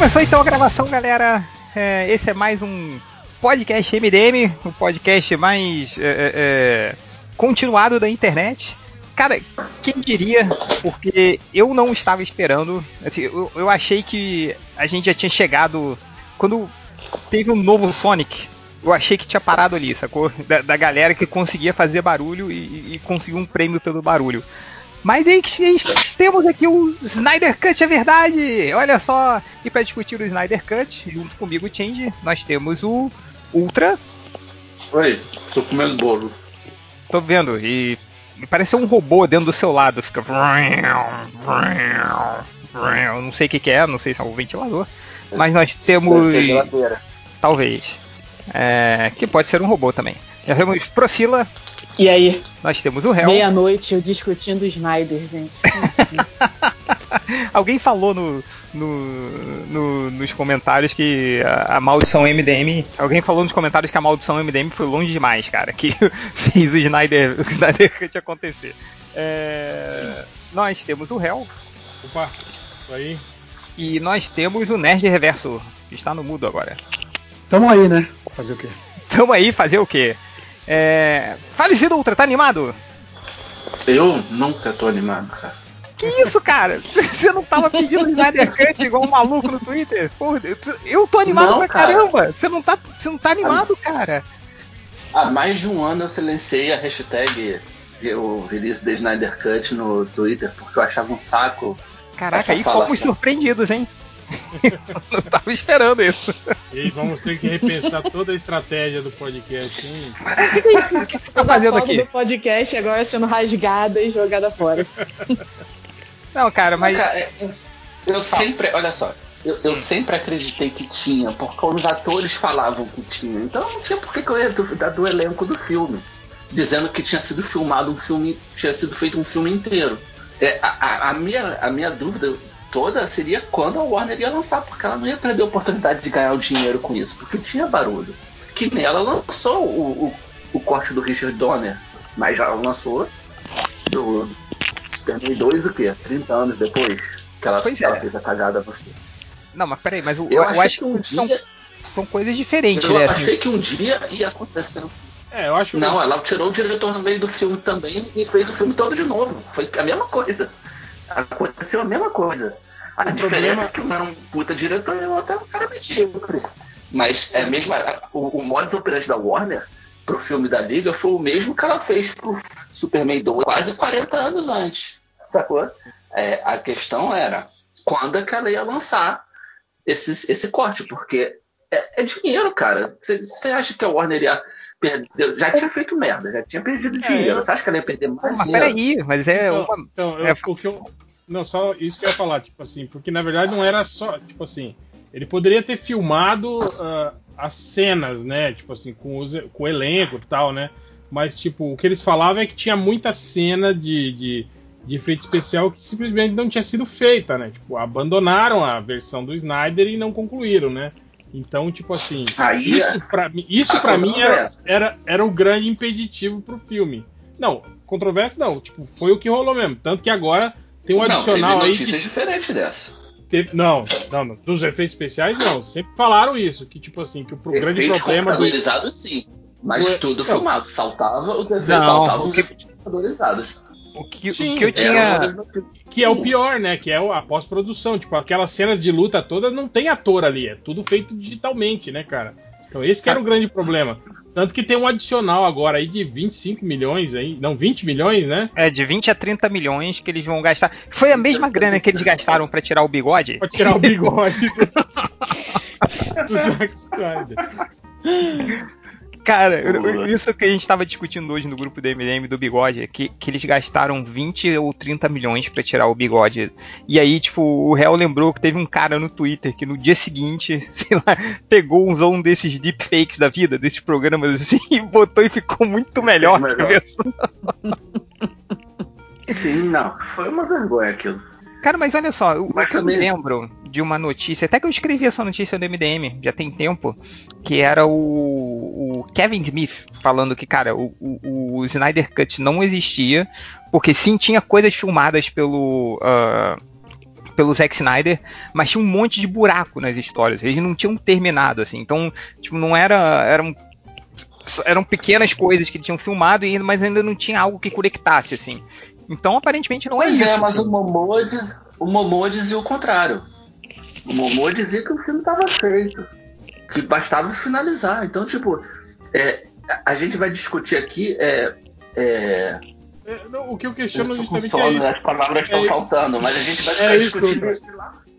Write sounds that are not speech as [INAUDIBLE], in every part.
Começou então a gravação, galera. É, esse é mais um podcast MDM, o podcast mais é, é, é, continuado da internet. Cara, quem diria? Porque eu não estava esperando. Assim, eu, eu achei que a gente já tinha chegado. Quando teve um novo Sonic, eu achei que tinha parado ali, sacou? Da, da galera que conseguia fazer barulho e, e conseguiu um prêmio pelo barulho. Mas aí temos aqui o Snyder Cut é verdade! Olha só! E para discutir o Snyder Cut, junto comigo, Change, nós temos o Ultra. Oi, tô comendo bolo. Tô vendo, e parece um robô dentro do seu lado, fica. Não sei o que, que é, não sei se é um ventilador. Mas nós temos. Talvez. É, que pode ser um robô também. Já temos Procila. E aí? Nós temos o réu. Meia-noite eu discutindo o Snyder, gente. Assim? [LAUGHS] Alguém falou no, no, no, nos comentários que a, a, maldição MDM. Alguém falou nos comentários que a maldição MDM foi longe demais, cara. Que [LAUGHS] fez o Snyder, o Snyder Cut acontecer. É, nós temos o réu. Opa, tô aí. E nós temos o Nerd Reverso, que está no mudo agora. Tamo aí, né? Fazer o quê? Tamo aí, fazer o quê? É... Falecido Ultra, tá animado? Eu nunca tô animado, cara. Que isso, cara? [LAUGHS] Você não tava pedindo Snyder Cut igual um maluco no Twitter? Porra, eu tô animado não, pra cara. caramba. Você não, tá, você não tá animado, cara. Há mais de um ano eu silenciei a hashtag o release de Snyder Cut no Twitter porque eu achava um saco. Caraca, aí fomos surpreendidos, hein? [LAUGHS] não tava esperando isso. E vamos ter que repensar toda a estratégia do podcast, hein? O que, você tá [LAUGHS] fazendo aqui? do podcast agora sendo rasgada e jogada fora. Não, cara, mas. Não, cara, eu, eu sempre. Olha só. Eu, eu, sempre acreditei que tinha, porque os atores falavam que tinha. Então não tinha por que eu ia duvidar do elenco do filme. Dizendo que tinha sido filmado um filme. Tinha sido feito um filme inteiro. É, a, a, a, minha, a minha dúvida toda seria quando a Warner ia lançar, porque ela não ia perder a oportunidade de ganhar o dinheiro com isso, porque tinha barulho. Que nem ela lançou o, o, o corte do Richard Donner, mas já lançou do Superman 2 o quê? 30 anos depois que ela, que ela é. fez a cagada você. Não, mas peraí, mas o, eu, eu acho que um são, dia, são coisas diferentes, eu né? Eu achei assim. que um dia ia acontecer. É, eu acho Não, que... ela tirou o diretor no meio do filme também e fez o filme todo de novo. Foi a mesma coisa aconteceu a mesma coisa. A o diferença problema... é que um era um puta diretor e o outro era um cara medíocre. Mas é mesmo, o, o modus operandi da Warner pro filme da Liga foi o mesmo que ela fez pro Superman 2 quase 40 anos antes. Sacou? É, a questão era quando é que ela ia lançar esse, esse corte, porque é, é dinheiro, cara. Você acha que a Warner ia perder? Já tinha feito merda, já tinha perdido é, dinheiro. Você acha que ela ia perder mais mas dinheiro? Peraí, mas é então, uma. Então, eu, é... o que eu, não, só isso que eu ia falar, tipo assim, porque na verdade não era só, tipo assim, ele poderia ter filmado uh, as cenas, né, tipo assim, com, os, com o elenco e tal, né, mas tipo, o que eles falavam é que tinha muita cena de, de, de efeito especial que simplesmente não tinha sido feita, né, tipo, abandonaram a versão do Snyder e não concluíram, né. Então, tipo assim, Aí, isso pra, mim, isso pra mim era, era, era o grande impeditivo pro filme. Não, controvérsia não, tipo, foi o que rolou mesmo. Tanto que agora tem um adicional não, aí. notícia que... diferente dessa. Teve... Não, não, não, dos efeitos especiais não. Sempre falaram isso, que tipo assim, que o pro... grande problema do. sim, mas o... tudo não. filmado. Faltava os efeitos, não, faltavam os efeitos. O que, Sim, o que eu tinha. Que é o pior, né? Que é a pós-produção. Tipo, aquelas cenas de luta todas não tem ator ali. É tudo feito digitalmente, né, cara? Então esse que era o grande problema. Tanto que tem um adicional agora aí de 25 milhões aí, não, 20 milhões, né? É, de 20 a 30 milhões que eles vão gastar. Foi a mesma grana que eles gastaram para tirar o bigode? Pra tirar o bigode do, [LAUGHS] do [LAUGHS] Zack Snyder. Cara, isso que a gente estava discutindo hoje no grupo do MDM do bigode, que, que eles gastaram 20 ou 30 milhões para tirar o bigode. E aí, tipo, o réu lembrou que teve um cara no Twitter que no dia seguinte, [LAUGHS] sei lá, pegou um desses deepfakes da vida, desses programas assim, [LAUGHS] e botou e ficou muito melhor. melhor. Sim, não. Foi uma vergonha aquilo. Cara, mas olha só, o, que eu me lembro de uma notícia, até que eu escrevi essa notícia no MDM, já tem tempo, que era o, o Kevin Smith falando que, cara, o, o, o, Snyder Cut não existia, porque sim tinha coisas filmadas pelo. Uh, pelo Zack Snyder, mas tinha um monte de buraco nas histórias. Eles não tinham terminado, assim. Então, tipo, não era. Eram, eram pequenas coisas que eles tinham filmado, mas ainda não tinha algo que conectasse, assim. Então, aparentemente, não é pois é isso. é, mas assim. o Momoa, diz, o Momoa dizia o contrário. O Momoa dizia que o filme estava feito. Que bastava finalizar. Então, tipo, é, a gente vai discutir aqui. É, é, é, não, o que eu questiono eu justamente sono, é isso. As palavras estão é faltando, mas a gente vai, é vai isso, discutir.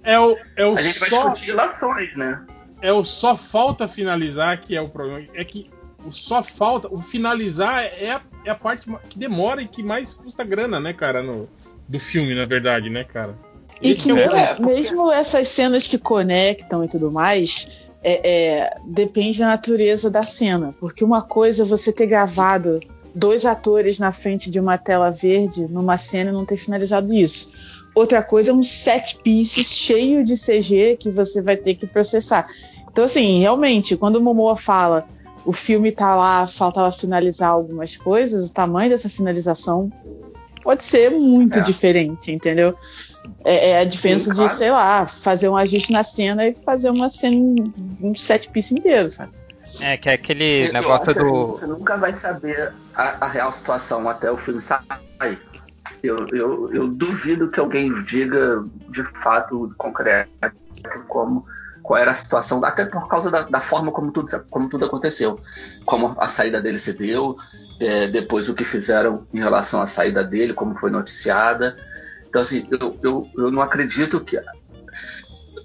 É o, é o a gente vai só, discutir relações, né? É o só falta finalizar que é o problema. É que o só falta, o finalizar é a, é a parte que demora e que mais custa grana, né, cara, no, do filme, na verdade, né, cara? E que é, mesmo essas cenas que conectam e tudo mais, é, é, depende da natureza da cena. Porque uma coisa é você ter gravado dois atores na frente de uma tela verde numa cena e não ter finalizado isso. Outra coisa é um set pieces cheio de CG que você vai ter que processar. Então, assim, realmente, quando o Momoa fala o filme tá lá, faltava finalizar algumas coisas, o tamanho dessa finalização pode ser muito é. diferente, entendeu? É, é a diferença Sim, claro. de, sei lá, fazer um ajuste na cena e fazer uma cena, um set piece inteiro, sabe? É, que é aquele eu negócio do. Você nunca vai saber a, a, real situação até o filme sair. Eu, eu, eu duvido que alguém diga de fato concreto como qual era a situação, até por causa da, da, forma como tudo, como tudo aconteceu, como a saída dele se deu, é, depois o que fizeram em relação à saída dele, como foi noticiada. Então, assim, eu, eu, eu não acredito que.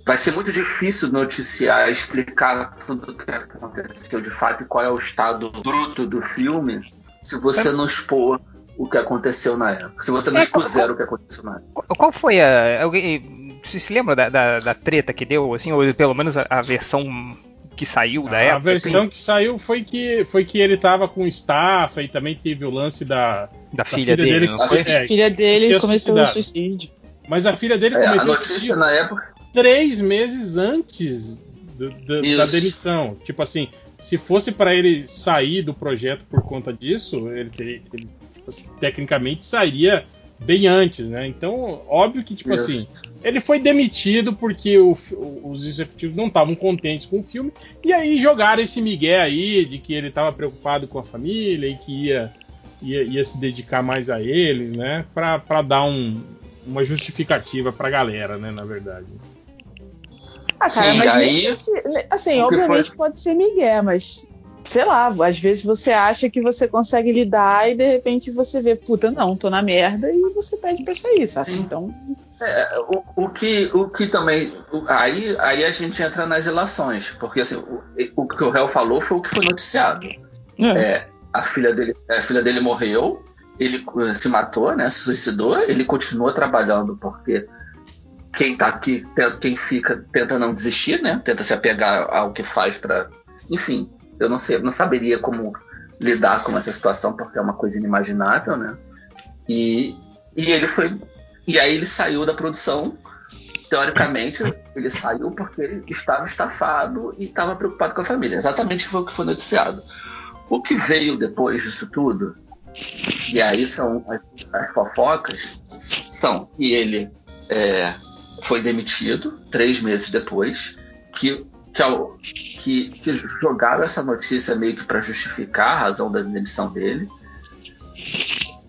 Vai ser muito difícil noticiar, explicar tudo o que aconteceu de fato e qual é o estado bruto do filme, se você não expor o que aconteceu na época. Se você não é, expuser o que aconteceu na época. Qual foi a. Alguém, você se lembra da, da, da, treta que deu, assim, ou pelo menos a, a versão que saiu da a época? A versão assim? que saiu foi que, foi que ele tava com estafa e também teve o lance da, da, da filha, filha, dele. dele foi? É, filha dele começou o suicídio. Mas a filha dele é, cometeu a notícia na época três meses antes do, do, da demissão. Tipo assim, se fosse para ele sair do projeto por conta disso, ele, ele, ele tecnicamente sairia bem antes, né? Então, óbvio que, tipo Isso. assim, ele foi demitido porque o, os executivos não estavam contentes com o filme, e aí jogaram esse migué aí de que ele estava preocupado com a família e que ia, ia, ia se dedicar mais a eles, né? Para dar um, uma justificativa pra galera, né? Na verdade. Ah, cara, Sim, mas aí, assim, obviamente foi... pode ser migué, mas sei lá, às vezes você acha que você consegue lidar e de repente você vê, puta, não, tô na merda e você pede pra sair, sabe? Sim. Então. É, o, o, que, o que também. Aí, aí a gente entra nas relações, porque assim, o, o que o réu falou foi o que foi noticiado. É. É, a, filha dele, a filha dele morreu, ele se matou, né? Se suicidou, ele continua trabalhando porque quem tá aqui, quem fica, tenta não desistir, né? Tenta se apegar ao que faz para Enfim, eu não sei, não saberia como lidar com essa situação porque é uma coisa inimaginável, né? E, e ele foi e aí ele saiu da produção. Teoricamente, ele saiu porque ele estava estafado e estava preocupado com a família. Exatamente foi o que foi noticiado. O que veio depois disso tudo, e aí são as, as fofocas, são que ele é, foi demitido três meses depois, que que, ao, que, que jogaram essa notícia meio que para justificar a razão da demissão dele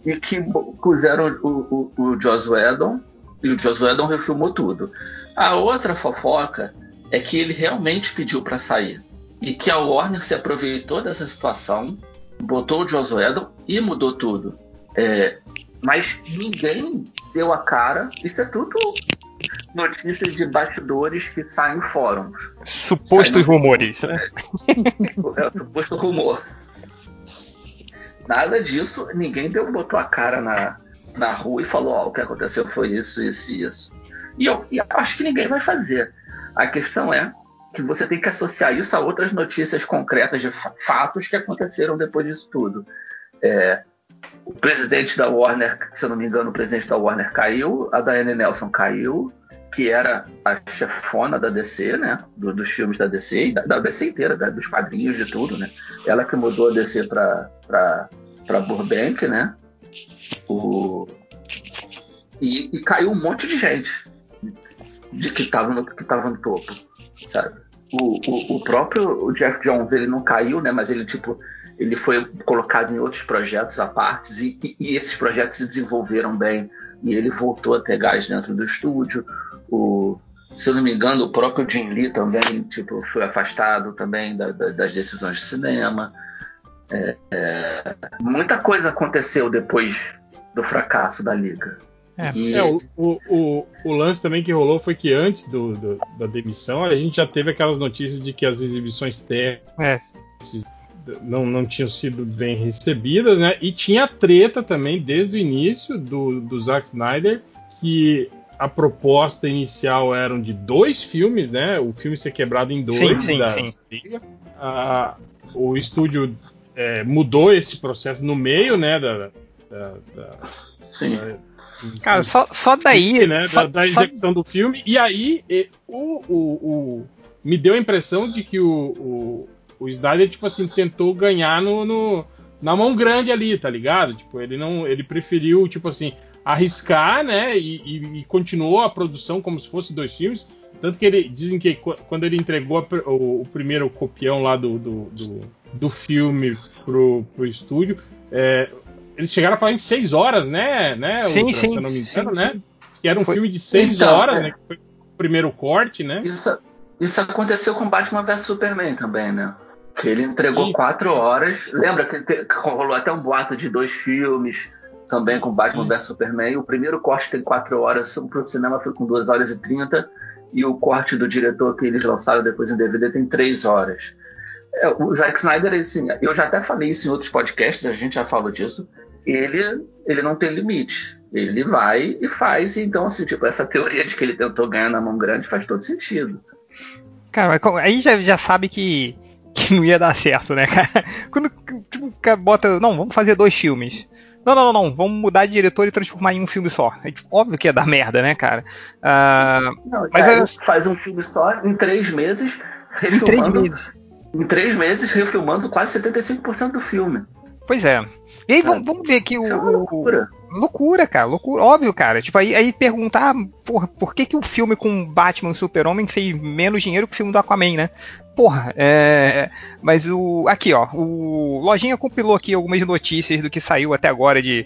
e que puseram o, o, o Joss Whedon e o Joss Whedon refilmou tudo. A outra fofoca é que ele realmente pediu para sair e que a Warner se aproveitou dessa situação, botou o Joss Whedon e mudou tudo. É, mas ninguém deu a cara. Isso é tudo notícias de bastidores que saem em fóruns. Supostos rumores. Né? [LAUGHS] É, suposto rumor. Nada disso, ninguém deu, botou a cara na, na rua e falou: Ó, oh, o que aconteceu foi isso, isso e isso. E eu, e eu acho que ninguém vai fazer. A questão é que você tem que associar isso a outras notícias concretas de fatos que aconteceram depois disso tudo. É, o presidente da Warner, se eu não me engano, o presidente da Warner caiu, a Diane Nelson caiu, que era a chefona da DC, né? Do, dos filmes da DC, da, da DC inteira, da, dos quadrinhos, de tudo, né? Ela que mudou a DC para para Burbank, né? O, e, e, caiu um monte de gente. de que estava no, que tava no topo, sabe? O, o, o próprio o Jeff Jones, ele não caiu, né? Mas ele, tipo, ele foi colocado em outros projetos à parte e, e, e, esses projetos se desenvolveram bem e ele voltou a ter gás dentro do estúdio. O, se eu não me engano, o próprio Jim Lee também tipo, foi afastado também da, da, das decisões de cinema. É, é, muita coisa aconteceu depois do fracasso da Liga. É, e... é o, o, o, lance também que rolou foi que antes do, do, da demissão a gente já teve aquelas notícias de que as exibições técnicas é. Não, não tinham sido bem recebidas, né? E tinha treta também desde o início do, do Zack Snyder que a proposta inicial eram de dois filmes, né? O filme ser quebrado em dois sim, sim, da sim. Liga. Ah, o estúdio é, mudou esse processo no meio, né? Da, da, da sim. Da, Cara, só, só daí. Né, só, da, da, execução só... do filme. E aí, e, o, o, o, me deu a impressão de que o, o, o Snyder, tipo assim, tentou ganhar no, no, na mão grande ali, tá ligado? Tipo, ele não. Ele preferiu, tipo assim, arriscar, né? E, e, e continuou a produção como se fosse dois filmes. Tanto que ele dizem que quando ele entregou a, o, o, primeiro copião lá do, do, do, do filme pro, pro estúdio, é, eles chegaram a falar em seis horas, né? né sim, sim, se eu não me engano, sim, né? Sim. Que era um foi... filme de seis então, horas, é... né? Que foi o primeiro corte, né? Isso, isso aconteceu com Batman vs Superman também, né? Que ele entregou sim. quatro horas. Lembra que, te, que rolou até um boato de dois filmes também com Batman vs Superman. O primeiro corte tem quatro horas, o cinema foi com duas horas e trinta. E o corte do diretor que eles lançaram depois em DVD tem três horas. É, o Zack Snyder, assim, eu já até falei isso em outros podcasts, a gente já falou disso ele, ele não tem limite. Ele vai e faz. Então, assim, tipo, essa teoria de que ele tentou ganhar na mão grande faz todo sentido. Cara, aí já, já sabe que, que não ia dar certo, né, cara? [LAUGHS] Quando tipo, bota. Não, vamos fazer dois filmes. Não, não, não, não, vamos mudar de diretor e transformar em um filme só. É, tipo, óbvio que ia dar merda, né, cara? Uh, não, mas é, faz um filme só em três meses, refilmando. [LAUGHS] Em três meses. Em três meses, refilmando quase 75% do filme. Pois é. E aí vamos, vamos ver que o. É loucura. Loucura, cara, loucura, óbvio, cara. Tipo, aí, aí perguntar, porra, por que, que o filme com Batman e Super-Homem fez menos dinheiro que o filme do Aquaman, né? Porra, é. Mas o. Aqui, ó. O Lojinha compilou aqui algumas notícias do que saiu até agora de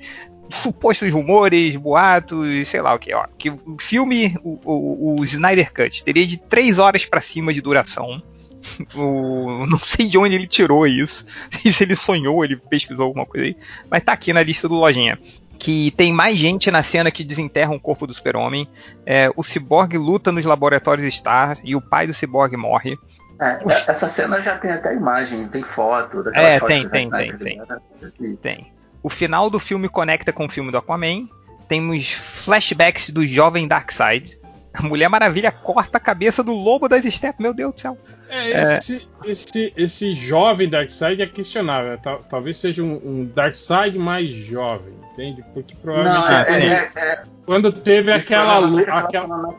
supostos rumores, boatos, sei lá o que, ó. Que o filme, o, o, o Snyder Cut, teria de 3 horas para cima de duração [LAUGHS] o, não sei de onde ele tirou isso. [LAUGHS] Se ele sonhou, ele pesquisou alguma coisa aí. Mas tá aqui na lista do lojinha. Que tem mais gente na cena que desenterra um corpo do super-homem. É, o Cyborg luta nos laboratórios Star e o pai do Cyborg morre. É, essa cena já tem até imagem, tem foto. É, tem, tem, tem, tem, tem. Tem. O final do filme conecta com o filme do Aquaman. Temos flashbacks do jovem Darkseid. A Mulher Maravilha corta a cabeça do lobo das estepes, meu Deus do céu. É, esse, é... esse, esse jovem Darkseid é questionável. Tal, talvez seja um, um Darkseid mais jovem, entende? Porque provavelmente. Não, é, é, é, quando teve aquela. aquela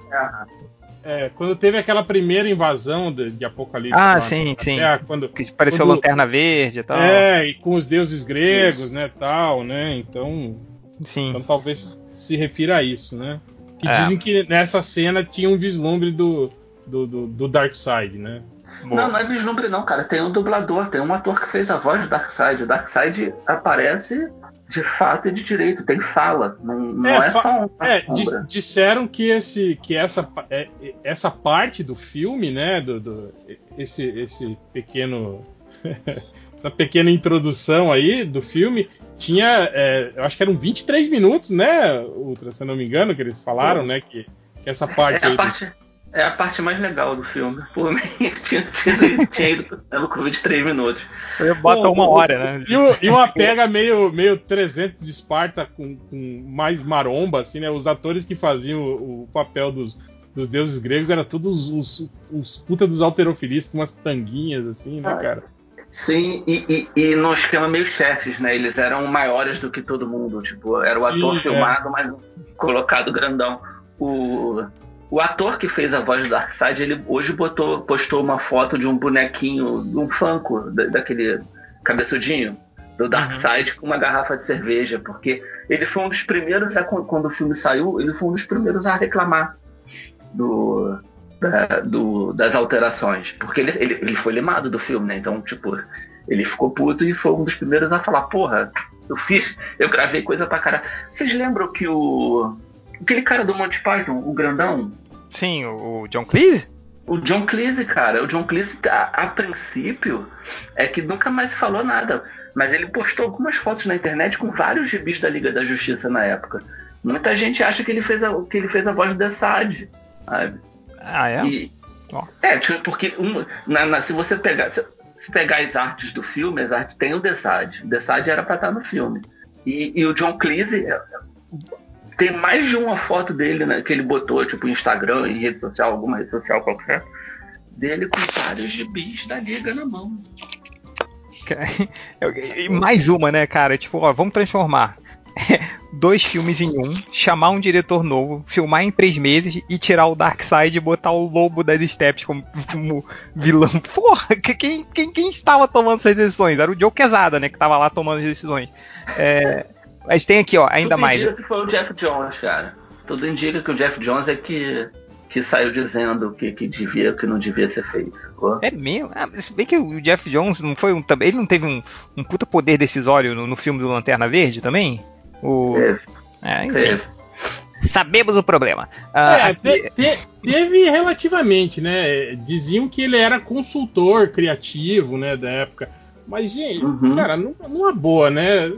é, quando teve aquela primeira invasão de, de Apocalipse. Ah, sim, sim. quando, que pareceu quando, Lanterna Verde e tal. É, e com os deuses gregos, isso. né, tal, né? Então. Sim. Então talvez se refira a isso, né? Que é. dizem que nessa cena tinha um vislumbre do, do, do, do Darkseid, né? Não, não é vislumbre não, cara. Tem um dublador, tem um ator que fez a voz do Darkseid. O Darkseid aparece de fato e de direito, tem fala. Não, não é, é só é, Disseram que, esse, que essa, é, essa parte do filme, né? Do, do esse, esse pequeno. [LAUGHS] essa pequena introdução aí do filme tinha. É, eu acho que eram 23 minutos, né, Ultra, se eu não me engano, que eles falaram, né? Que, que essa parte é aí. Parte... Do é a parte mais legal do filme. Por [LAUGHS] mim, tinha, tinha, tinha ido no de 3 minutos. Bota uma hora, né? E, e, uma pega meio, meio 300 de Esparta com, com, mais maromba, assim, né? Os atores que faziam o, o papel dos, dos deuses gregos eram todos os, os puta dos alterofilistas com umas tanguinhas, assim, né, cara? Sim, e, e, e no esquema meio chefes, né? Eles eram maiores do que todo mundo. Tipo, era o Sim, ator é. filmado, mas colocado grandão. O, o ator que fez a voz do Darkseid, ele hoje botou, postou uma foto de um bonequinho, de um Funko, da, daquele cabeçudinho do Darkseid uhum. com uma garrafa de cerveja, porque ele foi um dos primeiros, a, quando o filme saiu, ele foi um dos primeiros a reclamar do, da, do, das alterações. Porque ele, ele, ele foi limado do filme, né? Então, tipo, ele ficou puto e foi um dos primeiros a falar, porra, eu fiz, eu gravei coisa pra caralho. Vocês lembram que o. Aquele cara do Monty Python, o grandão? Sim, o John Cleese? O John Cleese, cara. O John Cleese, a, a princípio, é que nunca mais falou nada. Mas ele postou algumas fotos na internet com vários gibis da Liga da Justiça na época. Muita gente acha que ele fez a, que ele fez a voz do Dessad, sabe? Ah, é? E, É, tipo, porque um, na, na, se você pegar se, se, pegar as artes do filme, as artes tem o Dessad. O Dessad era pra estar no filme. E, e o John Cleese tem mais de uma foto dele né, que ele botou, tipo, Instagram, em rede social, alguma rede social qualquer, dele com vários gibis da liga na mão. [LAUGHS] E mais uma, né, cara? Tipo, ó, vamos transformar dois filmes em um, chamar um diretor novo, filmar em três meses e tirar o Darkseid e botar o Lobo das Steps como, como vilão. [LAUGHS] Porra, quem, quem, quem estava tomando essas decisões? Era o Joe Quesada, né, que estava lá tomando as decisões. É, mas tem aqui, ó, ainda Tudo mais. Tudo indica que foi o Jeff Jones, cara. Tudo indica que o Jeff Jones é que que saiu dizendo que, que devia, que não devia ser feito. É mesmo? Ah, se bem que o Jeff Jones não foi um também. Ele não teve um, um puta poder decisório no, no filme do Lanterna Verde também? O... Teve. É, enfim. Sabemos o problema. Uh, é, aqui... te, teve relativamente, né? Diziam que ele era consultor criativo, né, da época. Mas, gente, uhum. cara, numa boa, né?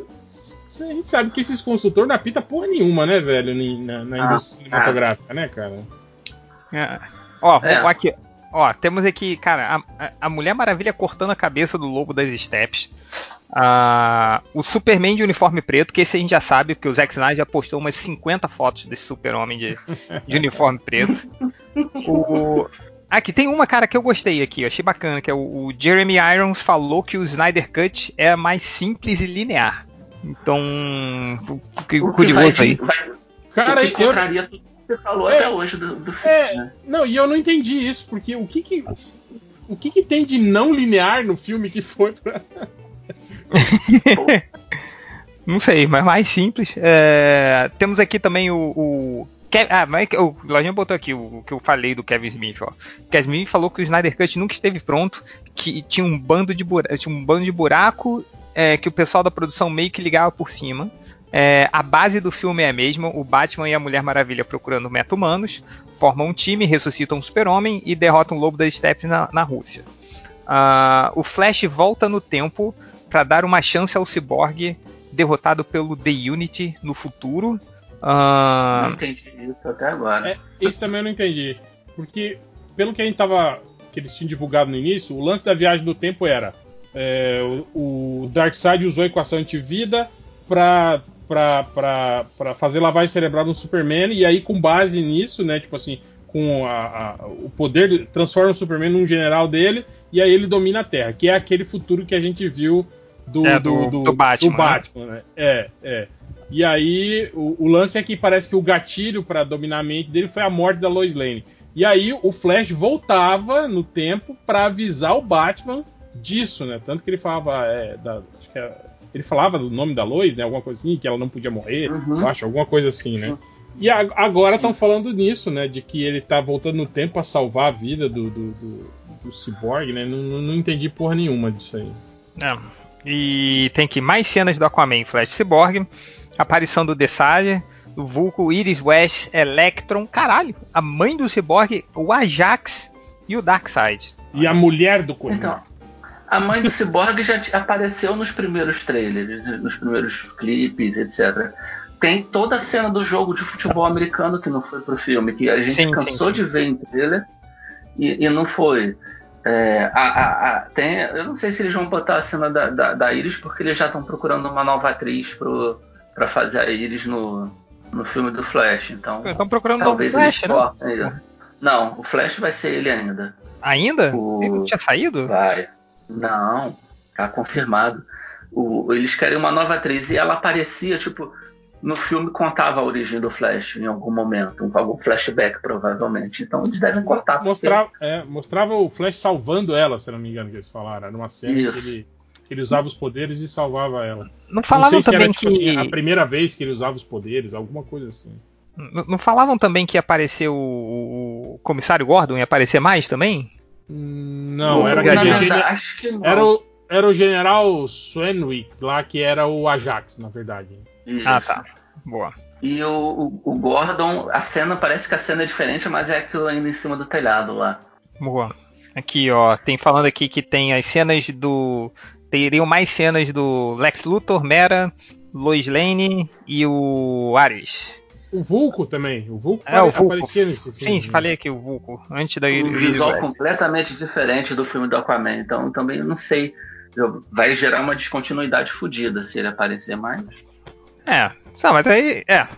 A gente sabe que esses consultores não apita porra nenhuma, né, velho, na, na ah, indústria cinematográfica, ah. né, cara? É. Ó, é. aqui. Ó, temos aqui, cara, a, a, Mulher Maravilha cortando a cabeça do lobo das steps. Uh, o Superman de uniforme preto, que esse a gente já sabe, porque o Zack Snyder já postou umas 50 fotos desse super-homem de, de, uniforme preto. O, aqui tem uma cara que eu gostei aqui, eu achei bacana, que é o, o, Jeremy Irons falou que o Snyder Cut é mais simples e linear. Então, curioso aí. Vai, cara, eu, você falou é, até hoje do, do filme. É, né? Não, e eu não entendi isso, porque o que que. O que, que tem de não linear no filme que foi pra. [LAUGHS] não sei, mas mais simples. É, temos aqui também o. o ah, mas é o Lojinha botou aqui o, o, que eu falei do Kevin Smith. Ó. Kevin Smith falou que o Snyder Cut nunca esteve pronto, que tinha um bando de, buraco, tinha um bando de buraco é, que o pessoal da produção meio que ligava por cima. É, a base do filme é a mesma: o Batman e a Mulher Maravilha procurando meta-humanos, formam um time, ressuscitam um super-homem e derrotam o Lobo das Steppes na, na Rússia. Uh, o Flash volta no tempo para dar uma chance ao Cyborg derrotado pelo The Unity no futuro. Uh... Não entendi isso até agora. É, isso também eu não entendi. Porque, pelo que a gente tava. que eles tinham divulgado no início, o lance da viagem do tempo era. É, o, o Darkseid usou a equação antivida para para fazer lavagem cerebral no Superman, e aí, com base nisso, né? Tipo assim, com a, a, o poder, transforma o Superman num general dele, e aí ele domina a Terra, que é aquele futuro que a gente viu do, é, do, do, do, Batman. Do Batman né? né? É, é. E aí, o, o, lance é que parece que o gatilho para dominar a mente dele foi a morte da Lois Lane. E aí, o Flash voltava no tempo para avisar o Batman disso, né? Tanto que ele falava, é, da, acho que é, ele falava do nome da Lois, né? Alguma coisa assim, que ela não podia morrer, uhum. eu acho, alguma coisa assim, né? E a, agora estão falando nisso, né? De que ele tá voltando no tempo para salvar a vida do, do, do, do Cyborg, né? Não, não, não, entendi porra nenhuma disso aí. É. E tem que mais cenas do Aquaman Flash Cyborg, aparição do Desage, do Vulco, Iris West, Electron, caralho, a mãe do Cyborg, o Ajax e o Darkseid. E a mulher do Coringa. Então, a mãe do Cyborg já apareceu nos primeiros trailers, nos primeiros clipes, etc. Tem toda a cena do jogo de futebol americano que não foi pro filme, que a gente sim, cansou sim, sim. de ver em trailer e, e não foi. É, a, a, a, tem, eu não sei se eles vão botar a cena da, da, da Iris, porque eles já estão procurando uma nova atriz para fazer a Iris no, no filme do Flash. Então, estão procurando um novo Flash, né? Não, o Flash vai ser ele ainda. Ainda? O... Ele não tinha saído? Vai. Não, tá confirmado. O, eles querem uma nova atriz e ela aparecia, tipo, no filme contava a origem do Flash em algum momento, algum flashback provavelmente. Então eles devem cortar. Mostrava, é, mostrava o Flash salvando ela, se não me engano, que eles falaram. Era uma cena que ele, ele, usava os poderes e salvava ela. Não falavam não também era, tipo, que assim, a primeira vez que ele usava os poderes, alguma coisa assim. N- Não falavam também que ia aparecer o, o comissário Gordon? Ia aparecer mais também? Não, era aquele verdade, gene- acho que não. era o, era o general Swanwick lá, que era o Ajax, na verdade. Isso. Ah, tá. Boa. E o, o, o Gordon, a cena parece que a cena é diferente, mas é aquilo ainda em cima do telhado lá. Boa. Aqui, ó, tem falando aqui que tem as cenas do. Teriam mais cenas do Lex Luthor, Mera, Lois Lane e o Ares. O Vulco também. O Vulco, É, o Vulco. aparecia nesse filme. Sim, falei aqui o Vulco, antes da Um visual completamente diferente do filme do Aquaman. Então também não sei. Vai gerar uma descontinuidade fodida se ele aparecer mais. É, só, mas aí. É. É,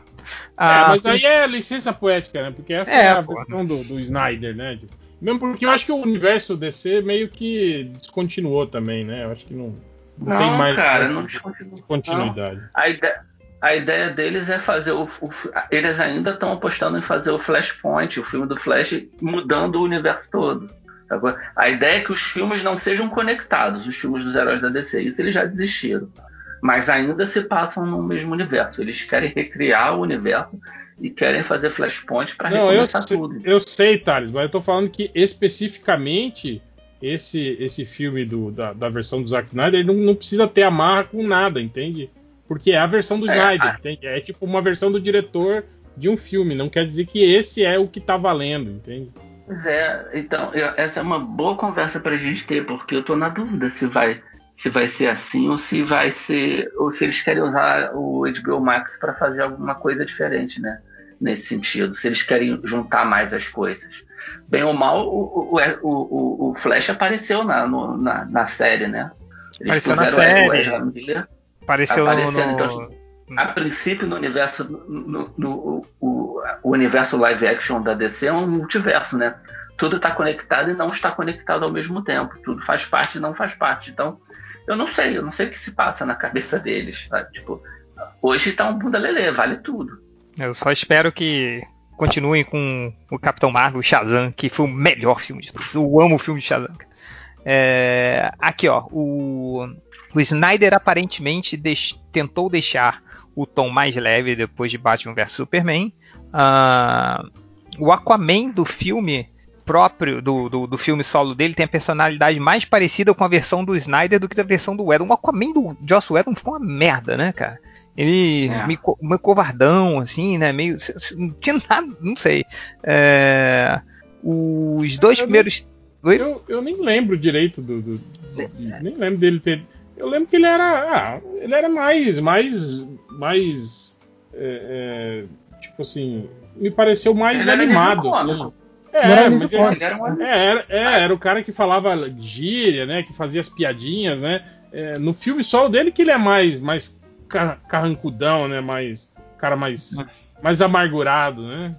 Ah, mas aí é licença poética, né? Porque essa É, é, a versão do, do Snyder, né? Mesmo porque eu acho que o universo DC meio que descontinuou também, né? Eu acho que não, não, Não, tem mais cara, não descontinuou. continuidade. A ideia, a ideia deles é fazer o, o- Eles ainda estão apostando em fazer o Flashpoint, o filme do Flash, mudando o universo todo. sacou? A ideia é que os filmes não sejam conectados, os filmes dos heróis da DC. Isso eles já desistiram. Mas ainda se passam no mesmo universo. Eles querem recriar o universo e querem fazer Flashpoint para Não, eu recomeçar sei, tudo. eu sei, Thales, mas eu tô falando que especificamente esse, esse filme do, da, da versão do Zack Snyder ele não, não precisa ter amarra com nada, entende? Porque é a versão do É, Snyder, entende? É tipo uma versão do diretor de um filme, não quer dizer que esse é o que tá valendo, entende? Pois é, então, eu- essa é uma boa conversa pra gente ter, porque eu tô na dúvida se vai, se vai ser assim ou se vai ser. ou se eles querem usar o HBO Max pra fazer alguma coisa diferente, né? Nesse sentido. Se eles querem juntar mais as coisas. Bem ou mal, o, o, o, o- o Flash apareceu na, no- na, na série, né? Eles Apareceu na o série. Ezra Miller apareceu aparecendo, no- então, a princípio, no universo, no, no- o, o universo live action da DC é um multiverso, né? Tudo está conectado e não está conectado ao mesmo tempo. Tudo faz parte e não faz parte. Então, eu não sei, eu não sei o que se passa na cabeça deles. sabe? Tipo, hoje tá um bunda lelê, vale tudo. Eu só espero que continuem com o Capitão Marvel, o Shazam, que foi o melhor filme de todos. Eu amo o filme de Shazam. É, aqui, ó. O, o Snyder aparentemente deix- tentou deixar o tom mais leve depois de Batman vs Superman. Ah, o Aquaman do filme próprio do, do, do filme solo dele tem a personalidade mais parecida com a versão do Snyder do que a versão do Whedon. O Aquaman do Joss Whedon ficou uma merda, né, cara? Ele É. meio, meio covardão, assim, né? Meio. Não tinha nada, não sei. É, os dois Eu primeiros. Oi? Eu, eu nem lembro direito do, do- do- nem lembro dele ter. Eu lembro que ele era, ah, ele era mais, mais, mais, é, é, tipo assim, me pareceu mais Ele era animado, alívio assim. É, Era mas ele, Ele era um é, era, é, era o cara que falava gíria, né? Que fazia as piadinhas, né? É, no filme solo dele que ele é mais, mais ca- carrancudão, né? Mais cara mais, mais amargurado, né?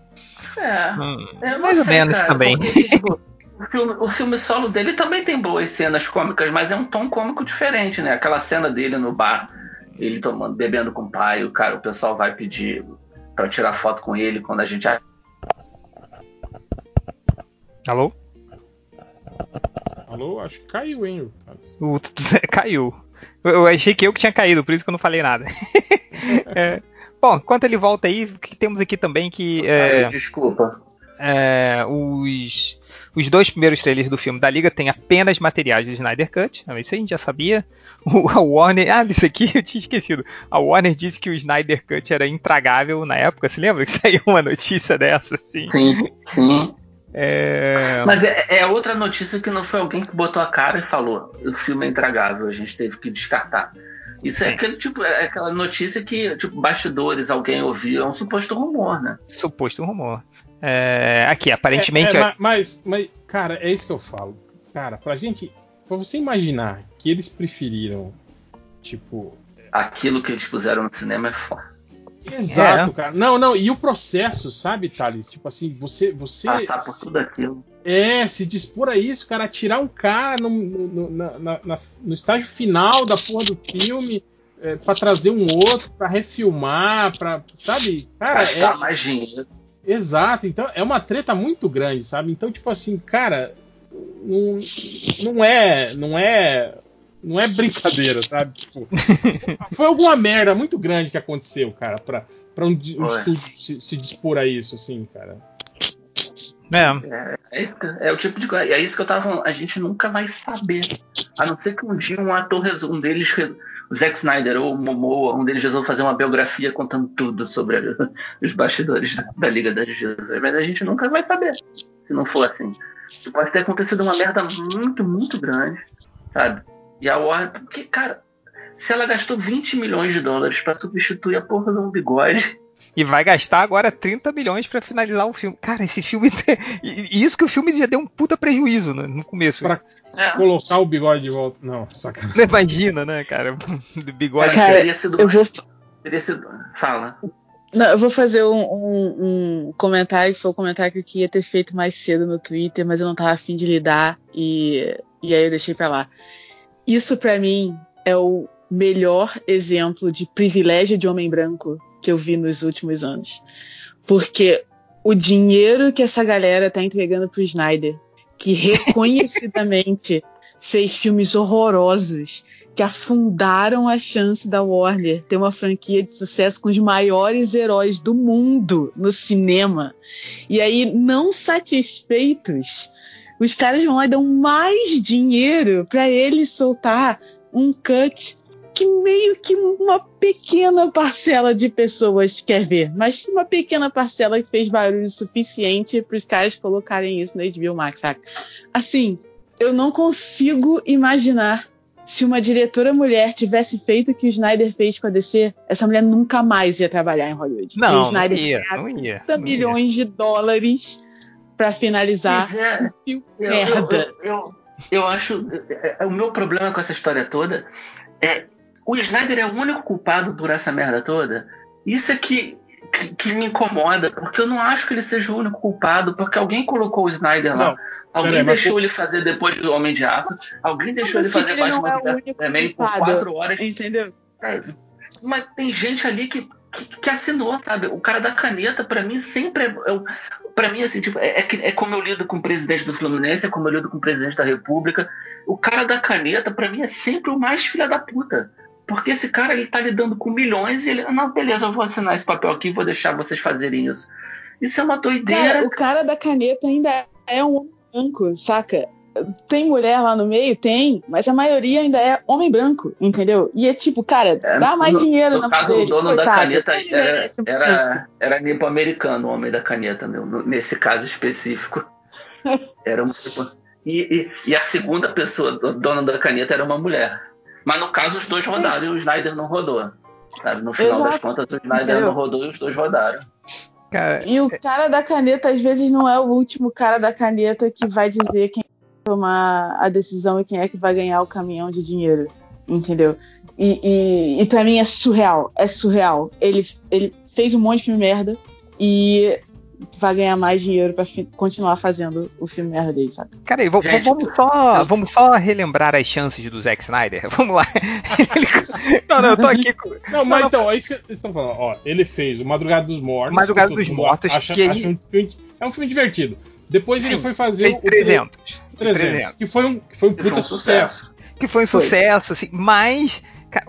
É. Hum, mais ou menos cara, também. porque, tipo, o, filme, o filme solo dele também tem boas cenas cômicas, mas é um tom cômico diferente, né? Aquela cena dele no bar, ele tomando, bebendo com o pai, o cara, o pessoal vai pedir pra tirar foto com ele quando a gente Alô? Alô, acho que caiu, hein? O [LAUGHS] caiu. Eu, eu achei que eu que tinha caído, por isso que eu não falei nada. [LAUGHS] É, bom, enquanto ele volta aí, o que temos aqui também que. é, Desculpa. É, os, os dois primeiros trailers do filme da Liga têm apenas materiais do Snyder Cut. Ah, Isso a gente já sabia. [LAUGHS] O, a Warner. Ah, isso aqui eu tinha esquecido. A Warner disse que o Snyder Cut era intragável na época. Você lembra que [LAUGHS] saiu uma notícia dessa? Assim? Sim, sim. É, Mas é, é outra notícia que não foi alguém que botou a cara e falou: o filme é intragável, a gente teve que descartar. Isso é Sim. aquele tipo, é aquela notícia que, tipo, bastidores, alguém ouviu, é um suposto rumor, né? suposto rumor. É, aqui, aparentemente. É, é, ma- mas, mas, cara, é isso que eu falo. Cara, pra gente. Pra você imaginar que eles preferiram, tipo. Aquilo que eles puseram no cinema é foda. Exato, cara. Não, não, e o processo, sabe, Thales? Tipo assim, você. você Passar por tudo aquilo. É, se dispor a isso, cara, tirar um cara no, no, no- na- na- no estágio final da porra do filme é, para trazer um outro, pra refilmar, pra. Sabe? Cara, é, Gastar mais dinheiro. Exato, então é uma treta muito grande, sabe? Então, tipo assim, cara, não, não é, não é não é brincadeira, sabe? Tipo, [LAUGHS] foi alguma merda muito grande que aconteceu, cara, pra, pra um, um estúdio se, se, dispor a isso, assim, cara. É. É, é, é, o tipo de coisa. É isso que eu tava falando. A gente nunca vai saber. A não ser que um dia um ator, um deles, o Zack Snyder ou o Momoa, um deles resolva fazer uma biografia contando tudo sobre a, [LAUGHS] os bastidores da, Liga da Justiça. Mas a gente nunca vai saber se não for assim. Pode ter acontecido uma merda muito, muito grande, sabe? E a Warner, porque, cara, se ela gastou 20 milhões de dólares para substituir a porra de um bigode. E vai gastar agora 30 milhões para finalizar o filme. Cara, esse filme. [LAUGHS] E isso que o filme já deu um puta prejuízo né, no começo. Pra é. colocar o bigode de volta. Não, sacanagem. Imagina, né, cara? [LAUGHS] bigode. Cara, teria sido. Eu vou... Teria sido... Fala. Não, eu vou fazer um, um, um, comentário que foi o um comentário que eu queria ter feito mais cedo no Twitter, mas eu não tava afim de lidar e, e aí eu deixei pra lá. Isso para mim é o melhor exemplo de privilégio de homem branco que eu vi nos últimos anos. Porque o dinheiro que essa galera tá entregando pro Snyder, que [LAUGHS] reconhecidamente fez filmes horrorosos, que afundaram a chance da Warner ter uma franquia de sucesso com os maiores heróis do mundo no cinema. E aí, não satisfeitos, os caras vão lá e dão mais dinheiro para ele soltar um cut que meio que uma pequena parcela de pessoas quer ver, mas uma pequena parcela que fez barulho suficiente para os caras colocarem isso no HBO Max, saca? Assim, eu não consigo imaginar se uma diretora mulher tivesse feito o que o Snyder fez com a DC, essa mulher nunca mais ia trabalhar em Hollywood. Não, o Snyder não ia, não ia, 30 milhões de dólares para finalizar é, eu, merda. Eu, eu, eu, acho. É, o meu problema com essa história toda é. O Snyder é o único culpado por essa merda toda. Isso é que, que, que me incomoda, porque eu não acho que ele seja o único culpado, porque alguém colocou o Snyder lá. Não. Alguém deixou ele fazer depois do Homem de Aço. Alguém deixou ele fazer Batman é também por quatro horas. Entendeu? É, mas tem gente ali que, que, que, assinou, sabe? O cara da caneta, para mim, sempre é. é para mim, assim, tipo, é, é, é, como eu lido com o presidente do Fluminense, é como eu lido com o presidente da República. O cara da caneta, para mim, é sempre o mais filha da puta. Porque esse cara, ele tá lidando com milhões e ele. Não, beleza, eu vou assinar esse papel aqui, vou deixar vocês fazerem isso. Isso é uma doideira. Cara, o cara da caneta ainda é um branco, saca? Tem mulher lá no meio? Tem, mas a maioria ainda é homem branco, entendeu? E é tipo, cara, é, dá mais no, dinheiro no na caso, o dono Coitado, da caneta era, era, era nipo-americano, o homem da caneta, meu, nesse caso específico. [LAUGHS] Era um e, e, e, a segunda pessoa, dona da caneta, era uma mulher. Mas no caso, os dois rodaram e o Snyder não rodou. Sabe? No final Exato. das contas, o Snyder entendeu? não rodou e os dois rodaram. Cara, e o cara da caneta, às vezes, não é o último cara da caneta que vai dizer quem vai tomar a decisão e quem é que vai ganhar o caminhão de dinheiro. Entendeu? E, e, e para mim é surreal. É surreal. Ele, ele fez um monte de filme merda e vai ganhar mais dinheiro para continuar fazendo o filme merda dele, sabe? Cara, aí, vamos, só, vamos só relembrar as chances do Zack Snyder. [LAUGHS] Vamos lá. [LAUGHS] não, não, eu tô aqui com... Não, mas não, então, aí vocês estão falando, ó, ele fez o Madrugada dos Mortos. Madrugada dos Mortos, acha, que acha um filme, é um filme divertido. Depois Sim, ele foi fazer o 300, 300, 300, que foi um, que foi um puta sucesso. Que foi um sucesso, assim, mas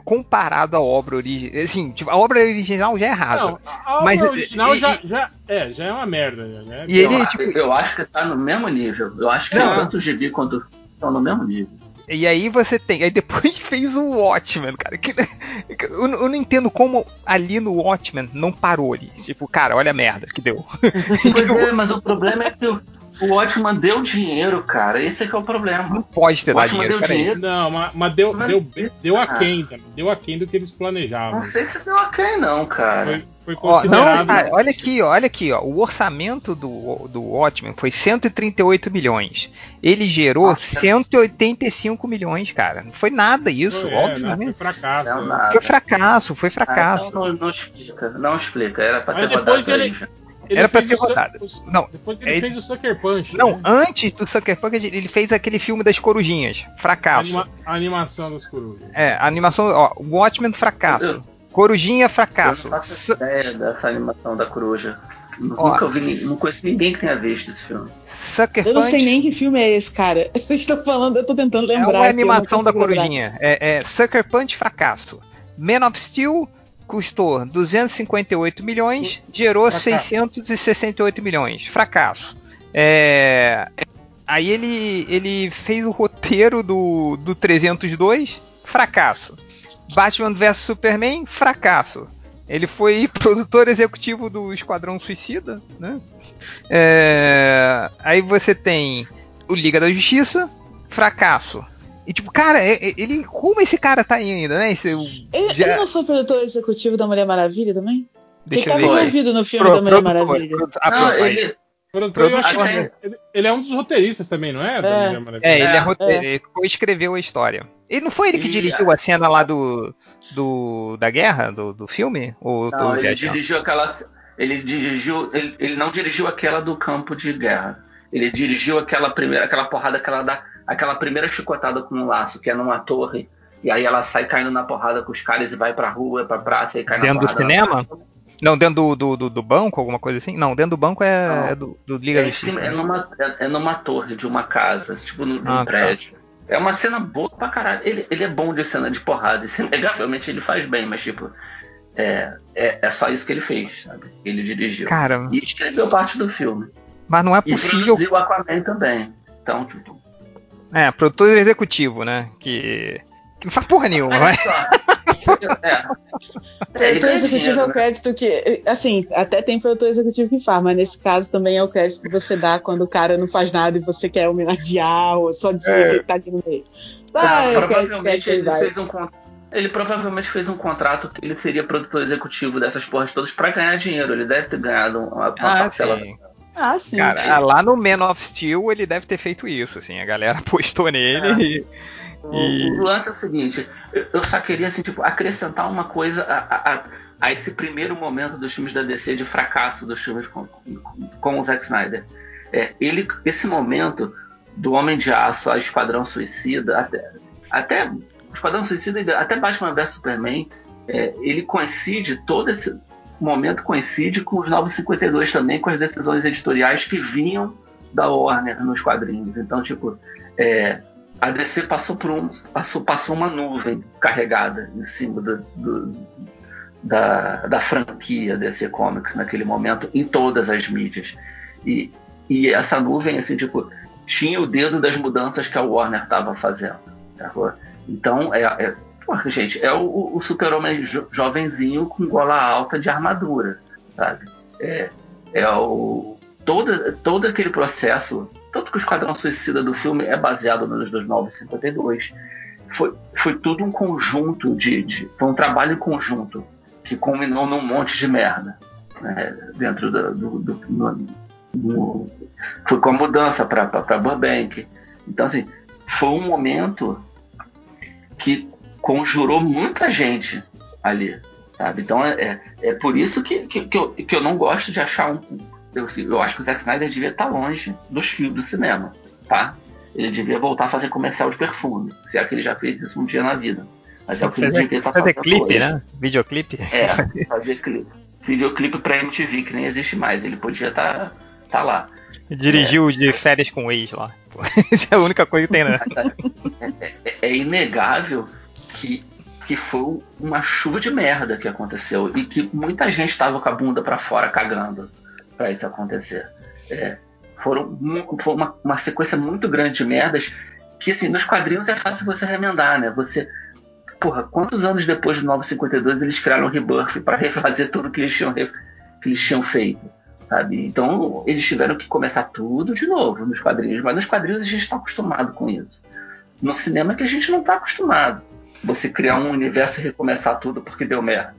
comparado à obra original. Assim, tipo, a obra original já é rasa. Não, a obra mas, original e, já, já, é, já é uma merda. Né? E eu, ele, tipo... eu acho que tá no mesmo nível. Eu acho que não. tanto o GB quanto estão no mesmo nível. E aí você tem. Aí depois [LAUGHS] fez o Watchmen, cara. Que, eu, eu, não entendo como ali no Watchmen não parou ali. Tipo, cara, olha a merda que deu. Pois tipo, [LAUGHS] é, mas o problema é que o, o Watchman deu dinheiro, cara. Esse é que é o problema. Não pode ter dado dinheiro. Deu dinheiro. Não, mas, mas deu, mas deu, deu aquém também. Deu aquém do que eles planejavam. Não sei se deu aquém, não, cara. Foi, foi considerado. Ó, não, cara, olha aqui, olha aqui, ó. O orçamento do, do Watchmen foi 138 milhões. Ele gerou Nossa. 185 milhões, cara. Não foi nada isso, foi, óbvio. É, foi fracasso. Não, foi fracasso, foi fracasso. Ah, então não, não, explica, não explica. Era pra ter depois ele, ele Era pra ter rodado. O, não, depois ele é, fez o Sucker Punch. Não, né? antes do Sucker Punch, ele fez aquele filme das corujinhas. Fracasso. Anima, a animação das corujas. É, a animação. Ó, Watchmen, fracasso. Corujinha, fracasso. Eu não faço ideia dessa animação da coruja. Ó, nunca vi, não conheço ninguém que tenha visto esse filme. Sucker Eu não Punch. sei nem que filme é esse, cara. [LAUGHS] Vocês estão falando, eu tô tentando É lembrar. uma aqui, eu não animação da corujinha. É, é Sucker Punch fracasso. Man of Steel custou 258 milhões, gerou Fracasso. 668 milhões. Fracasso. É, Aí ele, ele fez o roteiro do, do 302, fracasso. Batman vs Superman, fracasso. Ele foi [LAUGHS] produtor executivo do Esquadrão Suicida, né? É, Aí você tem o Liga da Justiça, fracasso. E tipo, cara, é- é- ele. Como esse cara tá aí ainda, né? Esse, Ele, já- ele não foi produtor executivo da Mulher Maravilha também? deixa ele tava envolvido no filme Pro- da Mulher produtor, Maravilha. produ- ah, Não, aí. ele, Produtor, eu acho que Produtor- ele, ele- é um dos roteiristas também, não é? Da É. Mulher Maravilha? É, ele, é É, rote- ele coescreveu a história. Ele não foi ele que E- dirigiu a cena lá do, do da guerra, do, do filme? Ou não, ele dirigiu aquela. Ele dirigiu. Ele, ele não dirigiu aquela do campo de guerra. Ele dirigiu aquela primeira, aquela porrada que ela dá, aquela primeira chicotada com um laço, que é numa torre. E aí ela sai caindo na porrada com os caras e vai pra rua, pra praça e cai Dentro na do porrada. cinema? Não, dentro do, do, do- do banco, alguma coisa assim? Não, dentro do banco é, é do, do Liga É, Justiça. cima- é né? numa, é, é numa torre de uma casa, tipo num Ah, tá. prédio. É uma cena boa pra caralho. Ele, ele é bom de cena de porrada. Isso, inegavelmente ele faz bem, mas tipo. É, é, é só isso que ele fez, sabe? Ele dirigiu. Cara, E escreveu parte do filme. mas não é E possível. produziu Aquaman também. Então, tipo. É, produtor executivo, né? Que. que não faz porra nenhuma, Olha vai. É. [LAUGHS] É, Produtor executivo é o né? crédito que. Assim, até tem produtor executivo que faz, mas nesse caso também é o crédito que você dá quando o cara não faz nada e você quer homenagear ou só dizer É. que ele tá ali no meio. Ah, Ah, quero esse provavelmente crédito ele ele vai. fez um con- ele provavelmente fez um contrato que ele seria produtor executivo dessas porras todas pra ganhar dinheiro. Ele deve ter ganhado uma, uma Ah, parcela. sim. Ah, sim. Cara, ah, lá no Man of Steel ele deve ter feito isso, assim. A galera [LAUGHS] apostou nele O, E- o lance é o seguinte, eu, só queria assim, tipo, acrescentar uma coisa a, a- a- esse primeiro momento dos filmes da DC de fracasso dos filmes com, com, com o Zack Snyder. É, ele, esse momento do Homem de Aço a Esquadrão Suicida, até, até Esquadrão Suicida, e até Batman vs Superman, é, ele coincide, todo esse momento coincide com os 952 também, com as decisões editoriais que vinham da Warner nos quadrinhos. Então, tipo, é, a DC passou por um, passou, passou uma nuvem carregada em cima do, do- da, da franquia DC Comics naquele momento, em todas as mídias. E, e essa nuvem, assim, tipo, tinha o dedo das mudanças que a Warner estava fazendo. sacou? Então, é, é, gente, é o, o super-homem jo- jovenzinho com gola alta de armadura, sabe? É, é o, todo, todo aquele processo, tanto que o Esquadrão Suicida do filme é baseado nos 2952, foi, foi tudo um conjunto de, de. Foi um trabalho conjunto que culminou num monte de merda né, dentro do. do, do- foi com a mudança para Burbank. Então, assim, foi um momento que conjurou muita gente ali. Sabe? Então é, é, é por isso que, que, que eu, que eu não gosto de achar um. Eu, eu acho que o Zack Snyder devia estar longe dos filmes do cinema. Tá? Ele devia voltar a fazer comercial de perfume. Se é que ele já fez isso um dia na vida. Mas é o que ele devia estar fazer clipe, hoje. né? Videoclipe. É, [LAUGHS] fazer clipe. Videoclipe pra MTV, que nem existe mais. Ele podia estar tá lá. Dirigiu de férias com o ex lá. [LAUGHS] Essa é a única coisa que tem, né? [LAUGHS] É, é- é inegável que, que foi uma chuva de merda que aconteceu e que muita gente estava com a bunda pra fora cagando pra isso acontecer. É, foram, foi uma, uma sequência muito grande de merdas que, assim, nos quadrinhos é fácil você remendar, né? Você. Porra, quantos anos depois do 952 eles criaram o Rebirth para refazer tudo que eles tinham, que eles tinham feito? Sabe? Então eles tiveram que começar tudo de novo nos quadrinhos, mas nos quadrinhos a gente está acostumado com isso. No cinema que a gente não está acostumado. Você criar um universo e recomeçar tudo porque deu merda.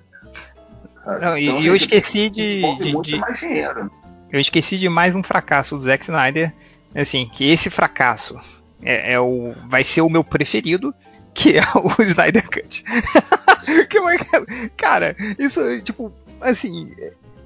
Não, e- Então, e eu esqueci de- de- de-. Eu esqueci de mais um fracasso do Zack Snyder. Assim, que esse fracasso é, é o, vai ser o meu preferido, que é o [LAUGHS] Snyder Cut. [LAUGHS] Cara, isso, tipo, assim,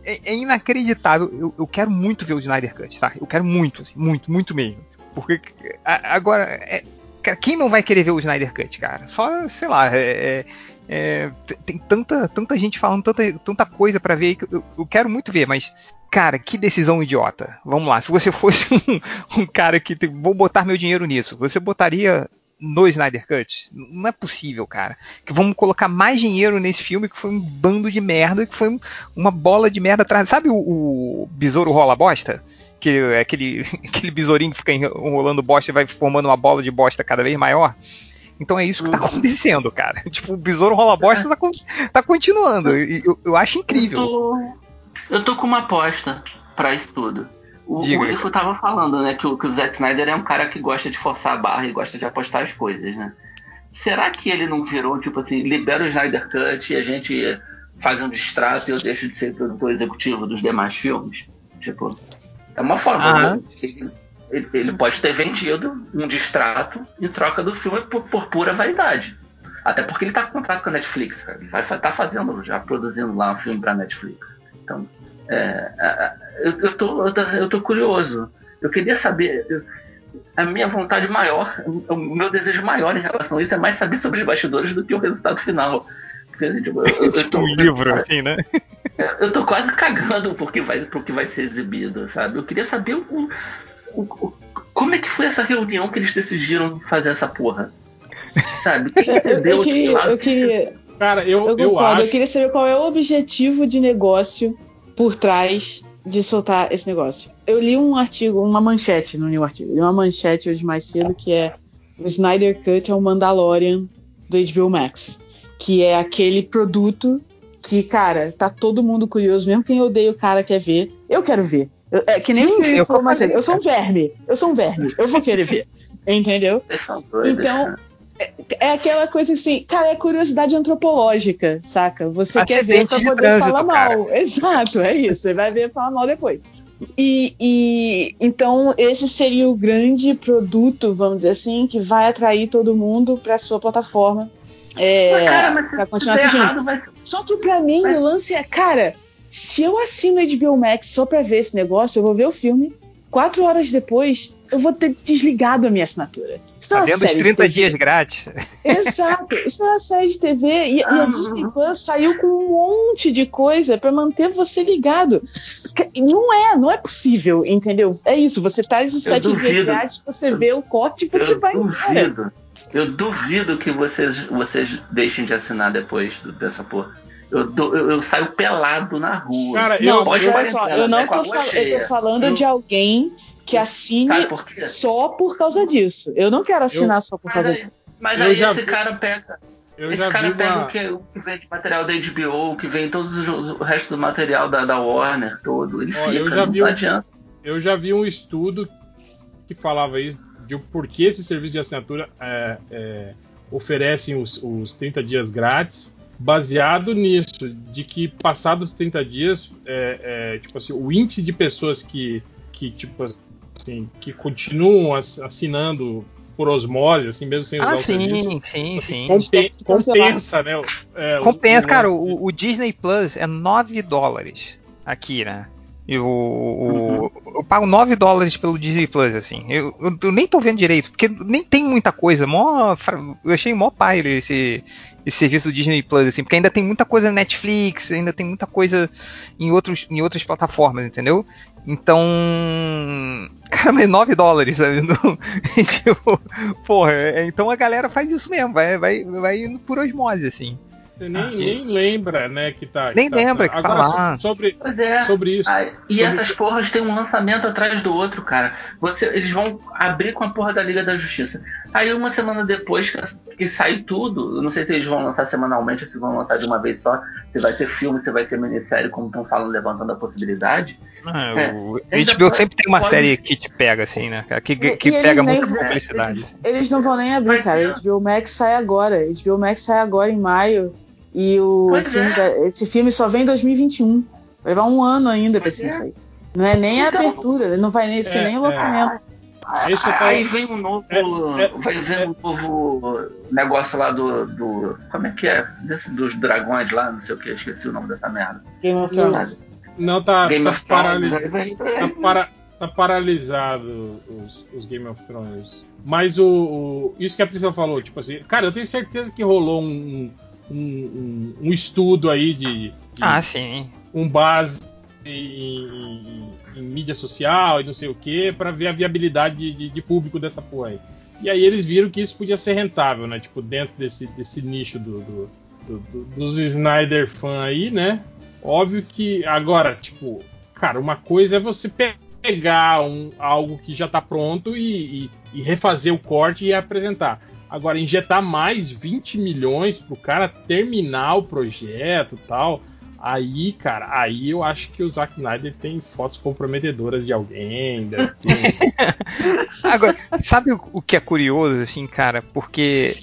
é, é inacreditável. Eu, eu quero muito ver o Snyder Cut, tá? Eu quero muito, assim, muito, muito mesmo. Porque agora, é- Cara, quem não vai querer ver o Snyder Cut, cara? Só, sei lá, é, é, é tem tanta, tanta gente falando tanta, tanta coisa para ver que eu, eu, quero muito ver, mas, cara, que decisão idiota. Vamos lá, se você [LAUGHS] fosse um, um cara que tem, vou botar meu dinheiro nisso, você botaria no Snyder Cut? Não é possível, cara. Que vamos colocar mais dinheiro nesse filme que foi um bando de merda, que foi uma bola de merda atrás. Sabe o, o Besouro Rola Bosta? Que é aquele, [LAUGHS] aquele besourinho que fica enrolando bosta e vai formando uma bola de bosta cada vez maior. Então é isso que tá uhum. acontecendo, cara. [LAUGHS] Tipo, o besouro rola bosta tá, tá continuando. Eu, eu acho incrível. Eu tô, eu tô com uma aposta para isso tudo. O, Diga. o tava falando, né, que o, que o Zack Snyder é um cara que gosta de forçar a barra e gosta de apostar as coisas, né? Será que ele não virou, tipo assim, libera o Snyder Cut e a gente faz um distrato e eu deixo de ser produtor executivo dos demais filmes? Tipo, é uma forma. Né? Ele, ele, pode ter vendido um distrato em troca do filme por, por pura vaidade. Até porque ele está com contrato com a Netflix, cara. Ele vai tá fazendo, já produzindo lá um filme para Netflix. Então, é, é, é, eu, eu, tô, eu tô curioso. Eu queria saber. Eu, a minha vontade maior, o meu desejo maior em relação a isso é mais saber sobre os bastidores do que o resultado final. Porque, tipo, eu, eu [LAUGHS] tipo tô, um livro, assim, né? Eu tô quase cagando porque vai, porque vai ser exibido, sabe? Eu queria saber o, o, o, como é que foi essa reunião que eles decidiram fazer essa porra. Sabe? Quem [LAUGHS] entendeu eu, queria, eu queria, Cara, eu, eu, eu acho. Eu queria saber qual é o objetivo de negócio por trás de soltar esse negócio. Eu li um artigo, uma manchete no New Artigo, li uma manchete hoje mais cedo que é o Snyder Cut é o Mandalorian do HBO Max, que é aquele produto que, cara, tá todo mundo curioso, mesmo quem odeia o cara quer ver. Eu quero ver. Eu, é que nem Sim, mais cedo. Eu sou um verme. Eu sou um verme. Eu vou querer ver. [LAUGHS] Entendeu? Então, é, é, aquela coisa assim, cara, é curiosidade antropológica, saca? Você Acidente quer ver pra poder trânsito, falar mal. Cara. [LAUGHS] Exato, é isso. Você vai ver e falar mal depois. E, e, então esse seria o grande produto, vamos dizer assim, que vai atrair todo mundo para sua plataforma é, mas, cara, mas pra continuar assistindo. Errado, vai... Só que pra mim mas... o lance é, cara, se eu assino HBO Max só pra ver esse negócio, eu vou ver o filme. Quatro horas depois, eu vou ter desligado a minha assinatura. Isso tá vendo os 30 dias grátis. Exato. Isso é uma série de TV. E, e a Disney Plus saiu com um monte de coisa para manter você ligado. Não é, não é possível, entendeu? É isso. Você traz os sete dias grátis, você vê o corte e você eu vai duvido. embora. Eu duvido que vocês, vocês deixem de assinar depois dessa porra. Eu, eu, eu, saio pelado na rua. Cara, eu, não, pode só, eu não tô, fal eu tô falando eu... de alguém que assine por só por causa disso. Eu não quero assinar só por causa disso. Mas aí esse vi... cara pega. Eu esse cara pega uma... o, que, o que vem de material da HBO, o que vem todos os, o resto do material da, da Warner, todo. Ele Ó, fica, eu já vi um, Eu já vi um estudo que falava isso de por que esse serviço de assinatura é, é, oferecem os, os 30 dias grátis, baseado nisso, de que passados os 30 dias, é, é, tipo assim, o índice de pessoas que, que tipo assim, que continuam assinando por osmose, assim, mesmo sem usar ah, o sim, serviço. Sim, sim, compensa, compensa, né? É, compensa, o, cara, o, o, Disney Plus é 9 dólares aqui, né? Eu, uhum. eu, pago 9 dólares pelo Disney Plus, assim. Eu, eu, eu, nem tô vendo direito, porque nem tem muita coisa. Mó, eu achei mó pai esse, esse serviço do Disney Plus, assim, porque ainda tem muita coisa na Netflix, ainda tem muita coisa em, outros, em outras plataformas, entendeu? Então. [LAUGHS] Cara, mas 9 dólares, sabe? [LAUGHS] tipo, porra, é, então a galera faz isso mesmo, vai, vai, vai indo por osmose, assim. Você nem, ah, nem lembra, né, que tá. Nem que tá lembra que Agora, tá lá. sobre, é. sobre isso. Ah, e sobre... essas porras têm um lançamento atrás do outro, cara. Você, eles vão abrir com a porra da Liga da Justiça. Aí uma semana depois que, que sai tudo, eu não sei se eles vão lançar semanalmente ou se vão lançar de uma vez só. Se vai ser filme, se vai ser minissérie, como estão falando, levantando a possibilidade. Ah, é, o HBO sempre tem uma pode... série que te pega, assim, né? Que, que pega muita publicidade. Eles, eles, não vão nem abrir, Mas, cara. HBO Max sai agora. HBO Max sai agora em maio. E o filme, é. esse filme só vem em 2021. Vai levar um ano ainda pra esse filme é. sair. Não é nem a então, abertura, ele não vai nem ser é, nem o é. lançamento. Esse aí vem um novo. vai vir um novo negócio lá do, do. Como é que é? Desse, dos dragões lá, não sei o que, esqueci o nome dessa merda. Game of Thrones. Não, tá, Game tá, paralisado, tá, para, tá paralisado os, os, Game of Thrones. Mas o, o, isso que a Priscila falou, tipo assim, cara, eu tenho certeza que rolou um, um, um, um estudo aí de, de, Ah, sim. Um base em, em, mídia social e não sei o que, para ver a viabilidade de, de, de, público dessa porra aí. E aí eles viram que isso podia ser rentável, né? Tipo, dentro desse, desse nicho do, do, do, dos Snyder fan aí, né? Óbvio que agora, tipo, cara, uma coisa é você pegar um, algo que já está pronto e, e, e, refazer o corte e apresentar. Agora, injetar mais 20 milhões pro cara terminar o projeto tal. Aí, cara, aí eu acho que o Zack Snyder tem fotos comprometedoras de alguém. [LAUGHS] Agora, sabe o que é curioso, assim, cara? Porque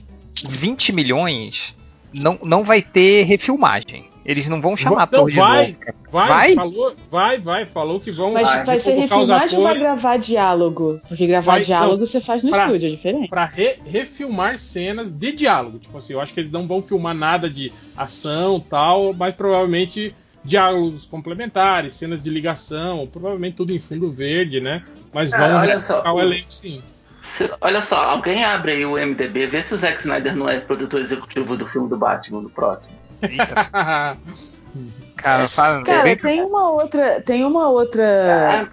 20 milhões não, não vai ter refilmagem. Eles não vão chamar não, ator de vai, novo. Vai, vai, falou, vai, vai, falou que vão. Mas vai, vai ser refilmagem ou vai gravar diálogo? Porque gravar vai, diálogo não, você faz no pra, estúdio, é diferente. Pra re, refilmar cenas de diálogo. Tipo assim, eu acho que eles não vão filmar nada de ação tal, mas provavelmente diálogos complementares, cenas de ligação, provavelmente tudo em fundo verde, né? Mas vão colocar o elenco sim. Se, olha só, alguém abre aí o MDB, vê se o Zack Snyder não é produtor executivo do filme do Batman, do próximo. [LAUGHS] Cara, fala, Cara tem uma outra, tem uma outra,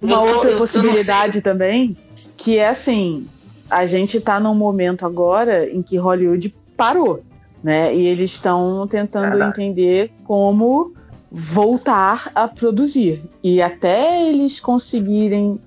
uma tô, outra possibilidade também, que é assim, a gente tá num momento agora em que Hollywood parou, né? E eles estão tentando entender como voltar a produzir. E até eles conseguirem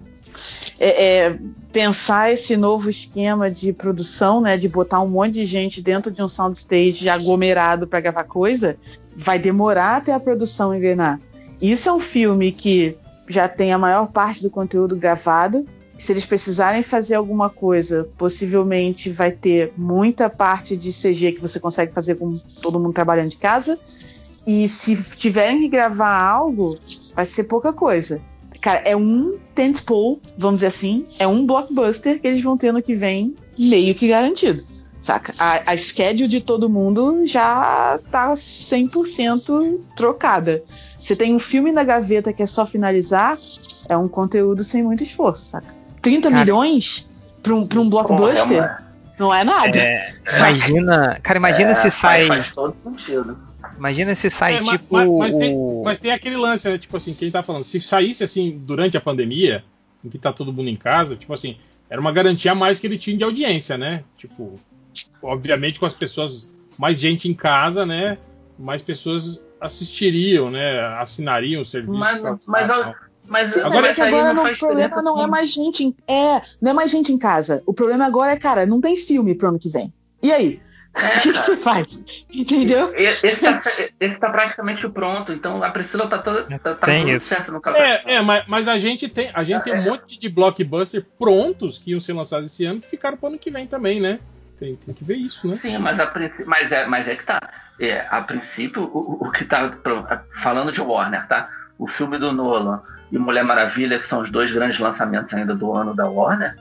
é, é, pensar esse novo esquema de produção, né, de botar um monte de gente dentro de um soundstage aglomerado para gravar coisa, vai demorar até a produção engrenar. Isso é um filme que já tem a maior parte do conteúdo gravado. Se eles precisarem fazer alguma coisa, possivelmente vai ter muita parte de CG que você consegue fazer com todo mundo trabalhando de casa. E se tiverem que gravar algo, vai ser pouca coisa. Cara, é um tentpole, vamos dizer assim, é um blockbuster que eles vão ter no que vem meio que garantido. Saca? A, a schedule de todo mundo já tá 100% trocada. Você tem um filme na gaveta que é só finalizar, é um conteúdo sem muito esforço, saca? 30 cara, milhões pra um, pra um blockbuster porra, é não é nada. É, imagina, cara, imagina é, se sai. Faz todo sentido. Imagina se sai é, tipo. Mas, mas, tem, mas, tem, aquele lance, né? Tipo assim, quem tá falando, se saísse assim durante a pandemia, em que tá todo mundo em casa, tipo assim, era uma garantia a mais que ele tinha de audiência, né? Tipo, obviamente com as pessoas, mais gente em casa, né? Mais pessoas assistiriam, né? Assinariam o serviço. Mas, mas, mas, Sim, agora, mas é que agora não, o problema não é mais gente em, é, não é mais gente em casa. O problema agora é, cara, não tem filme pro ano que vem. E aí? É, o que, você faz? Entendeu? Esse tá, esse tá, praticamente pronto, então a Priscila tá toda tá, tá tem certo no caso. É, é mas, mas, a gente tem, a gente é, tem um monte de blockbuster prontos que iam ser lançados esse ano que ficaram pro ano que vem também, né? Tem, tem que ver isso, né? Sim, mas, a, mas, é, mas é que tá. É, a princípio, o, o que tá. Falando de Warner, tá? O filme do Nolan e Mulher Maravilha, que são os dois grandes lançamentos ainda do ano da Warner,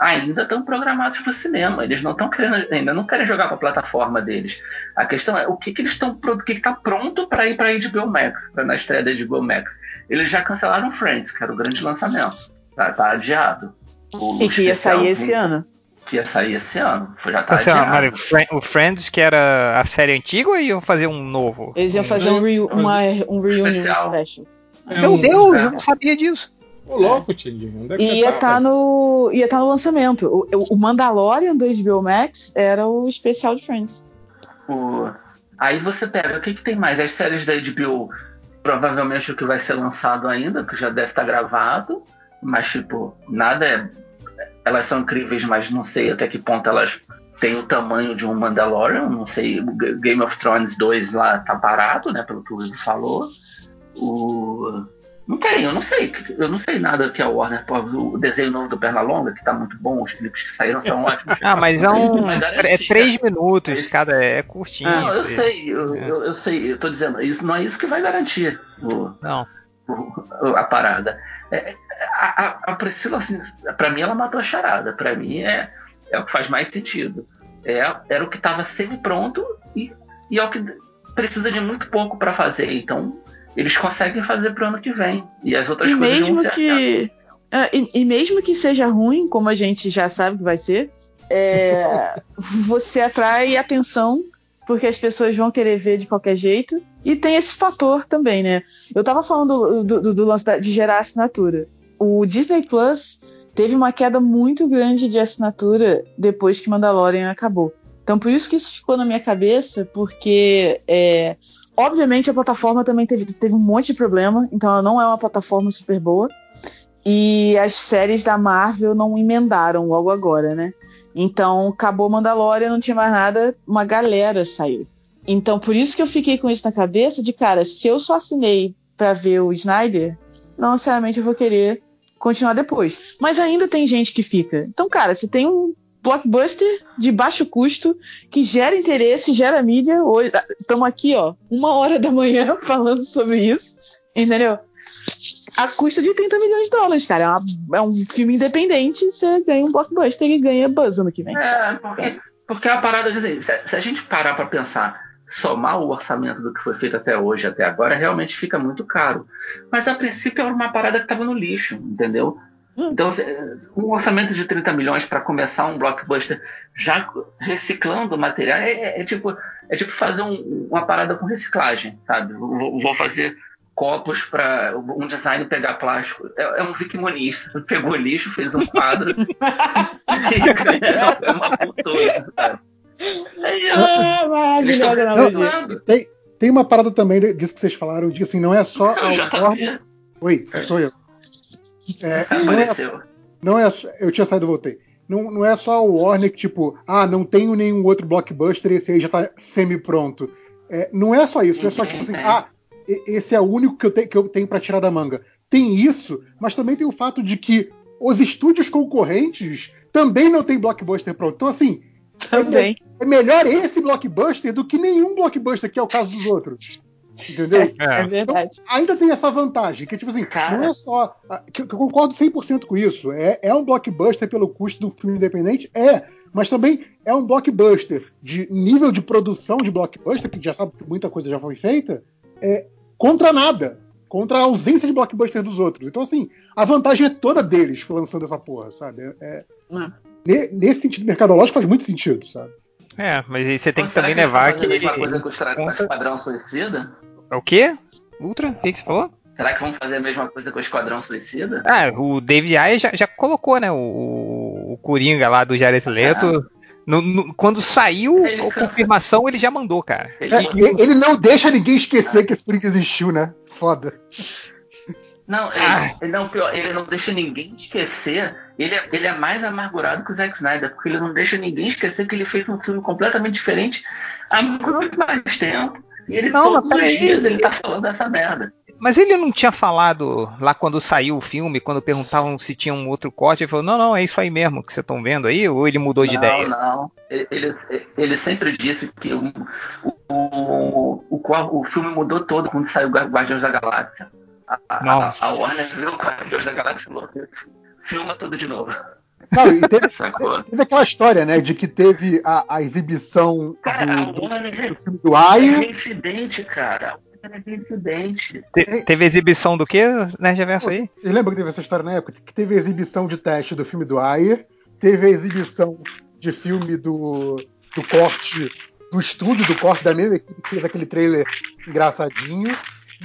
ainda estão programados para o cinema. Eles não estão querendo, ainda não querem jogar para a plataforma deles. A questão é o que, que eles estão, o que está pronto para ir para a HBO Max, para na estreia da HBO Max. Eles já cancelaram Friends, que era o grande lançamento. Tá, tá adiado. O e que ia sair esse ano. Que ia sair esse ano. Já tá então, adiado. o Friends, que era a série antiga, ou iam fazer um novo? Eles iam fazer um, re, uma, um reunion special. Meu Deus, eu não sabia disso. Ô, louco, Tindinho. Onde é que e ia tá no, ia estar tá no lançamento. O, o Mandalorian do HBO Max era o especial de Friends. O... Aí você pega, o que, que tem mais? As séries da HBO, provavelmente o que vai ser lançado ainda, que já deve estar tá gravado, mas tipo, nada é. Elas são incríveis, mas não sei até que ponto elas têm o tamanho de um Mandalorian. Não sei, o Game of Thrones 2 lá tá parado, né? Pelo que o Will falou. O não tem, eu não sei. Eu não sei nada que a Warner. Pô, o desenho novo do Pernalonga, que tá muito bom, os clipes que saíram são ótimos. ah, mas é um. é três minutos, é cada. É curtinho. Não, eu sei, eu, é. eu, eu, sei, eu tô dizendo, isso não é isso que vai garantir o, não. O, a parada. É, a, a, a, Priscila, assim, pra mim, ela matou a charada. Pra mim é, é o que faz mais sentido. É, era o que tava semi-pronto e, e é o que precisa de muito pouco para fazer. Então, eles conseguem fazer pro ano que vem. E as outras e coisas mesmo que Ah, e, e, mesmo que seja ruim, como a gente já sabe que vai ser, é, [LAUGHS] você atrai atenção porque as pessoas vão querer ver de qualquer jeito. E tem esse fator também, né? Eu tava falando do, do, do lance de gerar assinatura. O Disney Plus teve uma queda muito grande de assinatura depois que Mandalorian acabou. Então por isso que isso ficou na minha cabeça, porque é, obviamente a plataforma também teve, teve um monte de problema, então ela não é uma plataforma super boa. E as séries da Marvel não emendaram logo agora, né? Então acabou Mandalorian, não tinha mais nada, uma galera saiu. Então por isso que eu fiquei com isso na cabeça de cara, se eu só assinei para ver o Snyder, não necessariamente eu vou querer continuar depois. Mas ainda tem gente que fica. Então, cara, você tem um blockbuster de baixo custo que gera interesse, gera mídia. Estamos aqui, ó, uma hora da manhã [LAUGHS] falando sobre isso, entendeu? a custa de 30 milhões de dólares, cara. É, uma, é, um filme independente, você ganha um blockbuster e ganha buzz ano que vem. É, porque, porque é a parada de assim, se, se a gente parar para pensar, somar o orçamento do que foi feito até hoje, até agora, realmente fica muito caro. Mas a princípio era uma parada que estava no lixo, entendeu? Então, um orçamento de 30 milhões para começar um blockbuster já reciclando material é, é, é tipo, é tipo fazer um, uma parada com reciclagem, sabe? Vou, vou fazer copos para um design pegar plástico. É, é um Rick Muniz. Pegou lixo, fez um quadro. [LAUGHS] [LAUGHS] é uma putosa, sabe? É, maravilhosa tem, tem uma parada também disso que vocês falaram, de assim, não é só a. Oi, sou eu. É, [LAUGHS] não, é, não é, eu tinha saído e voltei. Não, não é só o Warner que, tipo, ah, não tenho nenhum outro blockbuster, esse aí já tá semi-pronto. É, não é só isso, não é só tipo assim, ah, esse é o único que eu, te, que eu tenho para tirar da manga. Tem isso, mas também tem o fato de que os estúdios concorrentes também não tem blockbuster pronto. Então, assim, também. É, é melhor esse blockbuster do que nenhum blockbuster, que é o caso dos outros. Entendeu? É, é verdade. Então, ainda tem essa vantagem, que tipo assim, Cara. não é só. Que, que eu concordo 100% com isso. É, é um blockbuster pelo custo do filme independente? É. Mas também é um blockbuster de nível de produção de blockbuster, que já sabe que muita coisa já foi feita, é, contra nada. Contra a ausência de blockbuster dos outros. Então, assim, a vantagem é toda deles lançando essa porra, sabe? É, é, é. nesse sentido mercadológico faz muito sentido, sabe? É, mas aí você tem que também levar que. Ele, coisa com o Esquadrão Suicida? É o quê? Ultra? O que, que você falou? Será que vão fazer a mesma coisa com o Esquadrão Suicida? Ah, o David Ayer já, já colocou, né? O, o Coringa lá do Jared Leto. É. No, no, quando saiu a confirmação, ele já mandou, cara. É, ele não deixa ninguém esquecer que esse Coringa existiu, né? Foda. Não, ele, ah. ele, não, pior, ele não deixa ninguém esquecer. Ele é, ele é mais amargurado que o Zack Snyder, porque ele não deixa ninguém esquecer que ele fez um filme completamente diferente há muito mais tempo. E ele não, todos os dias ele tá falando dessa merda. Mas ele não tinha falado lá quando saiu o filme, quando perguntavam se tinha um outro corte, ele falou, não, não, é isso aí mesmo que vocês estão vendo aí, ou ele mudou de não, ideia? Não, não. Ele, ele sempre disse que o, o, o, o, filme mudou todo quando saiu Guardiões da Galáxia. A, a, a Warner viu Guardiões da Galáxia e falou, filma tudo de novo. Não, e [LAUGHS] teve, teve, aquela história, né, de que teve a, a exibição cara, do, do, do, filme do Ayer. É incidente, cara incidente. Te, teve exibição do que, né, Reverso aí? Você lembra que teve essa história na época? Que teve exibição de teste do filme do Ayer, teve a exibição de filme do, do corte, do estúdio, do corte da mesma equipe que fez aquele trailer engraçadinho,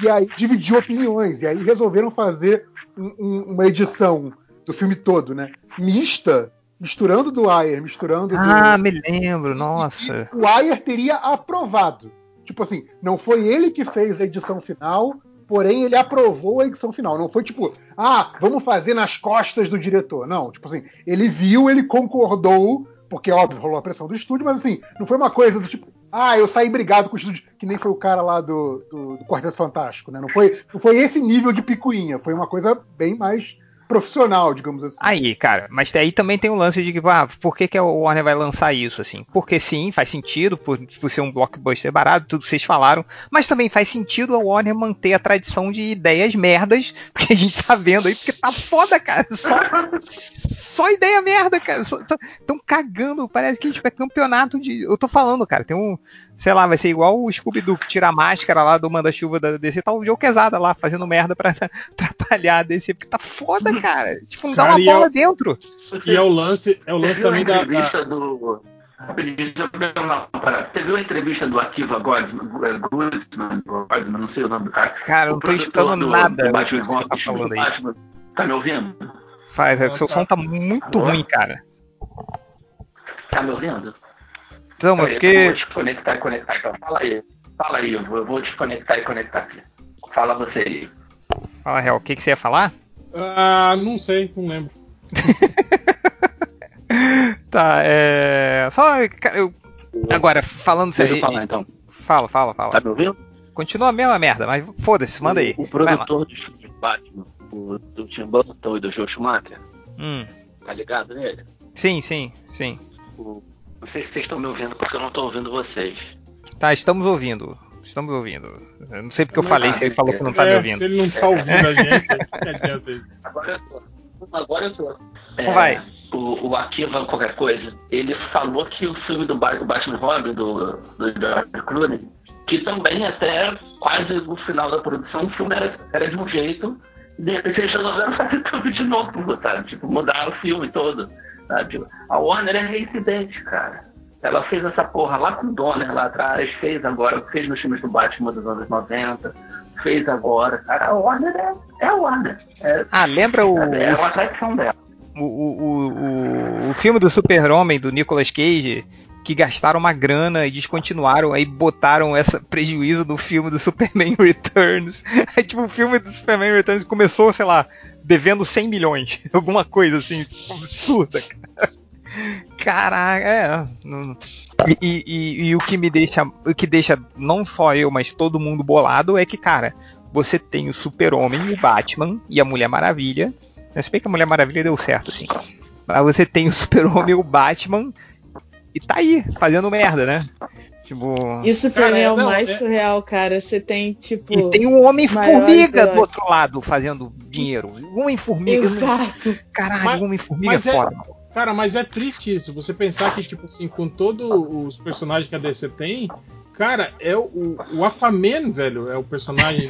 e aí dividiu opiniões, e aí resolveram fazer um, um, uma edição do filme todo, né? Mista, misturando do Ayer, misturando ah, do. me lembro, nossa. o Ayer teria aprovado. Tipo assim, não foi ele que fez a edição final, porém ele aprovou a edição final. Não foi tipo, ah, vamos fazer nas costas do diretor. Não, tipo assim, ele viu, ele concordou, porque óbvio rolou a pressão do estúdio, mas assim, não foi uma coisa do tipo, ah, eu saí brigado com o estúdio, que nem foi o cara lá do, do, do Quarteto Fantástico, né? Não foi, não foi esse nível de picuinha, foi uma coisa bem mais profissional, digamos assim. Aí, cara, mas aí também tem o um lance de que, ah, por que, que a Warner vai lançar isso, assim? Porque sim, faz sentido, por, por ser um blockbuster barato, tudo que vocês falaram, mas também faz sentido a Warner manter a tradição de ideias merdas, [LAUGHS] porque a gente tá vendo aí, porque tá foda, cara. Só, só ideia merda, cara. Estão cagando. Parece que tipo, é campeonato de. Eu tô falando, cara. Tem um. Sei lá, vai ser igual o Scooby-Doo que tira a máscara lá do Manda-Chuva da DC. Tá o Joe Quesada lá fazendo merda pra [LAUGHS] atrapalhar a DC. Porque tá foda, cara. Tipo, não dá uma bola é o... dentro. E é o lance, é o lance também da. Do... Você viu a entrevista do Akiva Goldman, Goldman, Goldman, não sei o nome do cara. Cara, eu não tô escutando nada. Do Batman, tá, falando aí. Batman. tá me ouvindo? Faz, é que o seu som tá muito ruim, cara. Tá me ouvindo? Então, mas porque. Eu vou desconectar e conectar, então. Fala aí. Fala aí, eu vou desconectar e conectar aqui. Fala você aí. Fala, Real, o que, que você ia falar? Ah, não sei, não lembro. [LAUGHS] tá, é. Só. Eu... Agora, falando sério. Deixa eu falar então. Fala, fala, fala. Tá me ouvindo? Continua a mesma merda, mas foda-se, manda aí. O, o produtor do filme Batman, o, do Tim Burton e do Joe Schumacher, hum. tá ligado nele? Sim, sim, sim. O, não sei se vocês estão me ouvindo porque eu não tô ouvindo vocês. Tá, estamos ouvindo. Estamos ouvindo. Eu não sei porque eu falei, se ele falou que não tá é, me ouvindo. Se ele não tá ouvindo a gente, Agora eu tô. Agora eu tô. É, Vai. O, o Akiva qualquer coisa, ele falou que o filme do Batman Robin, do, do George Clooney, que também até quase no final da produção o filme era, era de um jeito, e de repente eles resolveram [LAUGHS] fazer tudo de novo, sabe? Tipo, mudar o filme todo. Sabe? A Warner é reincidente, cara. Ela fez essa porra lá com o Donner lá atrás, fez agora, fez nos filmes do Batman dos anos 90, fez agora. Cara, a Warner é, é a Warner. É, ah, lembra o. É, é uma tradição dela. O, o, o, o filme do Super-Homem do Nicolas Cage que gastaram uma grana e descontinuaram, aí botaram esse prejuízo no filme do Superman [LAUGHS] Returns. Aí, tipo, o filme do Superman Returns começou, sei lá, devendo 100 milhões. [LAUGHS] Alguma coisa assim, absurda, cara. Caraca, é. E, e, e, o que me deixa. O que deixa não só eu, mas todo mundo bolado é que, cara, você tem o Super-Homem, o Batman e a Mulher Maravilha. Se bem que a Mulher Maravilha deu certo, assim. Mas você tem o Super-Homem, o Batman e tá aí, fazendo merda, né? Tipo. Isso pra cara, mim é o não, mais é... surreal, cara. Você tem, tipo. E tem um Homem-Formiga do outro lado fazendo dinheiro. Homem-Formiga. Exato. Caralho, Homem-Formiga é foda. É, cara, mas é triste isso. Você pensar que, tipo assim, com todos os personagens que a DC tem, cara, é o, o Aquaman, velho, é o personagem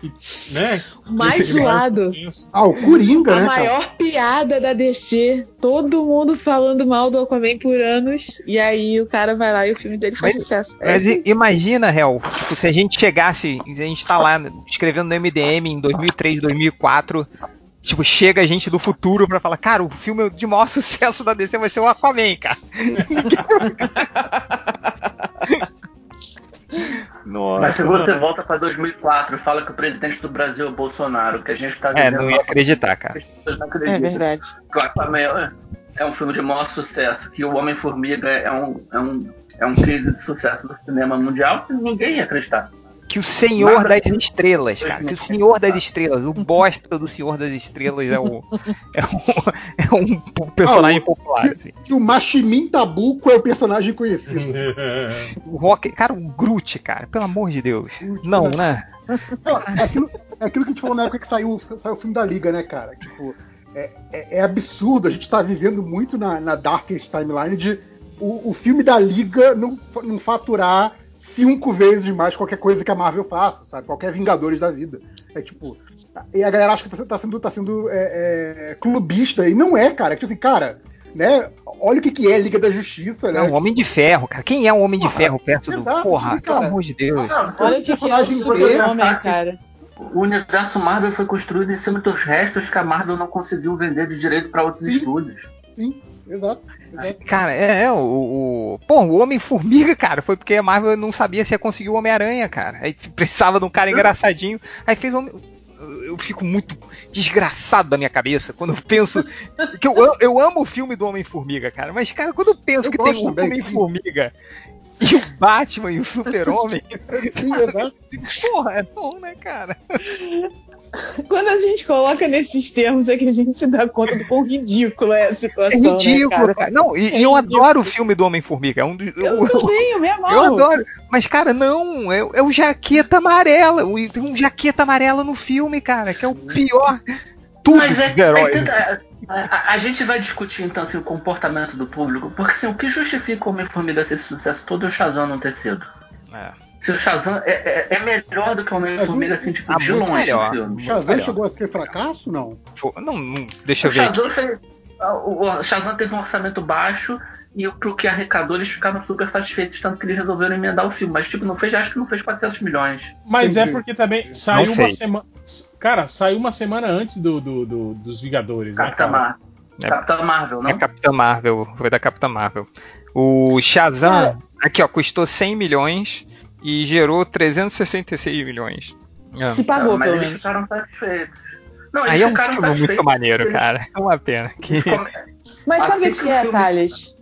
que, né? Mais zoado. Ah, o Coringa, a né? A maior cara? piada da DC. Todo mundo falando mal do Aquaman por anos. E aí o cara vai lá e o filme dele faz mas, sucesso. É mas assim. imagina, Hel, tipo, se a gente chegasse, a gente tá lá escrevendo no MDM em 2003, 2004. Tipo, chega a gente do futuro pra falar, cara, o filme de maior [LAUGHS] sucesso da DC vai ser o Aquaman, cara. [LAUGHS] Nossa, Mas se você volta para 2004 e fala que o presidente do Brasil é o Bolsonaro, que a gente está É, não ia acreditar, cara. É verdade. é um filme de maior sucesso, que o Homem-Formiga é um, é, um, é um crise de sucesso do cinema mundial, ninguém ia acreditar que o Senhor das Estrelas, cara. Que o Senhor das Estrelas, o bosta do Senhor das Estrelas é, o, [LAUGHS] é, um, é um personagem ah, popular. Assim. Que o Machimin Tabuco é o personagem conhecido. o Rock, cara, o Groot, cara, pelo amor de Deus. Não, né? Não, é, aquilo, é aquilo que a gente falou na época que saiu, saiu o filme da Liga, né, cara? Tipo, é, é, é absurdo. A gente tá vivendo muito na, na Darkest Timeline de o, o filme da Liga não, não faturar cinco vezes mais qualquer coisa que a Marvel faça, sabe? Qualquer Vingadores da vida. É tipo. E a galera acha que tá sendo, tá sendo é, é, clubista, e não é, cara. É tipo assim, cara, né? Olha o que, que é Liga da Justiça, né? É um Homem de Ferro, cara. Quem é um Homem de Ferro perto exato, do. Porra, pelo amor de Deus. Ah, Olha o que, que é o homem, cara. O universo Marvel foi construído em cima dos restos que a Marvel não conseguiu vender de direito para outros sim, estúdios. Sim. Exato. Cara, é, é o, o. Pô, o Homem-Formiga, cara, foi porque a Marvel não sabia se ia conseguir o Homem-Aranha, cara. Aí [LAUGHS] precisava de um cara engraçadinho. Aí fez Homem. Eu fico muito desgraçado da minha cabeça quando eu penso. que eu, eu amo o filme do Homem-Formiga, cara. Mas, cara, quando eu penso eu que tem o Homem-Formiga e o Batman e o [LAUGHS] Super-Homem. Sim, é Porra, é bom, né, cara? [LAUGHS] Quando a gente coloca nesses termos é que a gente se dá conta do quão ridículo é a situação. É ridículo, né, cara? cara? Não, e é eu adoro o filme do Homem-Formiga. É um, eu, eu, também, eu me amarro. Eu adoro. Mas, cara, não, é, é o Jaqueta Amarela. Tem um Jaqueta Amarela no filme, cara, que é o pior. Tudo Mas é, dos heróis. É, A, a, gente vai discutir então assim, o comportamento do público, porque assim, o que justifica o Homem-Formiga ser sucesso todo é o Shazam não ter sido. É. Se o Shazam é, é, é melhor do que o Homem-Formiga, assim, tipo, ah, de longe melhor, O Shazam chegou a ser fracasso, não? Não, não deixa eu ver. Shazam fez, o Shazam teve um orçamento baixo e pro que arrecadou eles ficaram super satisfeitos, tanto que eles resolveram emendar o filme. Mas, tipo, não fez, acho que não fez 400 milhões. Mas é Entendi. é porque também saiu uma semana. Cara, saiu uma semana antes do, do, do dos Vingadores. Capitã, né, Mar é, Capitã Marvel, não? É Capitã Marvel, foi da Capitã Marvel. O Shazam, é. aqui ó, custou 100 milhões e gerou 366 milhões. Se pagou, mas pelo eles menos. ficaram satisfeitos. Não, Aí é um filme muito maneiro, cara. É uma pena. Que... Mas sabe o que é, Thales?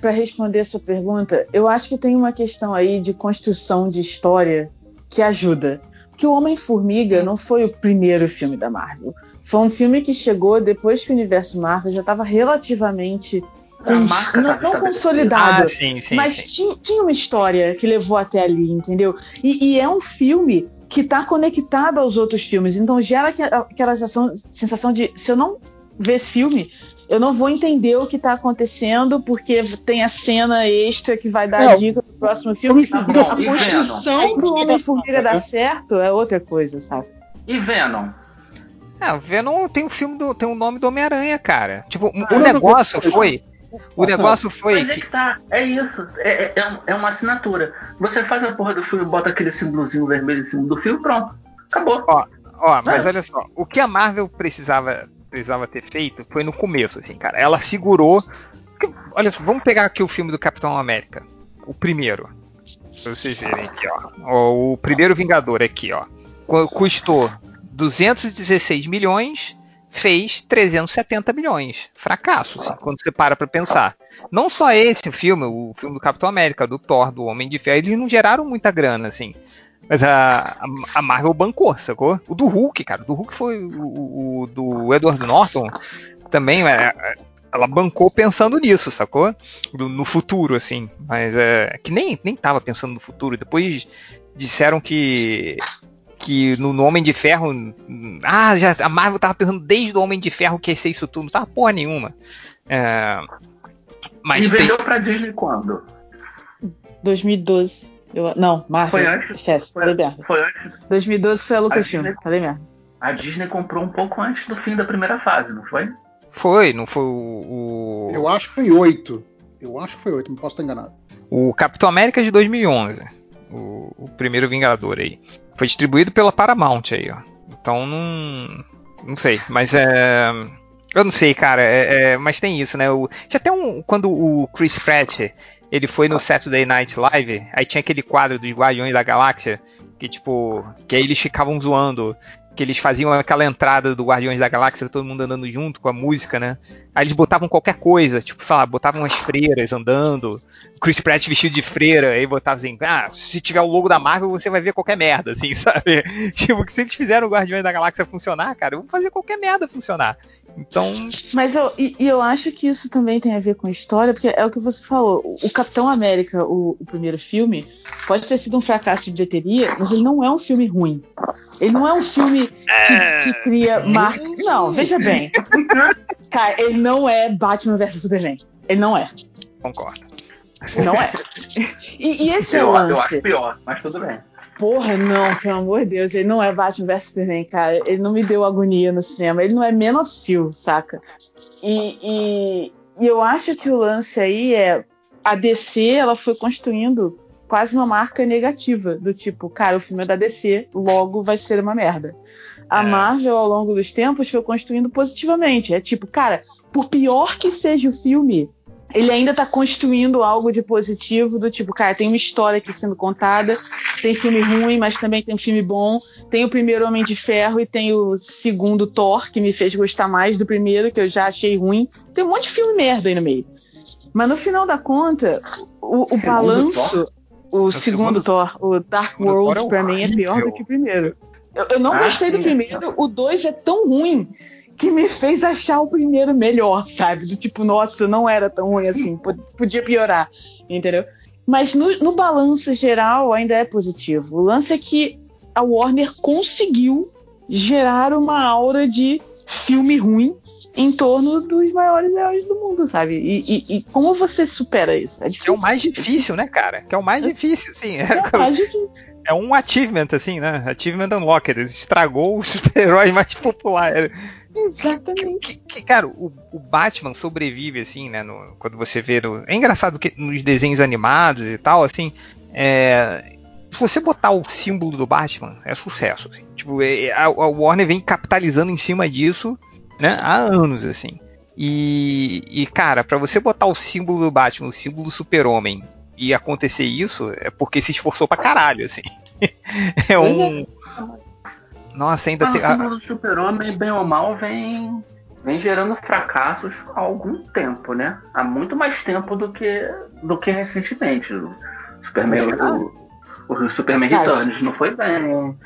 Para responder a sua pergunta, eu acho que tem uma questão aí de construção de história que ajuda. Que o Homem-Formiga não foi o primeiro filme da Marvel. Foi um filme que chegou depois que o universo Marvel já estava relativamente não, não consolidado, ah, sim, sim, mas sim. Tinha, tinha, uma história que levou até ali, entendeu? E, e é um filme que está conectado aos outros filmes, então gera aquela sensação, sensação de se eu não ver esse filme, eu não vou entender o que está acontecendo, porque tem a cena extra que vai dar é, dica pro próximo filme. Tá a construção do Homem-Formiga dar certo é outra coisa, sabe? E Venom? É, o Venom tem um filme do, tem um nome do Homem-Aranha, cara. Tipo, ah, o negócio foi o negócio foi. Mas é que tá, é isso. É, é, é, uma assinatura. Você faz a porra do filme, bota aquele símbolozinho vermelho em cima do filme, pronto. Acabou. Ó, ó mas é. olha só. O que a Marvel precisava, precisava ter feito foi no começo, assim, cara. Ela segurou. Olha só, vamos pegar aqui o filme do Capitão América. O primeiro. Pra vocês verem aqui, ó. O primeiro Vingador aqui, ó. Custou 216 milhões fez 370 milhões. Fracasso, assim, quando você para pra pensar. Não só esse filme, o filme do Capitão América, do Thor, do Homem de Ferro, eles não geraram muita grana, assim. Mas a, a Marvel bancou, sacou? O do Hulk, cara, o do Hulk foi o, o, do Edward Norton, também é, é, ela bancou pensando nisso, sacou? Do, no futuro, assim. Mas é que nem, nem tava pensando no futuro. Depois disseram que que no, no, Homem de Ferro. Ah, já, a Marvel tava pensando desde o Homem de Ferro que ia ser isso tudo. Não tava porra nenhuma. É, mas e vendeu tem... pra Disney quando? 2012. Eu, não, Marvel. Foi antes. Esquece, foi, falei merda. Foi antes. 2012 foi a Lucasfilm, Disney, falei merda. A Disney comprou um pouco antes do fim da primeira fase, não foi? Foi, não foi o. o... Eu acho que foi 8. Eu acho que foi 8, não posso estar enganado. O Capitão América de 2011. O, o primeiro Vingador aí. Foi distribuído pela Paramount aí, ó. Então não. Não sei, mas é. Eu não sei, cara, é, é, mas tem isso, né? O, tinha até um. Quando o Chris Pratt ele foi no Saturday Night Live, aí tinha aquele quadro dos Guardiões da Galáxia, que tipo. Que aí eles ficavam zoando que eles faziam aquela entrada do Guardiões da Galáxia, todo mundo andando junto com a música, né? Aí eles botavam qualquer coisa, tipo, sei lá, botavam as freiras andando, Chris Pratt vestido de freira, aí botavam assim, ah, se tiver o logo da Marvel, você vai ver qualquer merda, assim, [LAUGHS] sabe? Tipo, que se eles fizeram o Guardiões da Galáxia funcionar, cara, vou fazer qualquer merda funcionar. Então. Mas eu, e eu acho que isso também tem a ver com história, porque é o que você falou. O Capitão América, o, o primeiro filme, pode ter sido um fracasso de bilheteria, mas ele não é um filme ruim. Ele não é um filme que, é. que cria marca. Não, veja bem. Cara, ele não é Batman vs Superman. Ele não é. Concordo. Não é. E, e esse eu, é o lance. Eu acho pior, mas tudo bem. Porra, não, pelo amor de Deus, ele não é Batman vs Superman, cara. Ele não me deu agonia no cinema. Ele não é Man of Steel, saca? E, e, e eu acho que o lance aí é a DC, ela foi construindo quase uma marca negativa, do tipo, cara, o filme é da DC, logo vai ser uma merda. A é. Marvel, ao longo dos tempos, foi construindo positivamente. É tipo, cara, por pior que seja o filme, ele ainda tá construindo algo de positivo, do tipo, cara, tem uma história aqui sendo contada, tem filme ruim, mas também tem filme bom. Tem o primeiro Homem de Ferro e tem o segundo Thor, que me fez gostar mais do primeiro, que eu já achei ruim. Tem um monte de filme merda aí no meio. Mas no final da conta, o, o balanço. Thor? O, segundo, segundo Thor, o Dark World, é pra mim é pior do que o primeiro. Eu, eu não ah, gostei do primeiro, o dois é tão ruim que me fez achar o primeiro melhor, sabe? Do tipo, nossa, não era tão ruim assim, podia piorar, entendeu? Mas no, no balanço geral ainda é positivo. O lance é que a Warner conseguiu gerar uma aura de filme ruim em torno dos maiores heróis do mundo, sabe? E, e, e como você supera isso? É. Que é o mais difícil, né, cara? Que é o mais é. difícil, sim. É, é o mais [LAUGHS] difícil. É um achievement, assim, né? Achievement Unlocked. Estragou o [LAUGHS] super-herói mais popular. Exatamente. Que, que, cara, o, o, Batman sobrevive, assim, né? No, quando você vê. No, é engraçado que nos desenhos animados e tal, assim. É, se você botar o símbolo do Batman, é sucesso. Assim. Tipo, é, a, a Warner vem capitalizando em cima disso né, há anos, assim. E, e cara, para você botar o símbolo do Batman, o símbolo do Super-Homem, e acontecer isso, é porque se esforçou pra caralho, assim. [LAUGHS] é um. É. Nossa, ainda tem. O símbolo do Super-Homem, bem ou mal, vem, vem gerando fracassos há algum tempo, né? Há muito mais tempo do que, do que recentemente. O Superman, o, o Superman Returns não foi bem.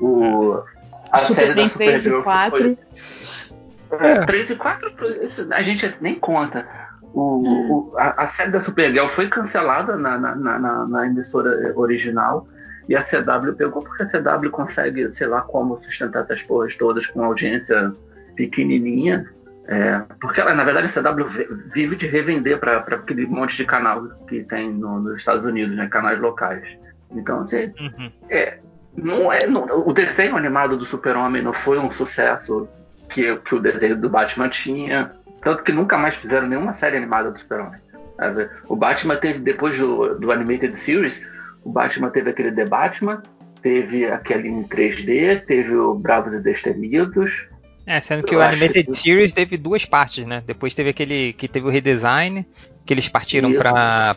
O, a Superman série da 3 e 4. Foi, é. 3 e 4 a gente nem conta. O, o a, a, série da Supergirl foi cancelada na, na, na, na, emissora original e a CW pegou porque a CW consegue, sei lá como, sustentar essas porras todas com audiência pequenininha. É, porque ela, na verdade, a CW vive de revender para aquele monte de canal que tem no, nos Estados Unidos, né, canais locais. Então, assim, uhum. é, não é, não, o desenho animado do Super-Homem não foi um sucesso que, que o desenho do Batman tinha. Tanto que nunca mais fizeram nenhuma série animada do Super-Homem. O Batman teve, depois do, do Animated Series, o Batman teve aquele The Batman, teve aquele em 3D, teve o Bravos e Destemidos. É, sendo que Eu o Animated que... Series teve duas partes, né? Depois teve aquele que teve o redesign, que eles partiram para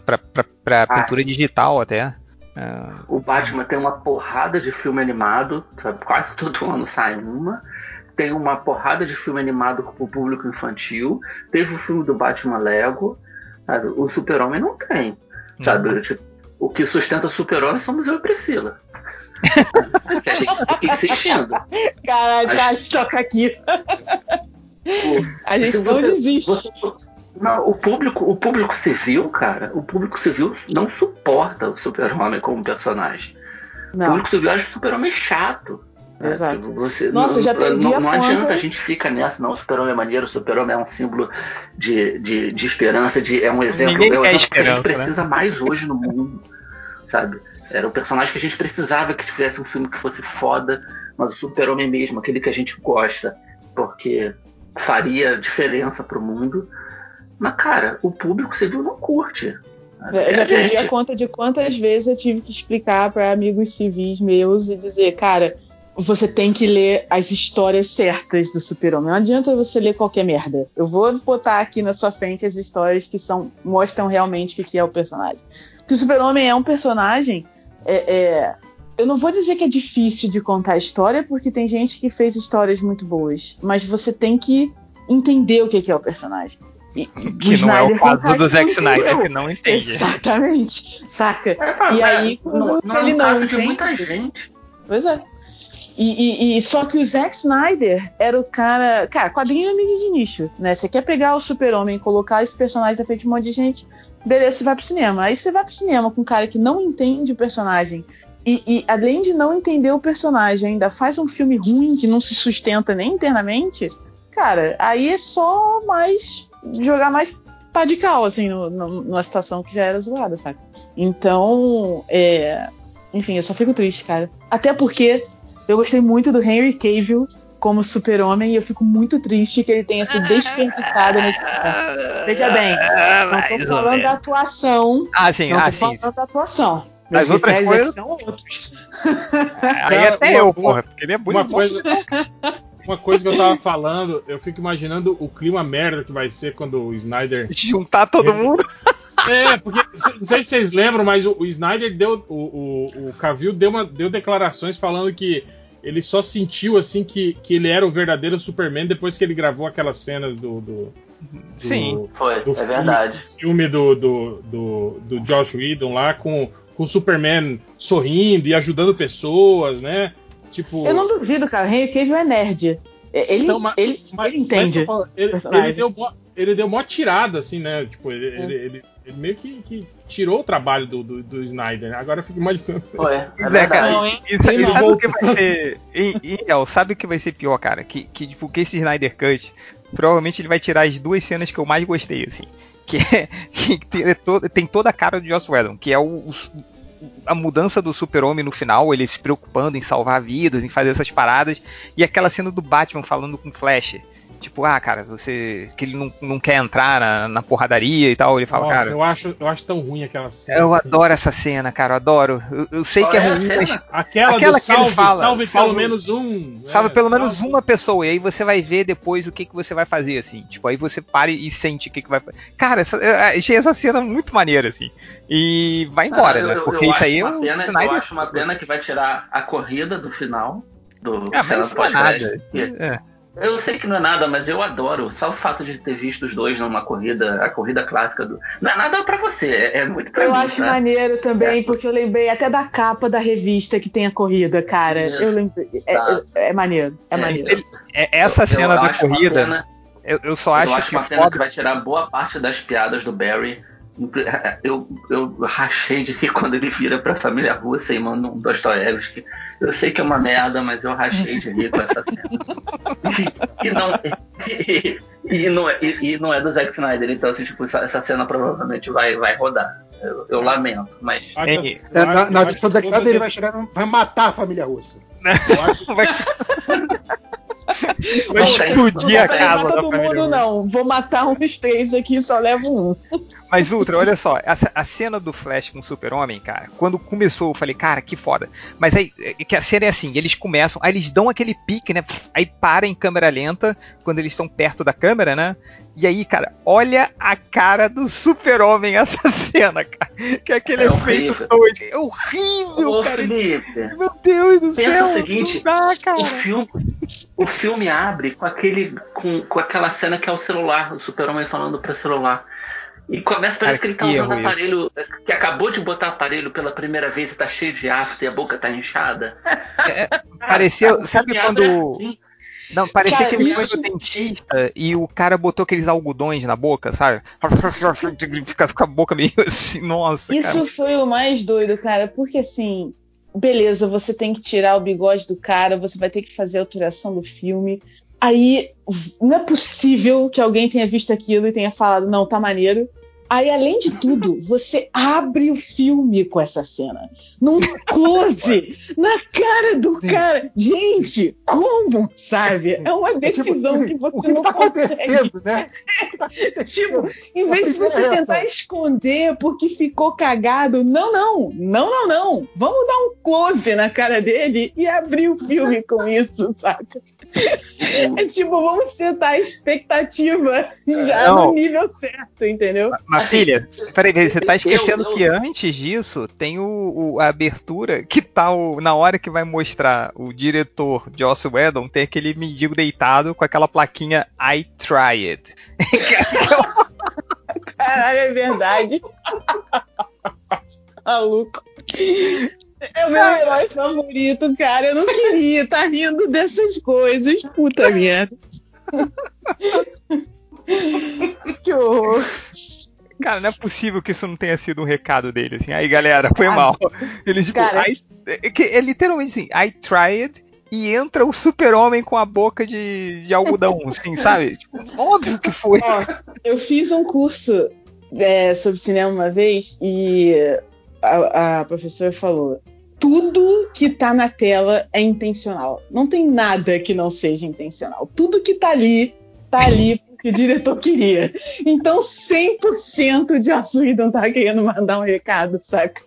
para ah. pintura digital até. O Batman tem uma porrada de filme animado, sabe? quase todo ano sai uma tem uma porrada de filme animado para o público infantil. Teve o filme do Batman Lego. Sabe? O Super-Homem não tem. Sabe? Tipo, o que sustenta o Super-Homem somos eu e Priscila. [LAUGHS] que a gente fica insistindo. Caralho, tá, toca aqui. a gente não desiste. Você, não, o público, o público civil, cara, o público civil não suporta o Super-Homem como personagem. Não. O público civil acha o Super-Homem chato. É, Exato. Tipo, você, Nossa, não, já perdi não, a não adianta a gente ficar nessa, não. O super-homem é maneiro, o super-homem é um símbolo de, de, de esperança, de, é um exemplo, Ninguém é um exemplo que a gente né? precisa né? mais hoje no mundo, sabe? Era o personagem que a gente precisava que tivesse um filme que fosse foda, mas o super-homem mesmo, aquele que a gente gosta, porque faria diferença pro mundo. Mas, cara, o público civil não curte. Eu já perdi a conta de quantas vezes eu tive que explicar para amigos civis meus e dizer, cara, você tem que ler as histórias certas do Super-Homem. Não adianta você ler qualquer merda. Eu vou botar aqui na sua frente as histórias que são mostram realmente o que é o personagem. Porque o Super-Homem é um personagem. É, é, eu não vou dizer que é difícil de contar a história, porque tem gente que fez histórias muito boas. Mas você tem que entender o que é o personagem. E, que não é o caso do Zack Snyder, que não entende. Exatamente. Saca? É, e aí, não, não ele é não entende. muita gente. Pois é. E, e, só que o Zack Snyder era o cara. Cara, quadrinho é mídia de nicho, né? Você quer pegar o super-homem e colocar esse personagem na frente de um monte de gente, beleza, você vai pro cinema. Aí você vai pro cinema com um cara que não entende o personagem. E, e além de não entender o personagem, ainda faz um filme ruim que não se sustenta nem internamente. Cara, aí é só mais. jogar mais pá de cal, assim, no, no, numa situação que já era zoada, saca? Então, é. Enfim, eu só fico triste, cara. Até porque eu gostei muito do Henry Cavill como super-homem e eu fico muito triste que ele tenha sido desperdiçado nesse filme. [LAUGHS] Veja bem, não tô falando da atuação. Ah, sim, não ah, tô sim. falando da atuação. Mas outras coisas são outros. Aí [LAUGHS] até uma, eu, porra, porque ele é bonito. Uma coisa, uma coisa que eu tava falando, eu fico imaginando o clima merda que vai ser quando o Snyder [LAUGHS] juntar todo mundo. É, porque não sei se vocês lembram, mas o, o Snyder deu. O, o, o Cavill deu, uma, deu declarações falando que ele só sentiu assim que, que ele era o verdadeiro Superman depois que ele gravou aquelas cenas do. do, do Sim, foi, do é filme, verdade. filme do, do, do, do Josh Whedon lá com, com o Superman sorrindo e ajudando pessoas, né? Tipo... Eu não duvido, cara. O Henry Cavill é nerd. Ele, então, mas, ele, mas, ele entende. Mas, ele, ele, deu, ele deu uma tirada, assim, né? Tipo, ele, é. ele, ele, meio que, que, tirou o trabalho do, do, do Snyder, né? Agora eu fico imaginando. Ué, é, é cara, não, e, e, sabe o que vai ser. E, e, sabe o que vai ser pior, cara? Que, que, tipo, que esse Snyder Cut provavelmente ele vai tirar as duas cenas que eu mais gostei, assim. Que, é, [LAUGHS] que tem, é tem, toda a cara do Joss Whedon, que é o, o a mudança do super-homem no final, ele se preocupando em salvar vidas, em fazer essas paradas, e aquela cena do Batman falando com Flash. Tipo, ah, cara, você. que ele não, não quer entrar na, na porradaria e tal. Ele fala, Nossa, cara. Eu acho, eu acho tão ruim aquela cena. Eu adoro essa cena, cara, eu adoro. Eu, eu sei Qual que é, é ruim, mas. Aquela, aquela que salve, ele fala, salve, salve pelo menos um. Salve é, pelo salve. menos uma pessoa. E aí você vai ver depois o que, que você vai fazer, assim. Tipo, aí você para e sente o que, que vai fazer. Cara, essa, eu achei essa cena muito maneira, assim. E vai embora, ah, né? Porque isso aí é um pena, Eu acho uma pena que vai tirar a corrida do final. Do é, mas não é nada. É. Eu sei que não é nada, mas eu adoro. Só o fato de ter visto os dois numa corrida, a corrida clássica do. Não é nada para você, é, é, muito pra Eu mim, acho né? maneiro também, é. porque eu lembrei até da capa da revista que tem a corrida, cara. Isso. Eu lembrei. É, tá. é, é, maneiro, é, maneiro. essa cena eu, eu da corrida. Pena, eu, eu só acho, eu acho que uma pena foda... que vai tirar boa parte das piadas do Barry [LAUGHS] eu, eu rachei de rir quando ele vira pra família russa e manda um Dostoiévski. Eu sei que é uma merda, mas eu rachei de rir com essa cena. E, [LAUGHS] e não, e, e, não, é, e, e, não é do Zack Snyder, então assim, tipo, essa, cena provavelmente vai, vai rodar. Eu, eu lamento, mas. É, na, na edição do Zack Snyder ele vai chegar vai matar a família russa. Acho... [LAUGHS] vai... Vai explodir a casa da todo mundo, não. Vou matar uns três aqui, só levo um. Mas, Ultra, olha só, a, a cena do Flash com o Super-Homem, cara, quando começou, eu falei, cara, que foda. Mas aí, é, que a cena é assim, eles começam, aí eles dão aquele pique, né? Aí para em câmera lenta, quando eles estão perto da câmera, né? E aí, cara, olha a cara do super-homem essa [LAUGHS] cena, cara. Que é aquele é efeito todo. É horrível, Ô, cara. Felipe, Meu Deus do pensa céu. o seguinte, dá, o, filme, o filme abre com, aquele, com, com aquela cena que é o celular, o super-homem falando para celular. E começa, parece Cara, que ele tá usando aparelho, isso. que acabou de botar aparelho pela primeira vez e tá cheio de ácido e a boca tá inchada. É, pareceu, sabe quando. É assim. Não, parecia cara, que ele isso... foi no dentista e o cara botou aqueles algodões na boca, sabe? [LAUGHS] Fica com a boca meio assim, nossa. Isso cara. foi o mais doido, cara, porque assim, beleza, você tem que tirar o bigode do cara, você vai ter que fazer a alteração do filme. Aí, não é possível que alguém tenha visto aquilo e tenha falado, não, tá maneiro. Aí, além de tudo, você abre o filme com essa cena. Num close [LAUGHS] na cara do cara. Gente, como? Sabe? É uma decisão que você que não tá consegue. Né? [LAUGHS] tipo, em vez de você tentar esconder porque ficou cagado, não, não, não, não, não. Vamos dar um close na cara dele e abrir o filme com isso, saca? [LAUGHS] É tipo, vamos setar a expectativa já não. no nível certo, entendeu? Mas, filha, peraí, você tá esquecendo eu, eu, que antes disso tem o, o, a abertura que tá o, na hora que vai mostrar o diretor Joss Whedon tem aquele mendigo deitado com aquela plaquinha I tried. [LAUGHS] Caralho, é verdade. [LAUGHS] Maluco. É o meu herói favorito, cara. Eu não queria estar tá rindo dessas coisas. Puta merda. [LAUGHS] que horror. Cara, não é possível que isso não tenha sido um recado dele, assim. Aí, galera, foi mal. Ele, tipo, cara, I, é, é literalmente assim, I tried e entra o super-homem com a boca de, de algodão, [LAUGHS] assim, sabe? Tipo, óbvio que foi. Ó, eu fiz um curso é, sobre cinema uma vez e a, a professora falou: tudo que tá na tela é intencional. Não tem nada que não seja intencional. Tudo que tá ali, tá ali porque o diretor queria. Então 100% de Assuidon tá querendo mandar um recado, saca?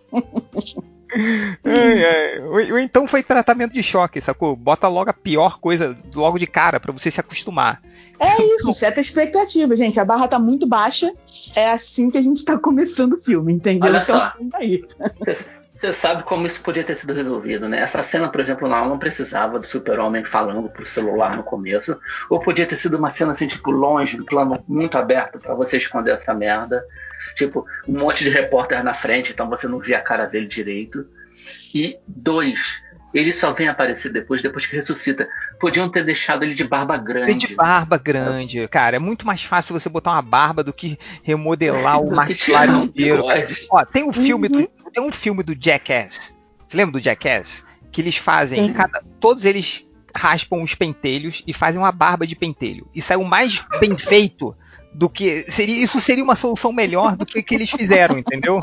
É, é. Ou, então foi tratamento de choque, sacou? Bota logo a pior coisa logo de cara para você se acostumar. É isso, seta expectativa, gente. A barra tá muito baixa. É assim que a gente tá começando o filme, entendeu? Olha então, só. aí. [LAUGHS] Você sabe como isso podia ter sido resolvido, né? Essa cena, por exemplo, não, não precisava do super-homem falando pro celular no começo. Ou podia ter sido uma cena assim, tipo, longe, um plano muito aberto para você esconder essa merda. Tipo, um monte de repórter na frente, então você não via a cara dele direito. E dois, ele só vem aparecer depois, depois que ressuscita. Podiam ter deixado ele de barba grande. De barba grande, cara. É muito mais fácil você botar uma barba do que remodelar o maxilar inteiro. Ó, tem um filme do, uhum. Tem um filme do Jackass. Você lembra do Jackass? Que eles fazem, cada, todos eles raspam os pentelhos e fazem uma barba de pentelho. E saiu mais bem feito do que. Seria, isso seria uma solução melhor do que que eles fizeram, entendeu?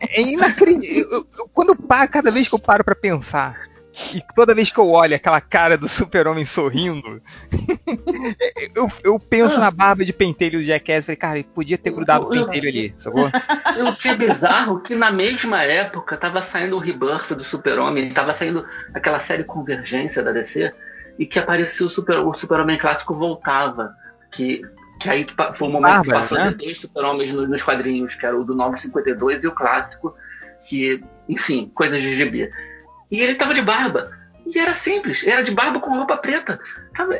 É inacreditável. Quando eu paro, cada vez que eu paro para pensar e toda vez que eu olho aquela cara do super-homem sorrindo, [LAUGHS] eu, eu, penso ah. na barba de pentelho do Jackass e falei, cara, ele podia ter grudado o pentelho ali, [LAUGHS] sacou? Eu achei bizarro que na mesma época tava saindo o Rebirth do super-homem, tava saindo aquela série Convergência da DC, e que apareceu o super-homem super clássico voltava, que, que aí foi o momento Bárbara, que passou né? dois super-homens nos quadrinhos, que era o do 952 e o clássico, que, enfim, coisas de gibi. E ele tava de barba. E era simples, era de barba com roupa preta.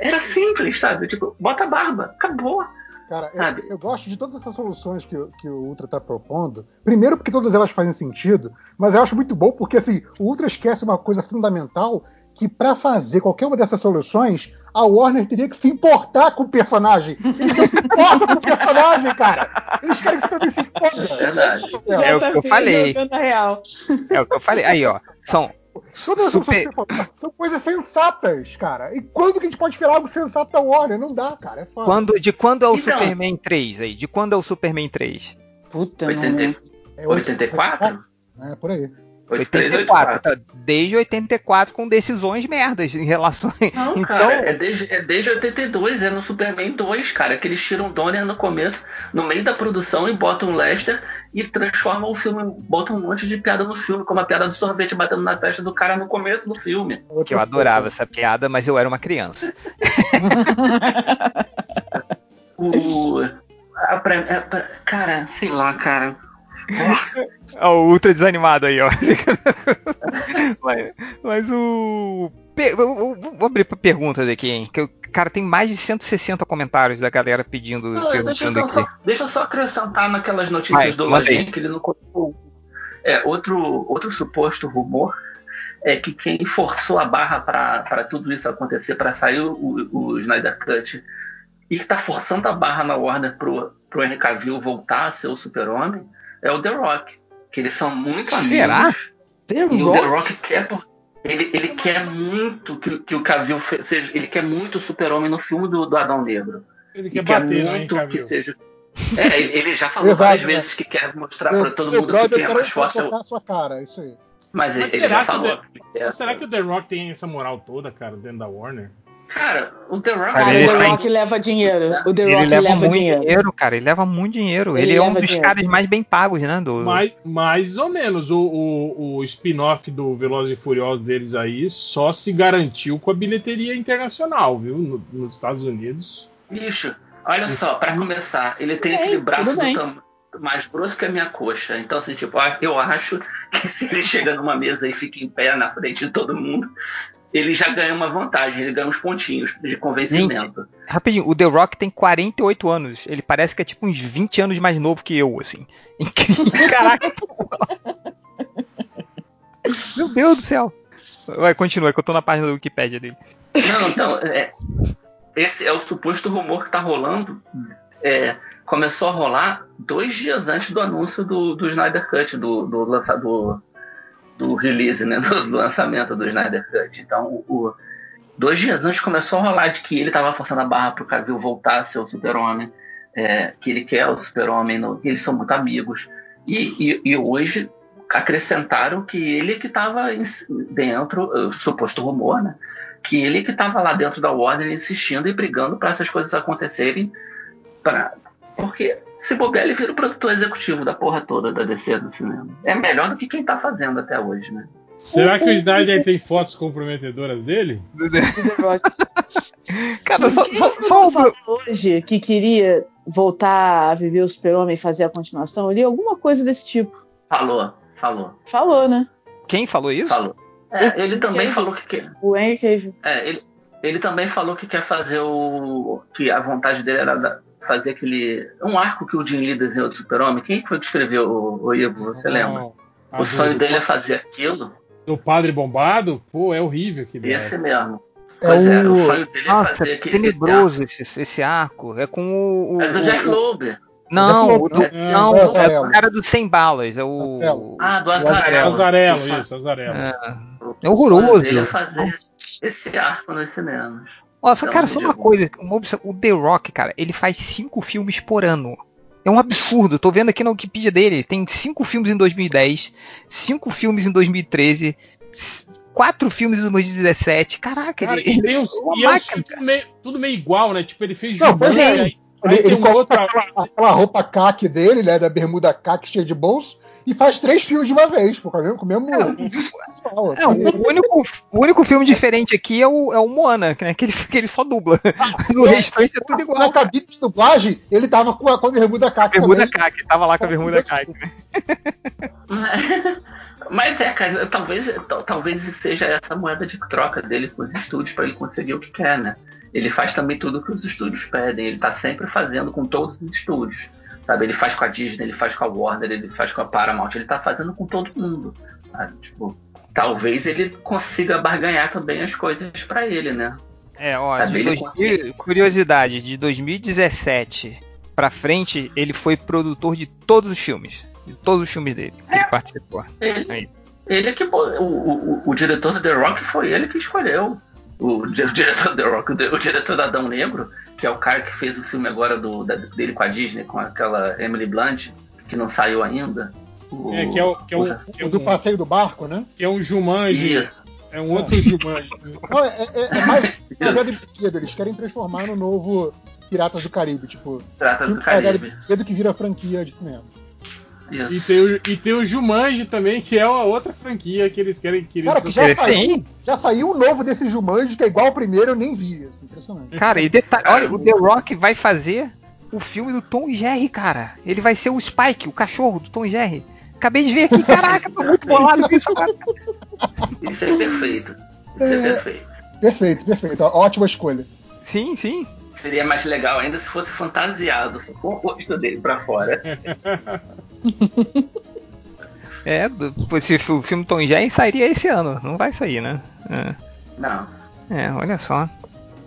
Era simples, sabe? Tipo, bota a barba, acabou. Cara, eu, eu, gosto de todas essas soluções que, que o Ultra está propondo. Primeiro, porque todas elas fazem sentido, mas eu acho muito bom porque assim, o Ultra esquece uma coisa fundamental que para fazer qualquer uma dessas soluções, a Warner teria que se importar com o personagem. Eles não se importam com o personagem, cara. Eles querem que você se importe. É verdade. É, é o que eu falei. É o que eu falei. Aí, ó. São Todas as Super... são coisas sensatas, cara. E quando que a gente pode esperar algo sensato da Warner? Não dá, cara. É quando, de quando é o então... Superman 3 aí? De quando é o Superman 3? Puta, 80... é 84? É, por aí. 84, tá, desde 84 com decisões merdas em relação. Não, então... cara, é desde, é desde 82, é no Superman 2, cara, que eles tiram o Donner no começo, no meio da produção e botam o Lester e transformam o filme, botam um monte de piada no filme, como a piada do sorvete batendo na testa do cara no começo do filme. Que eu adorava essa piada, mas eu era uma criança. [LAUGHS] o, a, a, cara, sei lá, cara. Ó, o ultra desanimado aí, ó. [LAUGHS] mas, mas o. Vou abrir para perguntas aqui, hein? Que, cara, tem mais de 160 comentários da galera pedindo. Não, perguntando deixa, eu aqui. Só, deixa eu só acrescentar naquelas notícias Vai, do Login que ele não colocou. É, outro, outro suposto rumor é que quem forçou a barra para tudo isso acontecer, para sair o, o Snyder Cut, e que tá forçando a barra na Warner pro, pro Henry Cavill voltar a ser o super-homem, é o The Rock. Que eles são muito amigos. Será? The e Rock? o The Rock quer. Ele, ele quer muito que, que o Cavill seja. Ele quer muito o super-homem no filme do, do Adão Negro. Ele quer, bater, né, muito que seja. É, ele já falou Exato, várias vezes que quer mostrar para todo mundo que quem é mais forte. É sua cara, isso aí. Mas, Mas ele, será, que falou, The, será que o The Rock tem essa moral toda, cara, dentro da Warner? Cara, o The Rock, cara, o The Rock leva dinheiro. O The Rock ele leva, leva muito dinheiro. dinheiro. cara. Ele leva muito dinheiro. Ele, ele é um dos dinheiro. caras mais bem pagos, né? Do... Mais, mais ou menos. O, o, o spin-off do Velozes e Furiosos deles aí só se garantiu com a bilheteria internacional, viu? No, nos Estados Unidos. Bicho, olha Isso. só, para começar, ele tem aquele braço do tamanho mais grosso que a minha coxa. Então, assim, tipo, eu acho que se ele chega numa mesa e fica em pé na frente de todo mundo, ele já ganha uma vantagem, ele ganha uns pontinhos de convencimento. Gente, rapidinho, o The Rock tem 48 anos. Ele parece que é tipo uns 20 anos mais novo que eu, assim. [LAUGHS] Incrível. Caraca. Meu Deus do céu. Vai, continua, que eu tô na página do Wikipedia dele. Não, então, é, esse é o suposto rumor que tá rolando. É, começou a rolar dois dias antes do anúncio do, do Snyder Cut, do, do lançador do release, né, [LAUGHS] do lançamento do Snyder Cut. Então, o, o, dois dias antes começou a rolar de que ele estava forçando a barra para o Cavill voltar a ser o super-homem, é, que ele quer o super-homem, eles são muito amigos. E, e, e, hoje acrescentaram que ele que estava dentro, suposto rumor, né, que ele que estava lá dentro da Warner insistindo e brigando para essas coisas acontecerem, pra, porque se bobear, ele vira o produtor executivo da porra toda da DC no cinema. É melhor do que quem tá fazendo até hoje, né? Será que o Snyder tem fotos comprometedoras dele? [LAUGHS] Cara, só, só, só falou hoje que queria voltar a viver o Super-Homem e fazer a continuação. Eu li alguma coisa desse tipo. Falou, falou. Falou, né? Quem falou isso? Falou. É, ele também falou que quer. O Henry Cavill. É, ele, ele também falou que quer fazer o. que a vontade dele era fazer aquele. Um arco que o Jim Lee desenhou do Super-Homem. Quem foi que escreveu o, o Ivo? Você lembra? o sonho dele é fazer aquilo. Do padre bombado? Pô, é horrível que Esse mesmo. É pois é, o... o sonho dele é Nossa, é fazer aquele. tenebroso esse, esse arco. É com o. é do Jack Loeb. Não, o do, é, não, é, é o cara do 100 balas, é o. Ah, do Azarelo. Azarelo, isso, Azarelo. É, é horroroso. Fazer, esse arco nos cinemas. Nossa, então, cara, só uma coisa, uma o The Rock, cara, ele faz cinco filmes por ano. É um absurdo. Tô vendo aqui na Wikipedia dele. Tem cinco filmes em 2010, cinco filmes em 2013, quatro filmes em 2017. Caraca, cara, ele, tem os, é e é tudo, meio, tudo meio igual, né? Tipo, ele fez Não, é. aí, ele, ele um outra... aquela, aquela roupa caque dele, né? Da bermuda caque cheia de bolso e faz três filmes de uma vez, pô, com o mesmo. É, é, o, único, o único filme diferente aqui é o, é o Moana, né, que, ele, que ele só dubla. Ah, o restante é tudo igual. Na cabine de dublagem, ele tava com a, com a bermuda caque. Bermuda caque, tava lá com a bermuda caque. [LAUGHS] Mas é, cara, talvez, talvez seja essa moeda de troca dele com os estúdios para ele conseguir o que quer, né? Ele faz também tudo o que os estúdios pedem, ele tá sempre fazendo com todos os estúdios. Sabe? Ele faz com a Disney, ele faz com a Warner, ele faz com a Paramount, ele tá fazendo com todo mundo. Sabe? Tipo, talvez ele consiga barganhar também as coisas para ele, né? É, ó, de dois, curiosidade, de 2017 para frente, ele foi produtor de todos os filmes. De todos os filmes dele que é, ele participou. Ele, ele é que. O, o, o, diretor do The Rock foi ele que escolheu. [LAUGHS] O, diretor do The Rock, o, diretor da Adão Negro, que é o cara que fez o filme agora do, da, dele com a Disney, com aquela Emily Blunt, que não saiu ainda. O, é, que é o, que é o, que é o do passeio do barco, né? Que é um Jumanji. Isso. É um outro Jumanji. Não, é, é, é mais [LAUGHS] baseado em brinquedo. Eles querem transformar no novo Piratas do Caribe. Tipo, Piratas do Caribe. brinquedo que vira franquia de cinema. E tem, o, e tem o Jumanji também, que é uma outra franquia que eles querem que Cara, que já saiu, já saiu o novo desse Jumanji, que é igual ao primeiro, eu nem vi. Assim, impressionante. Cara, e detalhe, olha, o The Rock vai fazer o filme do Tom e Jerry, cara. Ele vai ser o Spike, o cachorro do Tom e Jerry. Acabei de ver aqui, caraca, tô muito bolado com isso, cara. Isso é perfeito. Isso é, é perfeito. Perfeito, perfeito. Ótima escolha. Sim, sim. Seria mais legal ainda se fosse fantasiado, com o rosto dele pra fora. [LAUGHS] é, se o filme Tom Jerry sairia esse ano, não vai sair, né? É. Não. É, olha só.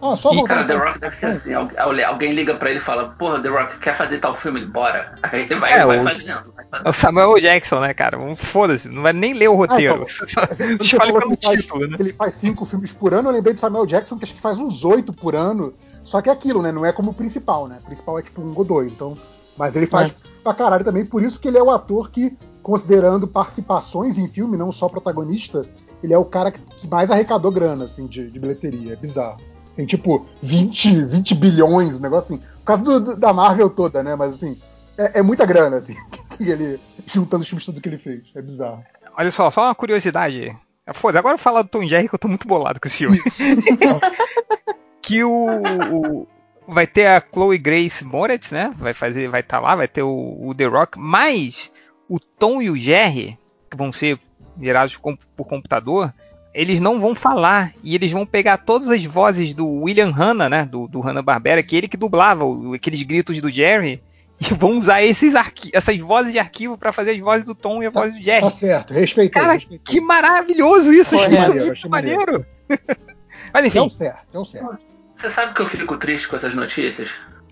Ah, só e, cara, The Rock deve ser assim. Alguém liga pra ele e fala, porra, The Rock, quer fazer tal filme? Bora. [LAUGHS] Aí ele vai, é, vai, o, fazendo, vai fazendo. O Samuel Jackson, né, cara? Foda-se, não vai nem ler o roteiro. Ah, então, [LAUGHS] Escolhe pelo título, faz, né? Ele faz cinco filmes por ano, eu lembrei do Samuel Jackson, que acho que faz uns oito por ano. Só que é aquilo, né? Não é como o principal, né? O principal é tipo um ou dois. Então, mas ele faz é. pra caralho também. Por isso que ele é o ator que, considerando participações em filme, não só protagonista, ele é o cara que mais arrecadou grana, assim, de, de bilheteria. É bizarro. Tem tipo 20, 20 bilhões, um negócio assim. Por causa do, do, da Marvel toda, né? Mas assim, é, é muita grana, assim, [LAUGHS] que ele. juntando os filmes tudo que ele fez. É bizarro. Olha só, só uma curiosidade. Foda, agora falar do Tom Jerry que eu tô muito bolado com esse filme. [LAUGHS] [LAUGHS] que o, o, vai ter a Chloe Grace Moretz, né? Vai fazer, vai estar tá lá, vai ter o, o, The Rock, mas o Tom e o Jerry, que vão ser gerados com, por computador, eles não vão falar e eles vão pegar todas as vozes do William Hanna, né? Do, do Hanna Barbera, que ele que dublava o, aqueles gritos do Jerry. E vão usar esses essas vozes de arquivo para fazer as vozes do Tom e a voz do Jerry. Tá certo, respeitei. Cara, respeitei. que maravilhoso isso! Achei maneiro, achei maneiro. [LAUGHS] Mas enfim. Deu certo, deu certo. Você sabe que eu fico triste com essas notícias?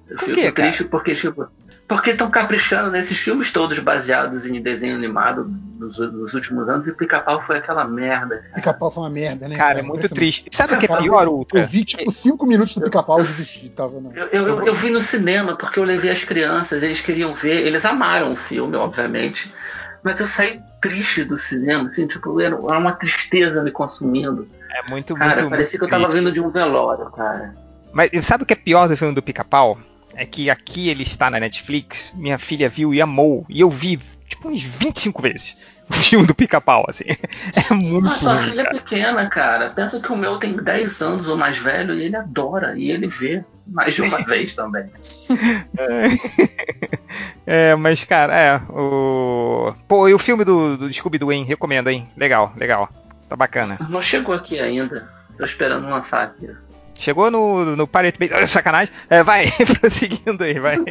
Eu Por fico quê, triste porque, tipo, porque estão caprichando nesses filmes todos baseados em desenho animado nos, nos últimos anos e Pica-Pau foi aquela merda. Pica-Pau foi uma merda, né? Cara, cara é muito triste. Sabe o que é pior, Ultra? Eu vi, tipo, cinco minutos do Pica-Pau e desisti. Tava, não. Eu, eu, eu, eu vi no cinema porque eu levei as crianças, eles queriam ver, eles amaram o filme, obviamente. Mas eu saí triste do cinema, assim, tipo, era uma tristeza me consumindo. É muito, cara, muito. Parecia muito que eu tava vindo de um velório, cara. Mas sabe o que é pior do filme do Pica-Pau? É que aqui ele está na Netflix, minha filha viu e amou. E eu vi, tipo, uns 25 vezes o filme do Pica-Pau, assim. [LAUGHS] É muito Mas sua filha é pequena, cara. Pensa que o meu tem 10 anos ou mais velho e ele adora. E ele vê mais de uma [LAUGHS] vez também. É. é, mas, cara, é. O... Pô, e o filme do, do Scooby-Doo, hein? Recomendo, hein? Legal, legal. Tá bacana. Não chegou aqui ainda. Tô esperando lançar aqui. Chegou no, no Pirate Bay. Sacanagem. É, vai, [LAUGHS] prosseguindo aí, vai. [LAUGHS]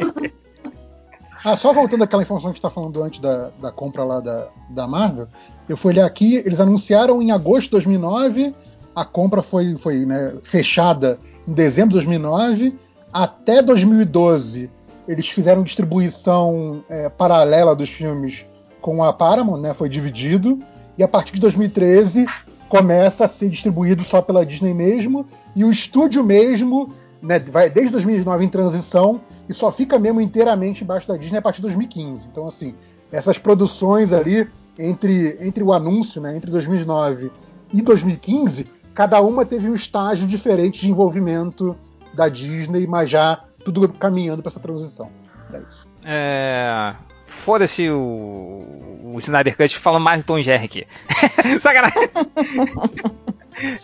Ah, só voltando àquela informação que a gente está falando antes da, da compra lá da, da Marvel, eu fui olhar aqui, eles anunciaram em agosto de 2009, a compra foi, foi né, fechada em dezembro de 2009, até 2012 eles fizeram distribuição é, paralela dos filmes com a Paramount, né, foi dividido, e a partir de 2013 começa a ser distribuído só pela Disney mesmo, e o estúdio mesmo, né, vai desde 2009 em transição, e só fica mesmo inteiramente embaixo da Disney a partir de 2015. Então, assim, essas produções ali, entre, entre o anúncio, né, entre 2009 e 2015, cada uma teve um estágio diferente de envolvimento da Disney, mas já tudo caminhando para essa transição. É isso. É, foda-se o, o Snyder Cut falando mais do Tom Jerry aqui. [LAUGHS] Sacanagem. [LAUGHS]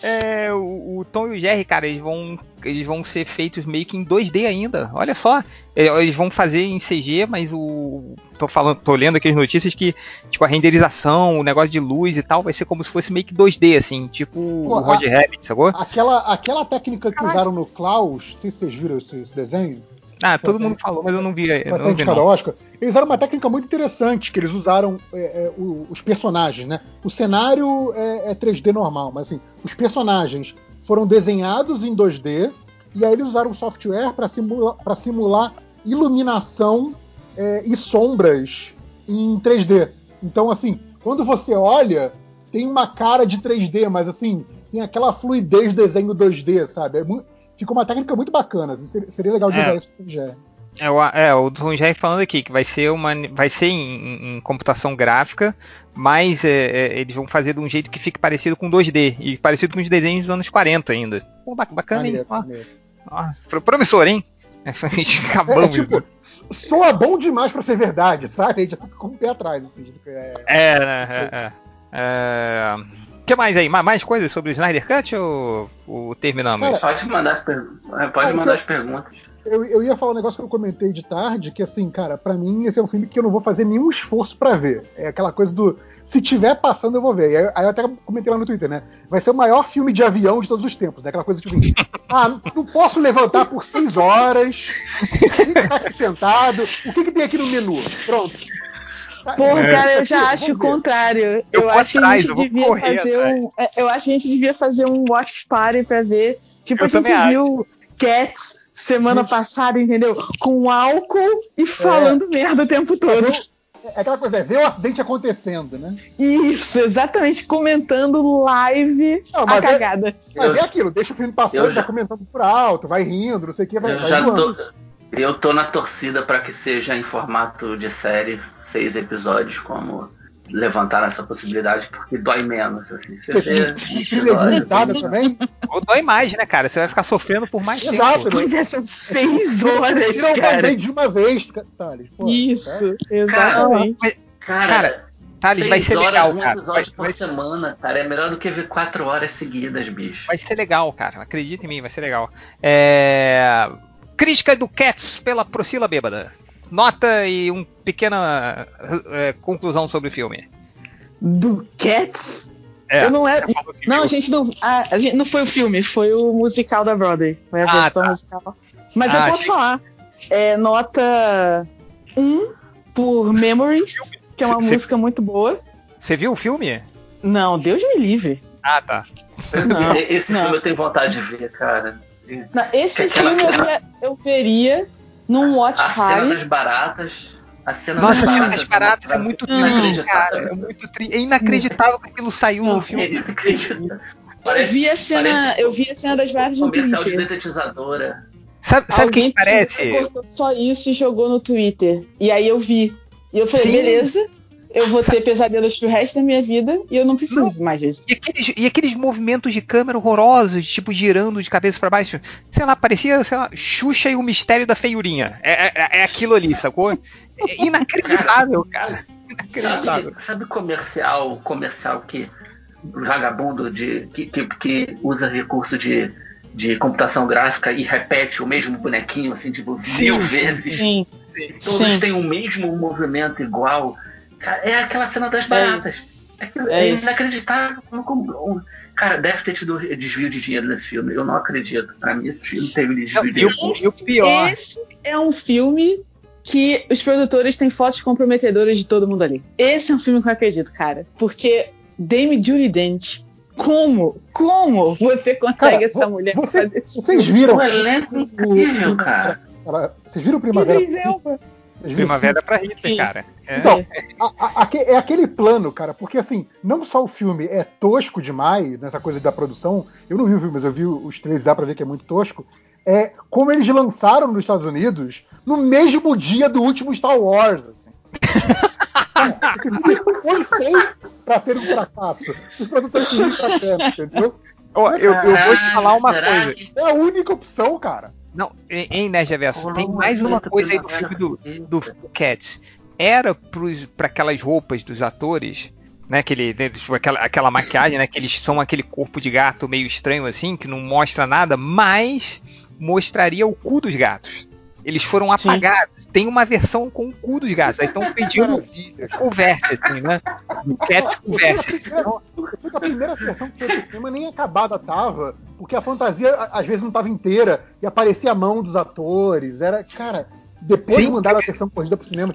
É, o, o, Tom e o Jerry, cara, eles vão, eles vão ser feitos meio que em 2D ainda. Olha só, eles vão fazer em CG, mas o tô falando, tô lendo aqui as notícias que tipo a renderização, o negócio de luz e tal vai ser como se fosse meio que 2D assim, tipo Pô, o Roger Rabbit, sacou? Aquela aquela técnica que usaram no Klaus, não sei se vocês viram esse, esse desenho, ah, todo mundo falou, mas eu não vi. Eu não vi não. Oscar. Eles usaram uma técnica muito interessante, que eles usaram é, é, os personagens, né? O cenário é, é 3D normal, mas assim, os personagens foram desenhados em 2D e aí eles usaram software para simula simular iluminação é, e sombras em 3D. Então, assim, quando você olha, tem uma cara de 3D, mas assim, tem aquela fluidez do desenho 2D, sabe? É muito, ficou uma técnica muito bacana. Assim, seria, legal de é. usar isso com o GR. É, o, é, o falando aqui que vai ser uma, vai ser em, em computação gráfica, mas é, é, eles vão fazer de um jeito que fique parecido com 2D e parecido com os desenhos dos anos 40 ainda. Pô, bacana, maneiro, hein? Ó, ó, promissor, hein? [LAUGHS] Acabamos. É, tipo, soa bom demais pra ser verdade, sabe? A gente fica com o pé atrás. Assim, é, é, né? É, é, é que mais aí? Mais coisas sobre o Snyder Cut ou, ou terminamos? Cara, pode mandar as, per... pode mandar as perguntas. Eu, eu, ia falar um negócio que eu comentei de tarde, que assim, cara, para mim esse é um filme que eu não vou fazer nenhum esforço para ver. É aquela coisa do. Se tiver passando, eu vou ver. Aí, aí, eu até comentei lá no Twitter, né? Vai ser o maior filme de avião de todos os tempos. Né? Aquela coisa tipo. [LAUGHS] ah, não posso levantar por seis horas, ficar sentado. O que, que tem aqui no menu? Pronto. Porra, é. cara, eu já acho o contrário. Eu, eu acho atrás, que a gente devia fazer atrás. um. É, eu acho que a gente devia fazer um watch party pra ver. Tipo, eu a gente viu Cats semana passada, entendeu? Com álcool e falando é. merda o tempo todo. É aquela coisa, é ver o acidente acontecendo, né? Isso, exatamente, comentando live não, a é- cagada. É, mas é aquilo, deixa o filme passando, já... tá comentando por alto, vai rindo, não sei o que, vai, eu vai já tô, Eu tô na torcida para que seja em formato de série, seis episódios, como levantaram essa possibilidade, porque dói menos. Assim. Você [LAUGHS] também? Ou dói mais, né, cara? Você vai ficar sofrendo por mais Exato, tempo. Né? São seis horas, Tira cara. de uma vez, Thales. Isso, tá? exatamente. Cara, cara Thales, vai ser legal, um cara. Vai, por vai... semana, cara, é melhor do que ver quatro horas seguidas, bicho. Vai ser legal, cara. Acredita em mim, vai ser legal. É... Crítica do Cats pela Procila Bêbada nota e uma pequena é, conclusão sobre o filme. Do Cats? É, eu não é. Não, a gente não. A, a, gente não foi o filme, foi o musical da Broadway. Foi a ah, versão tá. musical. Mas ah, eu posso achei... falar. É nota 1 por Memories, que é uma Cê... música muito boa. Você viu o filme? Não, Deus me livre. Ah, tá. Não, esse não. filme eu tenho vontade de ver, cara. Não, esse filme eu, via, eu veria num watch a party. Cena das baratas. A cena Nossa, das a cena das baratas é muito triste, cara. É, muito tri... é inacreditável que aquilo saiu no filme. É eu vi a cena, eu vi a cena das baratas no Twitter. De detetizadora. Sabe, sabe quem parece? cortou só isso e jogou no Twitter. E aí eu vi. E eu falei, Sim. beleza, eu vou ter pesadelos pro resto da minha vida e eu não preciso não. mais disso. E aqueles, e aqueles movimentos de câmera horrorosos, tipo girando de cabeça para baixo, sei lá, parecia, sei lá, Xuxa e o mistério da feiurinha. É, é, é aquilo ali, sacou? É inacreditável, cara. Inacreditável. Sabe, sabe comercial, comercial que vagabundo de que, que, que usa recurso de, de computação gráfica e repete o mesmo bonequinho assim tipo sim, mil vezes. Sim, sim. Todos sim. têm o mesmo movimento igual é aquela cena das é baratas. É, é, é inacreditável. Como, cara, deve ter tido desvio de dinheiro nesse filme. Eu não acredito. Pra mim, esse filme teve desvio de dinheiro. E o pior. Esse é um filme que os produtores têm fotos comprometedoras de todo mundo ali. Esse é um filme que eu acredito, cara. Porque Dame Julie Dent. Como? Como você consegue cara, essa mulher você, fazer isso? Vocês viram? O elenco incrível, cara. Vocês viram Primavera? Primavera para Hitler, cara. É. Então, a, a, é aquele plano, cara, porque assim, não só o filme é tosco demais, nessa coisa da produção, eu não vi o filme, mas eu vi os três, dá pra ver que é muito tosco, é como eles lançaram nos Estados Unidos no mesmo dia do último Star Wars. Assim. Esse filme foi feito pra ser um fracasso. Os produtores pra certo, entendeu? Oh, eu, eu, vou te falar uma coisa. É a única opção, cara. Não, em Nerd Reverso, tem mais uma coisa aí do filme do, do Cats. Era para aquelas roupas dos atores, né? Aquele, né, aquela, aquela maquiagem, né? Que eles são aquele corpo de gato meio estranho assim, que não mostra nada, mas mostraria o cu dos gatos. Eles foram apagados. Sim. Tem uma versão com o cu dos gatos. Aí estão [LAUGHS] pedindo converse, assim, né? Cats converse. A primeira versão que foi pro cinema nem acabada tava, porque a fantasia às vezes não tava inteira e aparecia a mão dos atores. Era, cara, depois Sim. de mandar a versão corrigida pro cinema.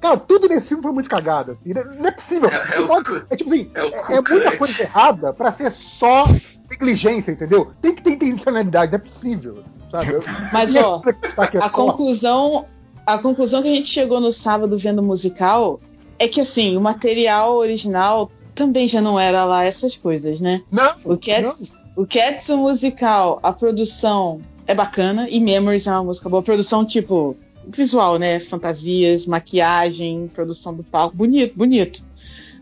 Cara, tudo nesse filme foi muito cagado. Assim. Não é possível. É, é, pode, é tipo assim, é, é, é muita coisa errada pra ser só negligência, entendeu? Tem que ter intencionalidade, não é possível. Sabe? [LAUGHS] Mas, ó, a só... conclusão. A conclusão que a gente chegou no sábado vendo o musical é que assim, o material original também já não era lá essas coisas, né? Não. O Cats, não. o Cats o musical, a produção é bacana e Memories é uma música boa. Produção tipo visual, né? Fantasias, maquiagem, produção do palco, bonito, bonito.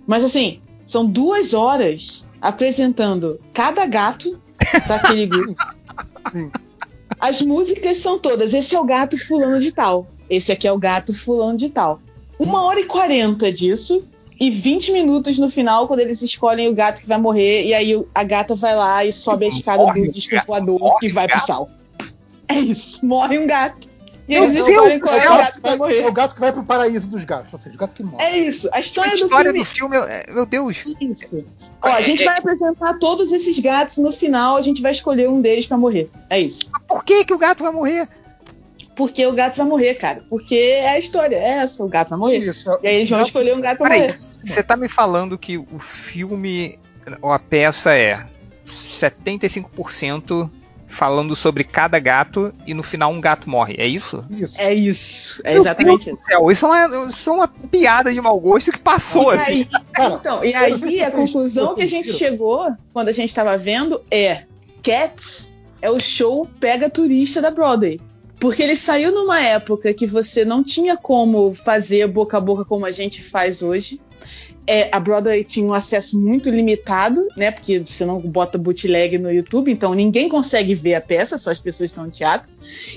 Mas assim, são duas horas apresentando cada gato daquele [LAUGHS] grupo. As músicas são todas. Esse é o gato fulano de tal. Esse aqui é o gato fulano de tal. Uma hora e quarenta disso. E 20 minutos no final, quando eles escolhem o gato que vai morrer. E aí a gata vai lá e sobe a escada morre do desculpador que vai pro sal. É isso. Morre um gato. E eles qual é o gato que vai morrer. É o gato que vai pro paraíso dos gatos. Ou seja, o gato que morre. É isso. A história, a história do filme. Do filme é, meu Deus. Isso. Ó, a gente vai apresentar todos esses gatos no final, a gente vai escolher um deles para morrer. É isso. Por que, que o gato vai morrer? Porque o gato vai morrer, cara. Porque é a história, é essa, o gato vai morrer. Isso, e aí eles vão escolher um gato pra Peraí, morrer. Você tá me falando que o filme, ou a peça é 75% falando sobre cada gato e no final um gato morre. É isso? isso. É isso. É exatamente isso. Céu, isso, é uma, isso é uma piada de mau gosto que passou, e assim. Aí, então, e aí a conclusão que a gente chegou quando a gente estava vendo é Cats é o show pega turista da Broadway. Porque ele saiu numa época que você não tinha como fazer boca a boca como a gente faz hoje é, a Broadway tinha um acesso muito limitado, né? Porque você não bota bootleg no YouTube, então ninguém consegue ver a peça, só as pessoas estão no teatro.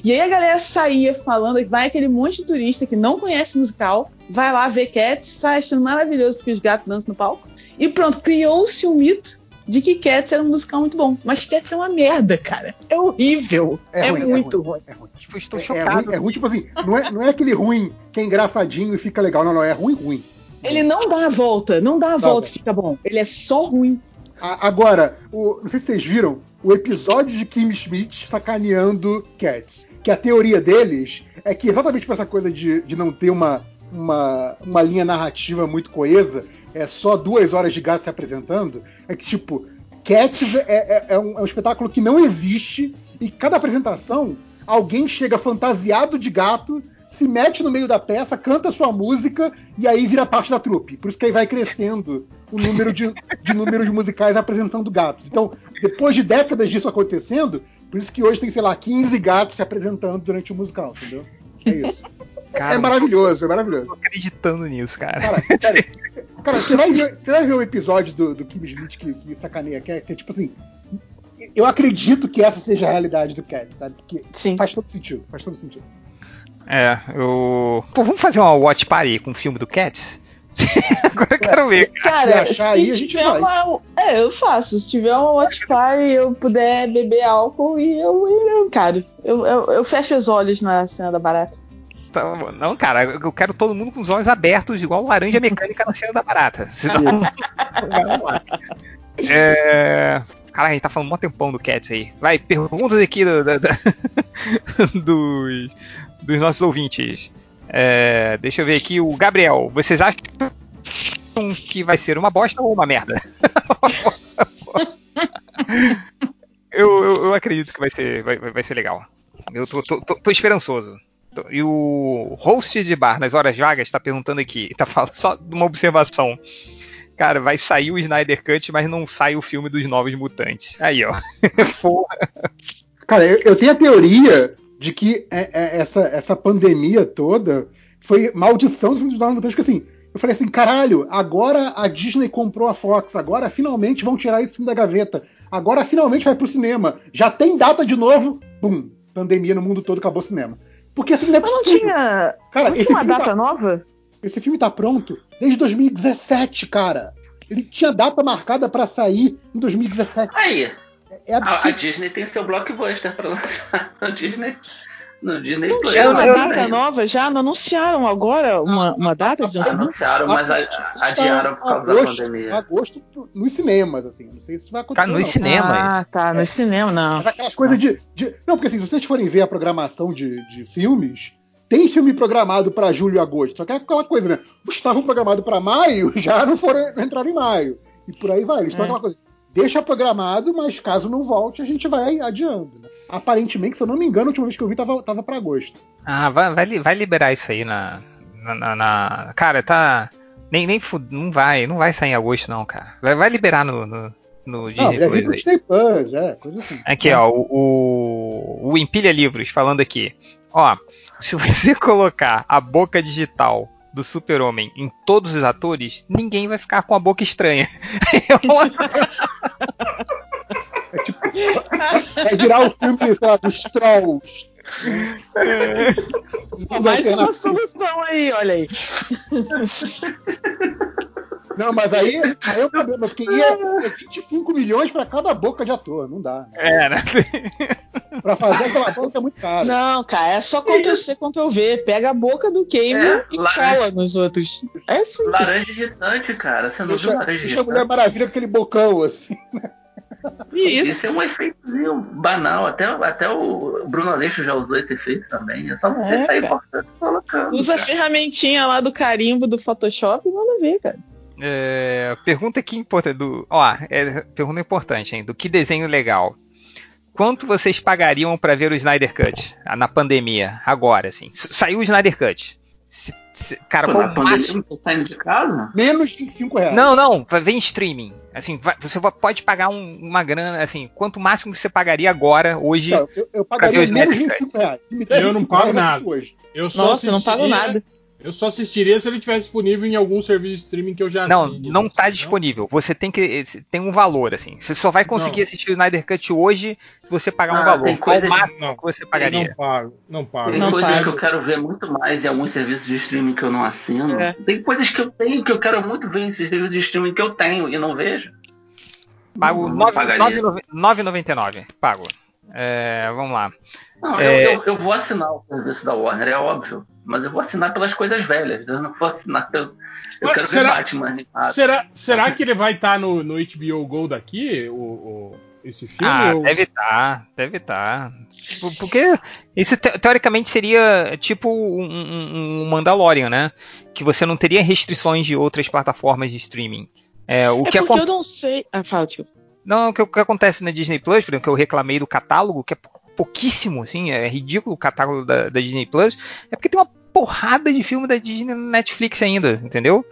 E aí a galera saía falando que vai aquele monte de turista que não conhece musical, vai lá ver Cats, sai achando maravilhoso porque os gatos dançam no palco. E pronto, criou-se um mito de que Cats era um musical muito bom. Mas Cats é uma merda, cara. É horrível. É, é ruim, muito é ruim. ruim. É ruim. Tipo, estou é, chocado. É ruim, é ruim, tipo assim, não é, não é aquele ruim que é engraçadinho e fica legal. Não, não, é ruim, ruim. Ele não dá a volta, não dá a volta e fica bom. Ele é só ruim. Agora, o, não sei se vocês viram o episódio de Kim Schmidt sacaneando Cats. Que a teoria deles é que exatamente por essa coisa de, de não ter uma, uma, uma linha narrativa muito coesa, é só duas horas de gato se apresentando, é que, tipo, Cats é, é, é, um, é um espetáculo que não existe e cada apresentação alguém chega fantasiado de gato se mete no meio da peça, canta sua música e aí vira parte da trupe. Por isso que aí vai crescendo o número de, de números musicais apresentando gatos. Então, depois de décadas disso acontecendo, por isso que hoje tem, sei lá, 15 gatos se apresentando durante o musical, entendeu? É isso. Cara, é maravilhoso, é maravilhoso. Tô acreditando nisso, cara. Cara, cara, cara você, vai ver, você vai ver o episódio do, do Kim Smith que, que sacaneia, que é, que é tipo assim. Eu acredito que essa seja a realidade do Cat, sabe? Porque Sim. faz todo sentido, faz todo sentido. É, eu. Pô, vamos fazer uma watch party com o filme do Cats? [LAUGHS] Agora eu quero ver. Cara, se aí, tiver uma. É, eu faço. Se tiver uma watch party e eu puder beber álcool e eu, eu cara, eu, eu, eu fecho os olhos na cena da barata. Então, não, cara, eu quero todo mundo com os olhos abertos, igual laranja mecânica na cena da barata. Senão... [LAUGHS] [LAUGHS] é... Cara, a gente tá falando um tempão do Cats aí. Vai, perguntas aqui do, do, do, [LAUGHS] dos, dos nossos ouvintes. É, deixa eu ver aqui, o Gabriel. Vocês acham que vai ser uma bosta ou uma merda? [LAUGHS] eu, eu, eu, acredito que vai ser, vai, vai ser legal. Eu tô, tô, tô, tô esperançoso. E o host de bar nas horas vagas está perguntando aqui, tá falando só de uma observação. Cara, vai sair o Snyder Cut, mas não sai o filme dos Novos Mutantes. Aí, ó. [LAUGHS] Porra. Cara, eu, eu, tenho a teoria de que é, é, essa, essa pandemia toda foi maldição dos filmes dos Novos Mutantes, porque assim, eu falei assim, caralho, agora a Disney comprou a Fox, agora finalmente vão tirar esse filme da gaveta, agora finalmente vai pro cinema. Já tem data de novo, bum, pandemia no mundo todo, acabou o cinema. Porque esse filme é Mas não tinha, cara, não tinha uma data tá, nova? Esse filme tá pronto desde 2017, cara. Ele tinha data marcada para sair em 2017. Aí. É, é a, a, Disney tem seu blockbuster pra [LAUGHS] lançar. A Disney no Disney não Play. Tinha uma data nova já? Não anunciaram agora uma, uma data de lançamento? Anunciaram, mas adiaram por causa agosto, da pandemia. Agosto nos cinemas, assim. Não sei se vai acontecer. Tá nos cinemas? Ah, tá, nos é. cinemas, não. Mas aquelas coisas de, de, Não, porque assim, se vocês forem ver a programação de, de filmes, tem filme programado para julho e agosto. Só que é aquela coisa, né? Os estavam programados para maio [LAUGHS] já não foram não entraram em maio. E por aí vai. Eles estão é. aquela coisa. Deixa programado, mas caso não volte, a gente vai adiando. Né? aparentemente, se eu não me engano, a última vez que eu vi tava, tava pra agosto. Ah, vai, vai, vai liberar isso aí na, na, na. Cara, tá. Nem, nem não vai, não vai sair em agosto, não, cara. Vai, vai liberar no, no, no Disney não, Plus. Disney Plus, é, coisa assim. Aqui, ó, o, o, o Empilha Livros falando aqui. Ó, [LAUGHS] se você colocar a boca digital do Super-Homem em todos os atores, ninguém vai ficar com a boca estranha. [LAUGHS] É tipo, vai virar o filme, lá, dos Trolls. É. Mais uma solução aí, olha aí. Não, mas aí, aí é o problema, porque ia é 25 milhões para cada boca de ator, não dá. Né? É, né? pra fazer aquela boca é muito caro. Não, cara, é só Ctrl C, Ctrl V. Pega a boca do Cable é, e cola nos outros. É simples. Laranja irritante, cara. Você não deixa, viu laranja irritante? Deixa a Mulher Maravilha com aquele bocão, assim, né? Isso. Isso é um efeitozinho banal. Até, até o Bruno Aleixo já usou esse efeito também. É só você é, sair cortando colocando. Usa cara. a ferramentinha lá do carimbo do Photoshop e manda ver, cara. É, pergunta aqui importante. Do, ó, é, pergunta importante, hein? Do que desenho legal. Quanto vocês pagariam para ver o Snyder Cut na pandemia, agora, assim? Saiu o Snyder Cut. Se, cara, Pô, qual máximo... saindo de casa? Menos de 5 reais. Não, não, vem streaming. Assim, vai, você pode pagar um, uma grana, assim, quanto máximo você pagaria agora, hoje? Não, eu, eu pagaria menos de 25 reais. eu não pago nada. Hoje. Eu só Nossa, eu não pago nada. Eu só assistiria se ele tivesse disponível em algum serviço de streaming que eu já Não, não está disponível. Você tem que tem um valor assim. Você só vai conseguir não. assistir o Snyder Cut hoje se você pagar ah, um valor. Qual o máximo não, que você pagaria? Não pago, não pago. Tem não coisas pago. que eu quero ver muito mais em alguns serviços de streaming que eu não assino. É. Tem coisas que eu tenho que eu quero muito ver em serviços de streaming que eu tenho e não vejo. Pago 9,99. Pago. É, vamos lá. Não, é... eu, eu, eu, vou assinar o serviço da Warner, é óbvio. Mas eu vou assinar pelas coisas velhas. Eu não vou assinar pelo. Eu quero será, ver Batman animado. Será, será que ele vai estar tá no, no HBO Go daqui? O, o, esse filme? Ah, ou... deve estar, tá, deve estar. Tá. Tipo, porque isso te, teoricamente seria tipo um, um, Mandalorian, né? Que você não teria restrições de outras plataformas de streaming. É, o é que porque eu não sei. Ah, fala, tio. Não, o que, o que acontece na Disney Plus, por exemplo, que eu reclamei do catálogo, que é pouquíssimo, assim, é ridículo o catálogo da, da, Disney Plus, é porque tem uma porrada de filme da Disney na Netflix ainda, entendeu?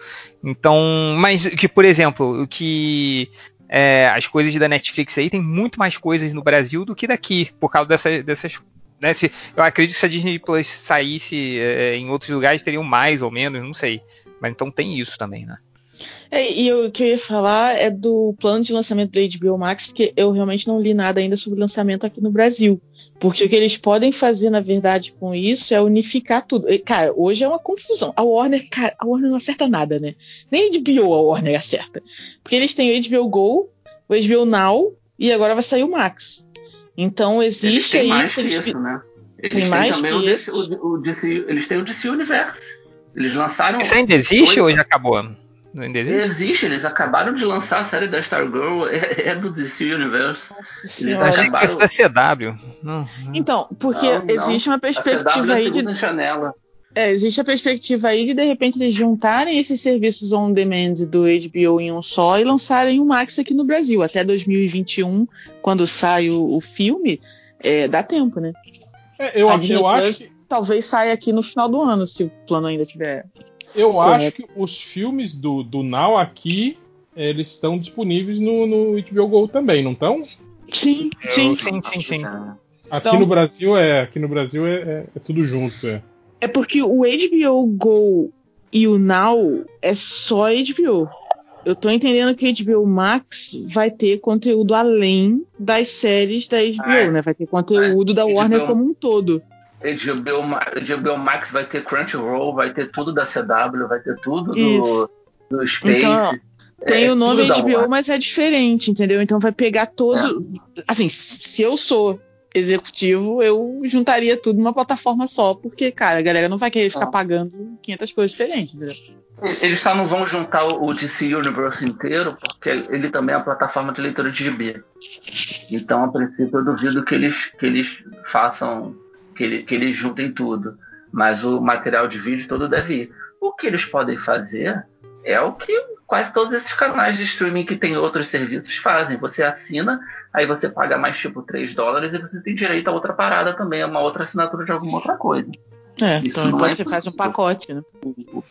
Então, mas que, por exemplo, o que é, as coisas da Netflix aí tem muito mais coisas no Brasil do que daqui, por causa dessa, dessas. Né, se, eu acredito que se a Disney Plus saísse é, em outros lugares, teriam mais ou menos, não sei. Mas então tem isso também, né? É, e o que eu ia falar é do plano de lançamento do HBO Max, porque eu realmente não li nada ainda sobre o lançamento aqui no Brasil. Porque o que eles podem fazer, na verdade, com isso é unificar tudo. E, cara, hoje é uma confusão. A Warner, cara, a Warner não acerta nada, né? Nem a HBO a Warner acerta. Porque eles têm o HBO Go, o HBO Now e agora vai sair o Max. Então existe eles aí. Isso, eles... né? Eles tem mais também o DC, o, o DC, eles têm o DC Universo. Eles lançaram. Isso ainda existe ou já acabou? Não Existe, eles acabaram de lançar a série da Stargirl, é, é do DC Universe. Nossa eles acabaram... da CW. Não, não. Então, porque não, existe uma perspectiva aí de. Janela. É, existe a perspectiva aí de de repente eles juntarem esses serviços on demand do HBO em um só e lançarem o Max aqui no Brasil. Até 2021, quando sai o, o filme, é, dá tempo, né? É, eu, eu acho que talvez saia aqui no final do ano, se o plano ainda tiver. Eu acho que os filmes do, do Now aqui, eles estão disponíveis no, no HBO Go também, não estão? Sim, sim, sim, sim, sim. Aqui então, no Brasil é, aqui no Brasil é, é, é tudo junto. É. é porque o HBO Go e o Now é só HBO. Eu tô entendendo que o HBO Max vai ter conteúdo além das séries da HBO, ah, é. né? Vai ter conteúdo é. da Warner HBO, como um todo. HBO, HBO Max vai ter Crunchyroll, vai ter tudo da CW, vai ter tudo do, do Space. Então, tem é, o nome HBO, mas é diferente, entendeu? Então vai pegar todo. É. Assim, se eu sou executivo, eu juntaria tudo numa plataforma só, porque, cara, a galera não vai querer ficar ah. pagando 500 coisas diferentes, entendeu? Eles só não vão juntar o DC Universe inteiro, porque ele também é uma plataforma de leitura de GB. Então, a princípio, eu duvido que eles, que eles façam, que, ele, que eles juntem tudo. Mas o material de vídeo todo deve ir. O que eles podem fazer é o que quase todos esses canais de streaming que tem outros serviços fazem. Você assina, aí você paga mais tipo 3 dólares e você tem direito a outra parada também, a uma outra assinatura de alguma outra coisa. É, Isso então não é você faz um pacote, né? O,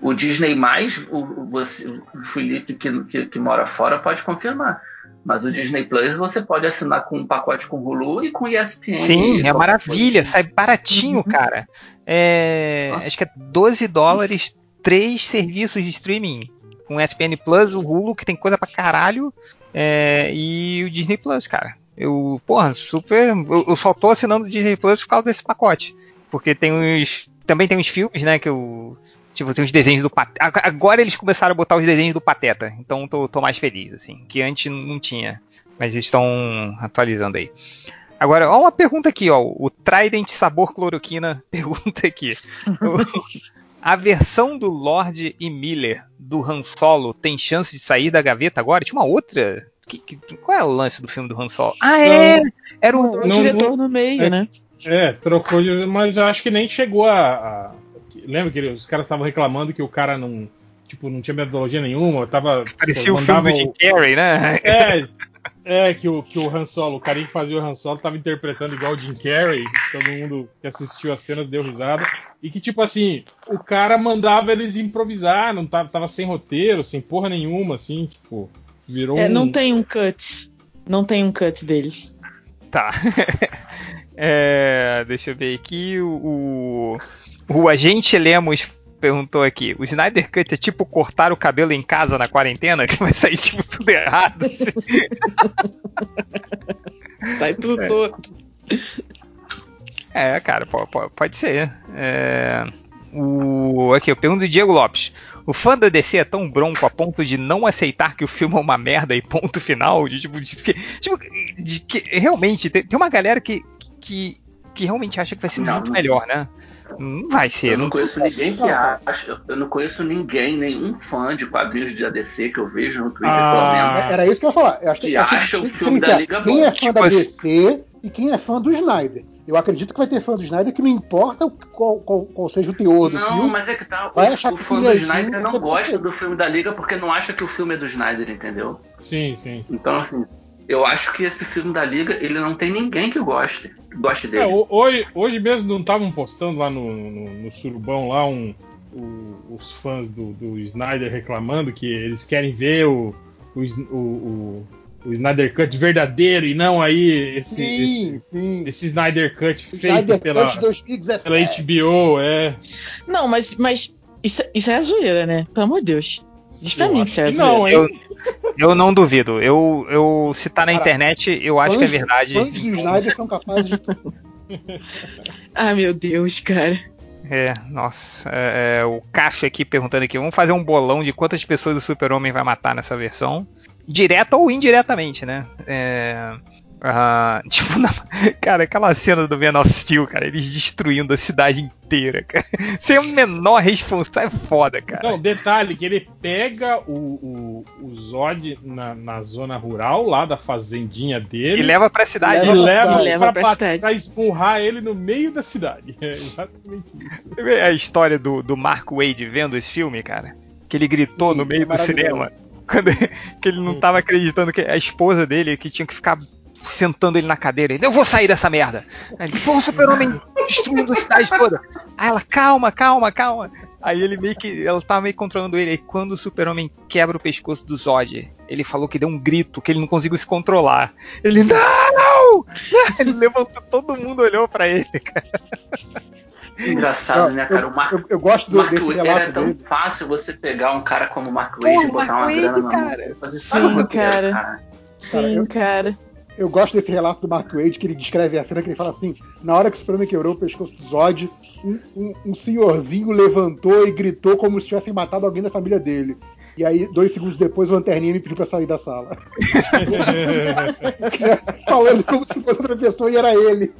o Disney mais, o, você, o Felipe que, que, que, mora fora pode confirmar. Mas o Disney Plus você pode assinar com um pacote com Hulu e com ESPN. Sim, é maravilha, sai baratinho, uhum. cara. É, acho que é 12 dólares, três serviços de streaming com o ESPN Plus, o Hulu, que tem coisa pra caralho, é, e o Disney Plus, cara. Eu, porra, super. Eu, eu, só tô assinando o Disney Plus por causa desse pacote. Porque tem uns. Também tem uns filmes, né, que eu. Tipo, tem os desenhos do Pateta. Agora eles começaram a botar os desenhos do Pateta. Então tô, tô mais feliz, assim. Que antes não tinha. Mas eles estão atualizando aí. Agora, ó, uma pergunta aqui, ó. O Trident Sabor Cloroquina [LAUGHS] pergunta aqui. A versão do Lord e Miller do Han Solo tem chance de sair da gaveta agora? Tinha uma outra. Que, que, qual é o lance do filme do Han Solo? Ah, é! Era o, não, diretor no meio, é, né? É, trocou, mas eu acho que nem chegou a. a lembra que os caras estavam reclamando que o cara não. Tipo, não tinha metodologia nenhuma, tava. Parecia tipo, o filme do Jim Carrey, né? É, é, que o, que o Han Solo, o carinha que fazia o Han Solo tava interpretando igual o Jim Carrey, todo mundo que assistiu a cena deu risada. E que, tipo assim, o cara mandava eles improvisar, não tava, tava sem roteiro, sem porra nenhuma, assim, tipo, virou é, um... não tem um cut. Não tem um cut deles. Tá. [LAUGHS] é, deixa eu ver aqui, o, o, o agente Lemos perguntou aqui: o Snyder Cut é tipo cortar o cabelo em casa na quarentena, [LAUGHS] que vai sair tipo tudo errado. [LAUGHS] Sai tudo é. torto. É, cara, pode, ser. É, o, aqui, eu pergunto do Diego Lopes. O fã da DC é tão bronco a ponto de não aceitar que o filme é uma merda e ponto final? De, tipo, de, tipo, de que realmente tem, tem uma galera que, que, que realmente acha que vai ser não, muito melhor, né? Não vai ser. Eu não, não conheço ninguém que acha. Eu não conheço ninguém, nenhum fã de quadrinhos de ADC que eu vejo no Twitter, ah, Era isso que eu ia falar. Eu acho que, que acha o filme da Liga Quem bom. é fã tipo da DC e quem é fã do Snyder. Eu acredito que vai ter fã do Snyder que não importa qual, qual, qual seja o teor do não, filme. Não, mas é que tá. Vai o, achar o fã do é Snyder não gosta do filme da Liga porque não acha que o filme é do Snyder, entendeu? Sim, sim. Então, assim, eu acho que esse filme da Liga, ele não tem ninguém que goste, que goste dele. É, hoje, hoje mesmo não estavam postando lá no, no, no Surubão lá um, o, os fãs do, do Snyder reclamando que eles querem ver o, o, o, o Snyder Cut verdadeiro e não aí esse, sim, esse, sim. esse Snyder Cut feito Snyder pela, Cut pela HBO, é. Não, mas, mas isso, isso é zoeira, né? Pelo amor de Deus. Diz pra eu mim que é Não, eu, eu não duvido. Eu, eu, se tá na Cara, internet, eu acho que é verdade. Quantos Snyder são capazes de. [LAUGHS] ah, meu Deus, cara. É, nossa. É, é, o Cássio aqui perguntando aqui: vamos fazer um bolão de quantas pessoas o Super-Homem vai matar nessa versão? Direta ou indiretamente, né? É. Uh, [LAUGHS] tipo, na, cara, aquela cena do Man of Steel, cara, eles destruindo a cidade inteira, cara. [LAUGHS] Sem o menor responsável, é foda, cara. Não, detalhe, que ele pega o, o, o Zod na, na zona rural, lá da fazendinha dele. E leva pra cidade. E leva, leva pra, pra, cidade. pra espurrar ele no meio da cidade. [LAUGHS] É exatamente isso. A história do, do Mark Wade vendo esse filme, cara? Que ele gritou Sim, no meio é do cinema. Quando que ele não tava acreditando que a esposa dele que tinha que ficar sentando ele na cadeira. Ele, eu vou sair dessa merda. Aí ele, pô, o super-homem destruindo a cidade toda. Aí ela, calma, calma, calma. Aí ele meio que. Ela tava meio controlando ele. Aí quando o super-homem quebra o pescoço do Zod, ele falou que deu um grito, que ele não conseguiu se controlar. Ele, não! [LAUGHS] Ele levantou, todo mundo olhou pra ele, cara. Engraçado, né, cara? O Mark, eu, eu gosto do Mark desse relato Era tão dele. fácil você pegar um cara como o Mark Wade e botar Mark uma grana cara. na mão. Sim, cara. cara. Sim, cara. Eu gosto desse relato do Mark Wade, que ele descreve a cena que ele fala assim: na hora que o Superman quebrou o pescoço do Zod, um, um, um senhorzinho levantou e gritou como se tivessem matado alguém da família dele. E aí, dois segundos depois, o Lanterninha me pediu pra sair da sala. [LAUGHS] Falando como se fosse outra pessoa e era ele.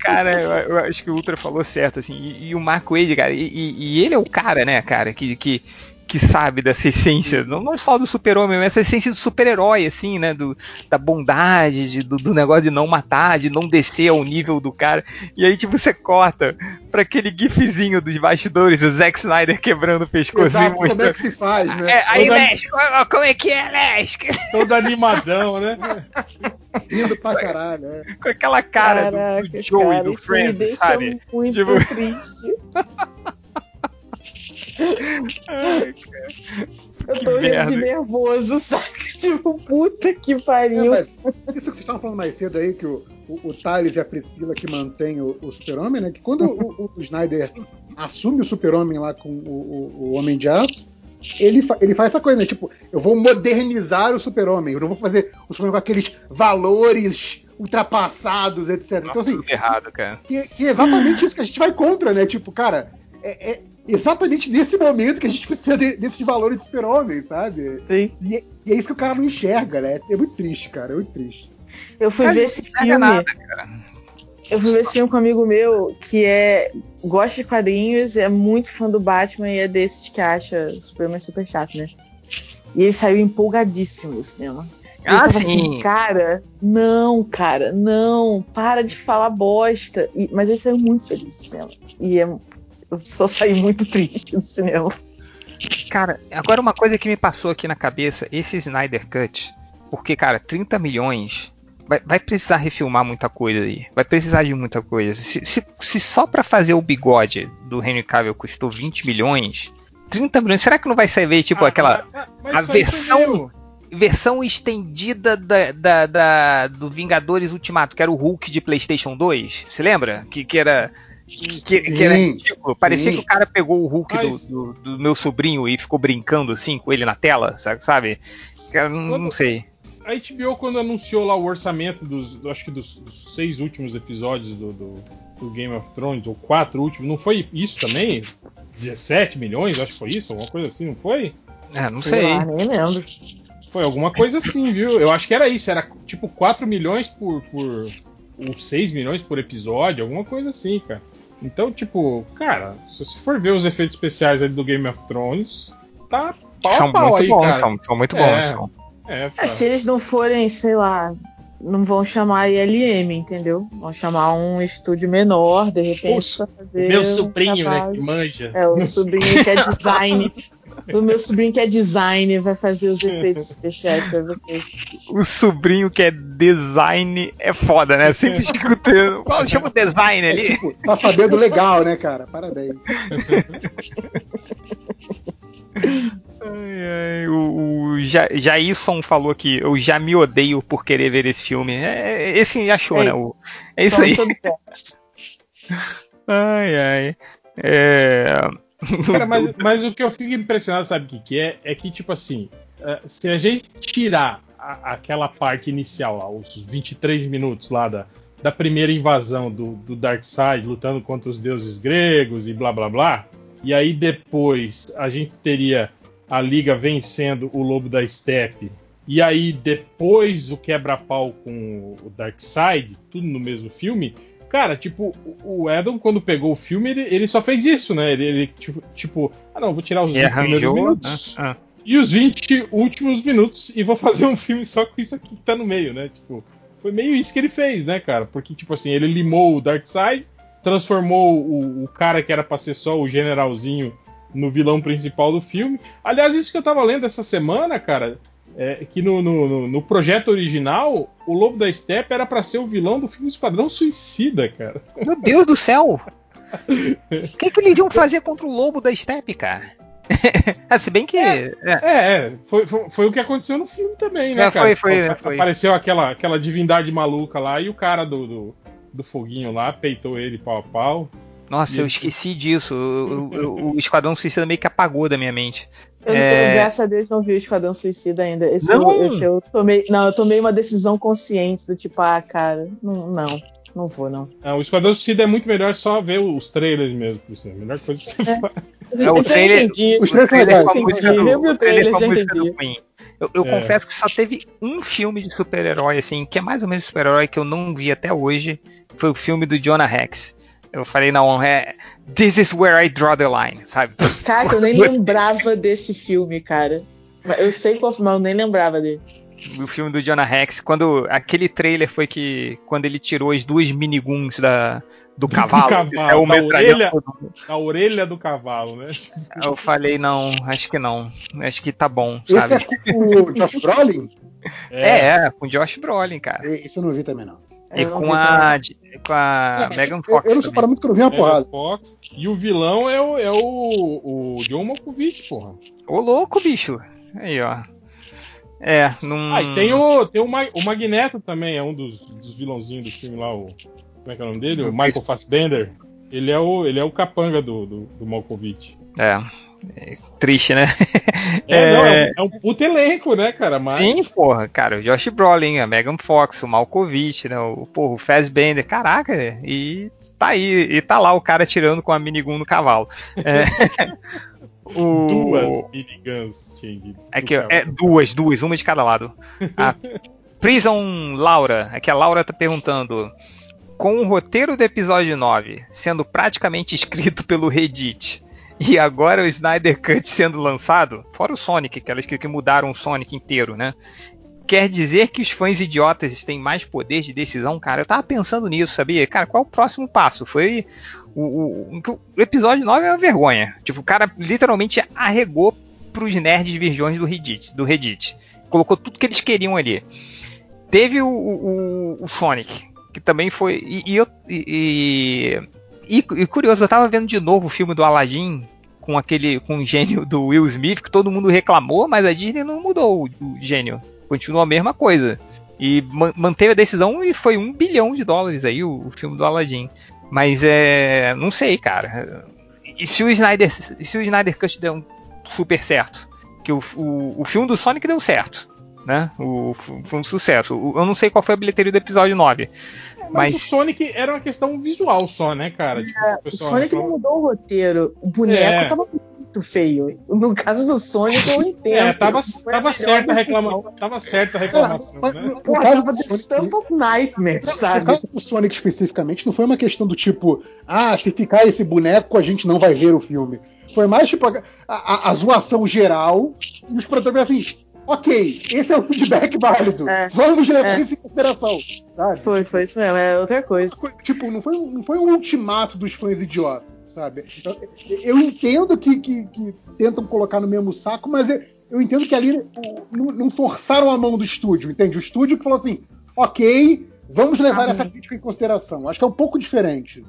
cara, eu, acho que o Ultra falou certo, assim. E, e o Mark Wade, cara, e, e, ele é o cara, né, cara, que, que que sabe dessa essência, não, não só do super-homem, mas essa essência do super-herói, assim, né? Do, da bondade, de, do, do, negócio de não matar, de não descer ao nível do cara. E aí, tipo, você corta pra aquele gifzinho dos bastidores do Zack Snyder quebrando o pescoço. Exato, como é que se faz, né? É, aí, Toda... Lesk, como é que é, Lesk? Todo animadão, né? [LAUGHS] Rindo pra caralho, né? Com aquela cara Caraca, do, do Joey, cara, do Friends, sabe? Muito tipo... triste. [LAUGHS] Ai, eu tô rindo de nervoso, [LAUGHS] saca? Tipo, puta que pariu. É, isso que vocês estavam falando mais cedo aí, que o, o, o Thales e a Priscila que mantém o, o Super-Homem, né? Que quando o, o, Snyder assume o Super-Homem lá com o, o, Homem de Aço, ele, fa ele faz essa coisa, né? Tipo, eu vou modernizar o Super-Homem, eu não vou fazer o Super-Homem com aqueles valores ultrapassados, etc. Então, assim, errado, cara. Que, que, é exatamente isso que a gente vai contra, né? Tipo, cara, é, é exatamente nesse momento que a gente precisa de, desses valores de super-homem, sabe? Sim. E, é, e, é isso que o cara não enxerga, né? É muito triste, cara. É muito triste. Eu fui Mas ver esse filme. Nada, eu fui ver esse filme com um amigo meu que é gosta de quadrinhos, é muito fã do Batman e é desses que acha Superman super chato, né? E ele saiu empolgadíssimo do cinema. Ah, sim. Assim, cara, não, cara, não, para de falar bosta. E, mas ele saiu muito feliz do cinema. E é eu só saí muito triste do cinema. Cara, agora uma coisa que me passou aqui na cabeça, esse Snyder Cut, porque, cara, 30 milhões vai, vai precisar refilmar muita coisa aí. Vai precisar de muita coisa. Se, se, se só para fazer o bigode do Henry Cavill custou 20 milhões, 30 milhões, será que não vai sair tipo ah, aquela a versão versão estendida da, da, da, do Vingadores Ultimato, que era o Hulk de PlayStation 2? Se lembra? Que, que era que, que era ridículo. Parecia sim. que o cara pegou o Hulk Mas... do, do, do, meu sobrinho e ficou brincando assim com ele na tela, sabe? Eu não, quando, não sei. A HBO, quando anunciou lá o orçamento dos, acho que dos, dos seis últimos episódios do, do, do, Game of Thrones, ou quatro últimos, não foi isso também? 17 milhões, acho que foi isso, alguma coisa assim, não foi? É, não sei. sei. Lá, nem lembro. Foi alguma coisa assim, viu? Eu acho que era isso, era tipo 4 milhões por, por ou 6 milhões por episódio, alguma coisa assim, cara. Então, tipo, cara, se você for ver os efeitos especiais ali do Game of Thrones, tá pau são pau muito aí, bons, cara. São, são muito bons. É, são. É, é, se eles não forem, sei lá, não vão chamar ILM, entendeu? Vão chamar um estúdio menor, de repente, pra fazer. Meu sobrinho, um né, que manja. É, o sobrinho que é design. [LAUGHS] O meu sobrinho que é design vai fazer os efeitos especiais pra vocês. O sobrinho que é design é foda, né? Sempre escutando. Qual chama o design ali? É, tipo, tá sabendo legal, né, cara? Parabéns. Ai, ai, o, o Jailson falou aqui, eu já me odeio por querer ver esse filme. É, é esse achou, é, né? O, é isso aí. [LAUGHS] ai, ai. É... Cara, mas, mas, o que eu fico impressionado, sabe o que, que é? É que, tipo assim, uh, se a gente tirar a, aquela parte inicial lá, os 23 minutos lá da, da primeira invasão do, do Darkseid, lutando contra os deuses gregos e blá blá blá, e aí depois a gente teria a Liga vencendo o Lobo da Steppe, e aí depois o quebra-pau com o Darkseid, tudo no mesmo filme, Cara, tipo, o Adam, quando pegou o filme, ele, ele só fez isso, né? Ele, ele tipo, tipo, ah não, vou tirar os 20 primeiros minutos ah, ah. e os 20 últimos minutos e vou fazer um filme só com isso aqui que tá no meio, né? Tipo, foi meio isso que ele fez, né, cara? Porque, tipo assim, ele limou o Darkseid, transformou o, o cara que era pra ser só o generalzinho no vilão principal do filme. Aliás, isso que eu tava lendo essa semana, cara, é, que no, no, no, projeto original, o Lobo da Steppe era para ser o vilão do filme Esquadrão Suicida, cara. Meu Deus do céu! O que, que eles iam fazer contra o Lobo da Steppe, cara? ah, [LAUGHS] se bem que. É, é. é foi, foi, foi, o que aconteceu no filme também, né, é, cara? Foi, foi, foi. Apareceu aquela, aquela divindade maluca lá e o cara do, do, do foguinho lá peitou ele pau a pau. Nossa, eu esqueci disso. O, Esquadrão Suicida meio que apagou da minha mente. Eu, é... graças a Deus, não vi o Esquadrão Suicida ainda. Esse, não. Eu, esse eu tomei. Não, eu tomei uma decisão consciente do tipo, ah, cara, não, não, não vou, não. É, o Esquadrão Suicida é muito melhor só ver os trailers mesmo, por isso. É a melhor coisa que você é. faz. É, o trailer, entendi. Os trailers com a música do, eu o trailer, com a música do Queen. Eu, eu é. confesso que só teve um filme de super-herói, assim, que é mais ou menos super-herói que eu não vi até hoje. Foi o filme do Jonah Rex. Eu falei, não, é. This is where I draw the line, sabe? [LAUGHS] Cara, eu nem [LAUGHS] lembrava desse filme, cara. Eu sei qual filme, mas eu nem lembrava dele. O filme do Jonah Rex, quando aquele trailer foi que quando ele tirou as duas miniguns da, do [LAUGHS] cavalo, do cavalo é o da orelha, a orelha do cavalo, né? Eu falei, não, acho que não. Acho que tá bom, sabe? Esse é com o Josh Brolin? É, é, com o Josh Brolin, cara. Isso eu não vi também, não. E com a, com a é, Megan Fox. Eu, não separo muito que eu não vi uma porrada. Fox. E o vilão é o, é o, o John Malkovich, porra. Ô louco, bicho. Aí, ó. É, num. Ah, e tem o, tem o, o Magneto também, é um dos, dos vilãozinhos do filme lá, o. Como é que é o nome dele? O Michael Fassbender. Ele é o, ele é o capanga do, do, do Malkovich. É. É triste, né? [LAUGHS] É. Não, é, um, é um puto elenco, né, cara? Mas... Sim, porra, cara, o Josh Brolin, a Megan Fox, o Malkovich, né, o, porra, o Fassbender, caraca, e tá aí, e tá lá o cara tirando com a minigun no cavalo. É... [LAUGHS] o... Duas miniguns. É que, é duas, duas, uma de cada lado. A [LAUGHS] Prison Laura, é que a Laura tá perguntando com o roteiro do episódio 9 sendo praticamente escrito pelo Reddit, e agora o Snyder Cut sendo lançado, fora o Sonic, que, que mudaram o Sonic inteiro, né? Quer dizer que os fãs idiotas têm mais poder de decisão, cara? Eu tava pensando nisso, sabia? Cara, qual é o próximo passo? Foi. O, o, o episódio 9 é uma vergonha. Tipo, o cara literalmente arregou pros nerds virgões do Reddit, do Reddit. Colocou tudo que eles queriam ali. Teve o, o, o Sonic, que também foi. E, e, e, e, e, curioso, eu tava vendo de novo o filme do Aladdin com aquele com o gênio do Will Smith, que todo mundo reclamou, mas a Disney não mudou o, gênio. Continua a mesma coisa. E man, manteve a decisão e foi um bilhão de dólares aí o, o filme do Aladdin. Mas é. Não sei, cara. E se o Snyder, se o Snyder Cut deu um super certo? Que o, o, o filme do Sonic deu certo né? O, foi um sucesso. Eu não sei qual foi a bilheteria do episódio 9. Mas, mas, o Sonic era uma questão visual só, né, cara? Tipo, é, o, Sonic não mudou o roteiro. O boneco é. tava muito feio. No caso do Sonic, eu [LAUGHS] entendo. É, tava, tava certa a reclamação. Tava certa a reclamação, né? Tava The Stuff of Nightmare, sabe? No caso do Sonic especificamente, não foi uma questão do tipo, ah, se ficar esse boneco, a gente não vai ver o filme. Foi mais tipo a, a, a zoação geral e os assim, ok, esse é o feedback válido. É, Vamos levar é. isso em consideração. Sabe? Foi, foi isso mesmo, é outra coisa. Tipo, não foi, não foi um ultimato dos fãs idiotas, sabe? Eu, eu entendo que, que, que, tentam colocar no mesmo saco, mas eu, eu entendo que ali não, não, forçaram a mão do estúdio, entende? O estúdio que falou assim, ok, vamos levar ah, essa crítica em consideração. Acho que é um pouco diferente.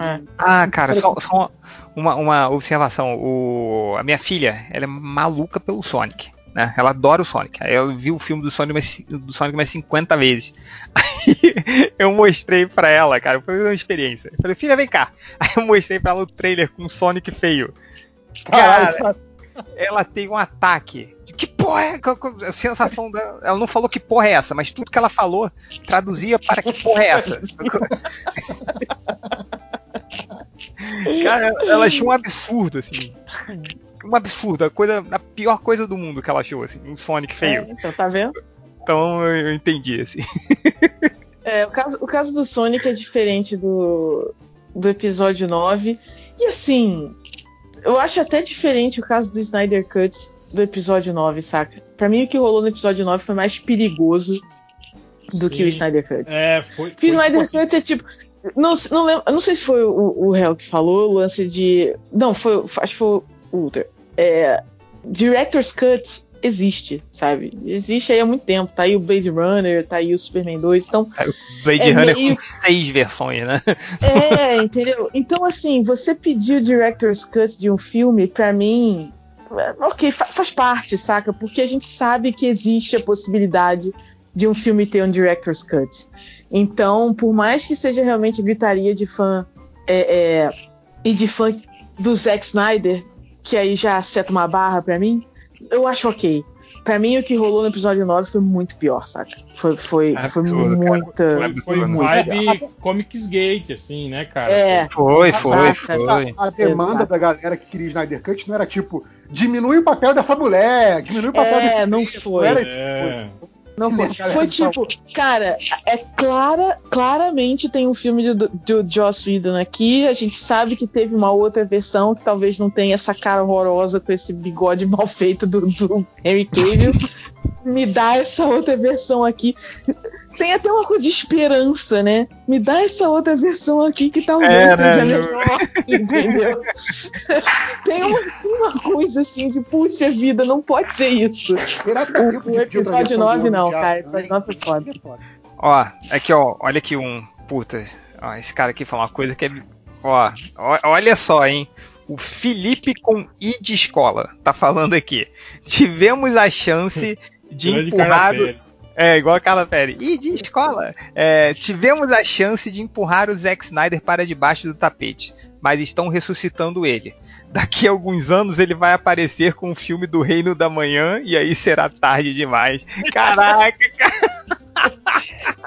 É. Ah, cara, só, só uma, uma, observação. O, a minha filha, ela é maluca pelo Sonic. Né? Ela adora o Sonic. Aí eu vi o filme do Sonic mais, do Sonic mais 50 vezes. [LAUGHS] Aí eu mostrei pra ela, cara, foi uma experiência. Eu falei, filha, vem cá. [LAUGHS] Aí eu mostrei pra ela o trailer com o Sonic feio. Cara, ela tem um ataque. Que porra é? A sensação dela. Ela não falou que porra é essa, mas tudo que ela falou traduzia para que porra é essa. [LAUGHS] Cara, ela achou um absurdo, assim um absurdo, a, coisa, a pior coisa do mundo que ela achou, assim, um Sonic feio. É, então, tá vendo? Então eu entendi, assim. [LAUGHS] É, o caso, o caso do Sonic é diferente do, do episódio 9. E assim, eu acho até diferente o caso do Snyder Cut do episódio 9, saca? Pra mim o que rolou no episódio 9 foi mais perigoso do Sim. que o Snyder Cut. É, foi. Porque o Snyder Cut é tipo. Não, não, lembro, não sei se foi o, o Hell que falou, o lance de. Não, foi, acho que foi Ultra. É, Director's Cut existe, sabe? Existe aí há muito tempo. Tá aí o Blade Runner, tá aí o Superman 2. Então, é, o Blade é Runner meio... com seis versões, né? É, entendeu? Então, assim, você pedir o Director's Cut de um filme, para mim, é, ok, faz parte, saca? Porque a gente sabe que existe a possibilidade de um filme ter um Director's Cut. Então, por mais que seja realmente gritaria de fã é, é, e de fã do Zack Snyder, que aí já seta uma barra para mim, eu acho ok. Pra mim, o que rolou no episódio 9 foi muito pior, saca? Foi, foi, é foi muita. Foi, foi vibe Comics Gate, assim, né, cara? É. Foi, foi, foi. A, a demanda da galera que queria Snyder Cut não era tipo, diminui o papel dessa mulher, diminui o papel é, desse. não foi. Não era é. Não foi. Foi tipo, cara, é clara, claramente tem um filme do, do Joss Whedon aqui. A gente sabe que teve uma outra versão que talvez não tenha essa cara horrorosa com esse bigode [LAUGHS] mal feito do, do Henry Cavill. [LAUGHS] Me dá essa outra versão aqui tem até uma coisa de esperança, né? Me dá essa outra versão aqui que talvez é, seja né? melhor, entendeu? [LAUGHS] tem uma, uma, coisa assim de, puxa vida, não pode ser isso. O, o episódio 9 não, cara. Episódio 9 foi foda. Ó, aqui ó, olha aqui um. Puta, ó, esse cara aqui falou uma coisa que é. Ó, olha só, hein? O Felipe com I de escola tá falando aqui. Tivemos a chance de empurrar. É, igual a Carla Perry. E de escola. É, tivemos a chance de empurrar o Zack Snyder para debaixo do tapete, mas estão ressuscitando ele. Daqui a alguns anos ele vai aparecer com o filme do Reino da Manhã e aí será tarde demais. Caraca, [LAUGHS] cara.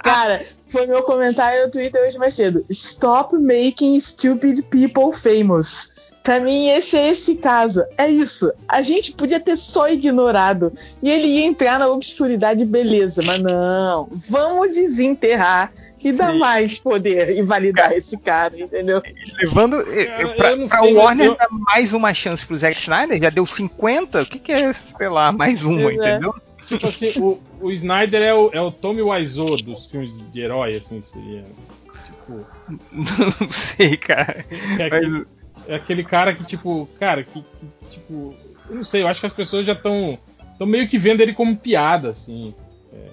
Cara, foi meu comentário no Twitter hoje mais cedo. Stop making stupid people famous. Pra mim, esse é esse caso. É isso. A gente podia ter só ignorado. E ele ia entrar na obscuridade, beleza. Mas não. Vamos desenterrar e dar Sim. mais poder e validar esse cara, entendeu? Levando. Eu, pra, eu pra o Warner eu... dar mais uma chance pro Zack Snyder, já deu 50? O que, que é, sei lá, mais uma, é. entendeu? Tipo assim, o, o Snyder é o, é o Tommy Wiseau dos filmes de herói, assim, seria. Tipo. [LAUGHS] Não sei, cara. É, Mas é aquele cara que, tipo, cara, que, que, tipo. Eu não sei, eu acho que as pessoas já estão. estão meio que vendo ele como piada, assim. É,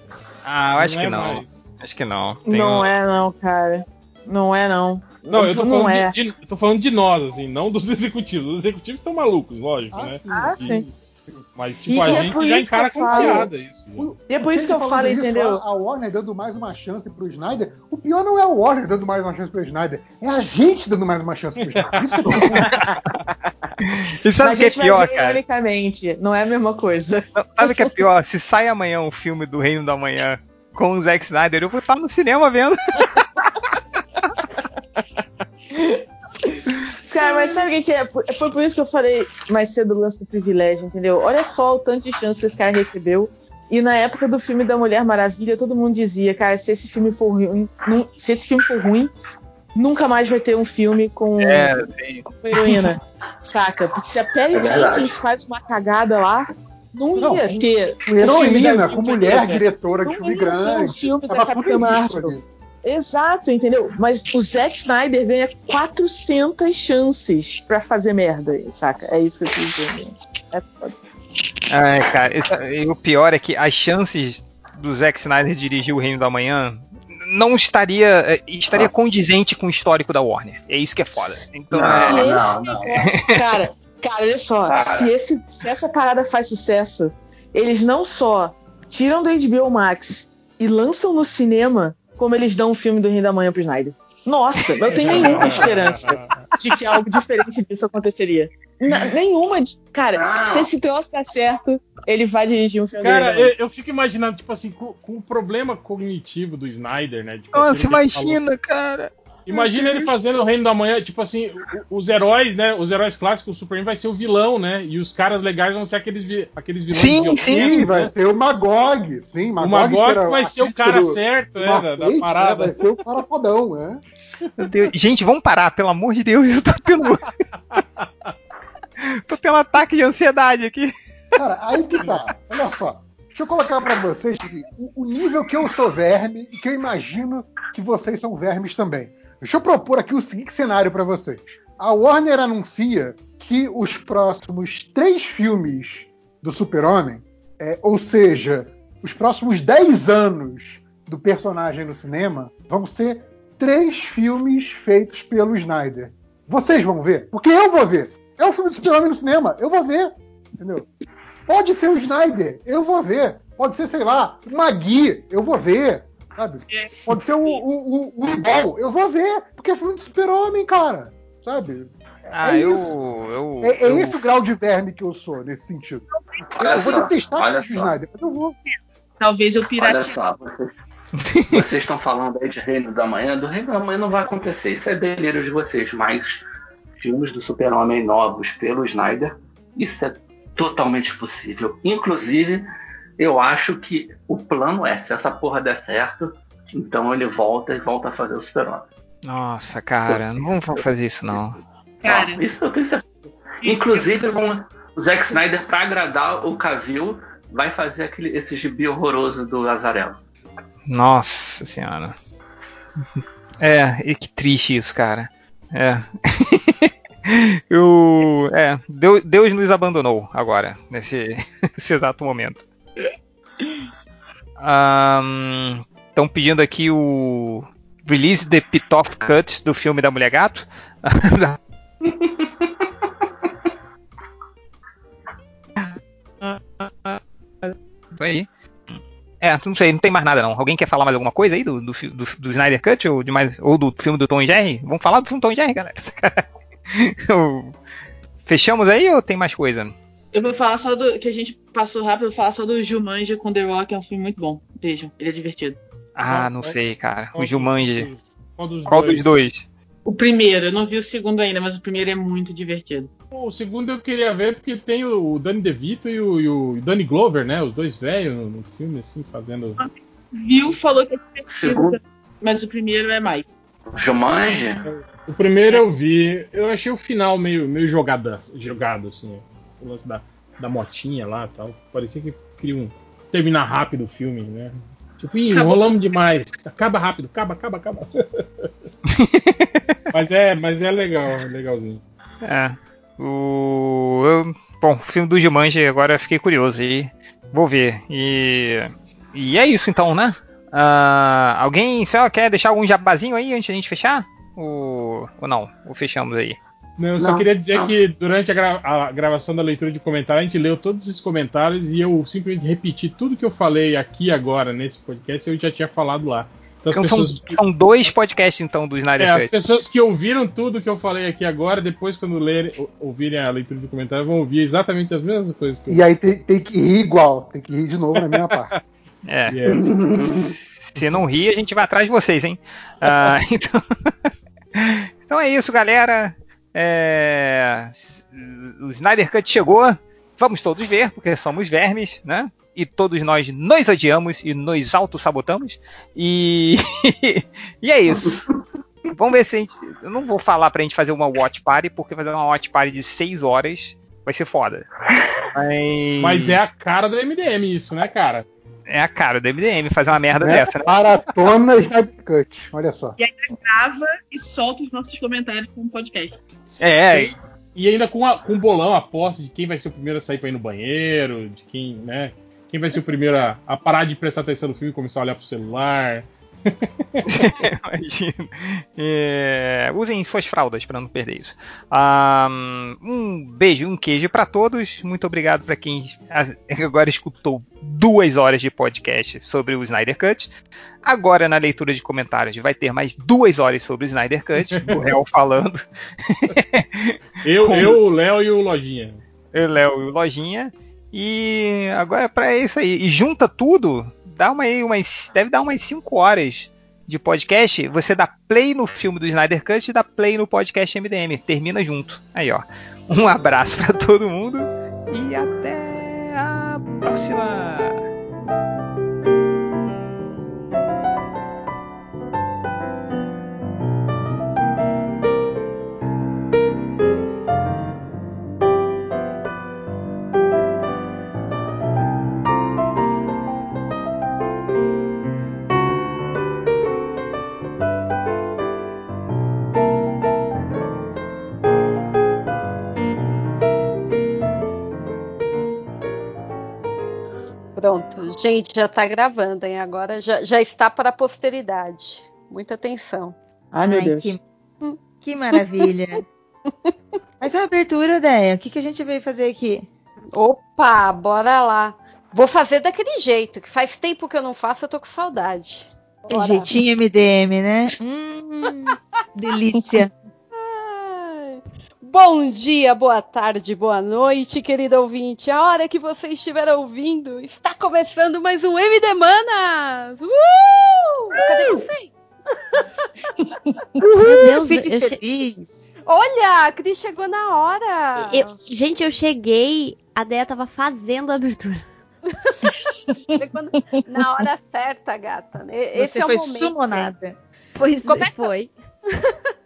ah, eu acho que é não. Mais... Acho que não. Tem não um... é não, cara. Não é não. Não, eu tô falando, é. de, de, tô falando de nós, assim, não dos [LAUGHS] executivos. Os executivos estão malucos, lógico, ah, né? Sim. Ah, sim. Mas, tipo, e a é gente já encara com piada isso. E é por isso que eu falo, entendeu? A Warner dando mais uma chance pro Snyder. O pior não é o Warner dando mais uma chance pro Snyder, é a gente dando mais uma chance pro Snyder. Isso é [LAUGHS] E sabe o que é pior, cara? Ironicamente, não é a mesma coisa. Sabe o que é pior? Se sai amanhã um filme do Reino da Manhã com o Zack Snyder, eu vou estar no cinema vendo. [LAUGHS] Cara, mas sabe o que, é? Foi por isso que eu falei mais cedo o lance do privilégio, entendeu? Olha só o tanto de chance que esse cara recebeu. E na época do filme da Mulher Maravilha, todo mundo dizia, cara, se esse filme for ruim, se esse filme for ruim, nunca mais vai ter um filme com, é, com heroína. saca? Porque se a Perry é Jenkins faz uma cagada lá, não, não ia ter. Com heroína, com mulher diretora de filme grande. Um filme da Capitã Marvel. Exato, entendeu? Mas o Zack Snyder ganha 400 chances para fazer merda, saca? É isso que eu tô dizendo. É foda. É, cara, isso, e o pior é que as chances do Zack Snyder dirigir o Reino da Manhã não estaria é, estaria ah. condizente com o histórico da Warner. É isso que é foda. Então, não, é, não, não. Cara, cara, olha só, cara. Se, esse, se essa parada faz sucesso, eles não só tiram do HBO Max e lançam no cinema, como eles dão o filme do Rei da Manhã pro Snyder. Nossa, não tenho nenhuma esperança de que algo diferente disso aconteceria. nenhuma. Cara, se esse troço tá certo, ele vai dirigir um filme. Cara, eu, eu, fico imaginando, tipo assim, com, com, o problema cognitivo do Snyder, né? Tipo, Nossa, imagina, cara. Imagina ele fazendo o Reino da Manhã, tipo assim, os heróis, né? Os heróis clássicos, o Superman vai ser o vilão, né? E os caras legais vão ser aqueles, vi aqueles vilões Sim, sim, né? vai ser o Magog, sim. Magog, o Magog vai ser o cara certo, é, da, da, parada. Né? Vai ser o cara fodão, né? Gente, vamos parar, pelo amor de Deus, [LAUGHS] eu tô tendo. tô tendo um ataque de ansiedade aqui. Cara, aí que tá. Olha só. Deixa eu colocar para vocês assim, o nível que eu sou verme e que eu imagino que vocês são vermes também. Deixa eu propor aqui o seguinte cenário para vocês. A Warner anuncia que os próximos três filmes do Super-Homem É, ou seja, os próximos 10 anos do personagem no cinema vão ser três filmes feitos pelo Snyder. Vocês vão ver? Porque eu vou ver. É um filme do Super-Homem no cinema. Eu vou ver. Entendeu? Pode ser o Snyder. Eu vou ver. Pode ser, sei lá, o Magui. Eu vou ver. Sabe? Pode ser o, o, o, o Eu vou ver. Porque é filme do Super-Homem, cara. Sabe? Ah, é eu, eu, é, é eu... esse o grau de verme que eu sou, nesse sentido. Eu, eu vou detestar o Snyder, mas eu vou. Talvez eu pirate. Olha só, vocês, vocês estão falando aí de Reino da Manhã. Do Reino da Manhã não vai acontecer. Isso é delírio de vocês. Mas filmes do Super-Homem novos pelo Snyder, isso é totalmente possível. Inclusive, eu acho que o plano é, se essa porra der certo, então ele volta e volta a fazer o Super-Homem. Nossa, cara, não vamos fazer isso não. Cara, não, isso eu tenho certeza. Inclusive, o Zack Snyder, para agradar o Cavill, vai fazer aquele, esse gibi horroroso do Azarelo. Nossa senhora. [LAUGHS] É, e que triste isso, cara. É. [LAUGHS] Eu, é, Deus, Deus nos abandonou agora, nesse, [LAUGHS] nesse exato momento. Estão um, pedindo aqui o Release the Pitoff Cut do filme da Mulher Gato. Isso aí. É, não sei, não tem mais nada não. Alguém quer falar mais alguma coisa aí do, do, do, do Snyder Cut ou, de mais, ou do filme do Tom e Jerry? Vamos falar do filme do Tom e Jerry, galera. [LAUGHS] Fechamos aí ou tem mais coisa? Eu vou falar só do que a gente passou rápido, eu vou falar só do Jumanji com The Rock, é um filme muito bom. Vejam, ele é divertido. Ah, não sei, cara. Qual o Jumanji. Qual dos, Qual dois? dos dois? O primeiro, eu não vi o segundo ainda, mas o primeiro é muito divertido. O segundo eu queria ver porque tem o Danny DeVito e o, e o Danny Glover, né? Os dois velhos no, no, filme, assim, fazendo. Viu, falou que é divertido, mas o primeiro é mais. Jumanji? O primeiro eu vi, eu achei o final meio, meio jogado, jogado assim, o lance da, da motinha lá tal. Parecia que queriam terminar rápido o filme, né? Tipo, ih, enrolamos demais. Acaba rápido, acaba, acaba, acaba. [LAUGHS] mas é, mas é legal, é legalzinho. É. O eu, bom, o filme do Jumanji agora fiquei curioso e vou ver. E e é isso então, né? Uh, alguém só quer deixar algum jabazinho aí antes de a gente fechar? Ou, ou não? Ou fechamos aí? Não, eu só não, queria dizer não. que durante a, gra a, gravação da leitura de comentários, a gente leu todos esses comentários e eu simplesmente repeti tudo que eu falei aqui agora nesse podcast, eu já tinha falado lá. Então, então pessoas... são, são, dois podcasts então do Snyder é, Cut. As pessoas que ouviram tudo que eu falei aqui agora, depois quando lerem, ouvirem a leitura de comentários, vão ouvir exatamente as mesmas coisas que eu E aí tem, tem que rir igual, tem que rir de novo na minha parte. [LAUGHS] É. Yeah. [LAUGHS] Se não rir, a gente vai atrás de vocês, hein? Uh, [LAUGHS] então... então é isso, galera. É... O Snyder Cut chegou. Vamos todos ver, porque somos vermes, né? E todos nós nos odiamos e nos auto-sabotamos. E... [LAUGHS] e é isso. Vamos ver se a gente. Eu não vou falar pra gente fazer uma watch party, porque fazer uma watch party de 6 horas vai ser foda. [LAUGHS] Mas... Mas é a cara do MDM isso, né, cara? É a cara do MDM fazer uma merda é dessa, né? Maratona Snyder Cut, olha só. E ainda grava e solta os nossos comentários com o podcast. É, e, e ainda com, a, com bolão, a posse de quem vai ser o primeiro a sair pra ir no banheiro, de quem, né? Quem vai ser o primeiro a, a parar de prestar atenção no filme e começar a olhar pro celular. [LAUGHS] Imagina. É, usem suas fraldas para não perder isso. Um beijo, um queijo para todos. Muito obrigado para quem agora escutou duas horas de podcast sobre o Snyder Cut. Agora na leitura de comentários vai ter mais duas horas sobre o Snyder Cut, o réu [LAUGHS] falando. eu, Com... eu, o Léo e o Lojinha. Eu, Léo e o Lojinha. E agora é para isso aí. E junta tudo dá uma, umas, deve dar umas 5 horas de podcast. Você dá play no filme do Snyder Cut e dá play no podcast MDM. Termina junto. Aí, ó. Um abraço para todo mundo e até a próxima. Gente, já tá gravando, hein? Agora já, já está para a posteridade. Muita atenção. Ai, meu Ai, Deus. Que, que maravilha. [LAUGHS] Mas a abertura, Deia, o que, que a gente veio fazer aqui? Opa, bora lá. Vou fazer daquele jeito, que faz tempo que eu não faço, eu tô com saudade. Bora. Jeitinho MDM, né? Hum, [LAUGHS] delícia. Bom dia, boa tarde, boa noite, querido ouvinte. A hora que você estiver ouvindo, está começando mais um MD Manas! Uh! Cadê você? Meu Deus, Fique feliz. Olha, a Cris chegou na hora. Eu, gente, eu cheguei, a Deia tava fazendo a abertura. na hora certa, gata. Esse Você é foi momento. sumonada. Pois Como é foi. [LAUGHS]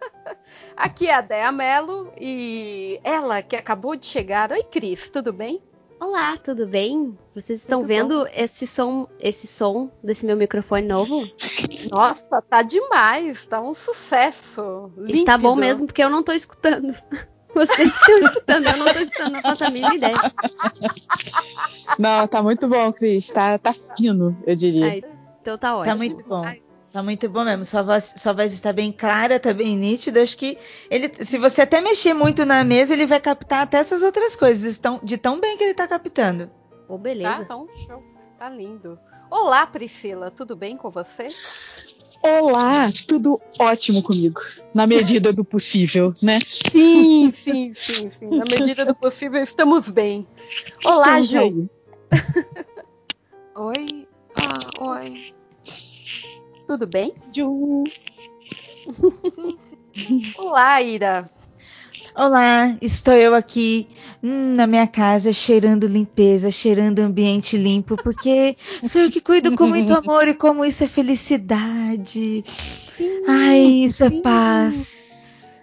Aqui é a Dea Mello e ela que acabou de chegar. Oi, Cris, tudo bem? Olá, tudo bem? Vocês estão tudo vendo bom. esse som, esse som desse meu microfone novo? [LAUGHS] Nossa, tá demais, tá um sucesso. Límpido. Está bom mesmo porque eu não tô escutando. [LAUGHS] Vocês estão escutando, eu não tô escutando, não faço a mínima ideia. Não, tá muito bom, Cris. Tá, tá fino, eu diria. Ai, então tá ótimo. Tá muito bom. Tá muito bom mesmo. Sua voz, sua voz está bem clara, tá bem nítida. Acho que ele, se você até mexer muito na mesa, ele vai captar até essas outras coisas. Estão de tão bem que ele tá captando. Ô, oh, beleza. Tá, tá um show. Tá lindo. Olá, Priscila. Tudo bem com você? Olá, tudo ótimo comigo. Na medida do possível, né? Sim, sim, sim, sim. Na medida do possível, estamos bem. Olá, Ju. [LAUGHS] oi. Ah, oi. Tudo bem? Ju. Sim, [LAUGHS] sim. Olá, Ira. Olá, estou eu aqui hum, na minha casa cheirando limpeza, cheirando ambiente limpo, porque [LAUGHS] sou eu que cuido com muito amor e como isso é felicidade. Sim, Ai, isso é sim. é paz.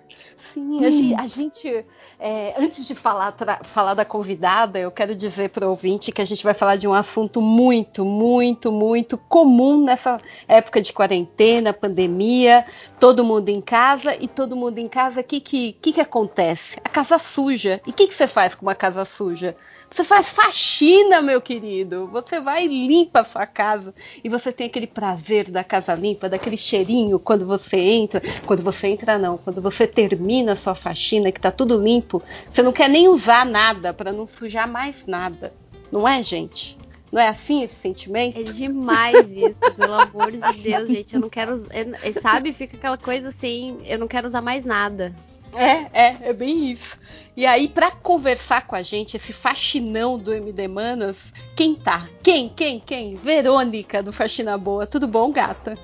Sim, a gente, a gente é, antes de falar, falar da convidada, eu quero dizer para o ouvinte que a gente vai falar de um assunto muito, muito, muito comum nessa época de quarentena, pandemia, todo mundo em casa e todo mundo em casa, o que, que, que, que acontece? A casa suja. E o que, que você faz com uma casa suja? Você faz faxina, meu querido. Você vai e limpa a sua casa. E você tem aquele prazer da casa limpa, daquele cheirinho quando você entra. Quando você entra, não. Quando você termina a sua faxina, que tá tudo limpo, você não quer nem usar nada para não sujar mais nada. Não é, gente? Não é assim esse sentimento? É demais isso, pelo amor de Deus, gente. Eu não quero. Eu, sabe, fica aquela coisa assim, eu não quero usar mais nada. É, é, é bem isso. E aí, para conversar com a gente, esse faxinão do MD Manas, quem tá? Quem, quem, quem? Verônica do Faxina Boa. Tudo bom, gata?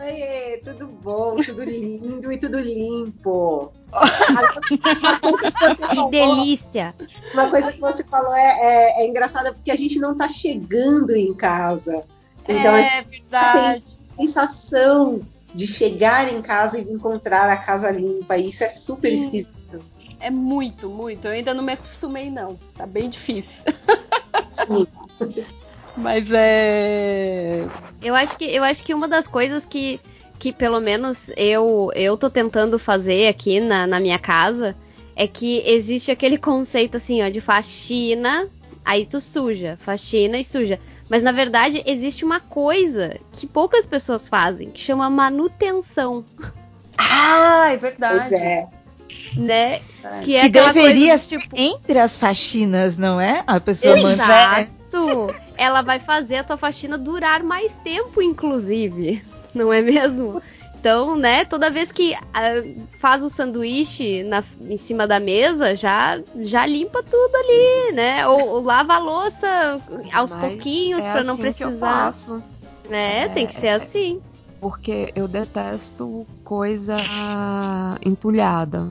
Oiê, tudo bom, tudo lindo e tudo limpo. [LAUGHS] que delícia! Uma coisa que você falou é, é, é, engraçada porque a gente não tá chegando em casa. Então é a gente verdade. tem sensação de chegar em casa e encontrar a casa limpa. E isso é super Sim. esquisito. É muito, muito. Eu ainda não me acostumei, não. Tá bem difícil. Sim. [LAUGHS] Mas é. Eu acho que, eu acho que uma das coisas que, que pelo menos eu, eu tô tentando fazer aqui na, na minha casa é que existe aquele conceito assim, ó, de faxina, aí tu suja, faxina e suja. Mas na verdade existe uma coisa que poucas pessoas fazem, que chama manutenção. Ah, é verdade. Pois é. Né? Que, é que deveria ser tipo... entre as faxinas, não é? A pessoa Exato. Ela vai fazer a tua faxina durar mais tempo, inclusive. Não é mesmo? Então, né, toda vez que uh, faz o sanduíche na, em cima da mesa, já, já limpa tudo ali, né? Ou, ou lava a louça aos Mas pouquinhos é para não assim precisar. É, é, tem que ser é, assim. Porque eu detesto coisa entulhada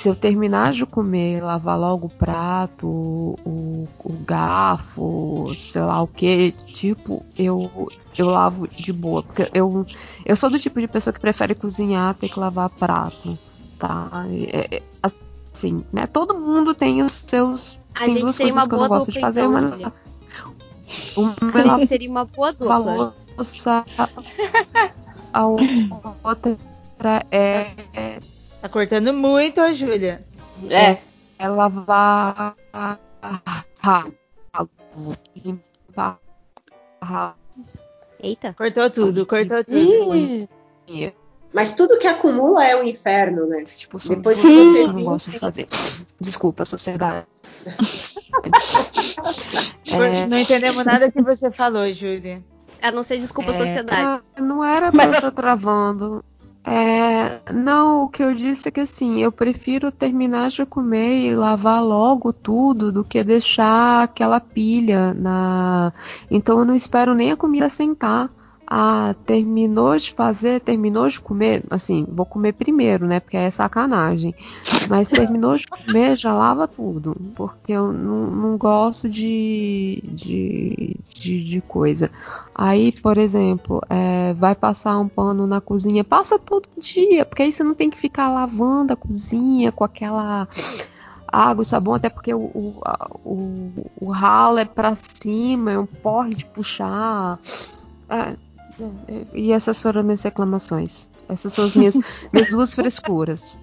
se eu terminar de comer, lavar logo o prato, o, o garfo, sei lá o que, tipo, eu, eu lavo de boa. Porque eu, eu sou do tipo de pessoa que prefere cozinhar ter que lavar prato, tá? É, é, assim, né? Todo mundo tem os seus. A tem duas coisas que eu não gosto de fazer, então, mas. Uma, [LAUGHS] a gente seria uma boa dupla. Louça, a outra é, é Tá cortando muito, a Júlia. É. É lavar limpar. Eita. Cortou tudo, cortou tudo. Mas tudo que acumula é o inferno, né? Tipo, Depois que você eu não gosto de fazer. Desculpa, sociedade. [LAUGHS] É, Não entendemos nada que você falou, Júlia. A não ser desculpa, É, sociedade. ah, Não era pra eu estar travando. É, não, o que eu disse é que assim, eu prefiro terminar de comer e lavar logo tudo do que deixar aquela pilha na. Então eu não espero nem a comida sentar. Ah, terminou de fazer, terminou de comer, assim, vou comer primeiro, né? Porque é sacanagem. Mas [LAUGHS] terminou de comer, já lava tudo. Porque eu não, não gosto de, de, de, de coisa. Aí, por exemplo, é, vai passar um pano na cozinha, passa todo dia, porque aí você não tem que ficar lavando a cozinha com aquela água e sabão, até porque o, o, o, o ralo é pra cima, é um porre de puxar. É, e essas foram minhas reclamações. Essas são as minhas, [LAUGHS] minhas duas frescuras.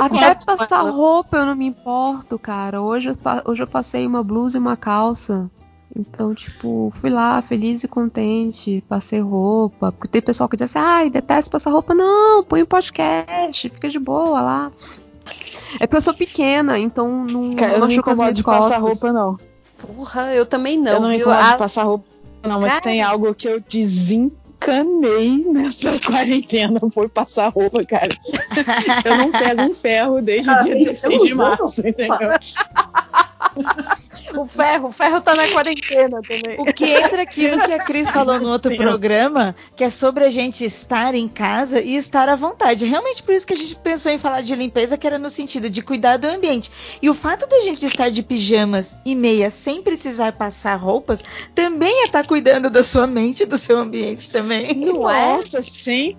Até passar roupa eu não me importo, cara. Hoje eu, hoje eu passei uma blusa e uma calça. Então, tipo, fui lá feliz e contente, passei roupa. Porque tem pessoal que diz assim, ai, detesto passar roupa. Não, põe o podcast, fica de boa lá. É porque eu sou pequena, então não, Cara, eu não não me machuca as minhas de costas. passar roupa, não. Porra, eu também não. eu não me viu? incomodo Ah, de passar roupa, não, mas Cara. tem algo que eu desencanei nessa [LAUGHS] quarentena. Foi passar roupa, cara. Eu não pego um ferro desde o dia vocês 16 estão de março, entendeu? [LAUGHS] [LAUGHS] O ferro, o ferro tá na quarentena também. O que entra aquilo que a Cris falou no outro programa, que é sobre a gente estar em casa e estar à vontade. Realmente por isso que a gente pensou em falar de limpeza, que era no sentido de cuidar do ambiente. E o fato da gente estar de pijamas e meia sem precisar passar roupas, também é estar cuidando da sua mente e do seu ambiente também. Não é? Nossa, 100%,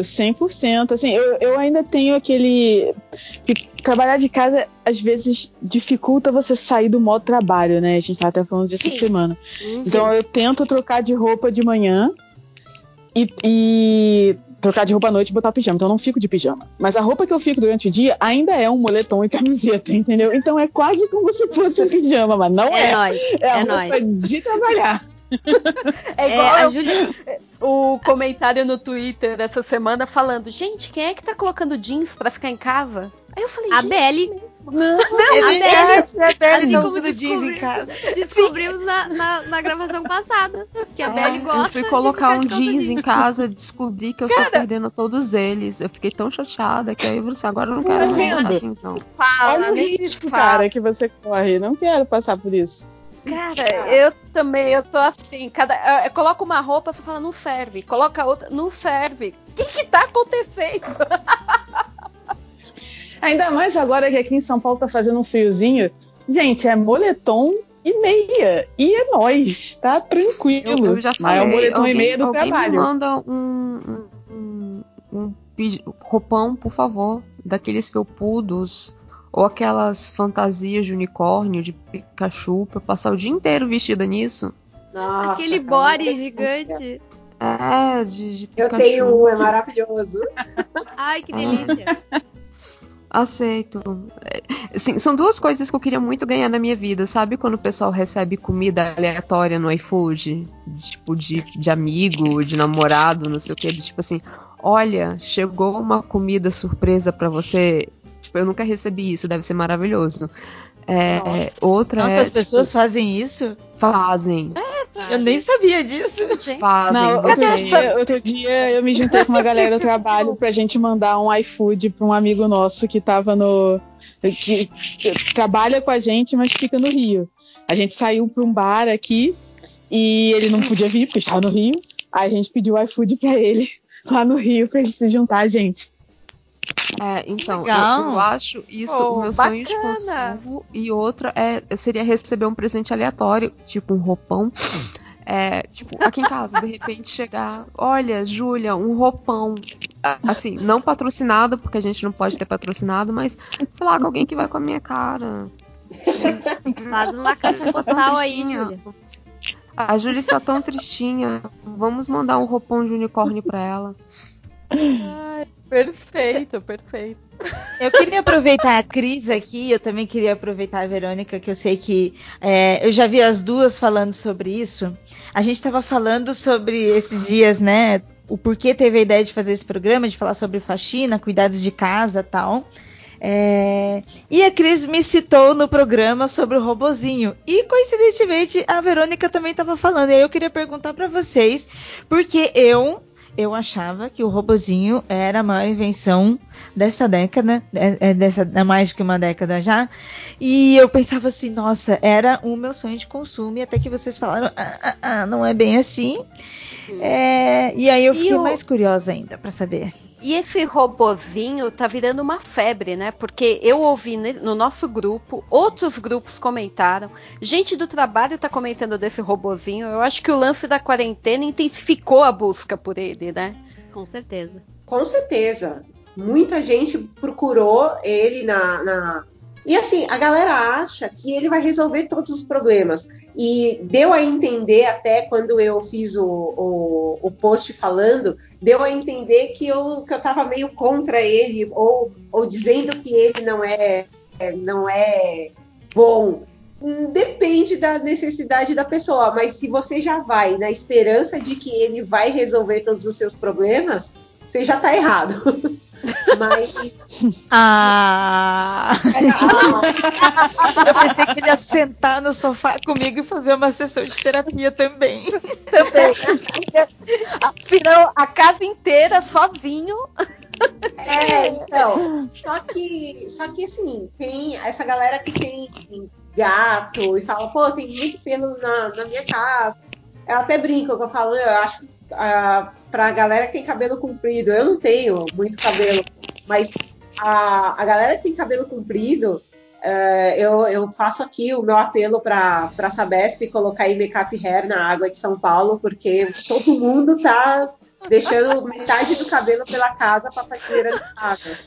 100%. Assim, eu, eu ainda tenho aquele. Trabalhar de casa às vezes dificulta você sair do modo trabalho, né? A gente tava até falando disso essa semana. Uhum. Então eu tento trocar de roupa de manhã e, e trocar de roupa à noite e botar pijama. Então eu não fico de pijama. Mas a roupa que eu fico durante o dia ainda é um moletom e camiseta, [LAUGHS] entendeu? Então é quase como se fosse um pijama, mas não É é. nóis, É a é roupa nóis. de trabalhar. É É, igual a eu- Júlia, o comentário no Twitter dessa semana falando: gente, quem é que tá colocando jeans pra ficar em casa? Aí eu falei: a gente, Belle, Não, É a verdade, é verdade, assim não como jeans em casa. [LAUGHS] descobrimos na, na, na gravação passada que a Belle gosta. Eu fui colocar um jeans em casa, descobri que eu estou perdendo todos eles. Eu fiquei tão chateada que aí eu falei assim, agora eu não quero mais vendo? prestar atenção. fala, risco, fala. cara, que você corre. Não quero passar por isso. Cara, eu também, eu tô assim, cada, eu coloco uma roupa, você fala, não serve. Coloca outra, não serve. O que que tá acontecendo? [LAUGHS] Ainda mais agora que aqui em São Paulo tá fazendo um friozinho. Gente, é moletom e meia. E é nóis, tá tranquilo. Eu, eu já Mas é o falei, moletom alguém, e meia do alguém me trabalho. manda um, um, um, um roupão, por favor, daqueles felpudos ou aquelas fantasias de unicórnio, de Pikachu, pra eu passar o dia inteiro vestida nisso. Nossa, Aquele body gigante. É, de, de Eu Pikachu. tenho um, é maravilhoso. [LAUGHS] Ai, que delícia. [LAUGHS] Aceito. É, assim, são duas coisas que eu queria muito ganhar na minha vida. Sabe quando o pessoal recebe comida aleatória no iFood? Tipo, de, de amigo, de namorado, não sei o que. Tipo assim, olha, chegou uma comida surpresa pra você. Tipo, eu nunca recebi isso, deve ser maravilhoso. É, outra Nossa, é, as pessoas tipo, fazem isso? fazem. Eu nem sabia disso. Fazem. Não, outro dia, outro dia eu me juntei com uma galera do trabalho pra gente mandar um iFood pra um amigo nosso que tava no. Que, que trabalha com a gente, mas fica no Rio. A gente saiu pra um bar aqui e ele não podia vir porque estava no Rio. Aí a gente pediu o iFood pra ele lá no Rio pra ele se juntar a gente. É, então, eu, eu acho isso Oh, o meu sonho de bacana. consumo. E outra é, seria receber um presente aleatório, tipo um roupão. É, tipo, aqui em casa, de repente chegar, olha, Júlia, um roupão. Assim, não patrocinado, porque a gente não pode ter patrocinado, mas, sei lá, com alguém que vai com a minha cara. Faz uma caixa postal aí. Júlia. A Júlia está tão tristinha. Vamos mandar um roupão de unicórnio pra ela. Perfeito, perfeito. Eu queria aproveitar a Cris aqui, eu também queria aproveitar a Verônica, que eu sei que é, eu já vi as duas falando sobre isso. A gente estava falando sobre esses dias, né? O porquê teve a ideia de fazer esse programa, de falar sobre faxina, cuidados de casa tal. É, e a Cris me citou no programa sobre o robozinho. E coincidentemente a Verônica também estava falando. E aí eu queria perguntar para vocês, porque eu eu achava que o robozinho era a maior invenção dessa década, é, é dessa é mais que uma década já. E eu pensava assim, nossa, era o meu sonho de consumo. E até que vocês falaram, ah, ah, ah não é bem assim. É, e aí eu fiquei mais curiosa ainda para saber. E esse robozinho tá virando uma febre, né? Porque eu ouvi no nosso grupo, outros grupos comentaram, gente do trabalho tá comentando desse robozinho. Eu acho que o lance da quarentena intensificou a busca por ele, né? Com certeza. Com certeza. Muita gente procurou ele na, na e assim, a galera acha que ele vai resolver todos os problemas. E deu a entender, até quando eu fiz o, o, o post falando, deu a entender que eu, que eu tava meio contra ele, ou, ou dizendo que ele não é, não é bom. Depende da necessidade da pessoa, mas se você já vai na esperança de que ele vai resolver todos os seus problemas, você já tá errado. [LAUGHS] Mas. Ah! Eu pensei que ele ia sentar no sofá comigo e fazer uma sessão de terapia também. Também. Afinal, a casa inteira sozinho. É, então. Só que, só que assim, tem essa galera que tem gato e fala, pô, tem muito pelo na, na minha casa. Eu até brinco eu falo, eu acho uh, pra galera que tem cabelo comprido. Eu não tenho muito cabelo, mas a, a galera que tem cabelo comprido, uh, eu, eu faço aqui o meu apelo para a Sabesp colocar aí make-up hair na água de São Paulo, porque todo mundo tá deixando metade do cabelo pela casa pra faxineira de casa.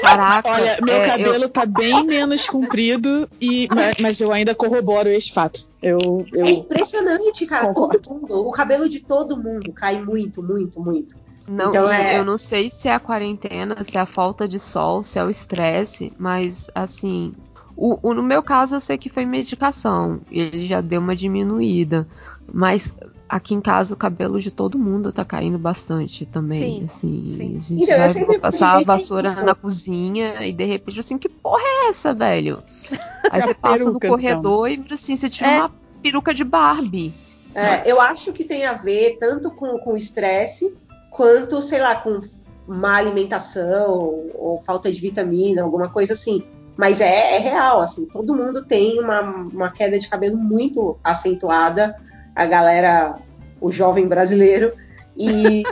Caraca, Olha, meu é, cabelo eu... tá bem menos comprido, e, mas, mas, eu ainda corroboro esse fato. Eu, eu... É impressionante, cara. Concordo. Todo mundo, o cabelo de todo mundo cai muito, muito, muito. Não, então, é... eu não sei se é a quarentena, se é a falta de sol, se é o estresse, mas assim, o, o, no meu caso eu sei que foi medicação, ele já deu uma diminuída, mas aqui em casa o cabelo de todo mundo tá caindo bastante também. Sim, assim, sim. a gente então, vai passar a vassoura na cozinha e de repente assim, que porra é essa, velho? [LAUGHS] Aí você passa no corredor e assim, você tira é. uma peruca de Barbie. É, eu acho que tem a ver tanto com estresse quanto, sei lá, com má alimentação ou, ou, falta de vitamina, alguma coisa assim. Mas é, é real, assim, todo mundo tem uma, uma queda de cabelo muito acentuada a galera, o jovem brasileiro. E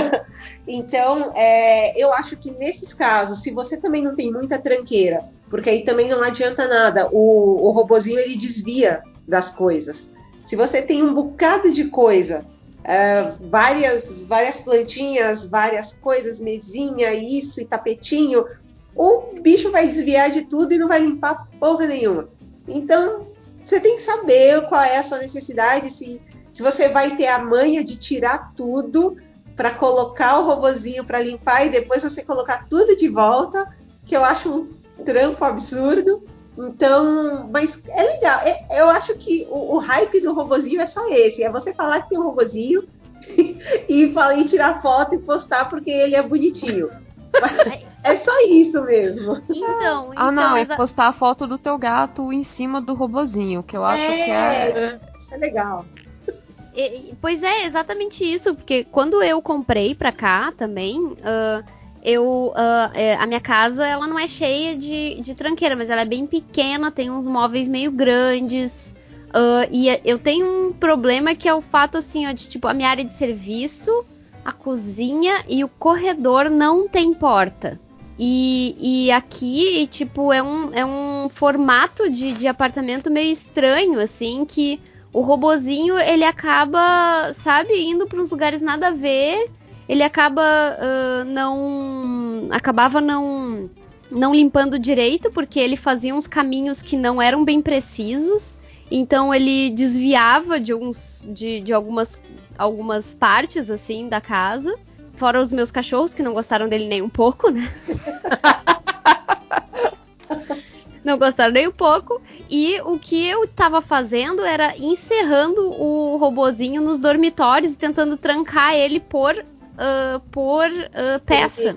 [LAUGHS] então é, eu acho que nesses casos, se você também não tem muita tranqueira, porque aí também não adianta nada, o, o robozinho ele desvia das coisas. Se você tem um bocado de coisa, é, várias, várias plantinhas, várias coisas, mesinha, isso e tapetinho, o bicho vai desviar de tudo e não vai limpar porra nenhuma. Então, você tem que saber qual é a sua necessidade, se, se você vai ter a manha de tirar tudo para colocar o robozinho para limpar e depois você colocar tudo de volta, que eu acho um trampo absurdo. Então, mas é legal. É, eu acho que o, o, hype do robozinho é só esse: é você falar que tem um robozinho [LAUGHS] e, falar, e tirar foto e postar porque ele é bonitinho. [LAUGHS] É só isso mesmo. Então, ah, então, não, é postar a foto do teu gato em cima do robozinho, que eu acho é, que é. Isso é legal. E, pois é, exatamente isso, porque quando eu comprei pra cá também, uh, eu uh, é, a minha casa ela não é cheia de, de tranqueira, mas ela é bem pequena, tem uns móveis meio grandes. Uh, e eu tenho um problema que é o fato assim, ó, de tipo, a minha área de serviço a cozinha e o corredor não tem porta. E, e aqui, tipo, é um, é um formato de, de apartamento meio estranho, assim, que o robozinho ele acaba, sabe, indo para uns lugares nada a ver. Ele acaba uh, não. acabava não não limpando direito, porque ele fazia uns caminhos que não eram bem precisos. Então ele desviava de, uns, de, de algumas, algumas partes assim da casa. Fora os meus cachorros, que não gostaram dele nem um pouco, né? [LAUGHS] não gostaram nem um pouco. E o que eu tava fazendo era encerrando o robozinho nos dormitórios e tentando trancar ele por, uh, por uh, peça.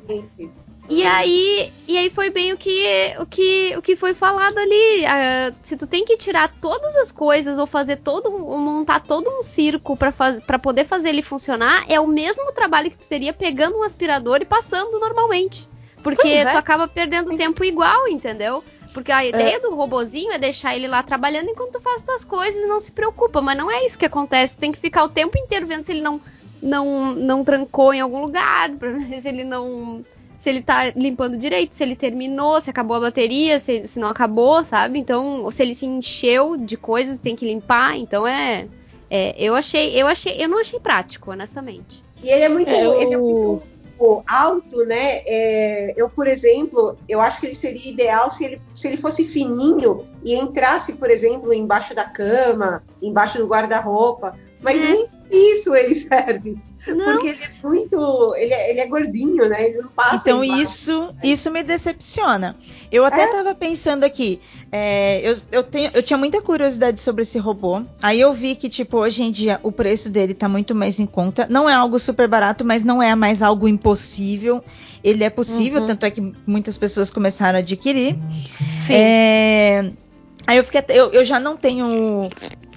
E aí, e aí foi bem o que, o que, o que foi falado ali. Uh, se tu tem que tirar todas as coisas ou fazer todo montar todo um circo para poder fazer ele funcionar, é o mesmo trabalho que tu teria pegando um aspirador e passando normalmente. Porque é. tu acaba perdendo tempo igual, entendeu? Porque a ideia é. do robozinho é deixar ele lá trabalhando enquanto tu faz tuas coisas e não se preocupa. Mas não é isso que acontece. Tem que ficar o tempo inteiro vendo se ele não, não, não trancou em algum lugar, [LAUGHS] pra ver se ele não se ele tá limpando direito, se ele terminou, se acabou a bateria, se, se não acabou, sabe? Então, ou se ele se encheu de coisas, tem que limpar. Então é, é, eu achei, eu achei, eu não achei prático, honestamente. E ele é muito, é, eu... ele é muito alto, né? É, eu, por exemplo, eu acho que ele seria ideal se ele, se ele fosse fininho e entrasse, por exemplo, embaixo da cama, embaixo do guarda-roupa. Mas é. nem isso ele [LAUGHS] serve. Não. Porque ele é muito. Ele é, ele é gordinho, né? Ele não passa. Então isso, isso me decepciona. Eu até é? tava pensando aqui. É, eu, eu, tenho, eu tinha muita curiosidade sobre esse robô. Aí eu vi que, tipo, hoje em dia o preço dele tá muito mais em conta. Não é algo super barato, mas não é mais algo impossível. Ele é possível, uhum. tanto é que muitas pessoas começaram a adquirir. Sim. É, aí eu fiquei. Eu, eu já não tenho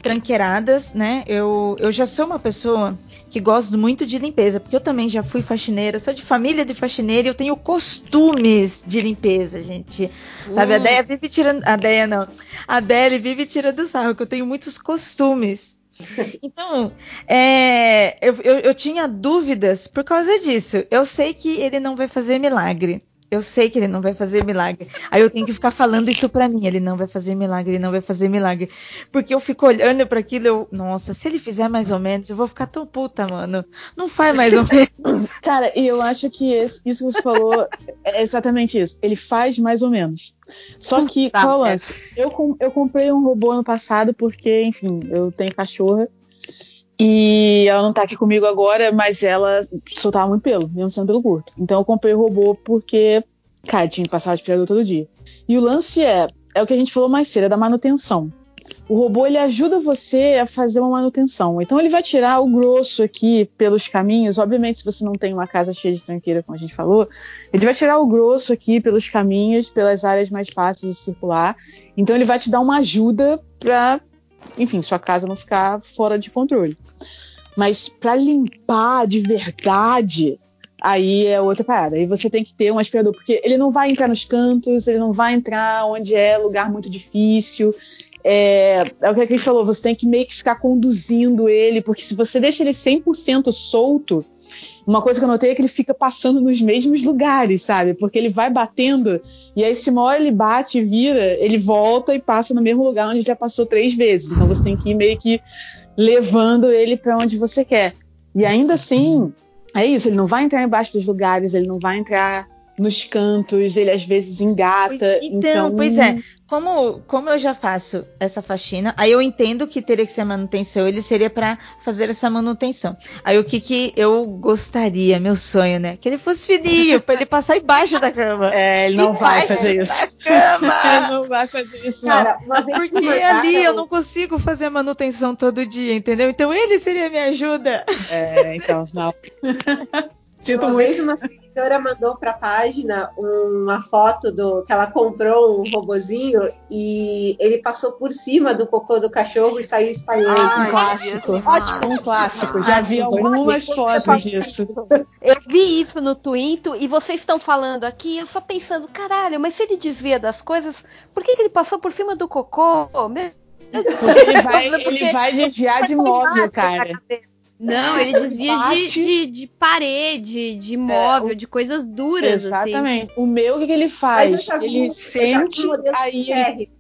tranqueiradas, né? Eu, eu já sou uma pessoa que gosto muito de limpeza, porque eu também já fui faxineira, sou de família de faxineira e eu tenho costumes de limpeza, gente. Sabe, a Deia vive tirando. A Deia não. A Deli vive tirando sarro, que eu tenho muitos costumes. [LAUGHS] Então, é, eu, eu, eu tinha dúvidas por causa disso. Eu sei que ele não vai fazer milagre. Eu sei que ele não vai fazer milagre. Aí eu tenho que ficar falando isso pra mim. Ele não vai fazer milagre, ele não vai fazer milagre. Porque eu fico olhando para aquilo, eu, nossa, se ele fizer mais ou menos, eu vou ficar tão puta, mano. Não faz mais ou menos. [LAUGHS] Cara, e eu acho que esse, isso que você falou é exatamente isso. Ele faz mais ou menos. Só que, tá, qual é. Eu, eu comprei um robô ano passado porque, enfim, eu tenho cachorra. E ela não tá aqui comigo agora, mas ela soltava muito pelo, mesmo sendo pelo curto. Então eu comprei o robô porque, cara, tinha que passar o aspirador todo dia. E o lance é, é o que a gente falou mais cedo, é da manutenção. O robô ele ajuda você a fazer uma manutenção. Então ele vai tirar o grosso aqui pelos caminhos. Obviamente, se você não tem uma casa cheia de tranqueira, como a gente falou, ele vai tirar o grosso aqui pelos caminhos, pelas áreas mais fáceis de circular. Então ele vai te dar uma ajuda para enfim, sua casa não ficar fora de controle. Mas para limpar de verdade, aí é outra parada. Aí você tem que ter um aspirador, porque ele não vai entrar nos cantos, ele não vai entrar onde é lugar muito difícil. É, é o que a Cris falou, você tem que meio que ficar conduzindo ele, porque se você deixa ele 100% solto, uma coisa que eu notei é que ele fica passando nos mesmos lugares, sabe? Porque ele vai batendo e aí se uma hora ele bate e vira, ele volta e passa no mesmo lugar onde já passou três vezes. Então você tem que ir meio que levando ele para onde você quer. E ainda assim, é isso, ele não vai entrar embaixo dos lugares, ele não vai entrar nos cantos, ele às vezes engata. Pois, então, então, pois é como, como eu já faço essa faxina, aí eu entendo que teria que ser manutenção, ele seria para fazer essa manutenção. Aí o que que eu gostaria, meu sonho, né? Que ele fosse fininho, para ele passar embaixo da cama. É, ele não vai fazer isso. Cama. ele [LAUGHS] não vai fazer isso, Cara, não. Porque ali eu não consigo fazer a manutenção todo dia, entendeu? Então ele seria minha ajuda. É, então, não. Sinto muito. Uma seguidora mandou para a página uma foto do que ela comprou um robozinho e ele passou por cima do cocô do cachorro e saiu espalhando. Ah, um clássico. Ótimo, um clássico. Já vi algumas fotos disso. Eu vi isso no Twitter e vocês estão falando aqui, eu só pensando, caralho, mas se ele desvia das coisas, por que, que ele passou por cima do cocô? Meu porque ele vai, ele vai desviar de móvel, cara. Não, ele desvia de, de, de, parede, de móvel, é, o... de coisas duras. Assim. Exatamente. Assim. O meu, o que, que ele faz? ele sente, aí ele...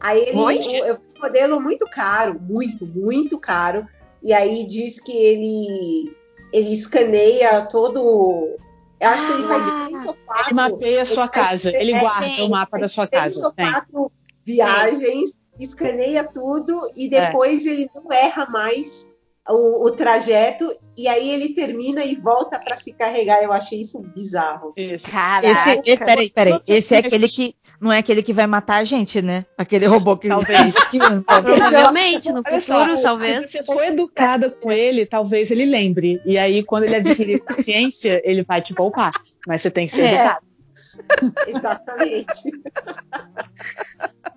Aí ele, eu, eu um modelo muito caro, muito, muito caro. E aí diz que ele, ele escaneia todo. Eu acho que ele faz ah, três ou quatro. Ele mapeia a sua casa, ele guarda é, o mapa da sua casa. Três ou quatro viagens, escaneia tudo e depois é. ele não erra mais o, o, trajeto e aí ele termina e volta para se carregar. Eu achei isso bizarro. Esse, esse, esse, peraí, peraí. Esse é aquele que não é aquele que vai matar a gente, né? Aquele robô que talvez. [LAUGHS] Provavelmente no futuro, só, talvez. Se você for educada com ele, talvez ele lembre. E aí, quando ele adquirir [LAUGHS] paciência, ele vai te poupar. Mas você tem que ser é. educado. Exatamente.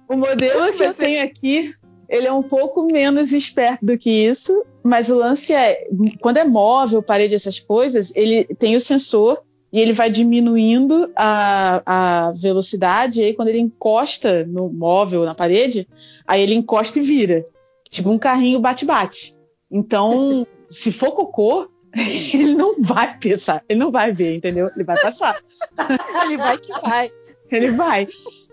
o modelo que eu tenho aqui ele é um pouco menos esperto do que isso, mas o lance é, quando é móvel, parede, essas coisas, ele tem o sensor e ele vai diminuindo a, a velocidade, e aí quando ele encosta no móvel, na parede, aí ele encosta e vira. Tipo um carrinho bate-bate. Então, [LAUGHS] se for cocô, [LAUGHS] ele não vai pensar, ele não vai ver, entendeu? Ele vai passar. [LAUGHS] ele vai que vai. Ele vai.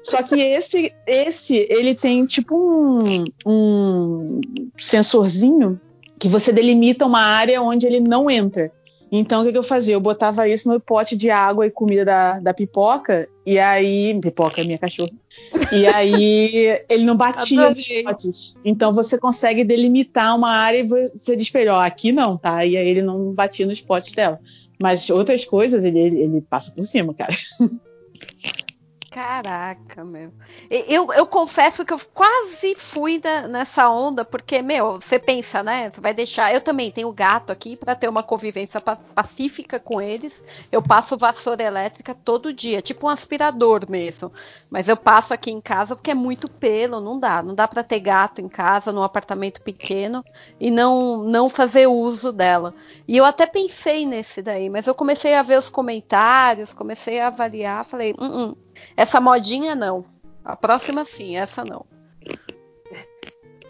Só que esse, esse ele tem tipo um, um sensorzinho que você delimita uma área onde ele não entra. Então, o que, que, eu fazia? Eu botava isso no pote de água e comida da, da pipoca, e aí. Pipoca é minha cachorra. E aí [LAUGHS] ele não batia nos potes. Então você consegue delimitar uma área e você diz ó, aqui não, tá? E aí ele não batia nos potes dela. Mas outras coisas ele, ele passa por cima, cara. [LAUGHS] Caraca, meu. Eu, eu confesso que eu quase fui na, nessa onda, porque, meu, você pensa, né? Você vai deixar. Eu também tenho gato aqui para ter uma convivência pacífica com eles. Eu passo vassoura elétrica todo dia, tipo um aspirador mesmo. Mas eu passo aqui em casa porque é muito pelo, não dá. Não dá para ter gato em casa, num apartamento pequeno, e não, não fazer uso dela. E eu até pensei nesse daí, mas eu comecei a ver os comentários, comecei a avaliar, falei, hum, hum essa modinha não. A próxima sim, essa não.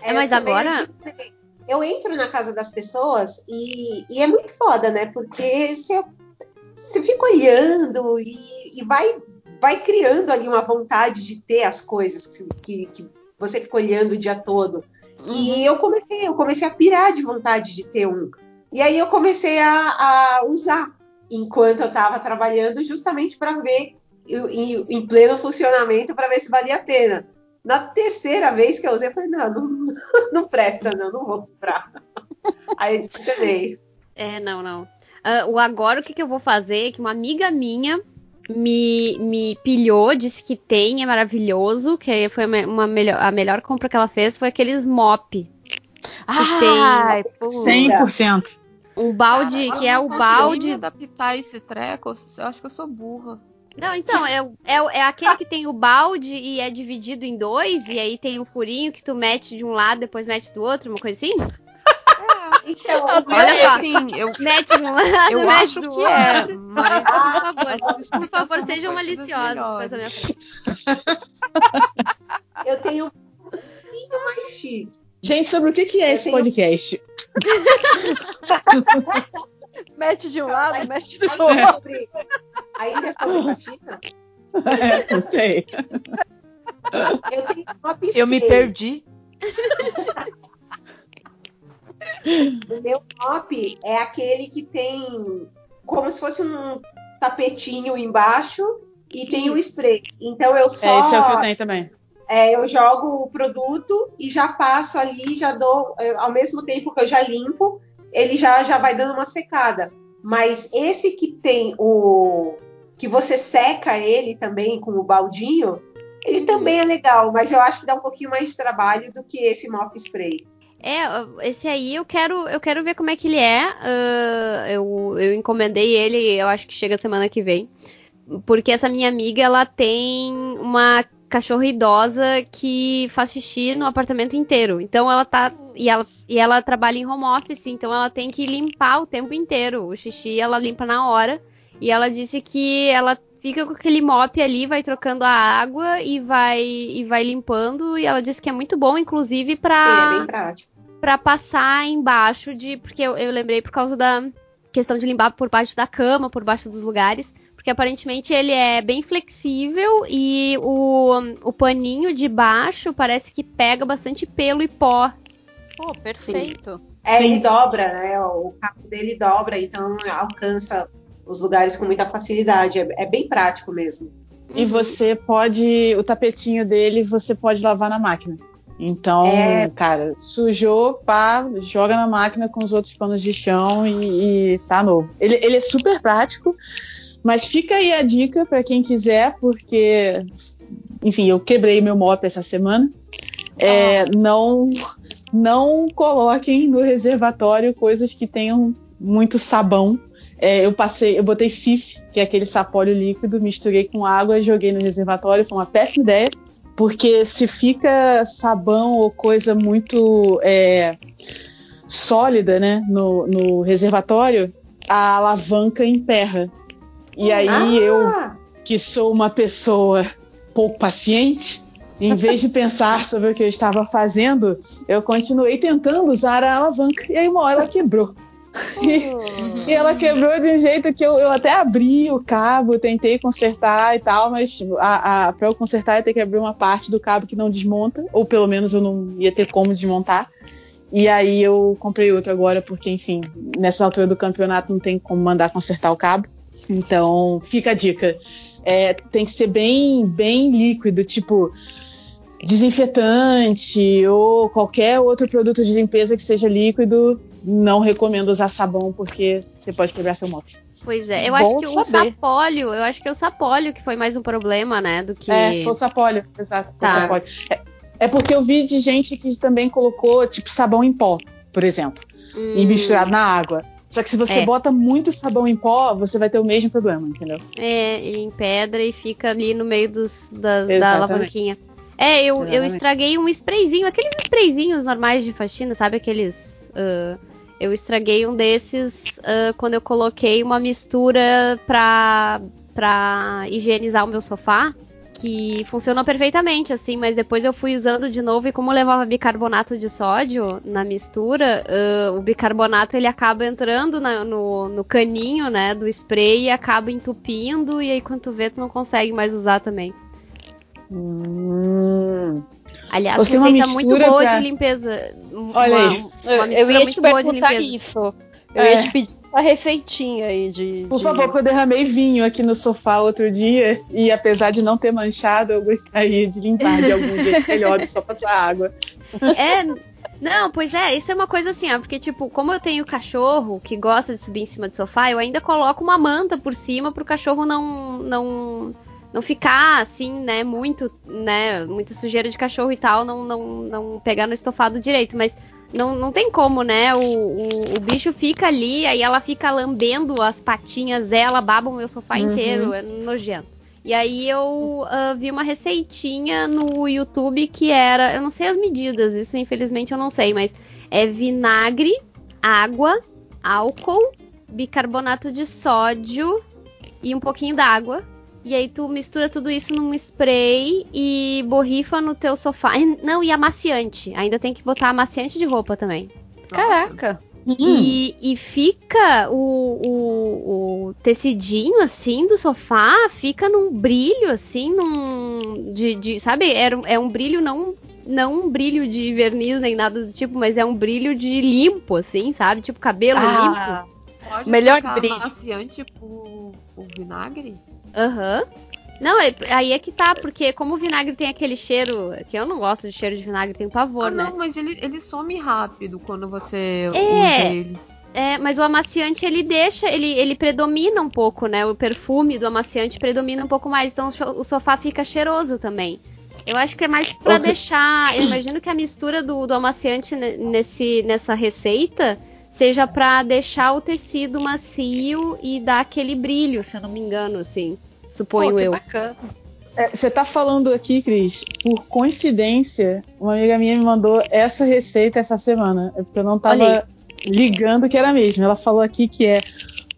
É, mas agora. Eu entro na casa das pessoas e, e é muito foda, né? Porque você, você fica olhando e, e, vai, vai criando ali uma vontade de ter as coisas que, que, que você fica olhando o dia todo. Uhum. E eu comecei, eu comecei a pirar de vontade de ter um. E aí eu comecei a, a usar enquanto eu estava trabalhando, justamente para ver em, em pleno funcionamento para ver se valia a pena. Na terceira vez que eu usei, eu falei, não, não, [LAUGHS] não presta, não, não vou comprar. [LAUGHS] Aí eu descanei. É, não, não. Uh, o agora o que, que eu vou fazer é que uma amiga minha me, me pilhou, disse que tem, é maravilhoso, que foi uma, uma melhor, a melhor compra que ela fez foi aqueles mop. Ah, tem, 100%. Um balde, Cara, que é o balde. adaptar esse treco, eu acho que eu sou burra. Não, então, é, é, é aquele que tem o balde e é dividido em dois, e aí tem o furinho que tu mete de um lado, depois mete do outro, uma coisa assim? É, então, olha só, assim, eu, mete de um lado, eu mete acho do que outro. é, mas por favor, por favor, sejam maliciosos com essa minha frente. Eu tenho um pouquinho mais chique. Gente, sobre o que, que é eu esse tenho... podcast? [LAUGHS] mete de um lado, mete do outro. Ainda é sobre? É, não sei. Eu tenho uma Eu me perdi. o meu mop é aquele que tem como se fosse um tapetinho embaixo e tem o spray. Então eu só. É, esse é o que eu tenho também. É, eu jogo o produto e já passo ali, já dou, ao mesmo tempo que eu já limpo, ele já, já vai dando uma secada. Mas esse que tem o. que você seca ele também com o baldinho, ele uhum. também é legal, mas eu acho que dá um pouquinho mais de trabalho do que esse mop spray. É, esse aí eu quero, eu quero ver como é que ele é. Uh, eu, eu encomendei ele, eu acho que chega semana que vem. Porque essa minha amiga, ela tem uma cachorra idosa que faz xixi no apartamento inteiro. Então ela tá. E ela, e ela trabalha em home office, então ela tem que limpar o tempo inteiro. O xixi ela limpa na hora. E ela disse que ela fica com aquele mop ali, vai trocando a água e vai e vai limpando. E ela disse que é muito bom, inclusive, para é para passar embaixo de. Porque eu, eu lembrei por causa da questão de limpar por baixo da cama, por baixo dos lugares porque aparentemente ele é bem flexível e o, o paninho de baixo parece que pega bastante pelo e pó. Pô, perfeito. Sim. É, Sim. ele dobra, né? O cabo dele dobra, então alcança os lugares com muita facilidade. É, é bem prático mesmo. E você pode, o tapetinho dele, você pode lavar na máquina. Então, é... cara, sujou, pá, joga na máquina com os outros panos de chão e, e tá novo. Ele, ele é super prático, mas fica aí a dica para quem quiser, porque, enfim, eu quebrei meu mop essa semana. É, ah. não, não coloquem no reservatório coisas que tenham muito sabão. É, eu passei, eu botei sif, que é aquele sapólio líquido, misturei com água e joguei no reservatório. Foi uma péssima ideia, porque se fica sabão ou coisa muito é, sólida, né, no, no reservatório, a alavanca emperra. E aí ah. eu, que sou uma pessoa pouco paciente, em vez de pensar sobre o que eu estava fazendo, eu continuei tentando usar a alavanca e aí uma hora ela quebrou. Oh. e ela quebrou de um jeito que eu, eu até abri o cabo, tentei consertar e tal, mas a, a, para eu consertar ia ter que abrir uma parte do cabo que não desmonta, ou pelo menos eu não ia ter como desmontar. E aí eu comprei outro agora, porque, enfim, nessa altura do campeonato não tem como mandar consertar o cabo. Então, fica a dica. É, tem que ser bem, bem líquido, tipo desinfetante ou qualquer outro produto de limpeza que seja líquido. Não recomendo usar sabão porque você pode quebrar seu mop. Pois é, eu Bom acho que saber. o sapólio, eu acho que é o sapólio que foi mais um problema, né, do que... É, foi o sapólio, exato, tá. o sapólio. É, é, porque eu vi de gente que também colocou, tipo, sabão em pó, por exemplo, hum. e misturado na água. Só que se você é. bota muito sabão em pó, você vai ter o mesmo problema, entendeu? É, em pedra e fica ali no meio dos, da, da alavanquinha. É, eu, eu estraguei um sprayzinho, aqueles sprayzinhos normais de faxina, sabe? Aqueles. Uh, eu estraguei um desses uh, quando eu coloquei uma mistura pra, pra higienizar o meu sofá que funcionou perfeitamente, assim, mas depois eu fui usando de novo e como levava bicarbonato de sódio na mistura, uh, o bicarbonato ele acaba entrando na, no, no, caninho, né, do spray e acaba entupindo e aí quando tu vê tu não consegue mais usar também. Hum. Aliás, Você receita muito boa pra... de limpeza. Olha uma, aí. Uma eu ia te perguntar isso. Eu é. ia te pedir uma receitinha aí de. Por de... favor, porque eu derramei vinho aqui no sofá outro dia e apesar de não ter manchado, eu gostaria de limpar de algum [LAUGHS] jeito melhor de só passar água. É. Não, pois é, isso é uma coisa assim, ó, porque, tipo, como eu tenho cachorro que gosta de subir em cima do sofá, eu ainda coloco uma manta por cima pro cachorro não, não, não ficar assim, né, muito, né, muita sujeira de cachorro e tal, não, não, não pegar no estofado direito, mas não, não tem como, né? O, o, o, bicho fica ali, aí ela fica lambendo as patinhas dela, baba o meu sofá uhum. inteiro, é nojento. E aí eu uh, vi uma receitinha no YouTube que era, eu não sei as medidas, isso infelizmente eu não sei, mas é vinagre, água, álcool, bicarbonato de sódio e um pouquinho d'água e aí tu mistura tudo isso num spray e borrifa no teu sofá. Não, e amaciante. Ainda tem que botar amaciante de roupa também. Caraca. E, e, fica o, o, o, tecidinho assim do sofá, fica num brilho assim, num. De, de, sabe? É, é um brilho não. Não um brilho de verniz nem nada do tipo, mas é um brilho de limpo, assim, sabe? Tipo cabelo ah, limpo. Pode Melhor brilho. amaciante por vinagre? Aham. Uhum. Não, é, aí é que tá, porque como o vinagre tem aquele cheiro, que eu não gosto de cheiro de vinagre, tem pavor, ah, né? Não, mas ele, ele some rápido quando você é, usa ele. É, mas o amaciante ele deixa, ele, ele predomina um pouco, né? O perfume do amaciante predomina um pouco mais, então o sofá fica cheiroso também. Eu acho que é mais para deixar. Eu imagino que a mistura do, do amaciante nesse, nessa receita seja para deixar o tecido macio e dar aquele brilho, se eu não me engano, assim. Suponho Pô, eu. Bacana. É, você tá falando aqui, Cris, por coincidência, uma amiga minha me mandou essa receita essa semana. É porque eu não tava ligando que era a mesma. Ela falou aqui que é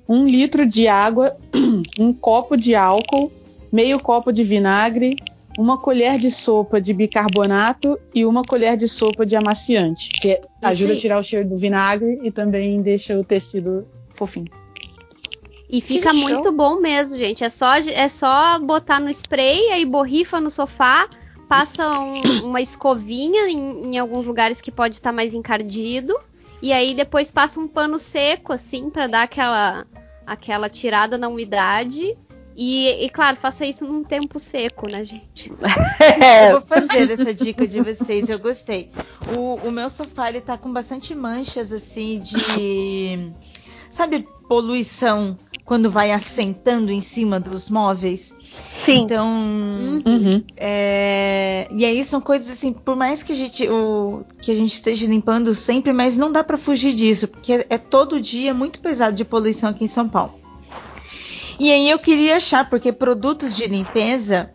um litro de água, [CLEARS THROAT] um copo de álcool, meio copo de vinagre, uma colher de sopa de bicarbonato e uma colher de sopa de amaciante, que ajuda a tirar o cheiro do vinagre e também deixa o tecido fofinho. E fica que muito show. bom mesmo, gente. É só, é só botar no spray, aí borrifa no sofá, passa um, [COUGHS] uma escovinha em, em, alguns lugares que pode estar tá mais encardido. E aí depois passa um pano seco, assim, para dar aquela, aquela tirada na umidade E, e, claro, faça isso num tempo seco, né, gente? [LAUGHS] É. Eu vou fazer essa dica de vocês, eu gostei. O, o meu sofá ele tá com bastante manchas assim de. Sabe, poluição quando vai assentando em cima dos móveis? Sim. Então, uhum. é, e aí são coisas assim, por mais que a gente, o, que a gente esteja limpando sempre, mas não dá para fugir disso, porque é, é todo dia muito pesado de poluição aqui em São Paulo. E aí eu queria achar, porque produtos de limpeza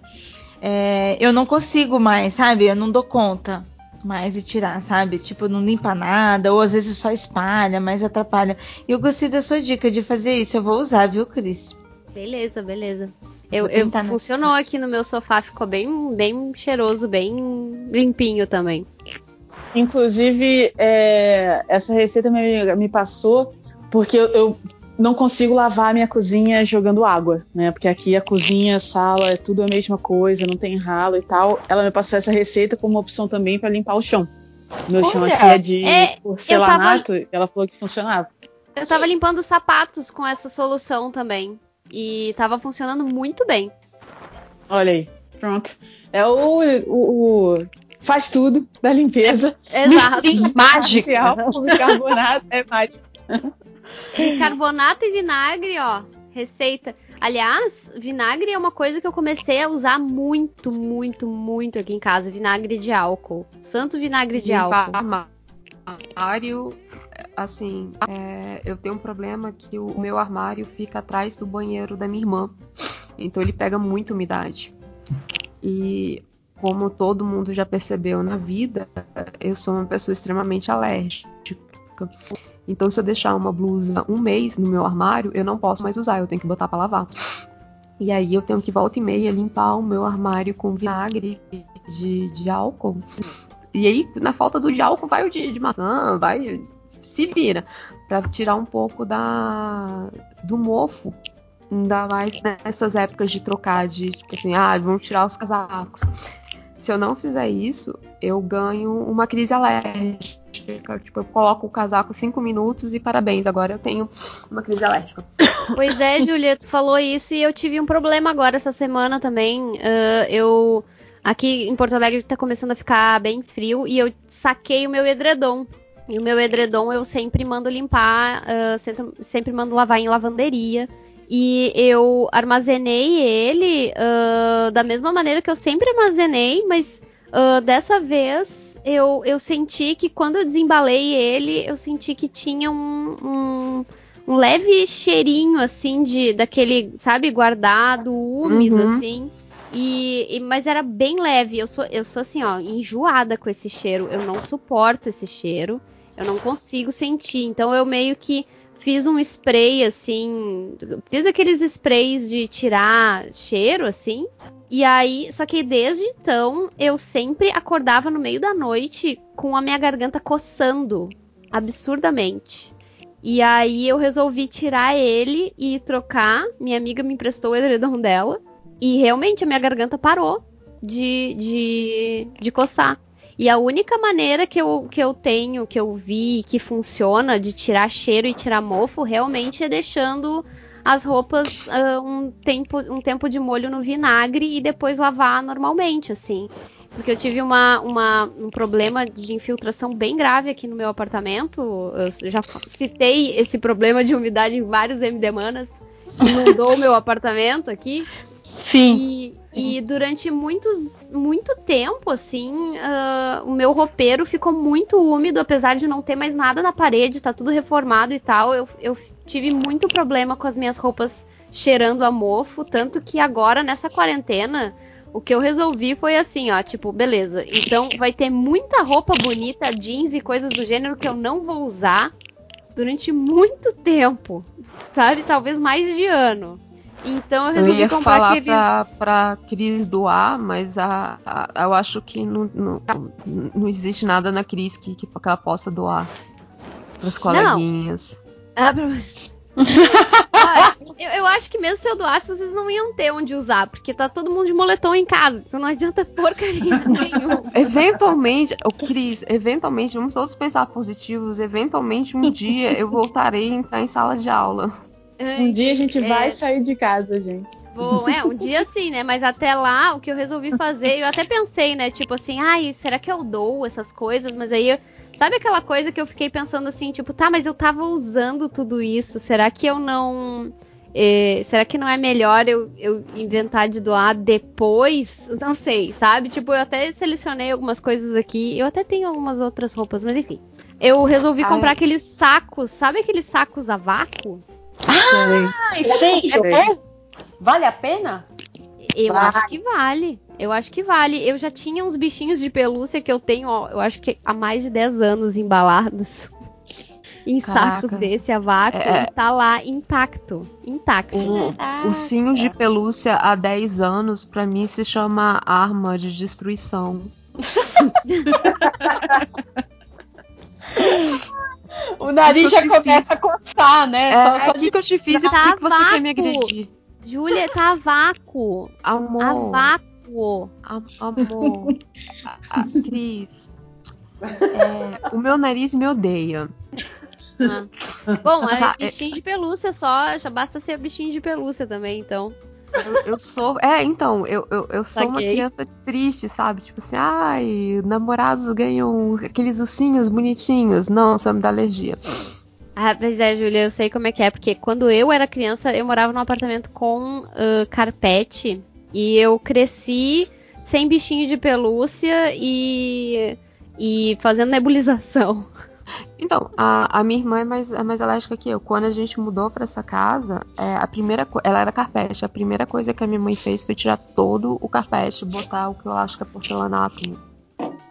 é, eu não consigo mais, sabe? Eu não dou conta mais de tirar, sabe? Tipo, não limpa nada, ou às vezes só espalha, mas atrapalha. E eu gostei da sua dica de fazer isso, eu vou usar, viu, Cris? Beleza, beleza. Eu, eu funcionou aqui no meu sofá, ficou bem, bem cheiroso, bem limpinho também. Inclusive, é, essa receita me, me passou porque eu, eu, não consigo lavar a minha cozinha jogando água, né? Porque aqui a cozinha, a sala, é tudo a mesma coisa, não tem ralo e tal. Ela me passou essa receita como uma opção também para limpar o chão. Meu Olha, chão aqui é de é, porcelanato, tava... ela falou que funcionava. Eu tava limpando sapatos com essa solução também. E tava funcionando muito bem. Olha aí, pronto. É o, o, o faz tudo da limpeza. Exato. [LAUGHS] Mágica. Bicarbonato [LAUGHS] é mágico. Bicarbonato e vinagre, ó. Receita. Aliás, vinagre é uma coisa que eu comecei a usar muito, muito, muito aqui em casa. Vinagre de álcool. Santo vinagre de álcool. Armário assim, é, eu tenho um problema que o meu armário fica atrás do banheiro da minha irmã. Então ele pega muita umidade. E como todo mundo já percebeu na vida, eu sou uma pessoa extremamente alérgica. Então, se eu deixar uma blusa um mês no meu armário, eu não posso mais usar, eu tenho que botar para lavar. E aí eu tenho que volta e meia limpar o meu armário com vinagre de, de álcool. E aí, na falta do de álcool, vai o de, de maçã, vai se vira para tirar um pouco da do mofo. Ainda mais nessas épocas de trocar de tipo assim, ah, vamos tirar os casacos. Se eu não fizer isso, eu ganho uma crise alérgica. Tipo, eu coloco o casaco cinco minutos e parabéns, agora eu tenho uma crise alérgica. [COUGHS] Pois é, Julia, tu falou isso e eu tive um problema agora essa semana também. Uh, eu aqui em Porto Alegre tá começando a ficar bem frio e eu saquei o meu edredom. E o meu edredom eu sempre mando limpar, uh, sempre, sempre, mando lavar em lavanderia. E eu armazenei ele uh, da mesma maneira que eu sempre armazenei, mas uh, dessa vez eu, eu senti que quando eu desembalei ele, eu senti que tinha um, um, um leve cheirinho assim de daquele, sabe, guardado, úmido uhum. assim. E, e, mas era bem leve. Eu sou, eu sou assim, ó, enjoada com esse cheiro. Eu não suporto esse cheiro. Eu não consigo sentir. Então eu meio que fiz um spray assim, fiz aqueles sprays de tirar cheiro assim. E aí, só que desde então eu sempre acordava no meio da noite com a minha garganta coçando absurdamente. E aí eu resolvi tirar ele e trocar. Minha amiga me emprestou o edredom dela. E realmente a minha garganta parou de, de, de coçar. E a única maneira que eu, que eu tenho, que eu vi que funciona de tirar cheiro e tirar mofo, realmente é deixando as roupas uh, um, tempo, um tempo de molho no vinagre e depois lavar normalmente, assim. Porque eu tive uma, uma, um problema de infiltração bem grave aqui no meu apartamento. Eu já citei esse problema de umidade em vários MD Manas, que inundou o meu apartamento aqui. Sim. E, e durante muitos, muito tempo, assim, uh, o meu roupeiro ficou muito úmido, apesar de não ter mais nada na parede, tá tudo reformado e tal. Eu, eu tive muito problema com as minhas roupas cheirando a mofo, tanto que agora, nessa quarentena, o que eu resolvi foi assim, ó, tipo, beleza, então vai ter muita roupa bonita, jeans e coisas do gênero que eu não vou usar durante muito tempo, sabe? Talvez mais de ano. Então eu resolvi eu ia comprar falar aquele... pra, pra Cris doar, mas a, a, eu acho que não, não, não existe nada na Cris que, que, ela possa doar pras coleguinhas. Ah, pra... eu, eu, acho que mesmo se eu doasse, vocês não iam ter onde usar, porque tá todo mundo de moletom em casa, então não adianta porcaria [LAUGHS] nenhuma. eventualmente, o Cris, eventualmente, vamos todos pensar positivos, eventualmente um dia eu voltarei a entrar em sala de aula. Um dia a gente vai sair de casa, gente. Bom, é, um dia sim, né? Mas até lá, o que eu resolvi fazer, eu até pensei, né? Tipo assim, ai, será que eu dou essas coisas? Mas aí, sabe aquela coisa que eu fiquei pensando assim, tipo, tá, mas eu tava usando tudo isso, será que eu não. eh, será que não é melhor eu, eu inventar de doar depois? Não sei, sabe? Tipo, eu até selecionei algumas coisas aqui. Eu até tenho algumas outras roupas, mas enfim. Eu resolvi Ai. comprar aqueles sacos, sabe aqueles sacos a vácuo? Ah, sei, é bom? Vale a pena? Eu Vale. acho que vale. Eu acho que vale. Eu já tinha uns bichinhos de pelúcia que eu tenho, ó, eu acho que há mais de 10 anos embalados em Caraca. sacos desse a vácuo É. e tá lá intacto. Intacto. O, Ursinhos de pelúcia há 10 anos, pra mim, se chama arma de destruição. [LAUGHS] O nariz já começa a coçar, né? É, só o que, que eu te fiz e por Tá que você quer me vácuo. agredir? Júlia, tá a vácuo. A Amor, vácuo. am- amor, a- a- Cris, é, o meu nariz me odeia. Ah. Bom, é Sa- bichinho de pelúcia só, já basta ser bichinho de pelúcia também, então. Eu, eu sou. É, então, eu, eu, eu sou uma Saquei. criança triste, sabe? Tipo assim, ai, namorados ganham aqueles ursinhos bonitinhos. Não, só me dá alergia. Ah, pois é, Júlia, eu sei como é que é, porque quando eu era criança, eu morava num apartamento com ah, carpete e eu cresci sem bichinho de pelúcia e, e fazendo nebulização. [LAUGHS] Então, a, a minha irmã é mais, é mais alérgica que eu. Quando a gente mudou pra essa casa, é, a primeira ela era carpete. A primeira coisa que a minha mãe fez foi tirar todo o carpete, botar o que eu acho que é porcelanato.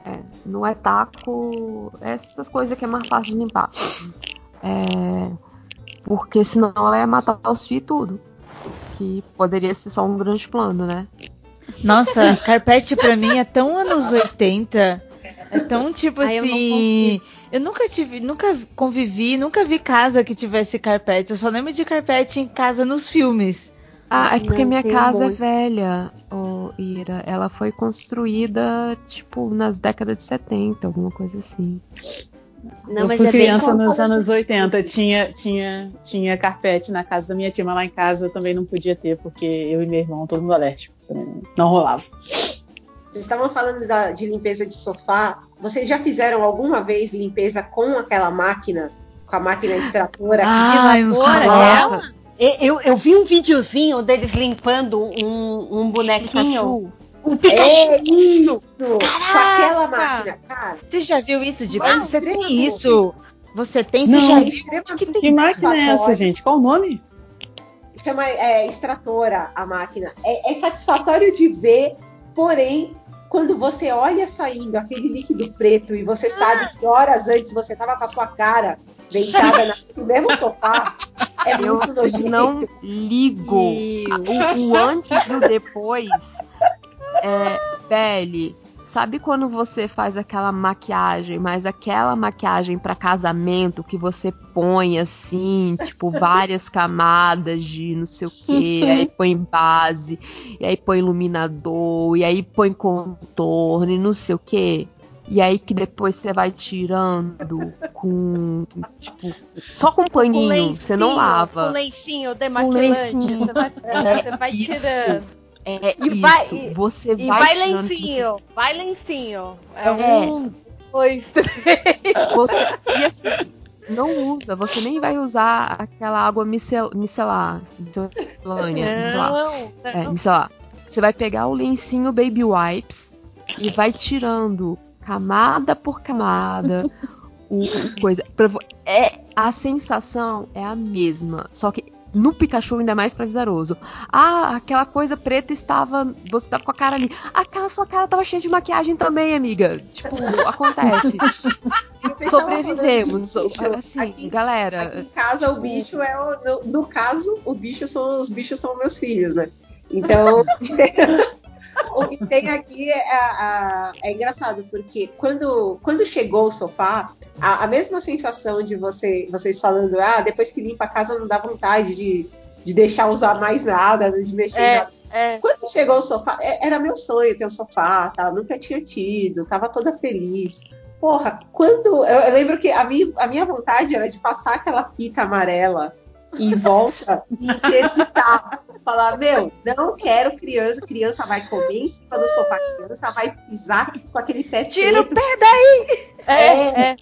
É, não é taco, é essas coisas que é mais fácil de limpar. É, porque senão ela ia matar os fios e tudo. Que poderia ser só um grande plano, né? Nossa, carpete pra mim é tão anos 80. É tão tipo Ai, eu não assim. Eu nunca tive, nunca convivi, nunca vi casa que tivesse carpete. Eu só lembro de carpete em casa nos filmes. Ah, é porque Não, minha casa é monte. velha, ô Ira. Ela foi construída, tipo, nas décadas de 70, alguma coisa assim. Não, eu mas fui é bem criança nos anos 80, tinha, tinha, tinha carpete na casa da minha tia, mas lá em casa eu também não podia ter, porque eu e meu irmão, todo mundo alérgico. Também não rolava. Vocês estavam falando da- de limpeza de sofá. Vocês já fizeram alguma vez limpeza com aquela máquina? Com a máquina extratora? Ai, um Fora suor. ela? E- Eu, eu vi um videozinho deles limpando um, um bonequinho. Pikachu. Um Pikachu. É isso! Com Caraca! aquela máquina, cara. Você já viu isso de Uau, Você tem isso? Você tem? Você Não, já viu? que tem Que máquina é essa, gente? Qual o nome? Chama é, extratora a máquina. É, é satisfatório de ver, porém, quando você olha saindo aquele líquido preto e você sabe que horas antes você tava com a sua cara deitada na- no mesmo sofá, é Eu muito nojento. não ligo. O, o antes e o depois é, Belle, sabe quando você faz aquela maquiagem, mas aquela maquiagem pra casamento que você põe assim, [LAUGHS] tipo, várias camadas de não sei o que, aí põe base, e aí põe iluminador, e aí põe contorno e não sei o que. E aí que depois você vai tirando com, tipo, só com paninho, você não lava. Com lencinho demaquilante. lencinho. Você vai, [LAUGHS] você vai tirando. É E isso, vai- você E vai, vai lencinho, vai lencinho. É, É. um, dois, [LAUGHS] três. Você, e assim, não usa, você nem vai usar aquela água micel, micelar, miscelânea, micelar. Não, É, não. micelar. Você vai pegar o lencinho Baby Wipes e vai tirando camada por camada o o coisa. É, a sensação é a mesma, só que no Pikachu ainda mais prazeroso. Ah, aquela coisa preta estava. Você tava com a cara ali. Aquela sua cara tava cheia de maquiagem também, amiga. Tipo, [LAUGHS] acontece. Falando Sobrevivemos. bicho. Assim, Aqui- Aqui galera. em casa o bicho é o. No, no caso, o bicho são os bichos são meus filhos, né? Então [LAUGHS] o que tem aqui é, a- a- é engraçado, porque quando, quando chegou o sofá, a, a mesma sensação de você, vocês falando, ah, depois que limpa a casa não dá vontade de, de deixar usar mais nada, de mexer em É, nada. é. Quando chegou o sofá, é- era meu sonho ter um sofá, tá? nunca tinha tido, tava toda feliz. Porra, quando. Eu, eu lembro que a minha, a minha vontade era de passar aquela fita amarela em volta e interditar. Falar, meu, não quero criança, criança vai comer em cima do sofá, criança vai pisar com aquele pé Tira preto. o pé daí! É, é.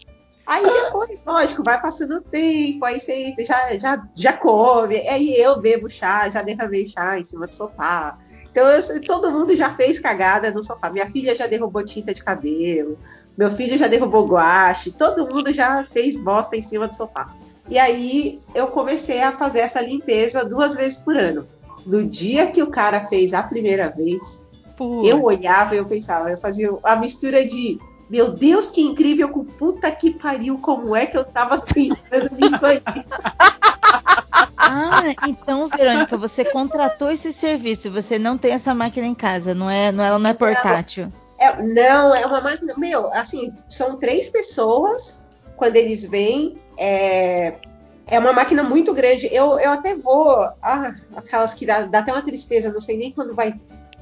Aí depois, lógico, vai passando o tempo, aí você já, já, já come, aí eu bebo chá, já derramei chá em cima do sofá. Então eu- todo mundo já fez cagada no sofá. Minha filha já derrubou tinta de cabelo, meu filho já derrubou guache, todo mundo já fez bosta em cima do sofá. E aí eu comecei a fazer essa limpeza duas vezes por ano. No dia que o cara fez a primeira vez, eu olhava e eu pensava, eu fazia a mistura de meu Deus, que incrível, com puta que pariu, como é que eu tava nisso aí? [LAUGHS] Ah, então, Verônica, você contratou esse serviço, você não tem essa máquina em casa, não é, não, ela não é portátil. É, não, é uma máquina. Meu, assim, são três pessoas quando eles vêm. É, é uma máquina muito grande. Eu, eu até vou. Ah, aquelas que dá, dá até uma tristeza, não sei nem quando vai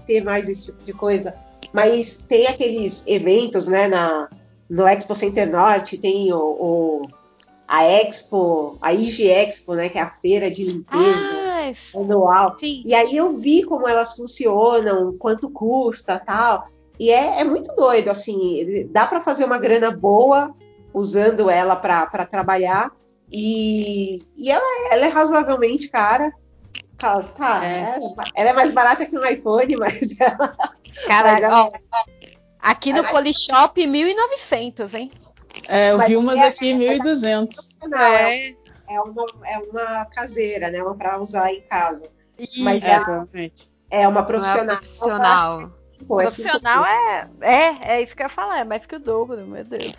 ter mais esse tipo de coisa. Mas tem aqueles eventos, né, na, no Expo Center Norte, tem o, o- a Expo, a IG Expo, né, que é a feira de limpeza Ah, anual. sim. E aí eu vi como elas funcionam, quanto custa tal. E é, é muito doido, assim, dá para fazer uma grana boa usando ela para trabalhar. E, e ela, é- ela é razoavelmente cara. Tá, tá, É. é, ela é mais barata que um iPhone, [LAUGHS] mas ela. Cara, mas ela- ó, aqui no Polishop, 1.900, hein? É, eu Mas vi umas é- aqui 1.200. não, é, é, uma, é uma caseira, né? Uma para usar em casa. Mas É, é, provavelmente. é uma é profissional. profissional. Pô, é Profissional é, é, é isso que eu ia falar, é mais que o dobro, meu Deus.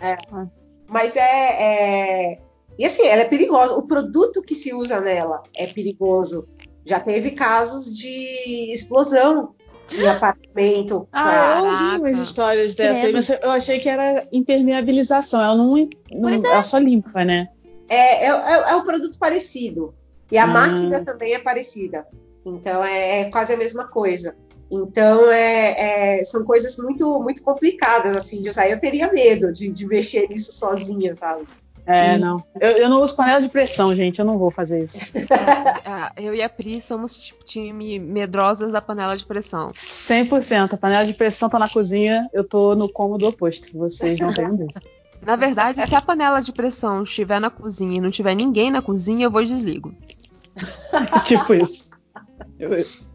Mas é, é- E assim, ela é perigosa. O produto que se usa nela é perigoso. Já teve casos de explosão em apartamento. Ah, eu ouvi umas histórias dessa aí, Credo. mas eu achei que era impermeabilização. Ela não, não é. ela só limpa, né? É, é, é- é um produto parecido. E a Hum. máquina também é parecida. Então é, é quase a mesma coisa. Então é, é- são coisas muito muito complicadas assim de usar. Eu teria medo de, de mexer nisso sozinha, sabe? É, não. Eu, eu não uso panela de pressão, gente. Eu não vou fazer isso. [LAUGHS] Ah, eu e a Pri somos tipo time medrosas da panela de pressão. 100%. A panela de pressão tá na cozinha, eu tô no cômodo oposto. Vocês não têm. Na verdade, se a panela de pressão estiver na cozinha e não tiver ninguém na cozinha, eu vou e desligo. [LAUGHS] tipo isso. Tipo isso.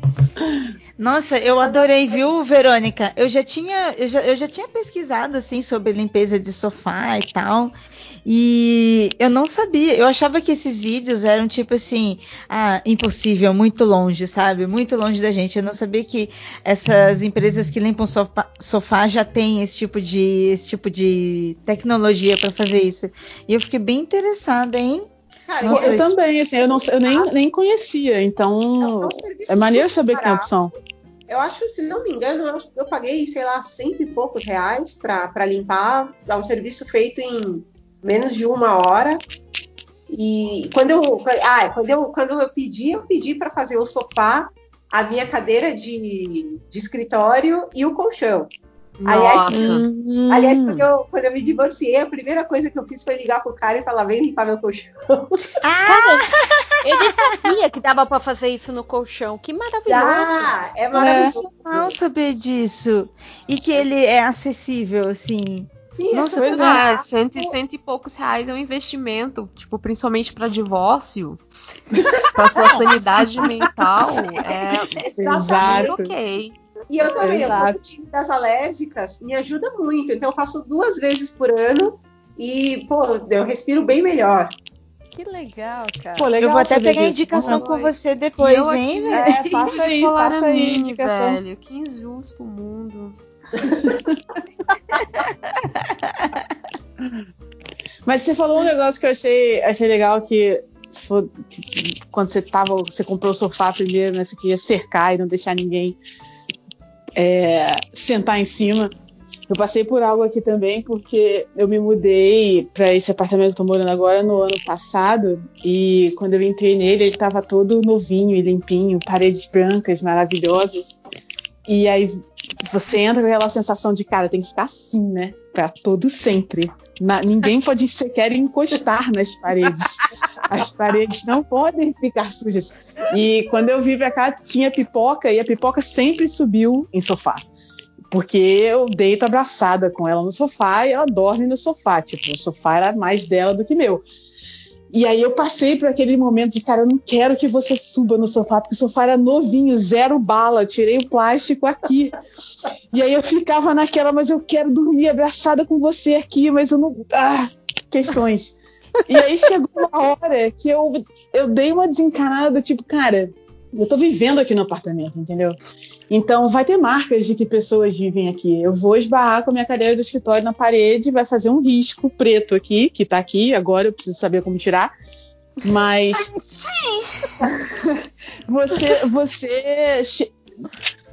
Nossa, eu adorei, viu, Verônica? Eu já tinha, eu já, eu já tinha pesquisado assim sobre limpeza de sofá e tal. E eu não sabia, eu achava que esses vídeos eram tipo assim, ah, impossível, muito longe, sabe? Muito longe da gente. Eu não sabia que essas empresas que limpam sofá, sofá já têm esse tipo de, esse tipo de tecnologia para fazer isso. E eu fiquei bem interessada, hein? Cara, Nossa, eu também, assim, eu, não, eu nem, nem conhecia, então é um é maneiro saber que tem opção. Eu acho, se não me engano, eu, eu paguei, sei lá, cento e poucos reais para limpar. É um serviço feito em menos de uma hora. E quando eu, ah, quando eu, quando eu pedi, eu pedi para fazer o sofá, a minha cadeira de, de escritório e o colchão. Aliás. Hum, Aliás, quando eu, quando eu me divorciei, a primeira coisa que eu fiz foi ligar pro cara e falar: vem limpar meu colchão. Cara, eu nem sabia que dava pra fazer isso no colchão. Que maravilhoso. Ah, é maravilhoso. Não saber disso. E que ele é acessível, assim. Sim, é Nossa, é. Ah, cento, e- cento e poucos reais é um investimento, tipo, principalmente pra divórcio, [LAUGHS] pra sua sanidade mental, é Exatamente. muito ok. E eu também, eu sou Exato. do time das alérgicas, me ajuda muito. Então eu faço duas vezes por ano e, pô, eu respiro bem melhor. Que legal, cara. Pô, legal eu vou até pegar a disso. indicação com lá. você depois, eu hein, aqui, velho? É, passa aí, passa a aí, mim, indicação. velho. Que injusto o mundo. [LAUGHS] Mas você falou um negócio que eu achei, achei legal que, for- que quando você tava, você comprou o sofá primeiro, né? Você queria cercar e não deixar ninguém é, sentar em cima. Eu passei por algo aqui também, porque eu me mudei para esse apartamento que eu tô morando agora no ano passado. E quando eu entrei nele, ele tava todo novinho e limpinho, paredes brancas maravilhosas. E aí você entra com aquela sensação de, cara, tem que ficar assim, né? Pra todo sempre. Na, ninguém pode sequer encostar nas paredes. As paredes não podem ficar sujas. E quando eu vim pra cá, tinha pipoca e a pipoca sempre subiu em sofá. Porque eu deito abraçada com ela no sofá e ela dorme no sofá. Tipo, o sofá era mais dela do que meu. E aí eu passei por aquele momento de, cara, eu não quero que você suba no sofá, porque o sofá era novinho, zero bala, tirei o plástico aqui. E aí eu ficava naquela, mas eu quero dormir abraçada com você aqui, mas eu não. Ah, questões. E aí chegou uma hora que eu, eu dei uma desencanada, tipo, cara, eu tô vivendo aqui no apartamento, entendeu? Então vai ter marcas de que pessoas vivem aqui. Eu vou esbarrar com a minha cadeira do escritório na parede, vai fazer um risco preto aqui, que tá aqui, agora eu preciso saber como tirar. Mas. Sim! [LAUGHS] você. Você.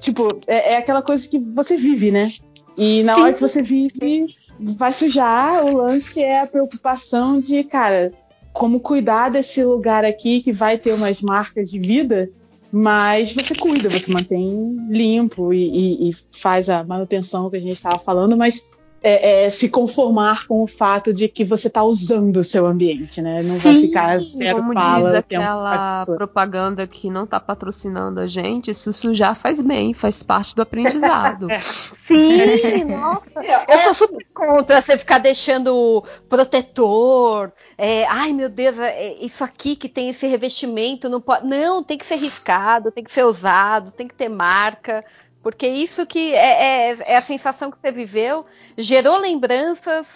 Tipo, é, é, aquela coisa que você vive, né? E na Sim. hora que você vive, vai sujar. O lance é a preocupação de, cara, como cuidar desse lugar aqui que vai ter umas marcas de vida mas você cuida, você mantém limpo e, e, e faz a manutenção que a gente estava falando, mas é, é, se conformar com o fato de que você está usando o seu ambiente, né? Não vai ficar zero Como fala. diz aquela propaganda que não está patrocinando a gente, se sujar faz bem, faz parte do aprendizado. [LAUGHS] Sim, [LAUGHS] nossa. Eu sou super contra você ficar deixando protetor. É, ai, meu Deus, é, isso aqui que tem esse revestimento não pode. Não, tem que ser riscado, tem que ser usado, tem que ter marca. Porque isso que é, é, é a sensação que você viveu, gerou lembranças,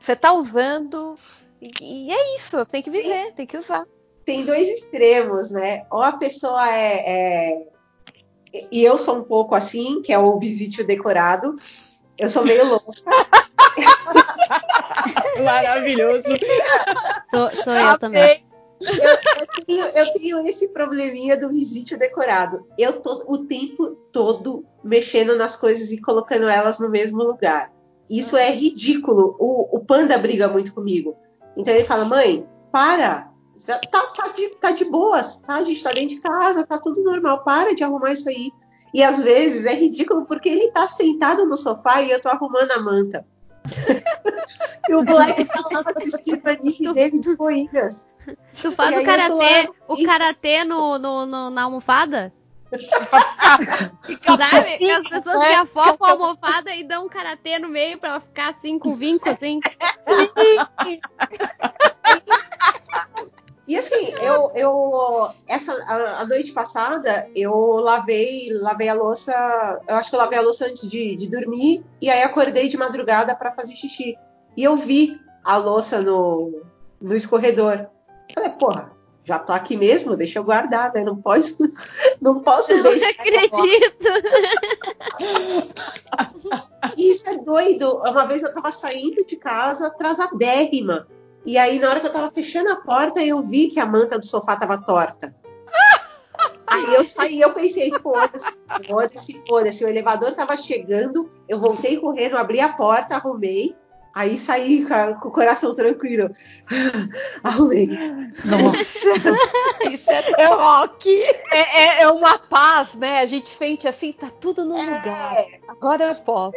você está usando, e, e, é isso, tem que viver, tem que usar. Tem dois extremos, né? Ou a pessoa é, é... E eu sou um pouco assim, que é o visite decorado. Eu sou meio louca. [LAUGHS] Maravilhoso. Sou, sou eu também. Eu, eu, tenho, eu, tenho, esse probleminha do visite decorado. Eu tô o tempo todo mexendo nas coisas e colocando elas no mesmo lugar. Isso é ridículo. O, o Panda briga muito comigo. Então ele fala: mãe, para. Tá, tá, tá, de, tá de boas, tá? A gente tá dentro de casa, tá tudo normal. Para de arrumar isso aí. E às vezes é ridículo porque ele tá sentado no sofá e eu tô arrumando a manta. [LAUGHS] e o Black tá lá assistindo a dele de corridas. Tu faz o karatê, o karatê no, no, no, na almofada? [LAUGHS] Sabe? As pessoas que afofam a almofada e dão um karatê no meio pra ela ficar assim com vinco assim. E assim, eu, eu essa a, a, noite passada eu lavei, lavei a louça, eu acho que eu lavei a louça antes de, de dormir e aí acordei de madrugada para fazer xixi. E eu vi a louça no, no escorredor. Falei, porra, já tô aqui mesmo, deixa eu guardar, né? Não pode, [LAUGHS] não posso não deixar. Não acredito. [LAUGHS] Isso é doido. Uma vez eu tava saindo de casa atrasadérrima. E aí, na hora que eu tava fechando a porta, eu vi que a manta do sofá tava torta. [LAUGHS] Aí eu saí, eu pensei, foda-se, foda-se, foda-se. O elevador tava chegando, eu voltei correndo, abri a porta, arrumei. Aí saí com, o coração tranquilo. [LAUGHS] Arrumei. Nossa! [LAUGHS] Isso é rock! É, é, é, uma paz, né? A gente sente assim, tá tudo no é. lugar. Agora eu posso.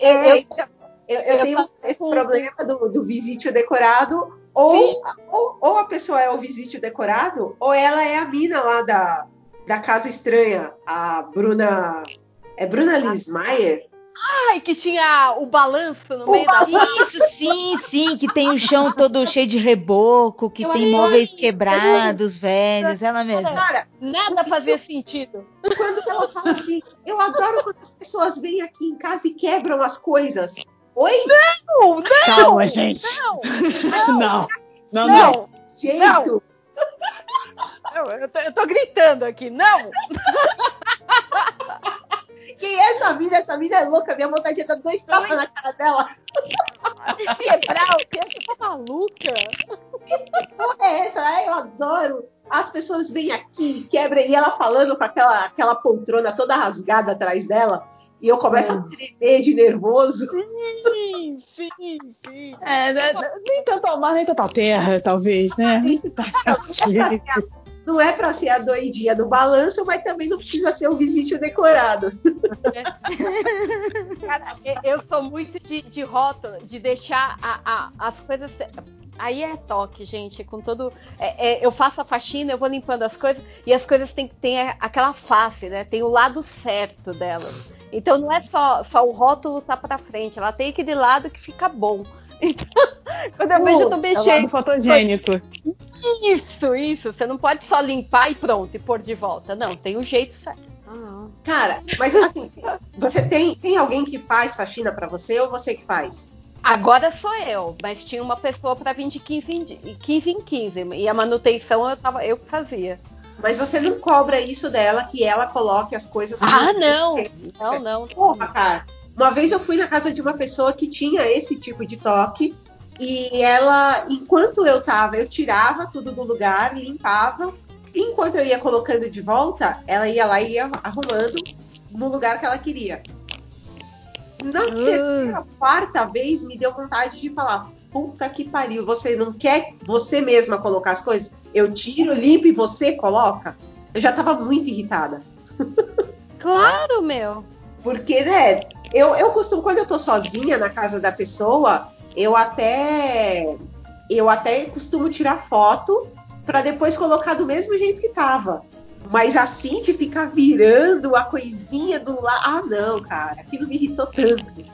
Eu, eu, então, eu, eu tenho esse problema do, do visítio decorado. Ou, ou, ou, a pessoa é o visítio decorado, ou ela é a mina lá da, da Casa Estranha, a Bruna. É Bruna Lismayer? Ai, que tinha o balanço no o meio balanço. da. Isso, sim, sim, que tem o chão todo cheio de reboco, que eu tem móveis quebrados, velhos, ela mesma. Cara, nada fazia sentido. Quando ela fala assim, eu adoro quando as pessoas vêm aqui em casa e quebram as coisas. Oi? Não, não! Calma, gente. Não, [LAUGHS] não, não. Não, não. não. Jeito. Não. Eu, tô, eu tô gritando aqui, não! Quem é essa mina? Essa mina é louca. Minha vontade é dar dois tapas na cara dela. [LAUGHS] Quebrar o que? Você tá maluca? Que porra é essa? Ai, eu adoro. As pessoas vêm aqui, quebram, e ela falando com aquela, aquela poltrona toda rasgada atrás dela. E eu começo a tremer de nervoso. Sim, sim, sim. É, né, nem tanto ao mar, nem tanto à terra, talvez, né? [LAUGHS] não é para ser a doidinha do balanço, mas também não precisa ser um visite decorado. [LAUGHS] Cara, eu sou muito de, de rótulo, de deixar a, a, as coisas. Aí é toque, gente, com todo. É, é, eu faço a faxina, eu vou limpando as coisas e as coisas têm que ter aquela face, né? Tem o lado certo delas. Então não é só, só o rótulo tá para frente, ela tem aquele lado que fica bom. [LAUGHS] Então, quando eu vejo, eu tô mexendo. É fotogênico. Isso, isso. Você não pode só limpar e pronto, e pôr de volta. Não, tem um jeito certo. Ah, Cara, mas assim, você tem, tem alguém que faz faxina para você ou você que faz? Agora sou eu, mas tinha uma pessoa para vir de 15 em 15, em 15 e a manutenção eu, tava, eu que fazia. Mas você não cobra isso dela, que ela coloque as coisas. Ah, não! Não, não. Porra, cara. Uma vez eu fui na casa de uma pessoa que tinha esse tipo de toque. E ela, enquanto eu tava, eu tirava tudo do lugar, limpava. E enquanto eu ia colocando de volta, ela ia lá e ia arrumando no lugar que ela queria. Na uh. terceira, quarta vez, me deu vontade de falar: puta que pariu, você não quer você mesma colocar as coisas? Eu tiro, limpo e você coloca? Eu já tava muito irritada. Claro, meu. Porque, né, eu, eu costumo, quando eu tô sozinha na casa da pessoa, eu até eu até costumo tirar foto para depois colocar do mesmo jeito que tava. Mas assim, de ficar virando a coisinha do lado. Ah, não, cara, aquilo me irritou tanto.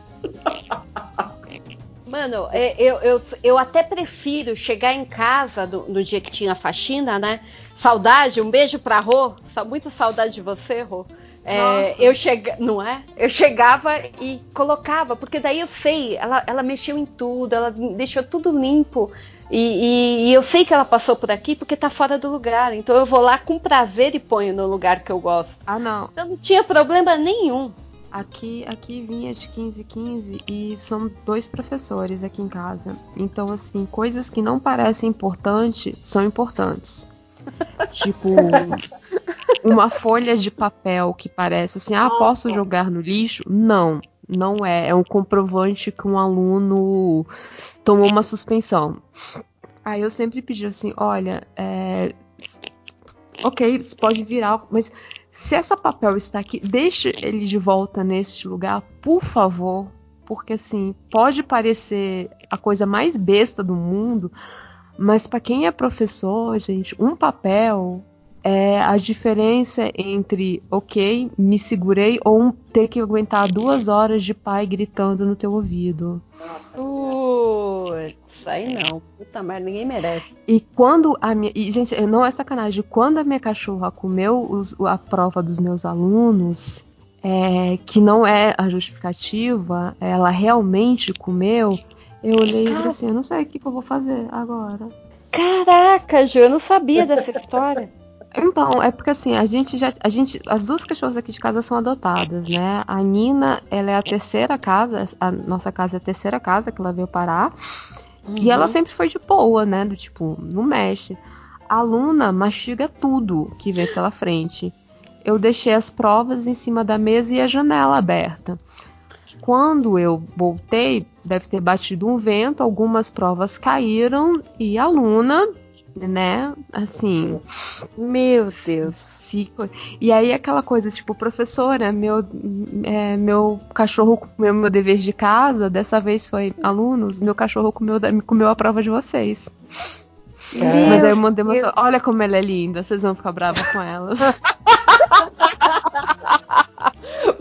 Mano, é, eu, eu, eu até prefiro chegar em casa no dia que tinha faxina, né? Saudade, um beijo pra Rô. Muita saudade de você, Rô. É, eu chega, não é? Eu chegava e colocava, porque daí eu sei, ela, ela mexeu em tudo, ela deixou tudo limpo. E, e, e, eu sei que ela passou por aqui porque tá fora do lugar. Então eu vou lá com prazer e ponho no lugar que eu gosto. Ah, não. Então não tinha problema nenhum. Aqui, aqui vinha de 15 15 e são dois professores aqui em casa. Então, assim, coisas que não parecem importantes são importantes. Tipo, uma folha de papel que parece assim, ah, posso jogar no lixo? Não, não é. É um comprovante que um aluno tomou uma suspensão. Aí eu sempre pedi assim, olha, é, ok, você pode virar, mas se essa papel está aqui, deixe ele de volta neste lugar, por favor, porque assim pode parecer a coisa mais besta do mundo, mas para quem é professor, gente, um papel é a diferença entre, ok, me segurei, ou um, ter que aguentar duas horas de pai gritando no teu ouvido. Nossa. Putz, aí não. Puta merda, ninguém merece. E quando a minha. E, gente, não é sacanagem. Quando a minha cachorra comeu os, a prova dos meus alunos, é, que não é a justificativa, ela realmente comeu, eu olhei e falei assim: eu não sei o que, que eu vou fazer agora. Caraca, Ju, eu não sabia dessa história. [LAUGHS] Então, é porque assim, a gente já. A gente, as duas cachorras aqui de casa são adotadas, né? A Nina, ela é a terceira casa, a nossa casa é a terceira casa que ela veio parar. Uhum. E ela sempre foi de boa, né? Do tipo, não mexe. A Luna mastiga tudo que vem pela frente. Eu deixei as provas em cima da mesa e a janela aberta. Quando eu voltei, deve ter batido um vento, algumas provas caíram e a Luna né? Assim. Meu Deus. E aí aquela coisa, tipo, professora, meu, é, meu cachorro comeu meu dever de casa, dessa vez foi alunos, meu cachorro comeu, comeu a prova de vocês. É. Mas aí eu mandei uma. Olha como ela é linda, vocês vão ficar bravos com elas. [LAUGHS]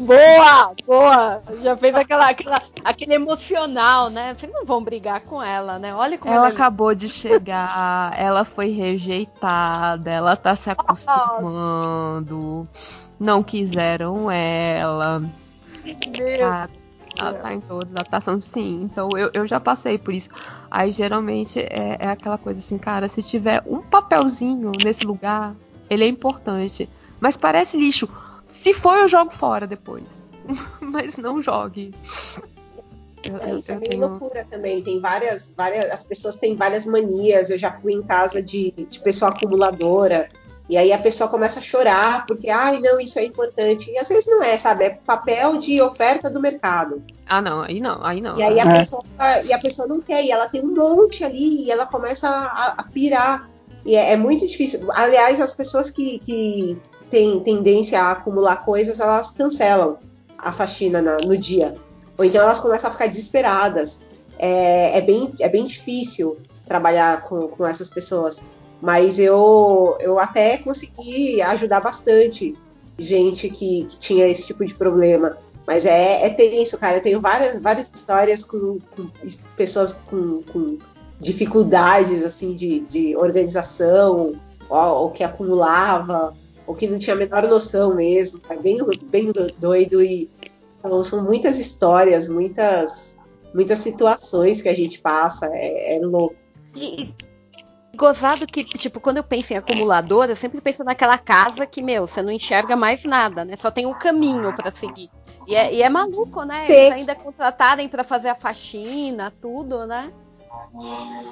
boa, boa. Já fez aquela, aquela, aquele emocional, né? Vocês não vão brigar com ela, né? Olha como ela, ela é acabou de chegar, ela foi rejeitada, ela tá se acostumando, não quiseram ela. Meu ah, ela tá em todas, adaptação, sim. Então eu, eu já passei por isso. Aí geralmente é, é aquela coisa assim, cara, se tiver um papelzinho nesse lugar, ele é importante. Mas parece lixo. Se for, eu jogo fora depois. [LAUGHS] Mas não jogue. Eu, é, isso eu é meio tenho... loucura também. Tem várias, várias. As pessoas têm várias manias. Eu já fui em casa de, de pessoa acumuladora. E aí a pessoa começa a chorar porque, ai, não, isso é importante. E às vezes não é, sabe? É papel de oferta do mercado. Ah, não, aí não, aí não. E aí a, é. pessoa, e a pessoa não quer, e ela tem um monte ali, e ela começa a, a pirar. E é, é muito difícil. Aliás, as pessoas que, que têm tendência a acumular coisas, elas cancelam a faxina na, no dia. Ou então elas começam a ficar desesperadas. É, é, bem, é bem difícil trabalhar com, com essas pessoas. Mas eu, eu até consegui ajudar bastante gente que, que tinha esse tipo de problema. Mas é, é tenso, cara. Eu tenho várias, várias histórias com, com pessoas com, com, dificuldades assim de, de organização, ou, ou, que acumulava, ou que não tinha a menor noção mesmo. É bem, bem doido e então, são muitas histórias, muitas, muitas situações que a gente passa. É, é louco. E, gozado que, tipo, quando eu penso em acumulador, eu sempre penso naquela casa que, meu, você não enxerga mais nada, né? Só tem um caminho para seguir. E é, e é, maluco, né? Eles ainda contratarem para fazer a faxina, tudo, né?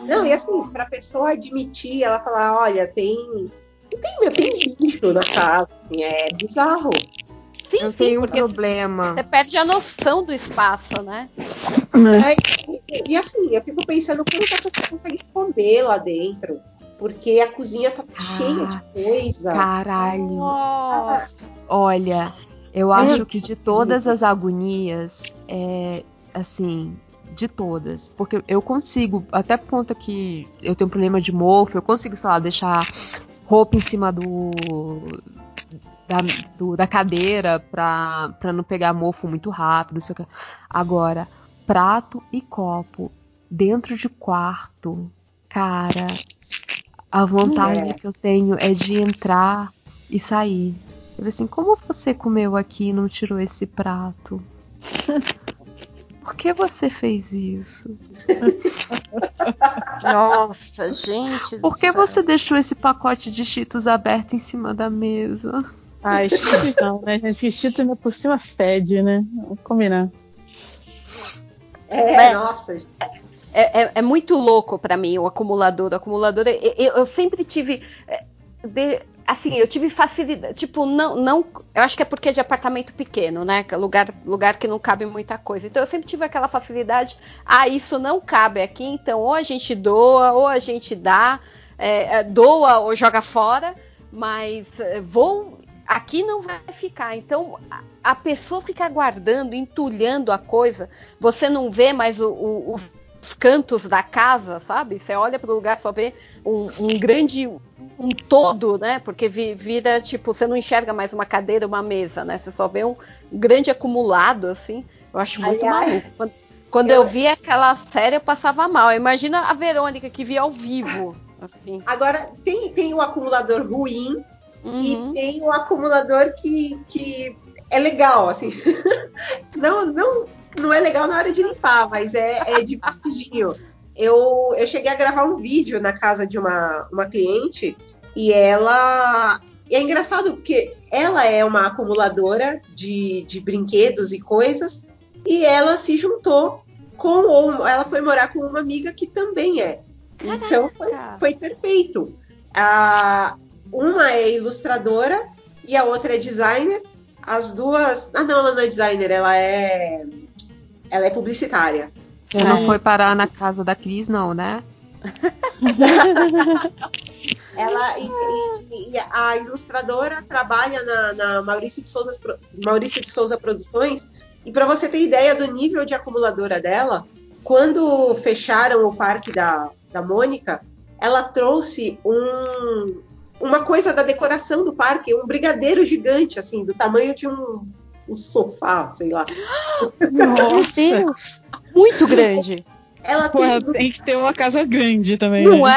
Não, e assim, pra pessoa admitir, ela falar, olha, tem. Tem, meu, tem lixo na casa, assim, é bizarro. Sim, eu sim, tenho um problema. Você perde a noção do espaço, né? É, e, e, assim, eu fico pensando como que a pessoa consegue comer lá dentro. Porque a cozinha tá ah, cheia de coisa. Caralho. Oh. Olha, eu acho que de todas as agonias, é assim, de todas. Porque eu consigo, até por conta que eu tenho um problema de mofo, eu consigo, sei lá, deixar roupa em cima do. Da, do, da cadeira pra, pra não pegar mofo muito rápido. Sei o que. Agora, prato e copo dentro de quarto, cara, a vontade é. que eu tenho é de entrar e sair. Eu assim, como você comeu aqui e não tirou esse prato? [LAUGHS] Por que você fez isso? [LAUGHS] Nossa, gente. Por que você deixou esse pacote de cheetos aberto em cima da mesa? Ai, cheetos não, né, gente? Cheetos ainda por cima fede, né? Vamos combinar. É, nossa. É, é, é, muito louco para mim o acumulador. O acumulador, eu, eu sempre tive. É, de, assim, eu tive facilidade. Tipo, não, não. Eu acho que é porque é de apartamento pequeno, né? É lugar, lugar que não cabe muita coisa. Então eu sempre tive aquela facilidade. Ah, isso não cabe aqui, então ou a gente doa, ou a gente dá, é, é doa ou joga fora. Mas é, vou. Aqui não vai ficar. Então a, pessoa fica guardando, entulhando a coisa. Você não vê mais o, o, os cantos da casa, sabe? Você olha para o lugar só vê um, um grande um todo, né? Porque vira, tipo, você não enxerga mais uma cadeira, uma mesa, né? Você só vê um grande acumulado, assim. Eu acho muito Aliás, maluco. Quando, quando eu... eu vi aquela série, eu passava mal. Imagina a Verônica que via ao vivo. Assim. Agora, tem, tem o acumulador ruim uhum. e tem o acumulador que, que é legal, assim. [LAUGHS] não, não, não é legal na hora de limpar, mas é, é divertidinho eu, eu cheguei a gravar um vídeo na casa de uma, uma cliente e ela. E é engraçado porque ela é uma acumuladora de, de brinquedos e coisas e ela se juntou com. Ou ela foi morar com uma amiga que também é. Caraca. Então foi, foi perfeito. A, uma é ilustradora e a outra é designer. As duas. Ah, não, ela não é designer, ela é. Ela é publicitária. Você não foi parar na casa da Cris, não, né? [LAUGHS] Ela e, e, e, a ilustradora trabalha na, na Maurício, de Souza, Maurício de Souza Produções. E para você ter ideia do nível de acumuladora dela, quando fecharam o parque da, da Mônica, ela trouxe um, uma coisa da decoração do parque, um brigadeiro gigante, assim, do tamanho de um, um sofá, sei lá. Nossa! Muito grande. Ela Pô, tem... tem... que ter uma casa grande também. Não né?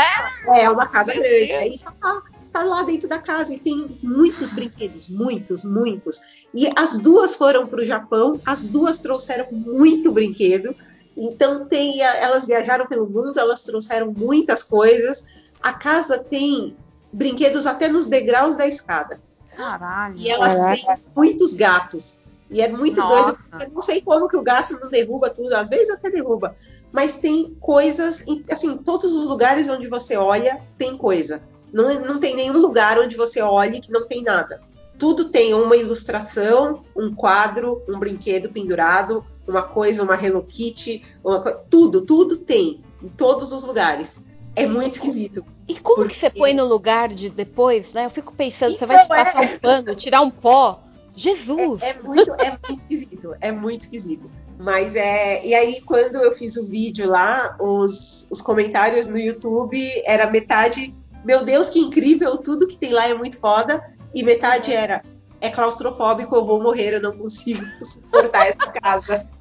é? É, uma casa Meu grande. Deus. Aí tá, tá lá dentro da casa e tem muitos brinquedos, muitos, muitos. E as duas foram para o Japão, as duas trouxeram muito brinquedo. Então tem, elas viajaram pelo mundo, elas trouxeram muitas coisas. A casa tem brinquedos até nos degraus da escada. Caralho. E elas têm muitos gatos. E é muito Nossa. doido, porque eu não sei como que o gato não derruba tudo, às vezes até derruba. Mas tem coisas, assim, todos os lugares onde você olha, tem coisa. Não, não tem nenhum lugar onde você olhe que não tem nada. Tudo tem uma ilustração, um quadro, um brinquedo pendurado, uma coisa, uma Hello Kitty, uma, tudo, tudo tem, em todos os lugares. é muito esquisito. E como Porque- que você põe no lugar de depois, né? Eu fico pensando, você Então, vai te passar é. um pano, tirar um pó. Jesus! É, é muito, é muito esquisito, é muito esquisito. Mas é. E aí, quando eu fiz o vídeo lá, os, os comentários no YouTube era metade. Meu Deus, que incrível! Tudo que tem lá é muito foda. E metade era. É claustrofóbico, eu vou morrer, eu não consigo [LAUGHS] suportar essa casa. [LAUGHS]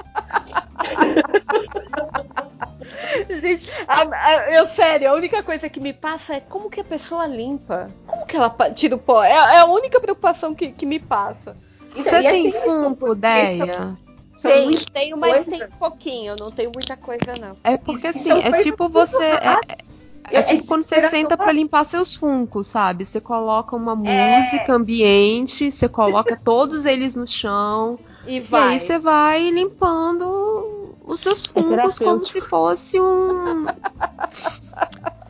Gente, a- a- eu sério, a única coisa que me passa é como que a pessoa limpa. Como que ela tira o pó? É, é a única preocupação que, que me passa. Então, Você e é tem triste, funko, porque Deia? São Tenho, mas tem pouquinho, não tenho muita coisa não. É porque Isso assim, é tipo você. É, é É tipo quando você senta pra limpar seus funcos, sabe? Você coloca uma É. música ambiente, você coloca todos eles no chão. E E vai. aí você vai limpando os seus funcos como terapêutico. se fosse um. [LAUGHS]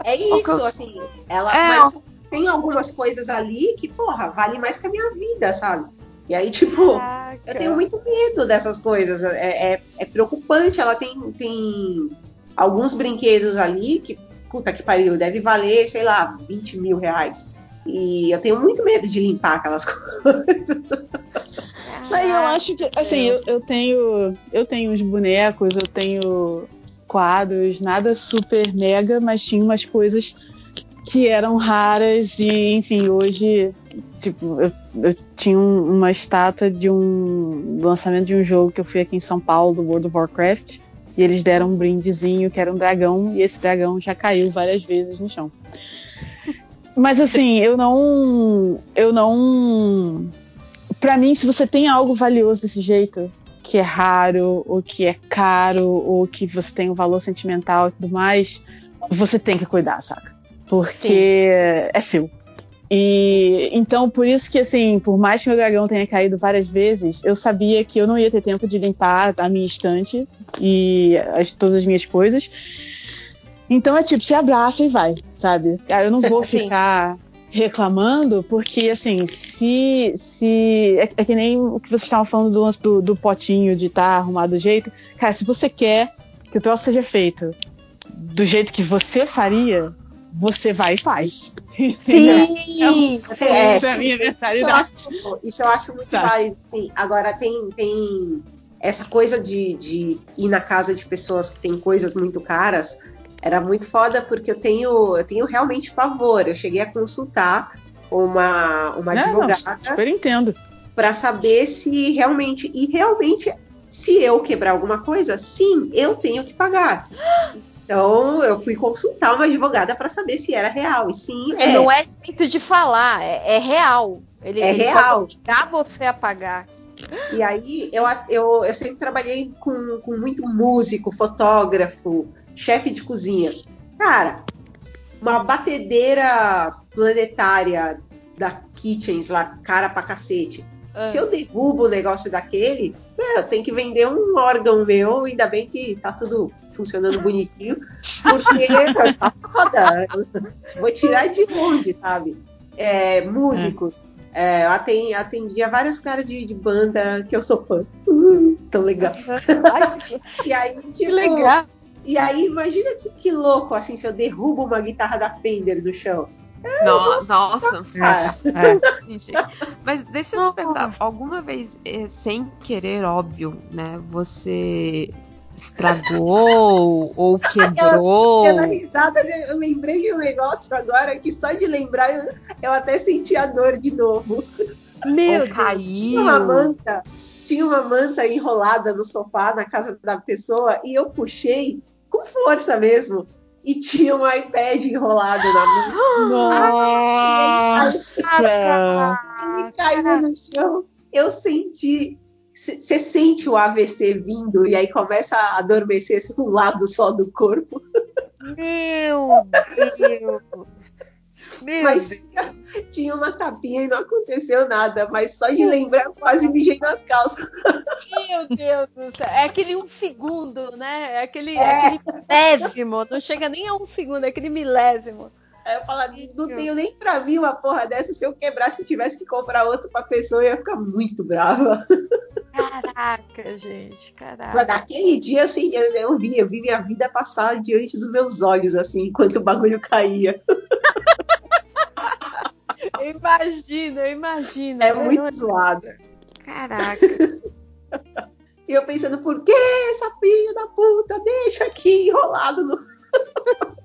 É isso, que eu- assim. Ela, É, mas tem algumas coisas ali que, porra, vale mais que a minha vida, sabe? E aí, tipo, Caraca. eu tenho muito medo dessas coisas. É, é, é preocupante. Ela tem, tem alguns brinquedos ali que, puta que pariu, deve valer, sei lá, 20 mil reais. E eu tenho muito medo de limpar aquelas [LAUGHS] coisas. Aí eu acho que, assim, eu, eu tenho. Eu tenho uns bonecos, eu tenho quadros, nada super mega, mas tinha umas coisas que eram raras e, enfim, hoje, tipo, eu, eu tinha um- uma estátua de um do lançamento de um jogo que eu fui aqui em São Paulo, do World of Warcraft, e eles deram um brindezinho que era um dragão, e esse dragão já caiu várias vezes no chão. Mas assim, eu não. Eu não. Pra mim, se você tem algo valioso desse jeito, que é raro, ou que é caro, ou que você tem um valor sentimental e tudo mais, você tem que cuidar, saca? Porque é seu. E então, por isso que, assim, por mais que meu dragão tenha caído várias vezes, eu sabia que eu não ia ter tempo de limpar a minha estante e as- todas as minhas coisas. Então é tipo, se abraça e vai, sabe? Cara, eu não vou [LAUGHS] ficar reclamando, porque assim, se. se é, é que nem o que vocês estavam falando do, do, do potinho de estar arrumado do jeito. Cara, se você quer que o troço seja feito do jeito que você faria, você vai e faz. Sim! [LAUGHS] É, Essa é a sim. minha Isso eu mentalidade. acho, isso eu acho muito Tá. válido, sim. Agora tem, tem essa coisa de, de ir na casa de pessoas que têm coisas muito caras. Era muito foda porque eu tenho, eu tenho realmente pavor. Eu cheguei a consultar uma, uma Não, não, advogada super entendo. para saber se realmente e realmente se eu quebrar alguma coisa, sim, eu tenho que pagar. Então eu fui consultar uma advogada para saber se era real e sim é. Não é jeito de falar, é, é real. Ele, É ele real. obrigar você a pagar. E aí eu, eu, eu sempre trabalhei com, com muito músico, fotógrafo, chefe de cozinha. Cara, uma batedeira planetária da Kitchens lá, cara pra cacete. Ah. Se eu derrubo o negócio daquele, é, eu tenho que vender um órgão meu, ainda bem que tá tudo funcionando bonitinho, porque [LAUGHS] tá foda. Vou tirar de onde, sabe? É, músicos. É, eu aten- atendia vários caras de, de banda que eu sou fã. Uh, [LAUGHS] tão legal. Ai, [LAUGHS] E aí, que tipo, legal. E aí, imagina que, que louco, assim, se eu derrubo uma guitarra da Fender do chão. No- Nossa. Cara, [LAUGHS] Gente, mas deixa eu te perguntar, alguma vez, eh, sem querer, óbvio, né? Você estragou [LAUGHS] ou quebrou? eu, na risada, eu lembrei de um negócio agora que só de lembrar eu, eu até senti a dor de novo. Meu Deus. caiu? Tinha uma manta, tinha uma manta enrolada no sofá na casa da pessoa e eu puxei com força mesmo. E tinha um iPad enrolado na mão. Nossa! Ele caiu no chão. Eu senti. Você sente o AVC vindo e aí começa a adormecer um lado só do corpo. Meu [LAUGHS] Deus. Meu Mas Deus. Tinha, uma capinha e não aconteceu nada. Mas só de lembrar, quase mijei nas calças. Meu Deus do céu. É aquele um segundo, né? É aquele, É. aquele milésimo. Não chega nem a um segundo, é aquele milésimo. Aí eu falava, não tenho nem pra mim uma porra dessa. Se eu quebrasse e tivesse que comprar outro pra pessoa, eu ia ficar muito brava. Caraca, gente, caraca. Mas naquele dia, assim, eu, eu vi, eu vi minha vida passar diante dos meus olhos, assim, enquanto o bagulho caía. Imagino, eu imagino. É muito não... zoado. Caraca. [LAUGHS] e eu pensando, por que essa filha da puta deixa aqui enrolado no. [LAUGHS]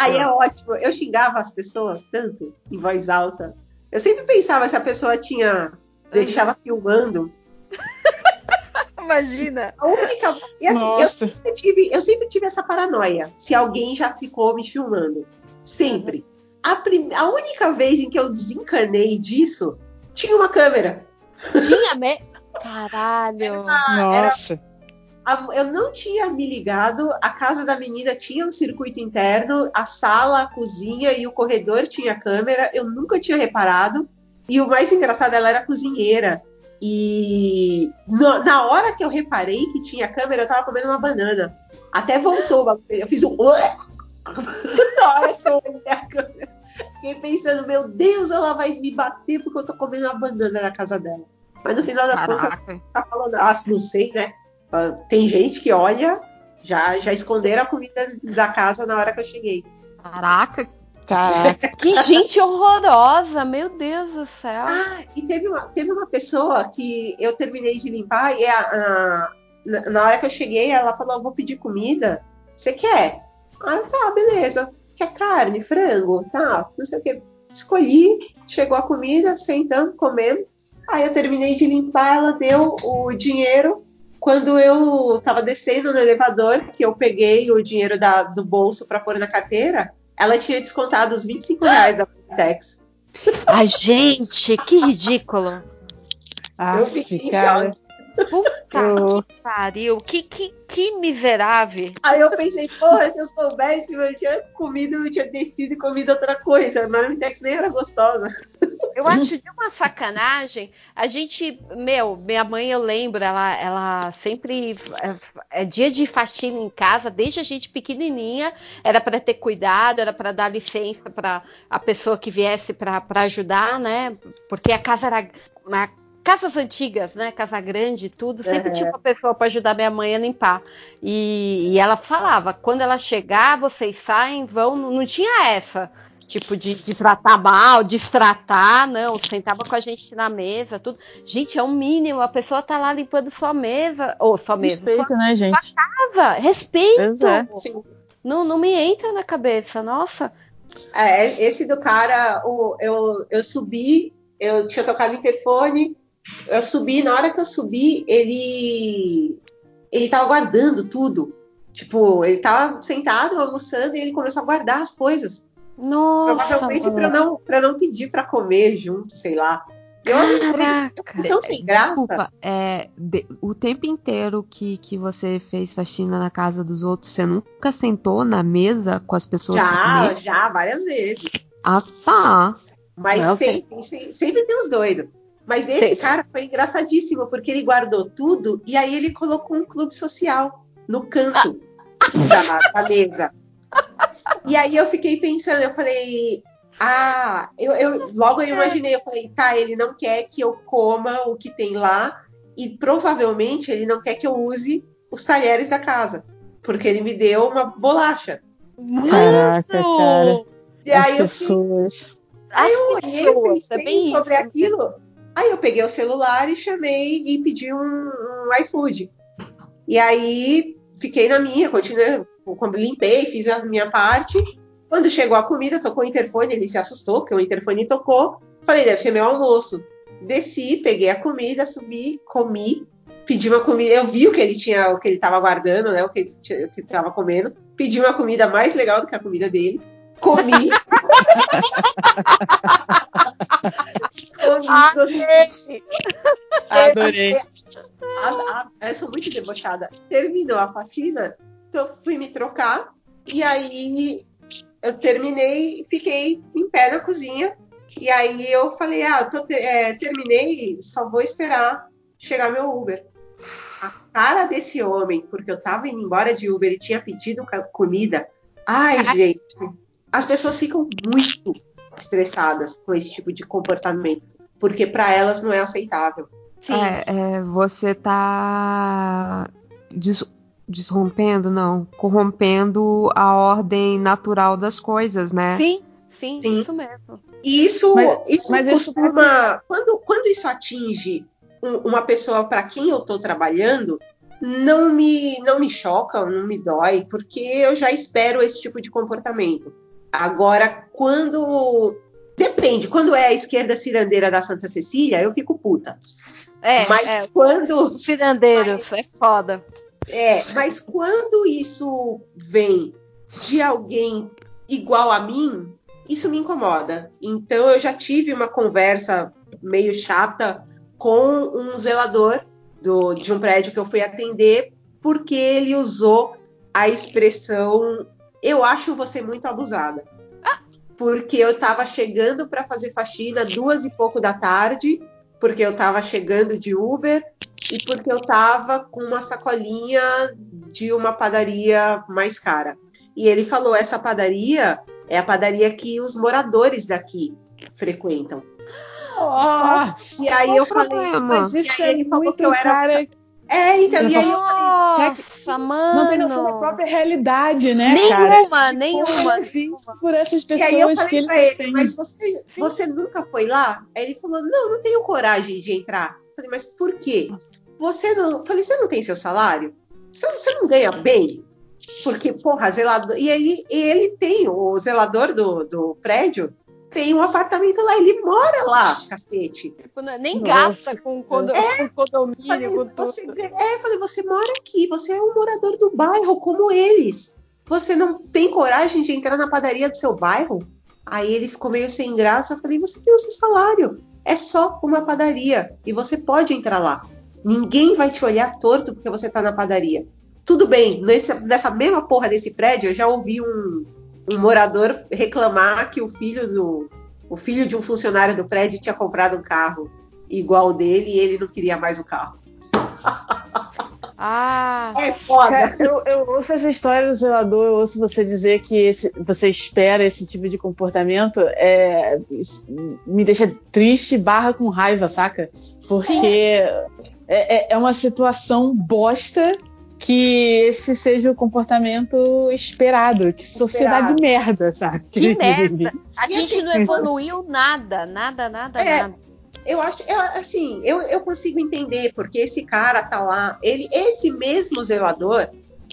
Aí é ótimo. Eu xingava as pessoas tanto em voz alta. Eu sempre pensava se a pessoa tinha. deixava filmando. [LAUGHS] Imagina. A única. E assim, eu sempre, tive, eu sempre tive essa paranoia. Se alguém já ficou me filmando. Sempre. A, prim... a única vez em que eu desencanei disso, tinha uma câmera. Tinha me... Caralho. Era Nossa. Era eu não tinha me ligado, a casa da menina tinha um circuito interno, a sala, a cozinha e o corredor tinha câmera, eu nunca tinha reparado. E o mais engraçado, ela era cozinheira. E no, na hora que eu reparei que tinha câmera, eu tava comendo uma banana. Até voltou, eu fiz um. [LAUGHS] na hora que eu olhei a câmera, fiquei pensando, meu Deus, ela vai me bater porque eu tô comendo uma banana na casa dela. Mas no final das Caraca. contas, tá falando, ah, não sei, né? Tem gente que olha, já, já esconderam a comida da casa na hora que eu cheguei. Caraca, Caraca. que gente horrorosa, meu Deus do céu. Ah, e teve uma, teve uma pessoa que eu terminei de limpar e a, a, na hora que eu cheguei, ela falou: vou pedir comida. Você quer? Ah, tá, beleza. Quer carne, frango? Tá, não sei o que. Escolhi, chegou a comida, sentamos, comemos. Aí eu terminei de limpar, ela deu o dinheiro quando eu estava descendo no elevador, que eu peguei o dinheiro da, do bolso para pôr na carteira, ela tinha descontado os 25 reais da Fintechs. Ai, gente, que ridículo. Ah, eu fiquei cara. Puta eu... que pariu, que, que, que miserável. Aí eu pensei, porra, se eu soubesse, eu tinha comido, eu tinha descido e comido outra coisa. A Marmitex nem era gostosa. Eu acho de uma sacanagem. A gente, meu, minha mãe, eu lembro, ela, ela sempre. É, é dia de faxina em casa, desde a gente pequenininha, era para ter cuidado, era para dar licença para a pessoa que viesse para ajudar, né? Porque a casa era. Uma, casas antigas, né? Casa grande, tudo, sempre uhum. tinha uma pessoa para ajudar minha mãe a limpar. E, e, ela falava: quando ela chegar, vocês saem, vão. Não, não tinha essa. Tipo, de, de tratar mal, destratar, não. Sentava com a gente na mesa, tudo. Gente, é o um mínimo. A pessoa tá lá limpando sua mesa. Ou sua mesa. Respeito, sua, né, gente? Sua casa. Respeito. É. Não, não me entra na cabeça, nossa. É, esse do cara, o, eu, eu subi, eu tinha tocado o interfone, eu subi, na hora que eu subi, ele ele tava guardando tudo. Tipo, ele tava sentado almoçando e ele começou a guardar as coisas. Nossa, Provavelmente para não, pra não pedir para comer junto, sei lá. Eu, Caraca. Então, sem graça. Desculpa, é, de, o tempo inteiro que, que você fez faxina na casa dos outros, você nunca sentou na mesa com as pessoas? Já, já, várias vezes. Ah, tá. Mas não, tem, tem, sempre tem os doidos. Mas esse Sim. cara foi engraçadíssimo, porque ele guardou tudo e aí ele colocou um clube social no canto ah. da, da, mesa. E aí eu fiquei pensando, eu falei, ah, eu, eu, logo eu imaginei, eu falei, tá, ele não quer que eu coma o que tem lá e provavelmente ele não quer que eu use os talheres da casa, porque ele me deu uma bolacha. Caraca, cara. E aí pessoas. Eu aí eu olhei e pensei sobre aquilo. Aí eu peguei o celular e chamei e pedi um, um iFood. E aí fiquei na minha, continuei, limpei, fiz a minha parte. Quando chegou a comida, tocou o interfone, ele se assustou, porque o interfone tocou. Falei, deve ser meu almoço. Desci, peguei a comida, subi, comi, pedi uma comida. Eu vi o que ele tinha, o que ele estava guardando, né? O que ele estava comendo. Pedi uma comida mais legal do que a comida dele. Comi. [LAUGHS] [LAUGHS] Adorei. Adorei. eu sou muito debochada. Terminou a faxina, então fui me trocar. E aí eu terminei e fiquei em pé na cozinha. E aí eu falei, ah, eu tô, é, terminei, só vou esperar chegar meu Uber. A cara desse homem, porque eu tava indo embora de Uber e tinha pedido comida. Ai, gente, as pessoas ficam muito estressadas com esse tipo de comportamento, porque para elas não é aceitável. É, é, você tá des, desrompendo, não, corrompendo a ordem natural das coisas, né? Sim, sim, Sim. isso mesmo. E isso, Mas- isso mas isso costuma. Quando, quando isso atinge um- uma pessoa para quem eu estou trabalhando, não me, não me choca, não me dói, porque eu já espero esse tipo de comportamento. Agora, quando. Depende, quando é a esquerda cirandeira da Santa Cecília, eu fico puta. É, Mas é, quando. cirandeiros, é foda. É, mas quando isso vem de alguém igual a mim, isso me incomoda. Então eu já tive uma conversa meio chata com um zelador do- de um prédio que eu fui atender, porque ele usou a expressão eu acho você muito abusada. Porque eu estava chegando para fazer faxina duas e pouco da tarde, porque eu estava chegando de Uber e porque eu tava com uma sacolinha de uma padaria mais cara. E ele falou: essa padaria é a padaria que os moradores daqui frequentam. Nossa, E aí eu falei, mas isso aí é ele falou muito que eu era- cara é, então, e aí eu Nossa, mano. não tem noção da própria realidade, né, Nenhuma, cara? De nenhuma. É visto por essas E aí eu pessoas que falei ele pra ele, mas você, você nunca foi lá? Aí ele falou, não, não tenho coragem de entrar. Eu falei, mas por quê? Você não. Eu falei, você não tem seu salário? Você, você não ganha bem? Porque, porra, zelador. E aí ele tem, o zelador do, do prédio tem um apartamento lá, ele mora lá, cacete. Tipo, não- nem Nossa. gasta com, condo, com condomínio, Falei, com tudo. você, é, eu falei, você mora aqui, você é um morador do bairro, como eles. Você não tem coragem de entrar na padaria do seu bairro? Aí ele ficou meio sem graça. Eu falei, você tem o seu salário. É só uma padaria. E você pode entrar lá. Ninguém vai te olhar torto porque você tá na padaria. Tudo bem, nesse- nessa mesma porra desse prédio, eu já ouvi um, um morador reclamar que o filho do. O filho de um funcionário do prédio tinha comprado um carro igual o dele e ele não queria mais o carro. [LAUGHS] Ah, É foda. Cara, eu, eu ouço essa história do zelador, eu ouço você dizer que esse- você espera esse tipo de comportamento, é, me deixa triste barra com raiva, saca? Porque é, é- é uma situação bosta que esse seja o comportamento esperado. Que sociedade Esperado. merda, sabe? que merda. [LAUGHS] A gente assim, não evoluiu nada, nada, nada, É. nada. Eu acho, eu, assim, eu, eu consigo entender porque esse cara tá lá, ele, esse mesmo zelador,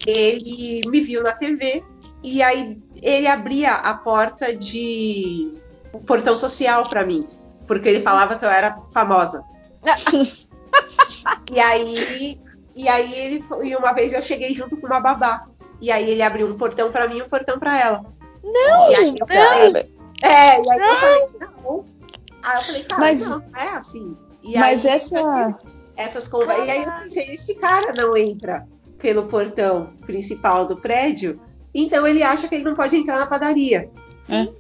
ele me viu na TV e aí ele abria a porta de o portão social pra mim, porque ele falava que eu era famosa. [LAUGHS] e aí, e aí ele, e uma vez eu cheguei junto com uma babá. E aí ele abriu um portão pra mim e um portão pra ela. Não, e aí eu falei, é, e aí eu falei, não. Aí eu falei, cara, Mas- não, não é assim. E Mas aí, essa. essas conversas. E aí eu pensei, esse cara não entra pelo portão principal do prédio, então ele acha que ele não pode entrar na padaria. Sim,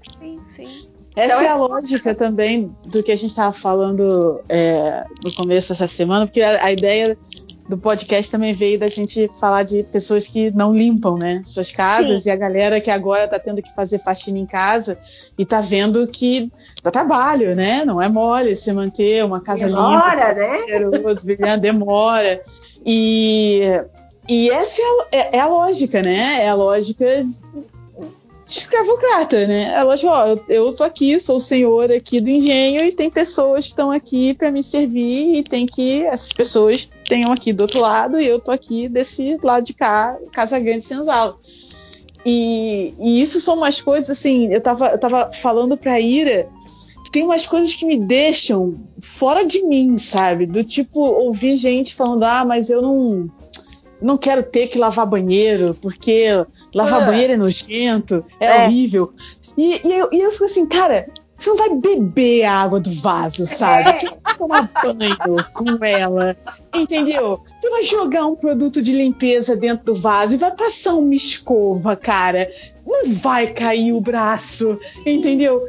sim. Essa Então é é- a lógica também do que a gente estava falando é, no começo dessa semana, porque a, a ideia do podcast também veio da gente falar de pessoas que não limpam, né, suas casas Sim. e a galera que agora tá tendo que fazer faxina em casa e tá vendo que dá trabalho, né? Não é mole se manter uma casa Demora, limpa, né? cheiroso, brilhante, demora. E, e essa é é- é a lógica, né? É a lógica escravocrata, né? É lógico, ó, eu, eu tô aqui, sou o senhor aqui do engenho e tem pessoas que estão aqui para me servir e tem que essas pessoas tenham aqui do outro lado e eu tô aqui desse lado de cá, Casa Grande Senzala. E, e isso são umas coisas assim, eu tava, eu tava falando pra Ira que tem umas coisas que me deixam fora de mim, sabe? Do tipo, ouvir gente falando, ah, mas eu não não quero ter que lavar banheiro, porque lavar Ah. banheiro é nojento, é, É. horrível. E, e eu, e eu fico assim, cara, você não vai beber a água do vaso, sabe? É. Você não vai tomar banho com ela, entendeu? Você vai jogar um produto de limpeza dentro do vaso e vai passar uma escova, cara. Não vai cair o braço, entendeu?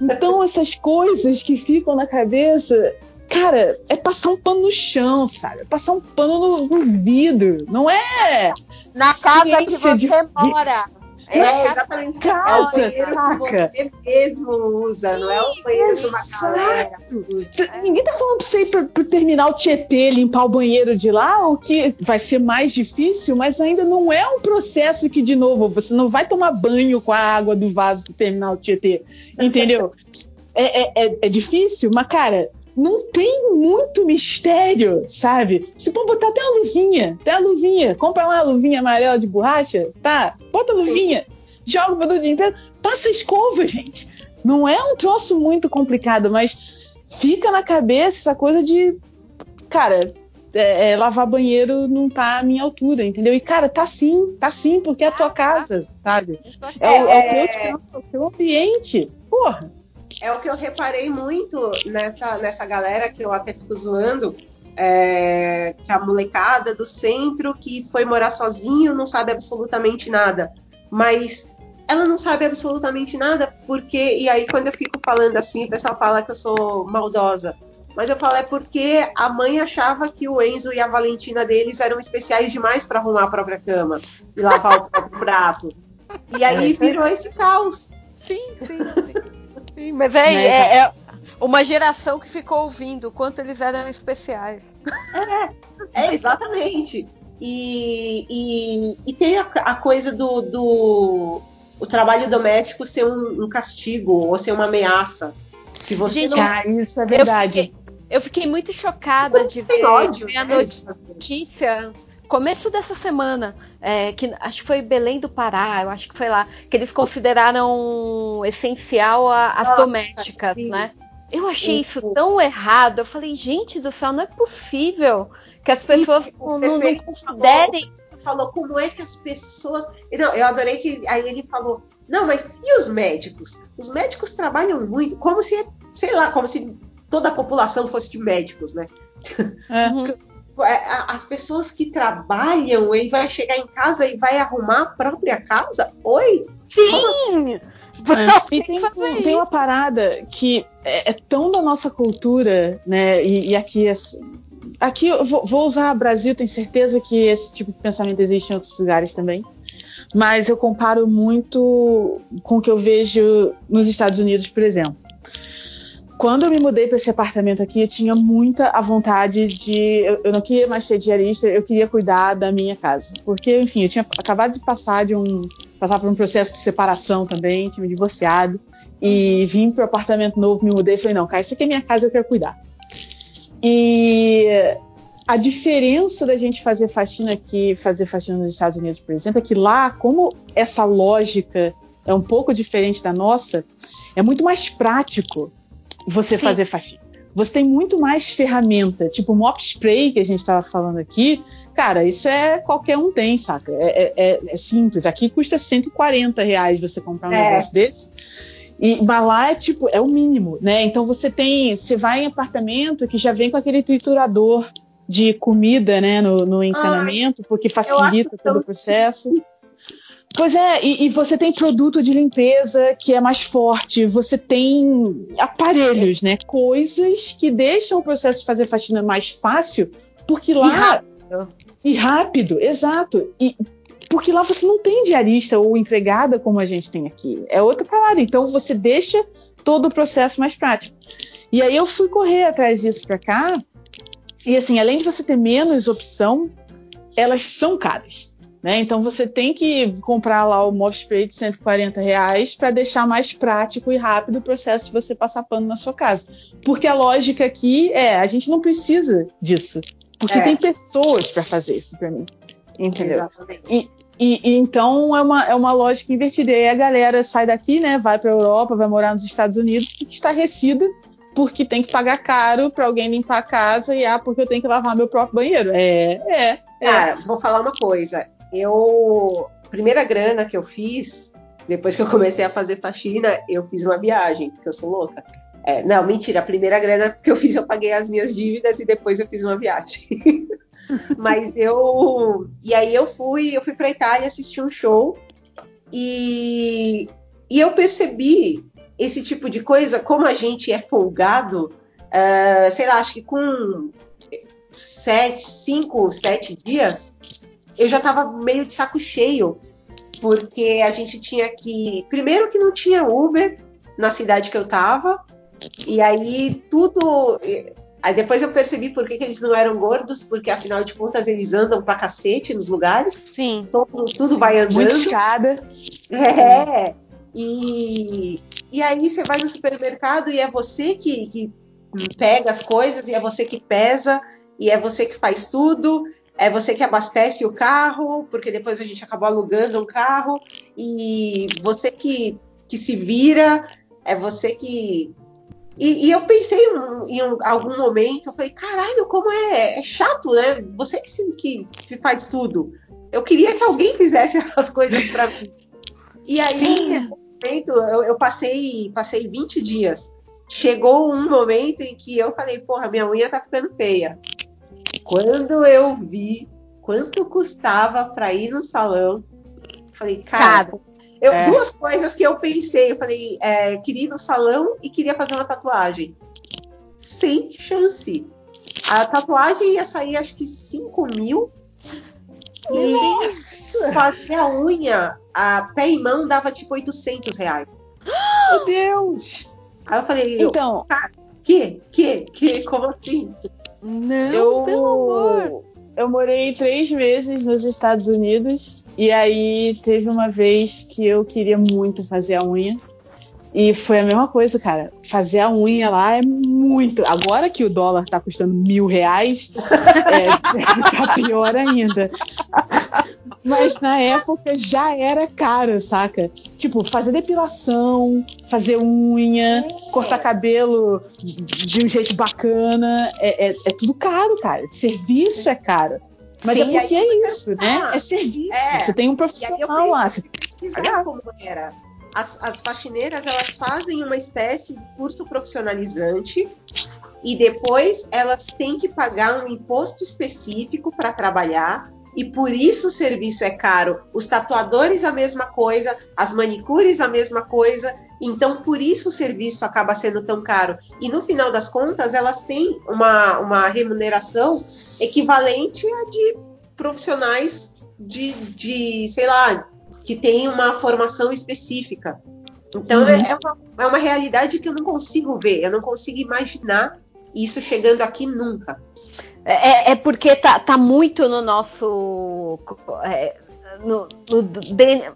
Então, essas coisas que ficam na cabeça, cara, é passar um pano no chão, sabe? É passar um pano no, no vidro. Não é Na casa que você de- mora. É, é exatamente. Casa, é o saca. que você mesmo usa, não é o banheiro que uma galera usa. Ninguém tá falando pra você ir pro, pro terminal Tietê limpar o banheiro de lá, o que vai ser mais difícil, mas ainda não é um processo que, de novo, você não vai tomar banho com a água do vaso do terminal Tietê. Entendeu? [LAUGHS] é, é, é, é difícil, mas, cara, não tem muito mistério, sabe? Você pode botar até uma luvinha, até a luvinha. Compra uma luvinha amarela de borracha, tá? Bota a luvinha, joga o produto de limpeza, passa a escova, [LAUGHS] gente. Não é um troço muito complicado, mas fica na cabeça essa coisa de, cara, é, é, lavar banheiro não tá à minha altura, entendeu? E, cara, tá sim, tá sim, porque é a tua ah, tá. casa, sabe? É, é, o, é o teu, é o teu ambiente. Porra é o que eu reparei muito nessa, nessa galera que eu até fico zoando. É, que a molecada do centro que foi morar sozinho não sabe absolutamente nada. Mas ela não sabe absolutamente nada porque. E aí, quando eu fico falando assim, o pessoal fala que eu sou maldosa. Mas eu falo é porque a mãe achava que o Enzo e a Valentina deles eram especiais demais para arrumar a própria cama e lavar o próprio prato. E aí é, virou esse caos. Sim, sim, sim. Sim, mas é, é, é, uma geração que ficou ouvindo o quanto eles eram especiais. É, é exatamente. E, e, e tem a, a, coisa do, do o trabalho doméstico ser um, um, castigo ou ser uma ameaça. Se você Gente, não... ah, isso é verdade. Eu fiquei, eu fiquei muito chocada de ver, ódio, ver a né? notícia começo dessa semana, é, que acho que foi Belém do Pará, eu acho que foi lá, que eles consideraram essencial a, as Nossa, domésticas, sim. né? Eu achei isso. isso tão errado. Eu falei, gente do céu, não é possível que as pessoas isso, não, não, considerem. Falou, falou como é que as pessoas. Não, eu adorei que aí ele falou. Não, mas e os médicos? Os médicos trabalham muito, como se, sei lá, como se toda a população fosse de médicos, né? Uhum. [LAUGHS] É, as pessoas que trabalham e vai chegar em casa e vai arrumar a própria casa? Oi? Sim! É. E tem, tem, uma parada que é, é, tão da nossa cultura, né? E, e aqui, aqui eu vou, vou, usar Brasil, tenho certeza que esse tipo de pensamento existe em outros lugares também. Mas eu comparo muito com o que eu vejo nos Estados Unidos, por exemplo quando eu me mudei para esse apartamento aqui, eu tinha muita a vontade de. Eu, eu, não queria mais ser diarista, eu queria cuidar da minha casa. Porque, enfim, eu tinha acabado de passar de um. passar por um processo de separação também, tinha me divorciado. E vim para o apartamento novo, me mudei e falei: não, cara, isso aqui é minha casa, eu quero cuidar. E a diferença da gente fazer faxina aqui, fazer faxina nos Estados Unidos, por exemplo, é que lá, como essa lógica é um pouco diferente da nossa, é muito mais prático você Sim. fazer faxina. Você tem muito mais ferramenta, tipo mop spray que a gente estava falando aqui. Cara, isso é qualquer um tem, saca? É, é, é, é simples. Aqui custa 140 reais você comprar um é. negócio desse. E, mas lá é tipo, é o mínimo, né? Então você tem. Você vai em apartamento que já vem com aquele triturador de comida, né, no, no encanamento, Ai, porque facilita todo o processo. Pois é, e, e, você tem produto de limpeza que é mais forte, você tem aparelhos, né? Coisas que deixam o processo de fazer faxina mais fácil, porque lá. E rápido. E rápido, exato. E porque lá você não tem diarista ou empregada como a gente tem aqui. É outra parada. Então você deixa todo o processo mais prático. E aí eu fui correr atrás disso para cá. E assim, além de você ter menos opção, elas são caras. Né? Então você tem que comprar lá o Mop Spray de 140 reais para deixar mais prático e rápido o processo de você passar pano na sua casa. Porque a lógica aqui é, a gente não precisa disso. Porque é. tem pessoas para fazer isso para mim. Entendeu? Exatamente. E, e, e, então é uma, é uma lógica invertida. E aí a galera sai daqui, né? Vai para a Europa, vai morar nos Estados Unidos, fica estarrecida porque tem que pagar caro para alguém limpar a casa e ah, porque eu tenho que lavar meu próprio banheiro. É, é. é. Cara, vou falar uma coisa eu. Primeira grana que eu fiz, depois que eu comecei a fazer faxina, eu fiz uma viagem, porque eu sou louca. É, não, mentira, a primeira grana que eu fiz, eu paguei as minhas dívidas e depois eu fiz uma viagem. [LAUGHS] Mas eu. E aí eu fui, eu fui pra Itália assistir um show e, e eu percebi esse tipo de coisa, como a gente é folgado, uh, sei lá, acho que com sete, cinco, sete dias, eu já estava meio de saco cheio porque a gente tinha que. Primeiro que não tinha Uber na cidade que eu tava, e aí tudo. Aí depois eu percebi por que, que, eles não eram gordos, porque afinal de contas eles andam pra cacete nos lugares. Sim. Todo, tudo vai andando. Muito escada. É. E, e aí você vai no supermercado e é você que, que pega as coisas, e é você que pesa, e é você que faz tudo, é você que abastece o carro, porque depois a gente acabou alugando um carro, e você que, que se vira, é você que e, e eu pensei em, em, algum momento, eu falei, caralho, como é, é chato, né? Você que, que, faz tudo. Eu queria que alguém fizesse [LAUGHS] as coisas para mim. E aí, um momento, eu, eu, passei, passei 20 dias. Chegou um momento em que eu falei, porra, minha unha tá ficando feia. Quando eu vi quanto custava para ir no salão, falei, cara, eu, é. Duas coisas que eu pensei. Eu falei, é, queria ir no salão e queria fazer uma tatuagem. Sem chance. A tatuagem ia sair acho que 5 mil. E fazer a unha, a pé e mão dava tipo 800 reais. [GASPS] Meu Deus! Aí eu falei, então, eu, que, que, que, como assim? Não, eu, pelo amor. Eu morei três meses nos Estados Unidos e aí teve uma vez que eu queria muito fazer a unha. E foi a mesma coisa, cara. Fazer a unha lá é muito. Agora que o dólar tá custando mil reais, é, [LAUGHS] tá pior ainda. Mas na época já era caro, saca? Tipo, fazer depilação, fazer unha, cortar cabelo de um jeito bacana. É, é, é tudo caro, cara. Serviço é caro. Mas Sim, é porque é isso, né? É serviço. É. Você tem um profissional lá. Você pesquisar como era. As, as faxineiras elas fazem uma espécie de curso profissionalizante e depois elas têm que pagar um imposto específico para trabalhar e por isso o serviço é caro. Os tatuadores a mesma coisa, as manicures a mesma coisa. Então por isso o serviço acaba sendo tão caro. E no final das contas elas têm uma, uma remuneração equivalente a de profissionais de, de sei lá, que têm uma formação específica. Então uhum. é, uma, é uma realidade que eu não consigo ver, eu não consigo imaginar isso chegando aqui nunca. É, é porque tá, tá, muito no nosso. É, no, no DNA,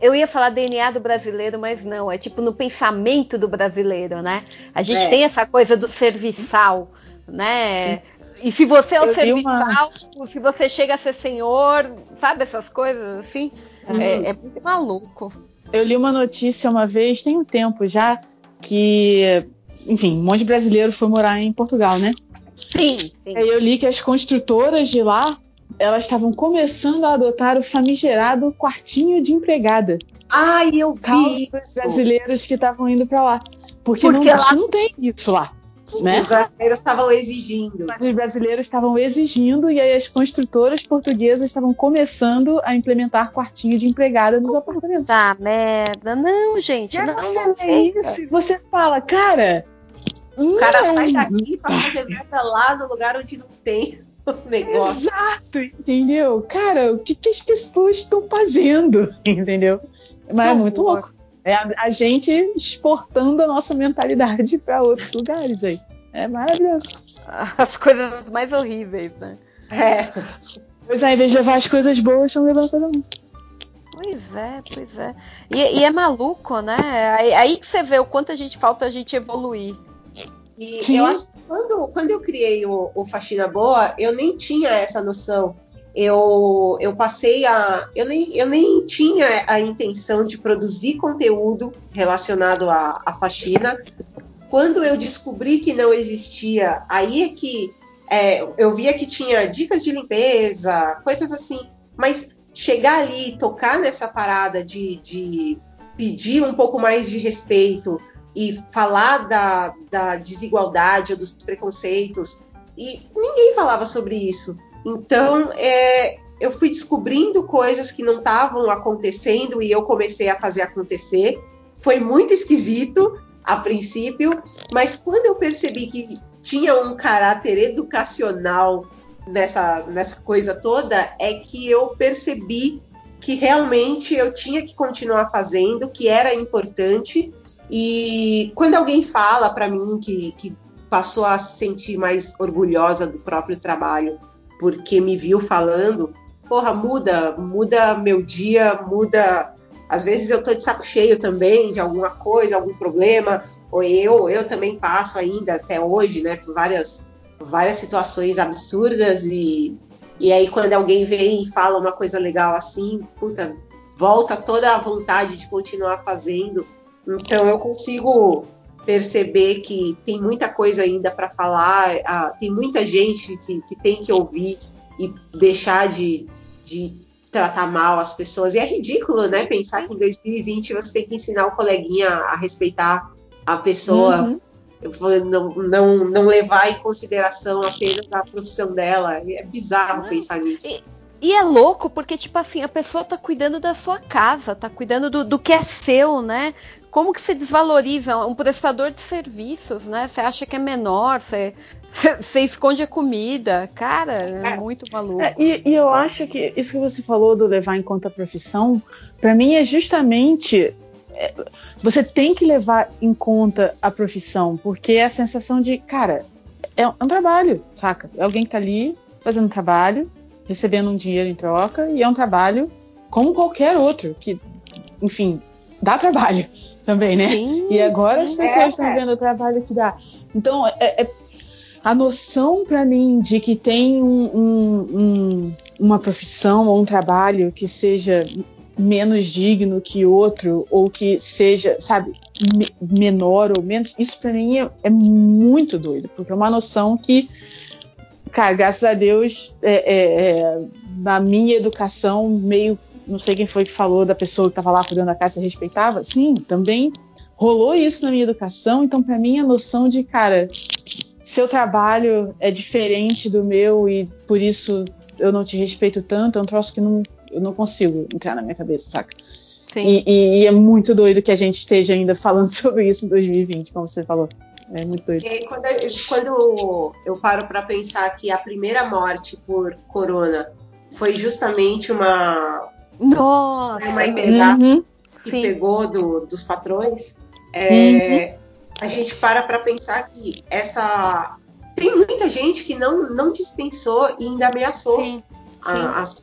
eu ia falar DNA do brasileiro, mas não, é tipo no pensamento do brasileiro, né? A gente é. tem essa coisa do serviçal, né? Sim. E se você é o serviçal, uma... se você chega a ser senhor, sabe essas coisas assim? Uhum. É, é, muito maluco. Eu li uma notícia uma vez, tem um tempo já, que, enfim, um monte de brasileiro foi morar em Portugal, né? Sim. sim. Aí eu li que as construtoras de lá, elas estavam começando a adotar o famigerado quartinho de empregada. Ai, eu vi! Os brasileiros que estavam indo para lá. Porque, Porque não, lá... não tem isso lá. Né? Os brasileiros estavam exigindo. Os brasileiros estavam exigindo e aí as construtoras portuguesas estavam começando a implementar quartinho de empregada nos apartamentos. Tá, merda. Não, gente. E não, você não é isso. Você fala, cara. O cara não, sai daqui pra fazer merda lá no lugar onde não tem [LAUGHS] o negócio. Exato, entendeu? Cara, o que, que as pessoas estão fazendo? [LAUGHS] Entendeu? Mas é muito louco. É a, a gente exportando a nossa mentalidade para outros lugares aí. É maravilhoso. As coisas mais horríveis, né? É. Pois é, em vez de levar as coisas boas, estão levando todo mundo. Pois é, pois é. E, e, é maluco, né? Aí, aí que você vê o quanto a gente falta a gente evoluir. E Sim. eu acho que quando, quando eu criei o, o Faxina Boa, eu nem tinha essa noção eu, eu passei a. Eu nem, eu nem tinha a intenção de produzir conteúdo relacionado à, à faxina. Quando eu descobri que não existia, aí é que é, eu via que tinha dicas de limpeza, coisas assim, mas chegar ali, tocar nessa parada de, de pedir um pouco mais de respeito e falar da, da desigualdade ou dos preconceitos, e ninguém falava sobre isso. Então, é, eu fui descobrindo coisas que não estavam acontecendo e eu comecei a fazer acontecer. Foi muito esquisito a princípio, mas quando eu percebi que tinha um caráter educacional nessa, nessa coisa toda, é que eu percebi que realmente eu tinha que continuar fazendo, que era importante. E quando alguém fala para mim que, que passou a se sentir mais orgulhosa do próprio trabalho porque me viu falando, porra, muda, muda meu dia, muda. Às vezes eu tô de saco cheio também de alguma coisa, algum problema, ou eu, eu também passo ainda até hoje, né, por várias, várias situações absurdas e, e aí quando alguém vem e fala uma coisa legal assim, puta, volta toda a vontade de continuar fazendo. Então eu consigo perceber que tem muita coisa ainda para falar, ah, tem muita gente que, que tem que ouvir e deixar de, de tratar mal as pessoas. E é ridículo, né? Pensar que em 2020 você tem que ensinar o coleguinha a respeitar a pessoa, uhum. não, não, não levar em consideração apenas a profissão dela. É bizarro pensar nisso. E, e, é louco porque, tipo assim, a pessoa tá cuidando da sua casa, tá cuidando do, do que é seu, né? Como que se desvaloriza um prestador de serviços, né? Você acha que é menor, você, você esconde a comida. Cara, é, é muito maluco. É, e, e, eu acho que isso que você falou do levar em conta a profissão, para mim é justamente. É, você tem que levar em conta a profissão, porque é a sensação de, cara, é um, é um trabalho, saca? É alguém que tá ali fazendo um trabalho, recebendo um dinheiro em troca, e é um trabalho como qualquer outro, que, enfim, dá trabalho também, né? Sim, e agora as pessoas é, estão é. vendo o trabalho que dá. Então, é, é a noção para mim de que tem um, um, um, uma profissão ou um trabalho que seja menos digno que outro ou que seja, sabe, me, menor ou menos, isso para mim é, é, muito doido, porque é uma noção que, cara, graças a Deus, é, é, é na minha educação meio não sei quem foi que falou da pessoa que estava lá cuidando da casa e respeitava. Sim, também rolou isso na minha educação. Então, para mim, a noção de, cara, seu trabalho é diferente do meu e por isso eu não te respeito tanto, é um troço que não, eu não consigo entrar na minha cabeça, saca? E, e, e, é muito doido que a gente esteja ainda falando [LAUGHS] sobre isso em 2020, como você falou. É muito doido. E quando, quando eu paro para pensar que a primeira morte por corona foi justamente uma, nossa! Uma empregada uhum, que sim. pegou do, dos patrões. É, uhum. A gente para para pensar que essa. Tem muita gente que não, não dispensou e ainda ameaçou sim, a, as,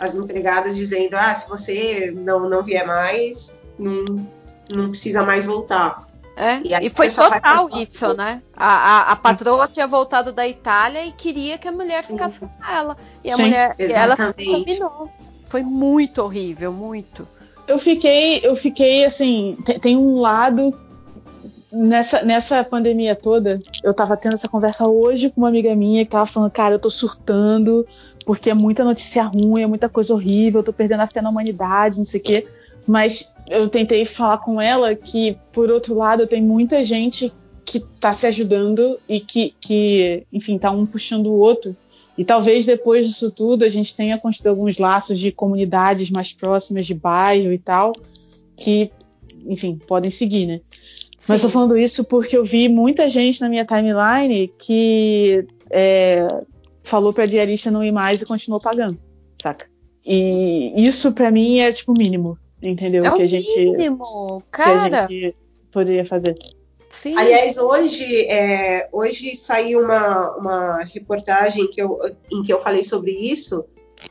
as empregadas, dizendo: ah, se você não, não vier mais, não, não precisa mais voltar. É, e, e foi total isso, né? A, a, a, patroa tinha voltado da Itália e queria que a mulher ficasse com ela. E a Sim, mulher, exatamente. ela combinou. Foi muito horrível, muito. Eu fiquei, eu fiquei assim, tem, um lado nessa, nessa pandemia toda, eu tava tendo essa conversa hoje com uma amiga minha que tava falando, cara, eu tô surtando, porque é muita notícia ruim, é muita coisa horrível, eu tô perdendo a fé na humanidade, não sei o quê. Mas eu tentei falar com ela que, por outro lado, tem muita gente que tá se ajudando e que, que enfim, tá um puxando o outro e talvez depois disso tudo a gente tenha construído alguns laços de comunidades mais próximas de bairro e tal, que, enfim, podem seguir, né? Mas estou falando isso porque eu vi muita gente na minha timeline que é, falou para a diarista não ir mais e continuou pagando, saca? E isso para mim é tipo o mínimo, entendeu? É que a gente, mínimo, cara. Que a gente poderia fazer. Sim. Aliás, hoje, é, hoje saiu uma, uma reportagem que eu, em que eu falei sobre isso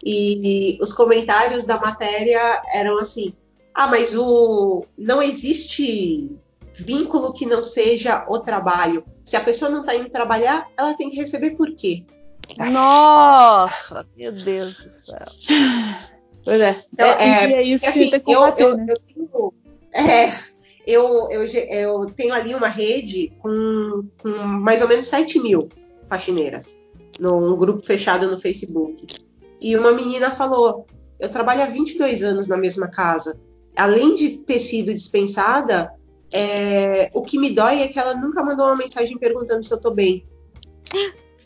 e os comentários da matéria eram assim: ah, mas o não existe vínculo que não seja o trabalho. Se a pessoa não está indo trabalhar, ela tem que receber por quê? Nossa, meu Deus do céu. Pois é. Então, é, é isso assim, que tem que combater, eu, eu, né? eu tenho, é, eu, eu, eu tenho ali uma rede com, com mais ou menos 7 mil faxineiras, num grupo fechado no Facebook. E uma menina falou: Eu trabalho há 22 anos na mesma casa. Além de ter sido dispensada, é, o que me dói é que ela nunca mandou uma mensagem perguntando se eu tô bem.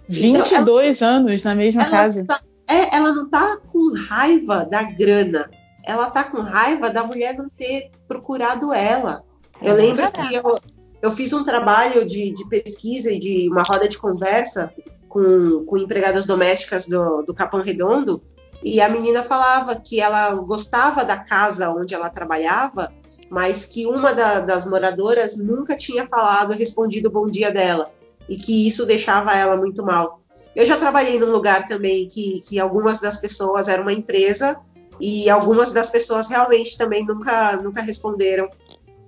22 então, ela, anos na mesma casa. Tá, é, ela não tá com raiva da grana. Ela tá com raiva da mulher não ter procurado ela. Eu lembro que eu, eu fiz um trabalho de, de pesquisa e de uma roda de conversa com, com empregadas domésticas do, do Capão Redondo E a menina falava que ela gostava da casa onde ela trabalhava, mas que uma da, das moradoras nunca tinha falado, respondido bom dia dela, e que isso deixava ela muito mal. Eu já trabalhei num lugar também que, que algumas das pessoas era uma empresa e algumas das pessoas realmente também nunca, nunca responderam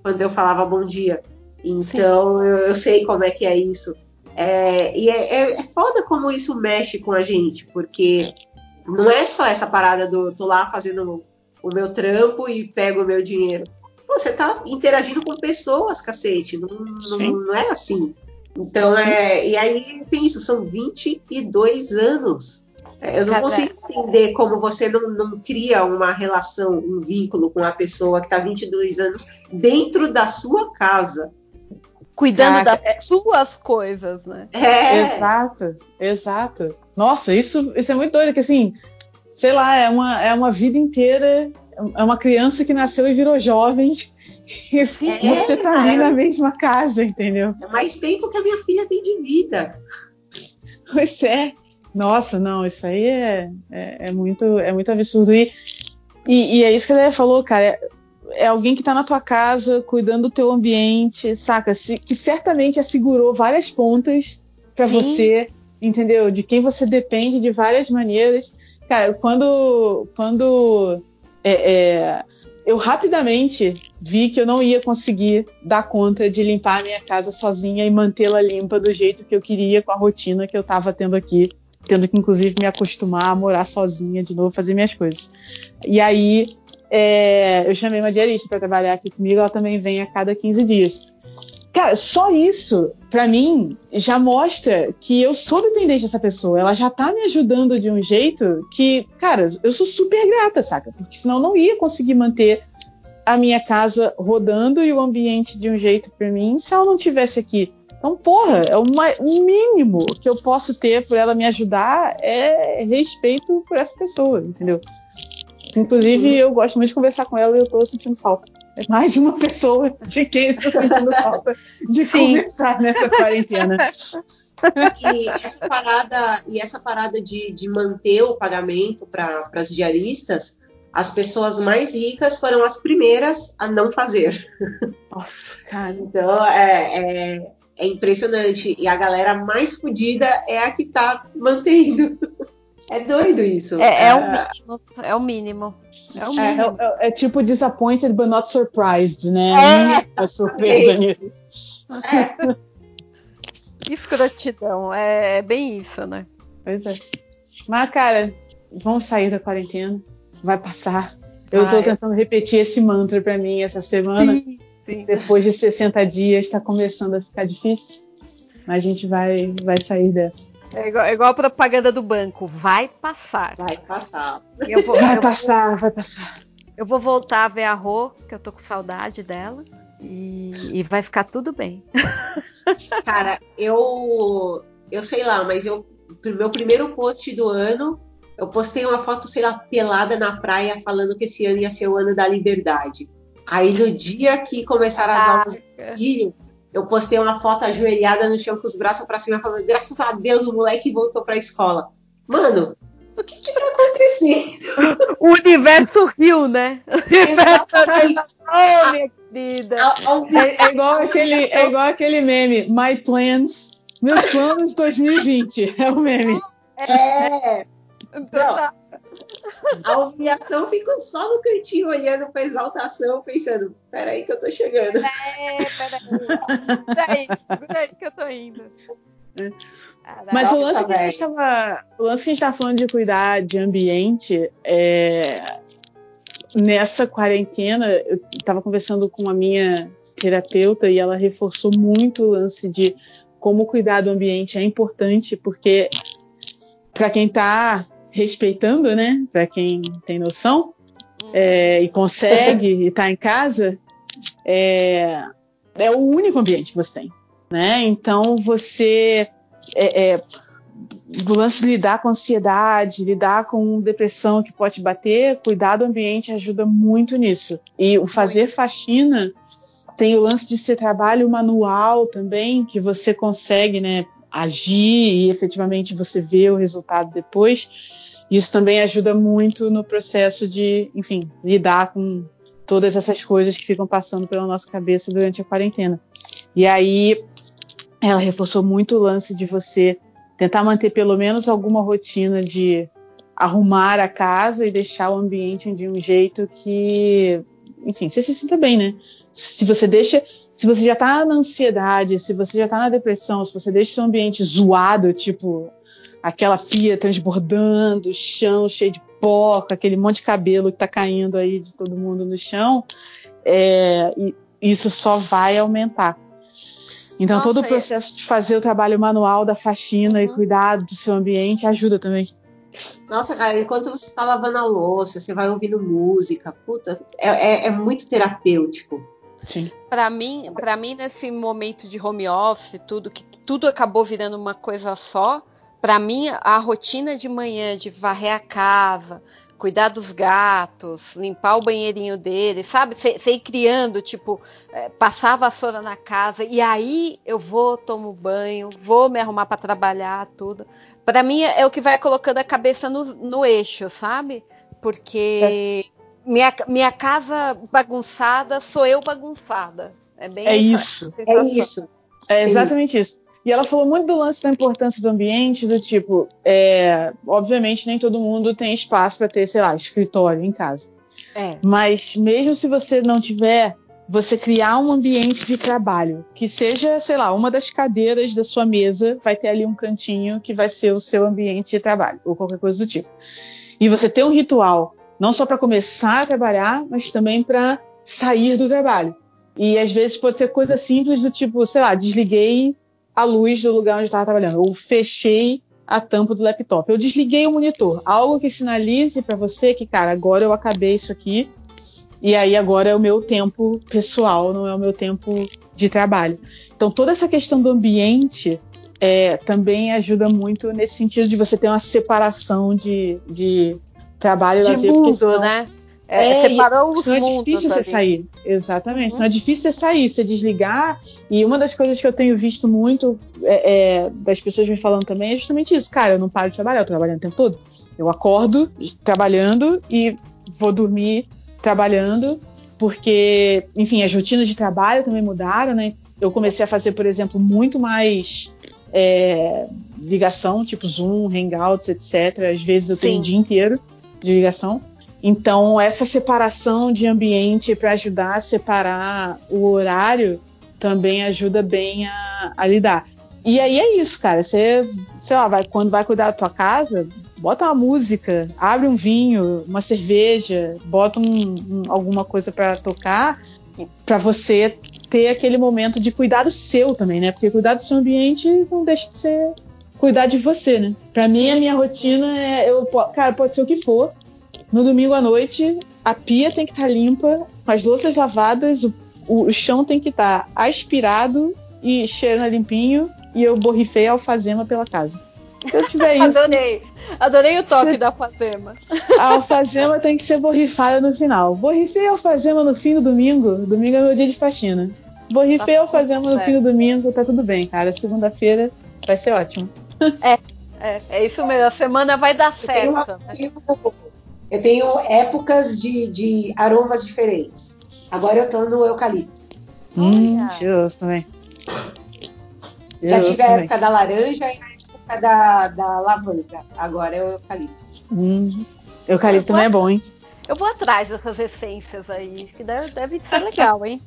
quando eu falava bom dia. Então eu, eu, sei como é que é isso. É, e é, é, é, foda como isso mexe com a gente, porque não é só essa parada do tô lá fazendo o meu trampo e pego o meu dinheiro. Pô, você tá interagindo com pessoas, cacete. Não, não, não é assim. Então, é, e aí tem isso, são 22 anos. É, eu não consigo entender como você não, não, cria uma relação, um vínculo com a pessoa que está 22 anos dentro da sua casa. Cuidando das é... suas coisas, né? É. Exato, exato. Nossa, isso, isso é muito doido, que assim, sei lá, é uma, é uma vida inteira, é uma criança que nasceu e virou jovem [LAUGHS] e é, você tá ali na mesma casa, entendeu? É mais tempo que a minha filha tem de vida. Pois é. Nossa, não, isso aí é, é, é muito, é muito absurdo. E, e, e, é isso que a Leia falou, cara. É, é, alguém que tá na tua casa, cuidando do teu ambiente, saca? Se, que certamente assegurou várias pontas para você, entendeu? De quem você depende de várias maneiras. Cara, quando, quando é, é eu rapidamente vi que eu não ia conseguir dar conta de limpar a minha casa sozinha e mantê-la limpa do jeito que eu queria com a rotina que eu estava tendo aqui, tendo que inclusive me acostumar a morar sozinha de novo, fazer minhas coisas. E aí é, eu chamei uma diarista para trabalhar aqui comigo, ela também vem a cada 15 dias. Cara, só isso, para mim, já mostra que eu sou dependente dessa pessoa. Ela já tá me ajudando de um jeito que, cara, eu sou super grata, saca? Porque senão eu não ia conseguir manter a minha casa rodando e o ambiente de um jeito para mim se ela não tivesse aqui. Então, porra, é o mínimo que eu posso ter por ela me ajudar é respeito por essa pessoa, entendeu? Inclusive, eu gosto muito de conversar com ela e eu tô sentindo falta. É mais uma pessoa de quem estou sentindo falta de Sim. conversar nessa quarentena. E essa parada, e essa parada de, de manter o pagamento para as diaristas, as pessoas mais ricas foram as primeiras a não fazer. Nossa, cara. Então é, é, é impressionante. E a galera mais fodida é a que está mantendo. [LAUGHS] É doido isso. É, é, o ah, mínimo. É o mínimo. É, o é, mínimo. É, é, tipo disappointed but not surprised, né? É, é surpresa nisso. É. [LAUGHS] Escrotidão, é, é bem isso, né? Pois é. Mas, cara, vamos sair da quarentena. Vai passar. Eu estou tentando repetir esse mantra para mim essa semana. Sim, sim. Depois de 60 dias, está começando a ficar difícil. Mas a gente vai, vai sair dessa. É igual, é igual, a propaganda do banco. Vai passar. Vai passar. Vou, vai passar, vou, vai passar. Eu vou voltar a ver a Rô, que eu tô com saudade dela. E, e vai ficar tudo bem. [LAUGHS] Cara, eu. Eu sei lá, mas eu. Meu primeiro post do ano, eu postei uma foto, sei lá, pelada na praia, falando que esse ano ia ser o ano da liberdade. Aí no dia que começaram as aulas do filho, eu postei uma foto ajoelhada no chão com os braços para cima, falando: graças a Deus o moleque voltou para a escola. Mano, o que que tá acontecendo? O universo riu, né? oh, minha querida. É, é, igual aquele, é igual aquele meme, My Plans, meus planos 2020. É o meme. É. Não, [LAUGHS] a humilhação fica só no cantinho olhando pra exaltação, pensando, peraí que eu tô chegando. É, peraí. Peraí, segura aí que eu tô indo. Mas o lance, que a gente tava, o lance que a gente tava falando de cuidar de ambiente, é, nessa quarentena, eu tava conversando com a minha terapeuta e ela reforçou muito o lance de como cuidar do ambiente é importante, porque para quem está respeitando, né? Para quem tem noção é, e consegue [LAUGHS] e está em casa, é, é o único ambiente que você tem, né? Então você é, é, o lance de lidar com ansiedade, lidar com depressão que pode bater, cuidar do ambiente ajuda muito nisso. E o fazer faxina tem o lance de ser trabalho manual também, que você consegue, né, agir e efetivamente você vê o resultado depois. Isso também ajuda muito no processo de, enfim, lidar com todas essas coisas que ficam passando pela nossa cabeça durante a quarentena. E aí ela reforçou muito o lance de você tentar manter pelo menos alguma rotina de arrumar a casa e deixar o ambiente de um jeito que, enfim, você se sinta bem, né? Se você deixa, se você já tá na ansiedade, se você já tá na depressão, se você deixa seu ambiente zoado, tipo aquela pia transbordando, chão cheio de pó, aquele monte de cabelo que tá caindo aí de todo mundo no chão, é, isso só vai aumentar. Então Nossa, todo o processo é... de fazer o trabalho manual da faxina uhum. e cuidar do seu ambiente ajuda também. Nossa, cara, enquanto você está lavando a louça, você vai ouvindo música, puta, é, é, é muito terapêutico. Sim. Para mim, para mim nesse momento de home office, tudo que tudo acabou virando uma coisa só. Para mim, a rotina de manhã de varrer a casa, cuidar dos gatos, limpar o banheirinho dele, sabe? Ir criando, tipo, é, passar a vassoura na casa e aí eu vou, tomo banho, vou me arrumar para trabalhar, tudo para mim é o que vai colocando a cabeça no, no eixo, sabe? Porque é. minha, minha casa bagunçada sou eu bagunçada. É bem É isso. É isso. É exatamente isso. E ela falou muito do lance da importância do ambiente, do tipo, é, obviamente nem todo mundo tem espaço para ter, sei lá, escritório em casa. É. Mas mesmo se você não tiver, você criar um ambiente de trabalho, que seja, sei lá, uma das cadeiras da sua mesa vai ter ali um cantinho que vai ser o seu ambiente de trabalho, ou qualquer coisa do tipo. E você ter um ritual, não só para começar a trabalhar, mas também para sair do trabalho. E às vezes pode ser coisa simples do tipo, sei lá, desliguei a luz do lugar onde estava trabalhando, ou fechei a tampa do laptop, eu desliguei o monitor, algo que sinalize para você que, cara, agora eu acabei isso aqui e aí agora é o meu tempo pessoal, não é o meu tempo de trabalho. Então toda essa questão do ambiente é, também ajuda muito nesse sentido de você ter uma separação de, de trabalho e de lazer. Mundo, senão, né? É, é, separou os não é difícil você sair. Exatamente. Uhum. Não é difícil você sair, você desligar. E uma das coisas que eu tenho visto muito é, é, das pessoas me falando também é justamente isso. Cara, eu não paro de trabalhar, eu tô trabalhando o tempo todo. Eu acordo trabalhando e vou dormir trabalhando, porque, enfim, as rotinas de trabalho também mudaram, né? Eu comecei a fazer, por exemplo, muito mais é, ligação, tipo Zoom, Hangouts, etc. Às vezes eu tenho Sim. o dia inteiro de ligação. Então, essa separação de ambiente para ajudar a separar o horário também ajuda bem a, a, lidar. E aí é isso, cara. Você, sei lá, vai, quando vai cuidar da tua casa, bota uma música, abre um vinho, uma cerveja, bota um, um, alguma coisa para tocar, para você ter aquele momento de cuidado seu também, né? Porque cuidar do seu ambiente não deixa de ser cuidar de você, né? Para mim a minha rotina é, eu, cara, pode ser o que for. No domingo à noite, a pia tem que estar tá limpa, as louças lavadas, o, o, o chão tem que estar tá aspirado e cheirando limpinho, e eu borrifei a alfazema pela casa. Se eu tiver [LAUGHS] isso. Adorei. Adorei o toque se... da alfazema. A alfazema tem que ser borrifada no final. Borrifei a alfazema no fim do domingo. Domingo é meu dia de faxina. Borrifei tá a alfazema no fim do domingo, tá tudo bem, cara. Segunda-feira vai ser ótimo. É, é, é, isso mesmo. A semana vai dar certo. Eu tenho épocas de, de aromas diferentes. Agora eu tô no eucalipto. Hum, cheiroso também. Já tive a época da laranja e da, da lavanda. Agora é o eucalipto. Hum, eucalipto não é bom, hein? Eu vou atrás dessas essências aí, que deve, deve ser legal, hein?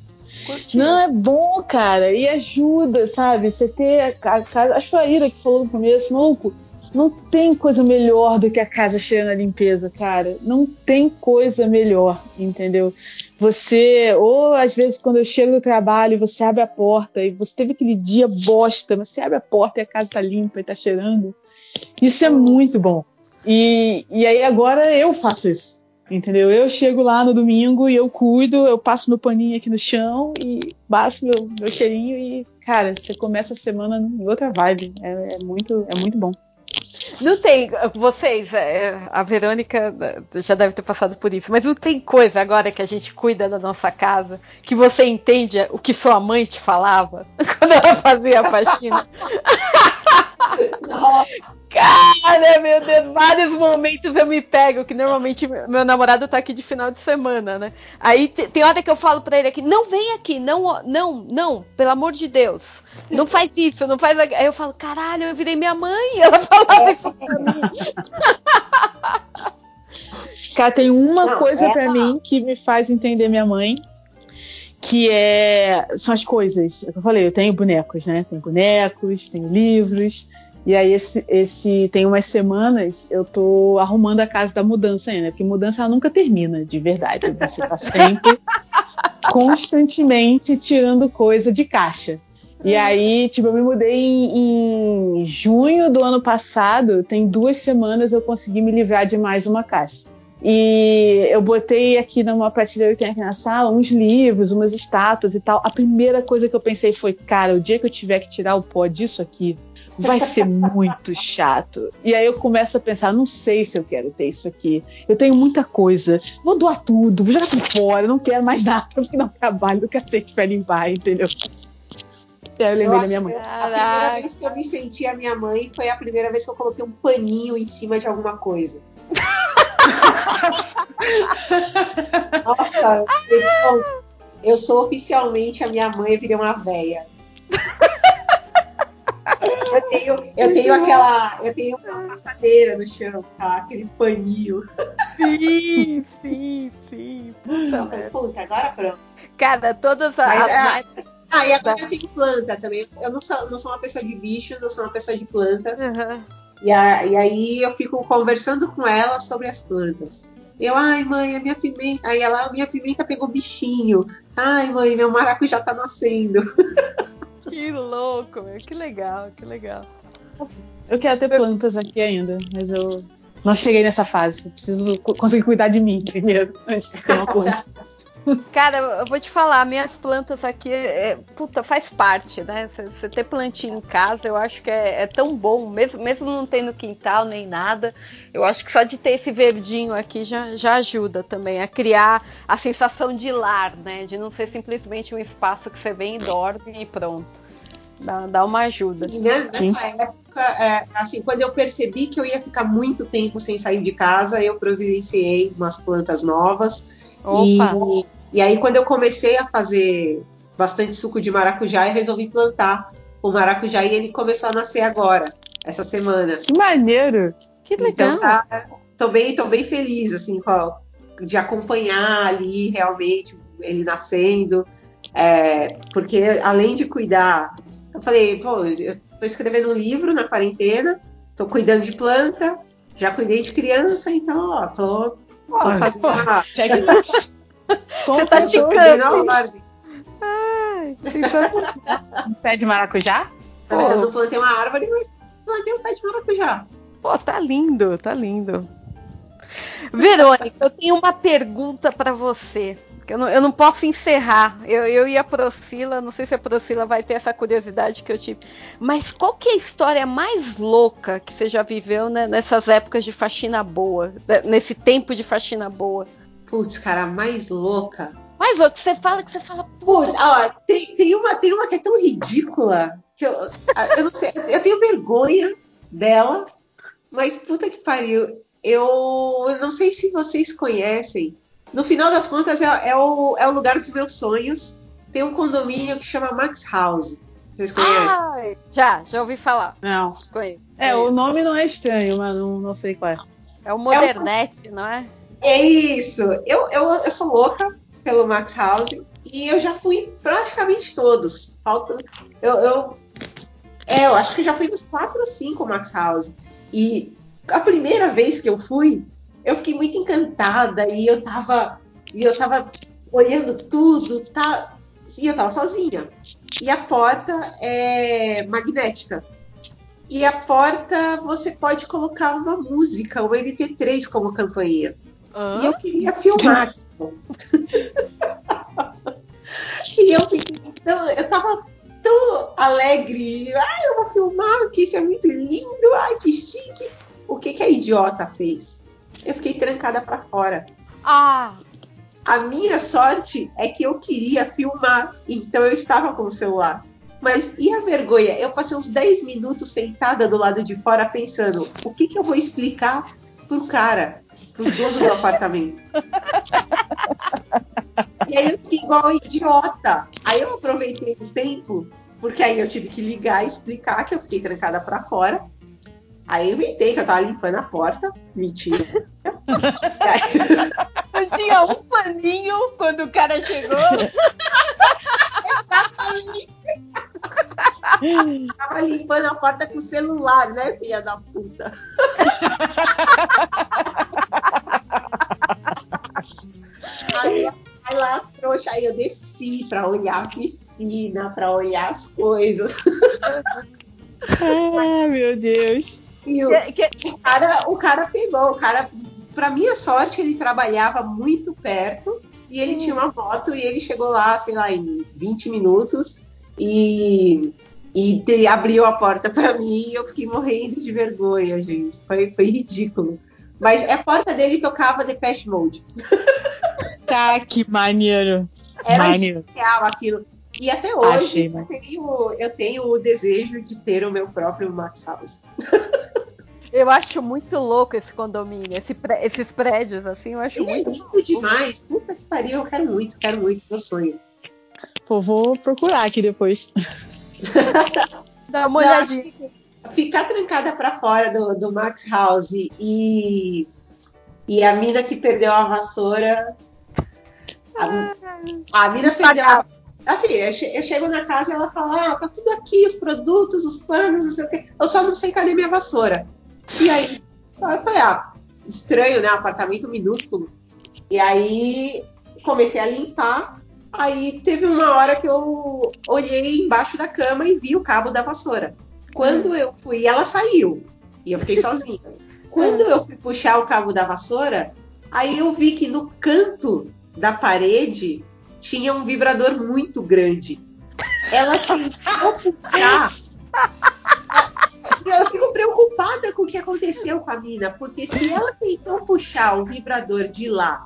Curtiu. Não, é bom, cara, e ajuda, sabe? Você ter a, casa. Acho que foi a Ira que falou no começo, maluco. Não tem coisa melhor do que a casa cheia na limpeza, cara. Não tem coisa melhor, entendeu? Você, ou às vezes quando eu chego do trabalho, você abre a porta e você teve aquele dia bosta, você abre a porta e a casa tá limpa e tá cheirando. Isso é muito bom. E, e aí agora eu faço isso. Entendeu? Eu chego lá no domingo e eu cuido, eu passo meu paninho aqui no chão e passo meu, meu cheirinho e, cara, você começa a semana em outra vibe. É, é muito, é muito bom. Não tem, vocês, é, a Verônica já deve ter passado por isso, mas não tem coisa agora que a gente cuida da nossa casa que você entende o que sua mãe te falava [LAUGHS] quando ela fazia a faxina. Cara, meu Deus, vários momentos eu me pego, que normalmente meu namorado tá aqui de final de semana, né? Aí tem hora que eu falo pra ele aqui, não vem aqui, não, não, não, pelo amor de Deus. Não faz isso, não faz. Aí eu falo, caralho, eu virei minha mãe. [LAUGHS] Ela falava isso pra mim. [LAUGHS] Cara, tem uma coisa para mim que me faz entender minha mãe, que é são as coisas. É eu falei, eu tenho bonecos, né? Tenho bonecos, tenho livros. E aí, esse, esse, tem umas semanas eu tô arrumando a casa da mudança ainda, porque mudança ela nunca termina, de verdade. Você tá sempre [LAUGHS] constantemente tirando coisa de caixa. E hum. aí, tipo, eu me mudei em, em junho do ano passado, tem duas semanas eu consegui me livrar de mais uma caixa. E eu botei aqui numa prateleira que tem aqui na sala uns livros, umas estátuas e tal. A primeira coisa que eu pensei foi, cara, o dia que eu tiver que tirar o pó disso aqui, vai ser muito chato. E aí eu começo a pensar, não sei se eu quero ter isso aqui. Eu tenho muita coisa. Vou doar tudo, vou jogar tudo fora, não quero mais nada, porque não trabalho do cacete pra limpar, entendeu? Eu lembrei eu da minha mãe. A primeira vez que eu me senti a minha mãe foi a primeira vez que eu coloquei um paninho em cima de alguma coisa. [LAUGHS] Nossa, eu, eu sou oficialmente a minha mãe, eu virei uma véia. [LAUGHS] Eu tenho, eu tenho aquela. Eu tenho uma passadeira no chão, tá? Aquele paninho. Sim, sim, sim. Puta, puta agora pronto. Cara, todas as. Mas, ah, ah, e agora eu tenho planta também. Eu não sou, não sou uma pessoa de bichos, eu sou uma pessoa de plantas. Uhum. E, a, e aí eu fico conversando com ela sobre as plantas. Eu, ai mãe, a minha pimenta. Aí ela, a minha pimenta pegou bichinho. Ai mãe, meu maracujá tá nascendo. [LAUGHS] Que louco, meu. Que legal, que legal. Eu quero ter plantas aqui ainda, mas eu não cheguei nessa fase. Preciso conseguir cuidar de mim primeiro, antes de ter uma planta. [LAUGHS] Cara, eu vou te falar, minhas plantas aqui, é, puta, faz parte, né? Você ter plantinha em casa, eu acho que é, é, tão bom, mesmo, mesmo não tendo quintal nem nada, eu acho que só de ter esse verdinho aqui já, já ajuda também a criar a sensação de lar, né? De não ser simplesmente um espaço que você vem e dorme e pronto. Dá, dá uma ajuda. E nessa Sim. época, é, assim, quando eu percebi que eu ia ficar muito tempo sem sair de casa, eu providenciei umas plantas novas. Opa. E e aí, quando eu comecei a fazer bastante suco de maracujá, eu resolvi plantar o maracujá e ele começou a nascer agora, essa semana. Que maneiro! Que legal! Então, tá, tô, bem, tô bem feliz, assim, de acompanhar ali realmente ele nascendo. É, porque além de cuidar, eu falei, pô, eu tô escrevendo um livro na quarentena, tô cuidando de planta, já cuidei de criança, então, ó, tô, tô fazendo. Pô, uma... [LAUGHS] Você tá ticando. Ai, [LAUGHS] um pé de maracujá? Na verdade, eu não plantei uma árvore, mas plantei um pé de maracujá. Pô, tá lindo, tá lindo. Verônica, eu tenho uma pergunta para você. Eu não, eu não, posso encerrar. Eu, eu e a Procila, não sei se a Procila vai ter essa curiosidade que eu tive. Mas qual que é a história mais louca que você já viveu né, nessas épocas de faxina boa? Né, nesse tempo de faxina boa? Putz, cara, mais louca. Mais louca, você fala que você fala. Putz, ó, tem, tem, uma, tem uma que é tão ridícula que eu, eu não sei, eu tenho vergonha dela, mas puta que pariu. Eu, eu não sei se vocês conhecem. No final das contas, é, é, o, é o lugar dos meus sonhos. Tem um condomínio que chama Max House. Vocês conhecem? Ah, já, já ouvi falar. Não. Conheço. É, o nome não é estranho, mas não, não sei qual é. É o Modernete, é o... não é? É isso. Eu, eu, eu sou louca pelo Max House e eu já fui praticamente todos. Falta. Eu, eu, é, eu acho que já fui nos quatro ou cinco Max House. E a primeira vez que eu fui, eu fiquei muito encantada e eu tava, e eu tava olhando tudo, tá, e eu tava sozinha. E a porta é magnética. E a porta você pode colocar uma música, um MP3 como campainha. E eu queria filmar. [LAUGHS] E eu fiquei. Então, eu tava tão alegre. Ai, eu vou filmar, que isso é muito lindo. Ai, que chique. O que, que a idiota fez? Eu fiquei trancada para fora. Ah! A minha sorte é que eu queria filmar, então eu estava com o celular. Mas e a vergonha? Eu passei uns 10 minutos sentada do lado de fora pensando: o que, que eu vou explicar pro cara, pro dono do apartamento? e aí eu fiquei igual idiota. Aí eu aproveitei o tempo, porque aí eu tive que ligar e explicar que eu fiquei trancada para fora. Aí eu inventei que eu tava limpando a porta. Mentira. Não tinha um paninho quando o cara chegou. Exatamente. Tava limpando a porta com o celular, né, filha da puta? [LAUGHS] trouxa, aí eu desci pra olhar a piscina, pra olhar as coisas. [LAUGHS] ah, meu Deus. E o, o, cara, o cara pegou, o cara, pra minha sorte, ele trabalhava muito perto e ele tinha uma moto e ele chegou lá, sei lá, em 20 minutos e, e abriu a porta para mim e eu fiquei morrendo de vergonha, gente. Foi, foi ridículo. Mas a porta dele tocava Depeche Mode. [LAUGHS] Tá, que maneiro. Era maneiro. genial aquilo. E até hoje eu tenho, eu tenho o desejo de ter o meu próprio Max House. [LAUGHS] Eu acho muito louco esse condomínio, esse pré, esses prédios, assim, eu acho Ele muito. É lindo demais. Puta que pariu, eu quero muito, quero muito, meu sonho. Pô, vou procurar aqui depois. [LAUGHS] Dá uma olhadinha. Ficar trancada para fora do, do Max House e, e a mina que perdeu a vassoura. A, a mina perdeu a Assim, eu, che eu chego na casa e ela fala: Ah, tá tudo aqui, os produtos, os panos, não sei o quê. Eu só não sei cadê minha vassoura. E aí, eu falei: Ah, estranho, né? Apartamento minúsculo. E aí comecei a limpar. Aí teve uma hora que eu olhei embaixo da cama e vi o cabo da vassoura. Quando eu fui, ela saiu. E eu fiquei [LAUGHS] sozinha. Quando eu fui puxar o cabo da vassoura, aí eu vi que no canto da parede tinha um vibrador muito grande. Ela tentou puxar. Eu fico preocupada com o que aconteceu com a mina, porque se ela tentou puxar o vibrador de lá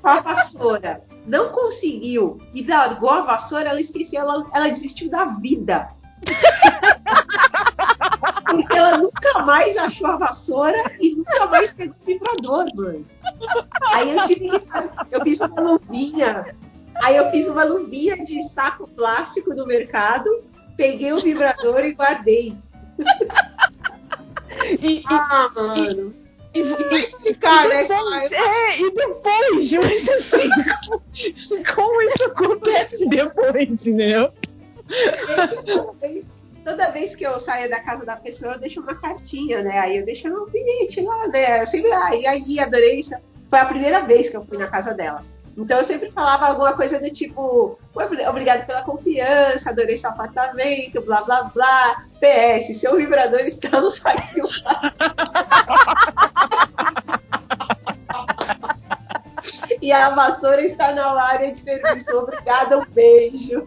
com a vassoura, não conseguiu e largou a vassoura, ela esqueceu, ela, ela desistiu da vida. Porque ela nunca mais achou a vassoura e nunca mais pegou o vibrador, mano. Aí eu tive que fazer. Eu fiz uma luvinha. Aí eu fiz uma luvinha de saco plástico do mercado, peguei o vibrador e guardei. E, ah, mano. E, e, explicar, e depois, né? É, e depois, mas assim, como, como isso acontece depois, entendeu? Saio da casa da pessoa, eu deixo uma cartinha, né? Aí eu deixo um bilhete lá, né? Sempre, e aí, adorei isso. Foi a primeira vez que eu fui na casa dela. Então eu sempre falava alguma coisa do tipo, obrigado pela confiança, adorei seu apartamento, blá blá blá. PS, seu vibrador está no saquinho. [LAUGHS] e a vassoura está na área de serviço. Obrigada, um beijo.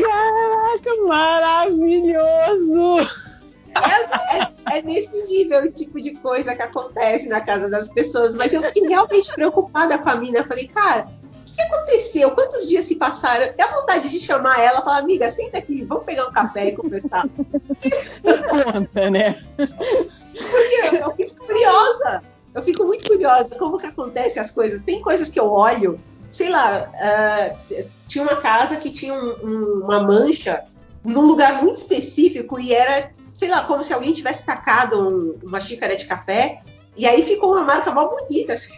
Caraca, maravilhoso! É, é, é, nesse nível o tipo de coisa que acontece na casa das pessoas. Mas eu fiquei realmente preocupada com a mina. Falei, cara, o que, que aconteceu? Quantos dias se passaram? Dá vontade de chamar ela e falar, amiga, senta aqui, vamos pegar um café e conversar. Conta, né? Porque eu, eu fico curiosa. Eu fico muito curiosa como que acontece as coisas. Tem coisas que eu olho, sei lá, uh, tinha uma casa que tinha um, um, uma mancha num lugar muito específico e era sei lá, como se alguém tivesse tacado um, uma xícara de café, e aí ficou uma marca mal bonita, assim.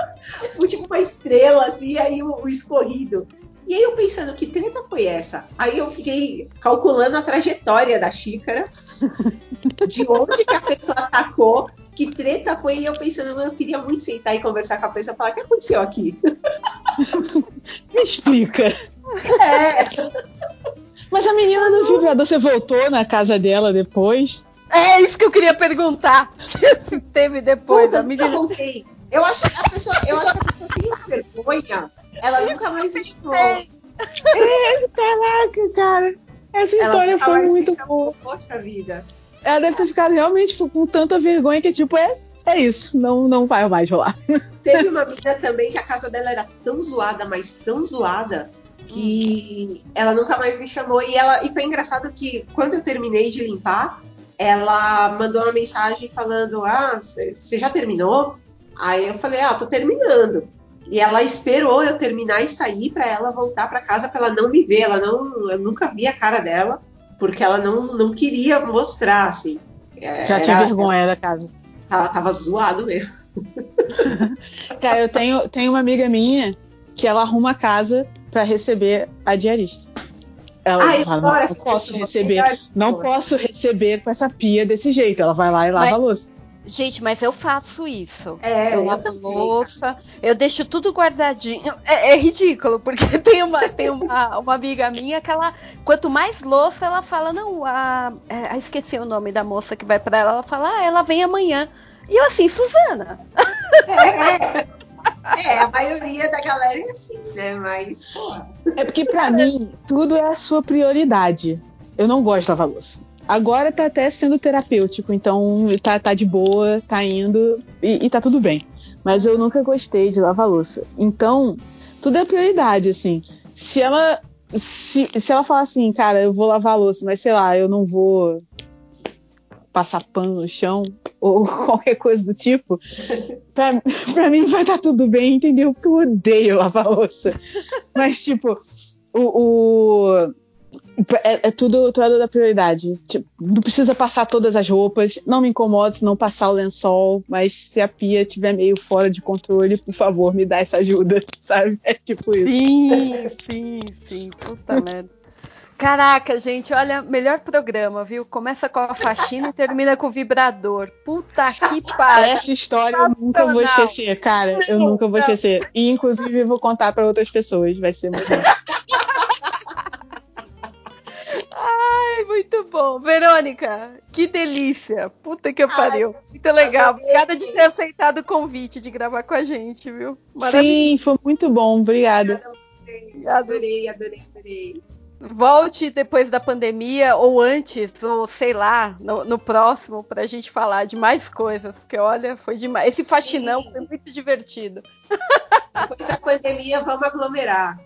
[LAUGHS] tipo uma estrela, assim, e aí o, o, escorrido. E aí eu pensando, que treta foi essa? Aí eu fiquei calculando a trajetória da xícara, [LAUGHS] de onde que a pessoa atacou, que treta foi, e eu pensando, eu queria muito sentar e conversar com a pessoa e falar, o que aconteceu aqui? [LAUGHS] Me explica. É. Mas a menina do vibrador, você voltou na casa dela depois? É isso que eu queria perguntar. Se teve depois. Puta, a menina... Eu voltei. Eu acho que a pessoa, eu acho que a pessoa tem vergonha. Ela nunca mais deixou. É, caraca, cara. Essa história foi muito boa. Poxa vida. Ela deve ter ficado realmente com tanta vergonha que, tipo, é, é isso. Não, não vai mais rolar. [LAUGHS] Teve uma menina também que a casa dela era tão zoada, mas tão zoada, que ela nunca mais me chamou. E, ela, e foi engraçado que quando eu terminei de limpar, ela mandou uma mensagem falando: Ah, você já terminou? Aí eu falei: Ah, tô terminando. E ela esperou eu terminar e sair para ela voltar para casa para ela não me ver. Ela não, eu nunca vi a cara dela porque ela não, não queria mostrar assim. Já tinha vergonha da casa. Tava, tava zoado mesmo. [LAUGHS] Cara, eu tenho, tenho uma amiga minha que ela arruma a casa para receber a diarista. Ela Ai, fala, não, não posso receber, não posso receber com essa pia desse jeito. Ela vai lá e lava Mas- a louça. Gente, mas eu faço isso. É, eu lavo louça, eu deixo tudo guardadinho. É, é ridículo, porque [LAUGHS] tem uma, tem uma, uma amiga minha que ela, quanto mais louça, ela fala, não, a, é, ah, esqueci o nome da moça que vai pra ela, ela fala, ah, ela vem amanhã. E eu assim, Suzana, É, é, a maioria da galera é assim, né? Mas, porra. É porque pra mim tudo é a sua prioridade. Eu não gosto de lavar louça. Agora tá até sendo terapêutico, então tá, tá de boa, tá indo e, e tá tudo bem. Mas eu nunca gostei de lavar louça. Então, tudo é prioridade, assim. Se ela. Se, se ela falar assim, cara, eu vou lavar a louça, mas sei lá, eu não vou passar pano no chão [LAUGHS] ou qualquer coisa do tipo, [LAUGHS] pra, pra mim vai estar tudo bem, entendeu? Porque eu odeio lavar louça. [LAUGHS] Mas, tipo, o. o- é, é tudo, tudo da prioridade. Tipo, não precisa passar todas as roupas. Não me incomoda se não passar o lençol. Mas se a pia estiver meio fora de controle, por favor, me dá essa ajuda. [LAUGHS] Sabe? É tipo isso. sim, sim, sim, puta merda. Caraca, gente, olha, melhor programa, viu? Começa com a faxina e termina com o vibrador. Puta que pariu. Essa história eu nunca vou esquecer, cara. Eu nunca vou esquecer. E inclusive vou contar pra outras pessoas. Vai ser muito Ai, muito bom. Verônica, que delícia. Puta que pariu. Muito legal. Obrigada de ter aceitado o convite de gravar com a gente, viu? Sim, foi muito bom. Obrigada. Adorei, adorei, adorei. Volte depois da pandemia, ou antes, ou sei lá, no, no próximo, pra gente falar de mais coisas. Porque olha, foi demais. Esse faxinão Sim. foi muito divertido. Depois da pandemia, vamos aglomerar.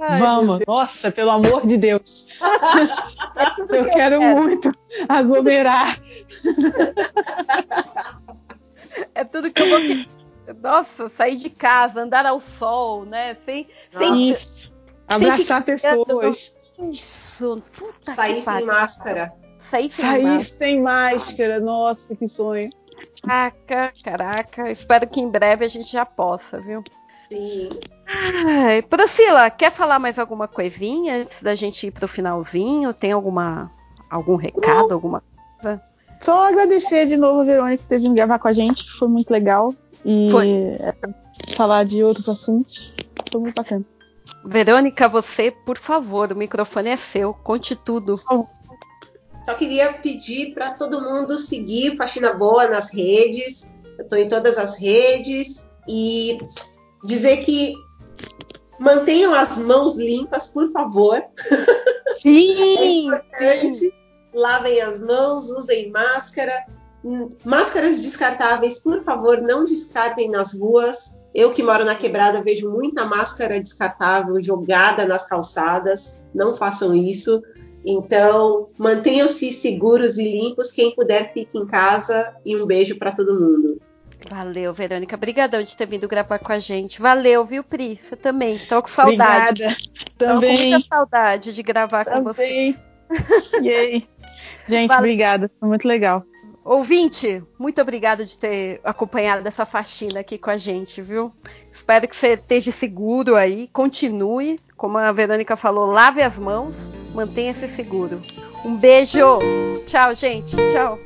Ai, Vamos. Nossa, pelo amor de Deus. [LAUGHS] eu quero muito aglomerar. É tudo que eu vou. que- Nossa, sair de casa, andar ao sol, né? Sem, sem Isso. Abraçar pessoas. isso. Puta Sair que sem máscara. Sair sem Sair máscara. sem máscara. Nossa, que sonho. Caraca, caraca. Espero que em breve a gente já possa, viu? Sim. Ai, Priscila, quer falar mais alguma coisinha antes da gente ir pro finalzinho? Tem alguma algum recado, alguma coisa? Só agradecer de novo a Verônica ter vindo gravar com a gente, que foi muito legal. E Foi. é, falar de outros assuntos. Foi muito bacana. Verônica, você, por favor, o microfone é seu. Conte tudo. Só queria pedir para todo mundo seguir Faxina Boa nas redes. Eu estou em todas as redes. E dizer que mantenham as mãos limpas, por favor. Sim! [LAUGHS] importante. Lavem as mãos, usem máscara. Hum, Máscaras descartáveis, por favor, não descartem nas ruas. Eu que moro na quebrada vejo muita máscara descartável jogada nas calçadas. Não façam isso. Então, mantenham-se seguros e limpos. Quem puder, fique em casa. E um beijo para todo mundo. Valeu, Verônica. Obrigadão de ter vindo gravar com a gente. Valeu, viu, Pri? Você também. Tô com saudade. Obrigada. Tô com Também. muita saudade de gravar com você. Também. Yay. [LAUGHS] Gente, Valeu. obrigada. Foi muito legal. Ouvinte, muito obrigada de ter acompanhado essa faxina aqui com a gente, viu? Espero que você esteja seguro aí, continue. Como a Verônica falou, lave as mãos, mantenha-se seguro. Um beijo! Tchau, gente. Tchau.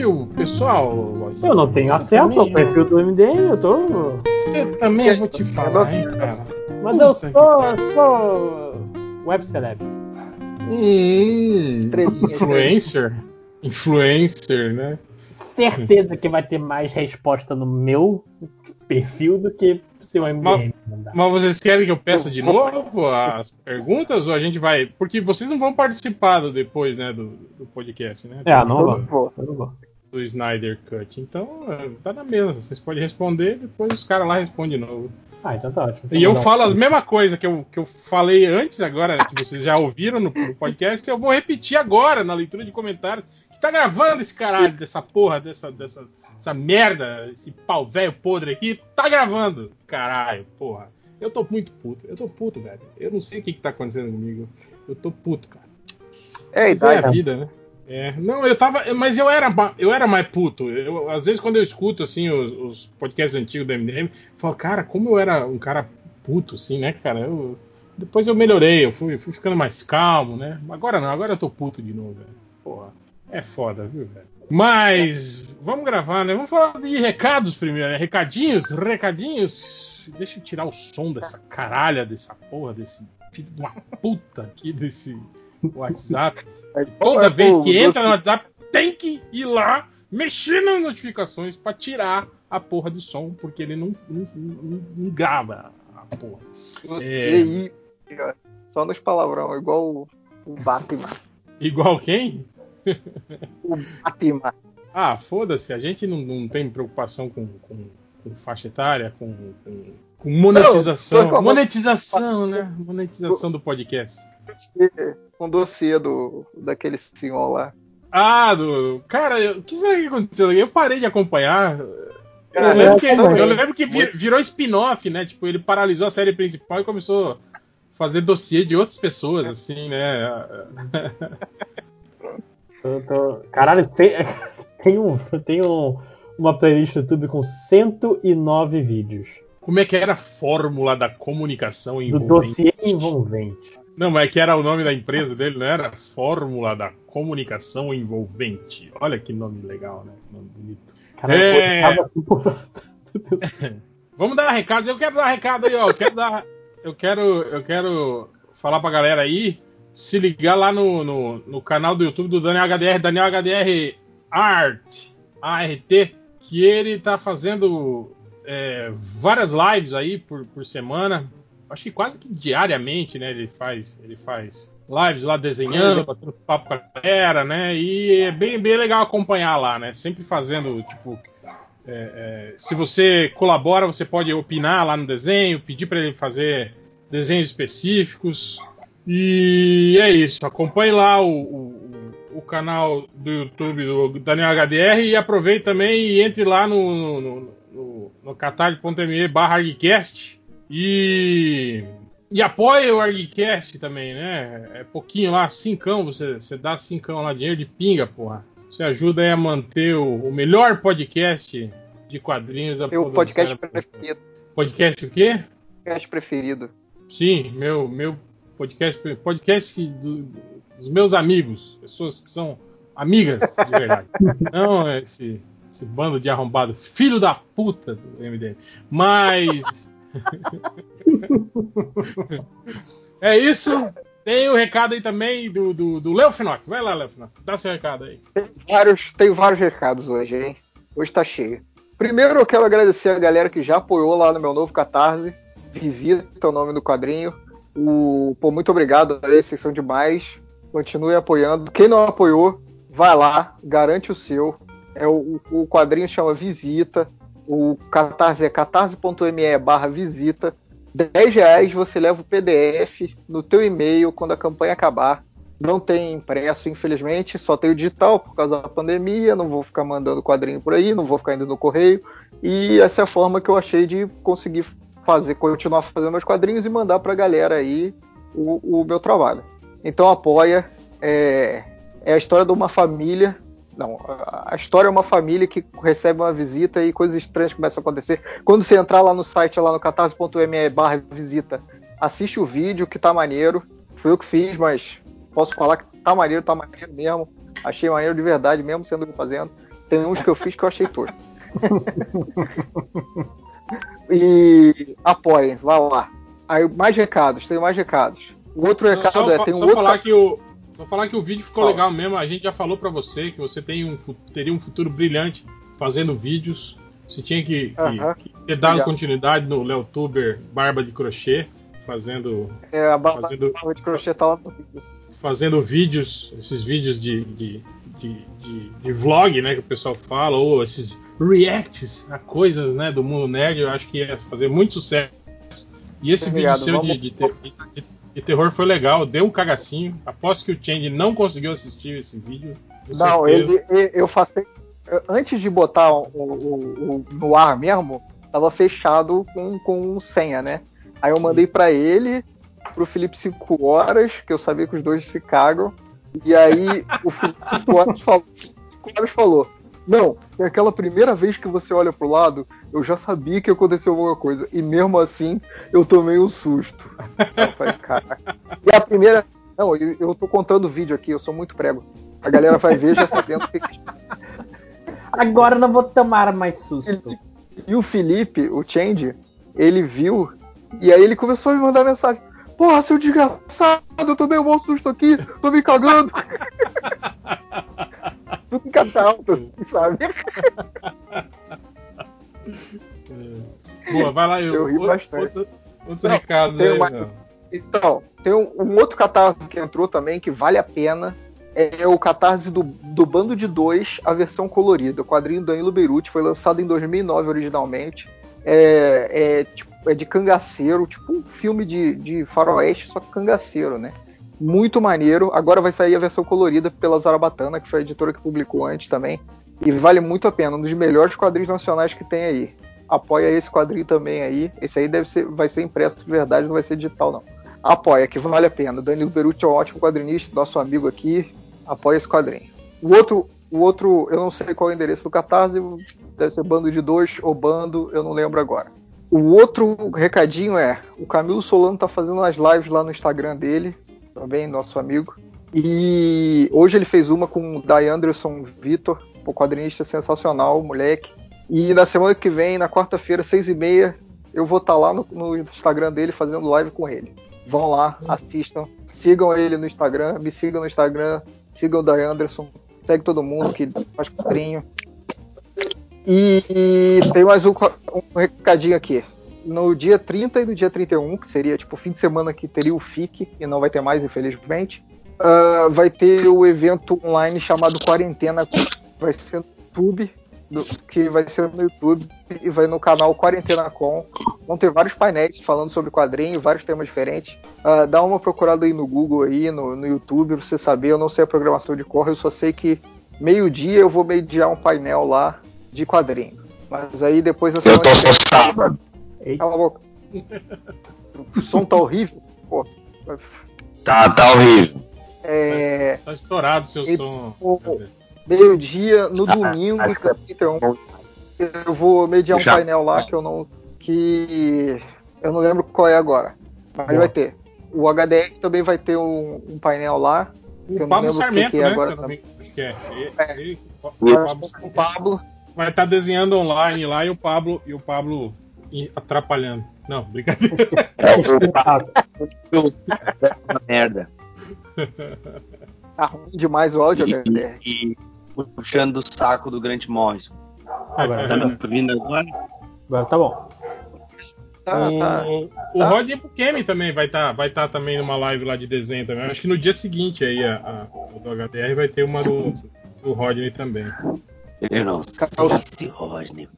Perfil pessoal? Eu não tenho acesso ao perfil do MDM, eu tô. Você também eu vou te falar, hein, cara. Mas eu sou, eu sou web celeb. Hum, influencer? Influencer, né? Certeza que vai ter mais resposta no meu perfil do que seu MDM. Mas, mas vocês querem que eu peça de novo as perguntas ou a gente vai. Porque vocês não vão participar do, depois, né, do, do podcast, né? É, não vou. Eu não vou. Do Snyder Cut. Então, tá na mesma. Vocês podem responder, depois os caras lá respondem de novo. Ah, então tá ótimo. E eu falo as mesmas coisas que eu, que eu falei antes, agora, que vocês já ouviram no, no podcast, eu vou repetir agora na leitura de comentários. Que tá gravando esse caralho dessa porra, dessa, dessa, essa merda, esse pau velho podre aqui, tá gravando. Caralho, porra. Eu tô muito puto. Eu tô puto, velho. Eu não sei o que, que tá acontecendo comigo. Eu tô puto, cara. É, Mas é a vida, né? É, não, eu tava. Mas eu era, eu era mais puto. Eu, às vezes, quando eu escuto assim, os, os podcasts antigos do MDM, eu falo, cara, como eu era um cara puto, assim, né, cara? Eu, depois eu melhorei, eu fui, fui ficando mais calmo, né? Agora não, agora eu tô puto de novo, velho. Porra, é foda, viu, velho? Mas vamos gravar, né? Vamos falar de recados primeiro, né? Recadinhos, recadinhos. Deixa eu tirar o som dessa caralha dessa porra, desse filho de uma puta aqui, desse WhatsApp. Toda vez que entra no WhatsApp, tem que ir lá, mexer nas notificações pra tirar a porra do som, porque ele não, não, não, não grava a porra. É... aí, só nos palavrão, igual o, o Batman. [LAUGHS] Igual quem? o Batman. Ah, foda-se, a gente não, não tem preocupação com, com, com faixa etária, com, com, com monetização. Não, monetização, né? Monetização do podcast com o dossiê do, daquele senhor lá. Ah, do. Cara, o que será que aconteceu? Eu parei de acompanhar. Eu lembro que, eu lembro que virou spin-off, né? Tipo, ele paralisou a série principal e começou a fazer dossiê de outras pessoas, assim, né? [LAUGHS] tô, tô... Caralho, tem, [LAUGHS] tem, um, tem um, uma playlist no YouTube com 109 vídeos. Como é que era a fórmula da comunicação envolvente? Do dossiê envolvente. Não, mas é que era o nome da empresa dele, não era? Fórmula da Comunicação Envolvente. Olha que nome legal, né? Nome bonito. Caramba, é... [LAUGHS] Vamos dar recado. Eu quero dar recado aí, ó. Eu quero dar. Eu quero, eu quero falar pra galera aí se ligar lá no, no, no canal do YouTube do Daniel HDR, Daniel HDR Art, ART, que ele tá fazendo é, várias lives aí por, por semana acho que quase que diariamente, né? Ele faz, ele faz lives lá desenhando, batendo papo com a galera, né? E é bem, bem legal acompanhar lá, né? Sempre fazendo, tipo, é, é, se você colabora, você pode opinar lá no desenho, pedir para ele fazer desenhos específicos. E é isso. Acompanhe lá o, o, o canal do YouTube do Daniel HDR e aproveite também e entre lá no, no, no, no catarse.me barra e, e apoia o ArgCast também, né? É pouquinho lá, cincão, você, você dá cincão lá, dinheiro de pinga, porra. Você ajuda aí a manter o, o melhor podcast de quadrinhos da Meu podcast preferido. Podcast o quê? Podcast preferido. Sim, meu, meu podcast, podcast do, dos meus amigos, pessoas que são amigas de verdade. [LAUGHS] Não esse, esse bando de arrombado, filho da puta do MDM. Mas [LAUGHS] é isso. Tem o recado aí também do, do, do Léo Finock. Vai lá, Léo Finock. Dá seu recado aí. Tem vários, tem vários recados hoje, hein? Hoje tá cheio. Primeiro eu quero agradecer a galera que já apoiou lá no meu novo Catarse. Visita o nome do quadrinho. O, pô, muito obrigado vocês são demais. Continue apoiando. Quem não apoiou, vai lá, garante o seu. É o, o quadrinho chama Visita. O Catarse é catarse.me barra visita. 10 reais você leva o PDF no teu e-mail quando a campanha acabar. Não tem impresso, infelizmente, só tem o digital por causa da pandemia. Não vou ficar mandando quadrinho por aí, não vou ficar indo no correio. E essa é a forma que eu achei de conseguir fazer, continuar fazendo meus quadrinhos e mandar para a galera aí o, o, meu trabalho. Então apoia. É, é a história de uma família não, a história é uma família que recebe uma visita e coisas estranhas começam a acontecer. Quando você entrar lá no site, lá no catarse.me barra visita, assiste o vídeo que tá maneiro. Foi eu que fiz, mas posso falar que tá maneiro, tá maneiro mesmo. Achei maneiro de verdade, mesmo sendo eu fazendo. Tem uns que eu fiz que eu achei tosco. [LAUGHS] e apoiem, vá lá. Aí, mais recados, tem mais recados. O outro recado só, é, tem um só outro. falar que o Só falar que o vídeo ficou Fala. legal mesmo. A gente já falou pra você que você tem um, teria um futuro brilhante fazendo vídeos. Você tinha que, que- Aham. que ter dado Obrigado. continuidade no Léo Tuber Barba de Crochê, fazendo, É, a barba, Fazendo- barba de crochê tá lá no vídeo. fazendo vídeos, esses vídeos de, de, de, de- de vlog, né, que o pessoal fala, ou esses reacts a coisas, né, do mundo nerd. Eu acho que ia fazer muito sucesso. E esse Obrigado, vídeo seu de, vamos- de ter- de- de terror foi legal, deu um cagacinho. Aposto que o Change não conseguiu assistir esse vídeo. Não, ele, ele- eu faço. Antes de botar o, o- o- no ar mesmo, tava fechado com, com senha, né? Aí eu mandei pra ele, pro Felipe 5 horas, que eu sabia que os dois se cagam. E aí o Felipe 5 horas falou, 5 horas falou: Não, é aquela primeira vez que você olha pro lado, eu já sabia que aconteceu alguma coisa. E mesmo assim, eu tomei um susto. Eu falei, cara. E a primeira. Não, eu, eu tô contando o vídeo aqui, eu sou muito prego. A galera vai ver já sabendo o que. que- Agora não vou tomar mais susto. E o Felipe, o Change, ele viu e aí ele começou a me mandar mensagem. Porra, seu desgraçado, eu tomei um bom susto aqui, tô me cagando. [LAUGHS] Tudo em caixa alta, assim, sabe? [LAUGHS] Boa, vai lá, eu. Eu ri outro- bastante. outro- outros Não, recados aí, uma-. Então, tem um, um outro catarse que entrou também que vale a pena. É o catarse do, do Bando de Dois, a versão colorida. O quadrinho do Danilo Beirute foi lançado em 2009 originalmente. É, é, tipo, é de cangaceiro, tipo um filme de, de faroeste, só que cangaceiro, né? Muito maneiro. Agora vai sair a versão colorida pela Zarabatana, que foi a editora que publicou antes também. E vale muito a pena, um dos melhores quadrinhos nacionais que tem aí. Apoia esse quadrinho também aí. Esse aí deve ser, vai ser impresso de verdade, não vai ser digital, não. Apoia, que vale a pena. Danilo Beruti é um ótimo quadrinista, nosso amigo aqui. Apoia esse quadrinho. O outro, o outro, eu não sei qual é o endereço do Catarse, deve ser bando de dois ou bando, eu não lembro agora. O outro recadinho é: o Camilo Solano tá fazendo umas lives lá no Instagram dele, também, nosso amigo. E hoje ele fez uma com o Dai Anderson Vitor, o quadrinista sensacional, moleque. E na semana que vem, na quarta-feira, seis e meia, eu vou estar lá no, no Instagram dele fazendo live com ele. Vão lá, assistam, sigam ele no Instagram, me sigam no Instagram, sigam o Dai Anderson, segue todo mundo que faz quadrinho. E, e tem mais um, um recadinho aqui. No dia 30 e no dia 31, que seria tipo o fim de semana que teria o FIC, e não vai ter mais, infelizmente, ah, vai ter o evento online chamado Quarentena, vai ser no YouTube, do- que vai ser no YouTube e vai no canal Quarentena Com. Vão ter vários painéis falando sobre quadrinho, vários temas diferentes. Ah, dá uma procurada aí no Google aí, no, no YouTube, pra você saber. Eu não sei a programação de cor, eu só sei que meio-dia eu vou mediar um painel lá de quadrinho. Mas aí depois eu Eu tô no sábado. Cala a boca. O som tá horrível. Pô. Tá, tá horrível. É, Tá estourado seu E- som. meio-dia no Ah, domingo, 31. Eu vou mediar um Já. painel lá que eu não. que eu não lembro qual é agora. Mas Boa. vai ter. O HDR também vai ter um, um painel lá. O Pablo lembro o que Sarmento, que é né? agora não me acho que é. Ele- É. ele- o também. Pablo O Pablo. vai estar desenhando online lá e o Pablo e o Pablo atrapalhando. Não, brincadeira. [LAUGHS] É. Uma [LAUGHS] merda. Tá ruim demais o áudio HDR. E, e puxando o saco do Grant Morrison. Agora, Tá me ouvindo agora? agora tá bom. Tá, o tá. o Tá. Rod Bukemi também vai estar vai tá também numa live lá de desenho também. Acho que no dia seguinte aí a, a- o do HDR vai ter uma do, do Rodney também. Eu não sei se Rodney.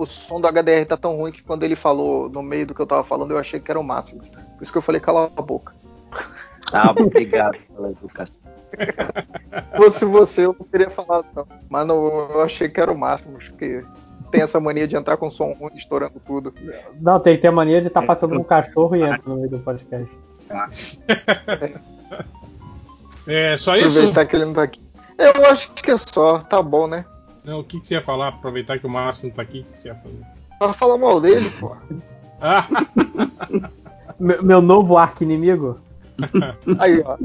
O som do HDR tá tão ruim que quando ele falou no meio do que eu tava falando, eu achei que era o máximo. Por isso que eu falei, cala a boca. [LAUGHS] Ah, obrigado pela educação. Se fosse você, eu não teria falado, não. Mas não, eu achei que era o máximo. Acho que tem essa mania de entrar com som ruim, estourando tudo. Não, tem que ter a mania de estar passando um cachorro e entra no meio do podcast. É só isso? Aproveitar que ele não tá aqui. Eu acho que é só, tá bom, né? Não, o que, que você ia falar? Aproveitar que o Márcio não tá aqui, o que você ia fazer? Pra falar mal dele, pô. Ah, [LAUGHS] Meu, meu novo arco inimigo? [LAUGHS] Aí, ó.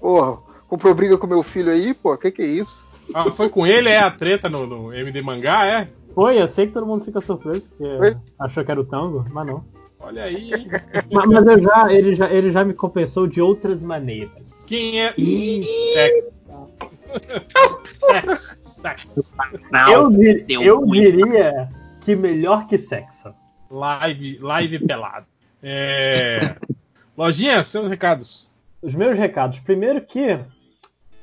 Porra, comprou briga com meu filho aí, pô, que que é isso? Ah, foi com ele, é a treta no, no MD Mangá, é? Foi, eu sei que todo mundo fica surpreso, porque Foi? achou que era o tango, mas não. Olha aí, hein? [LAUGHS] mas mas eu já, ele, já, ele já me compensou de outras maneiras. Quem é. Hum. Eu di- deu eu diria que melhor que sexo. Live, live pelado. É... Lojinha, seus recados. Os meus recados. Primeiro que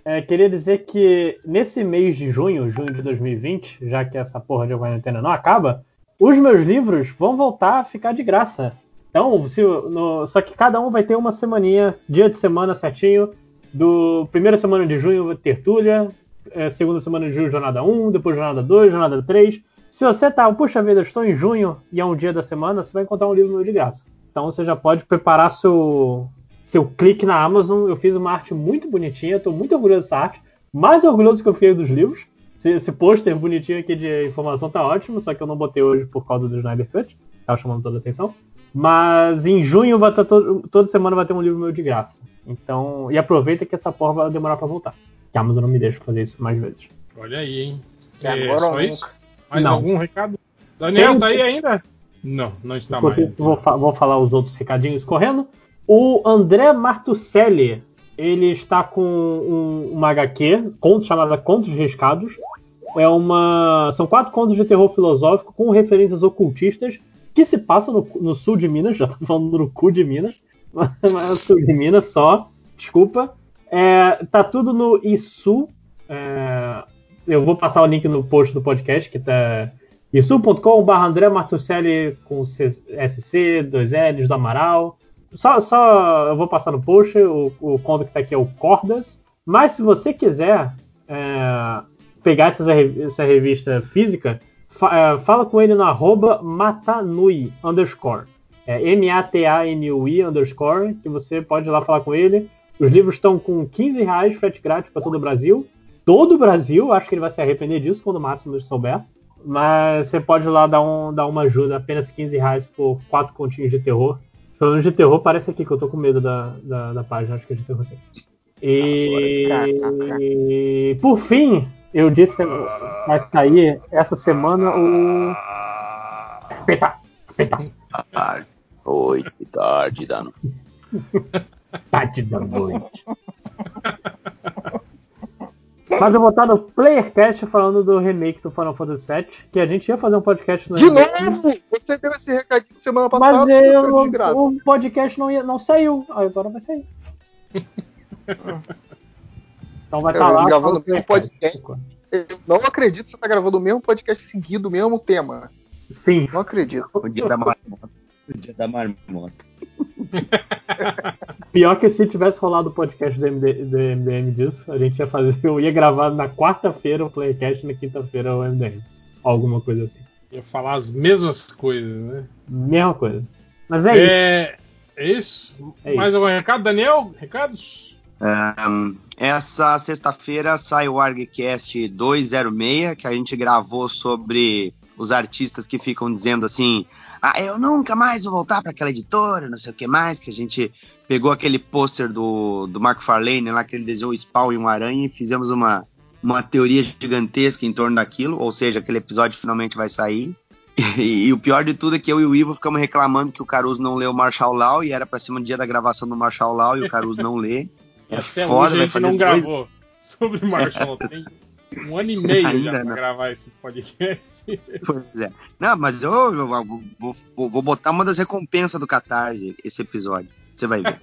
é, queria dizer que nesse mês de junho, junho de 2020, já que essa porra de quarentena não acaba, os meus livros vão voltar a ficar de graça. Então, se, no- só que cada um vai ter uma semaninha, dia de semana certinho. Do primeira semana de junho, Tertúlia. é, segunda semana de junho, Jornada 1. Depois Jornada 2, Jornada 3. Se você tá, puxa vida, eu estou em junho e é um dia da semana, você vai encontrar um livro meu de graça. Então você já pode preparar seu, seu clique na Amazon. Eu fiz uma arte muito bonitinha, estou muito orgulhoso dessa arte. Mais orgulhoso que eu fiquei dos livros. Esse, esse pôster bonitinho aqui de informação tá ótimo, só que eu não botei hoje por causa do Snyder Cut. Tava chamando toda a atenção. Mas em junho vai tá todo- toda semana vai ter um livro meu de graça. Então, e aproveita que essa porra vai demorar pra voltar. Que a Amazon não me deixa fazer isso mais vezes. Olha aí, hein? E agora ou nunca? Mais Não. algum recado? Daniel, Tem- tá aí ainda? Não, não está Enquanto mais. vou, fa- vou falar os outros recadinhos correndo. O André Martucelli, ele está com um, uma HQ, conto, chamada Contos Riscados. É uma, são quatro contos de terror filosófico com referências ocultistas que se passam no, no sul de Minas. Já tô falando no cu de Minas, [LAUGHS] mas é o sul de Minas só. Desculpa. É, tá tudo no Isu. é, eu vou passar o link no post do podcast, que tá isso.com.br André Martucelli com SC, dois L's do Amaral. Só, só eu vou passar no post, o, o conto que tá aqui é o Cordas. Mas se você quiser é, pegar essa, essa revista física, fa- é, fala com ele no arroba matanui underscore. É M-A-T-A-N-U-I underscore, que você pode ir lá falar com ele. Os livros estão com 15 reais, frete grátis para todo o Brasil. Todo o Brasil, acho que ele vai se arrepender disso quando o Máximo souber. Mas você pode ir lá dar, um, dar uma ajuda, apenas 15 reais por quatro continhos de terror. Pelo menos de terror parece aqui que eu tô com medo da, da, da página, acho que é de terror sim. E por fim, eu disse vai sair essa semana o. Peta, peta, Tarde, oito tarde da noite. tarde da noite. Mas eu vou estar no Playercast falando do remake do Final Fantasy VII, que a gente ia fazer um podcast no De novo! Você deu esse recadinho semana passada. Mas eu o podcast não, ia, não saiu, aí agora vai sair. [LAUGHS] Então vai estar lá. gravando só no um podcast. Eu não acredito que você tá gravando o mesmo podcast seguido, o mesmo tema. Sim. Não acredito. O dia da marmota. O dia da marmota. [LAUGHS] Pior que se tivesse rolado o podcast do, MD, do MDM disso, a gente ia fazer. Eu ia gravar na quarta-feira o Playcast na quinta-feira o MDM. Alguma coisa assim. Ia falar as mesmas coisas, né? Mesma coisa. Mas é, isso. É, é isso? É Mais algum recado, Daniel? Recados? Ahn, essa sexta-feira sai o ArgCast 206, que a gente gravou sobre os artistas que ficam dizendo assim: Ah, eu nunca mais vou voltar para aquela editora, não sei o que mais, que a gente pegou aquele pôster do, do Mark Farlane lá, que ele desenhou o Spawn e um aranha, e fizemos uma, uma teoria gigantesca em torno daquilo, ou seja, aquele episódio finalmente vai sair. E, e o pior de tudo é que eu e o Ivo ficamos reclamando que o Caruso não leu o Marshall Law, e era pra ser no dia da gravação do Marshall Law, e o Caruso não lê. É Até foda, hoje a gente não dois- gravou sobre Marshall. Tem um ano e [LAUGHS] meio Ainda já pra não. gravar esse podcast. [LAUGHS] Pois é. Não, mas eu, eu vou, vou- vou botar uma das recompensas do Catarse esse episódio. Você vai ver.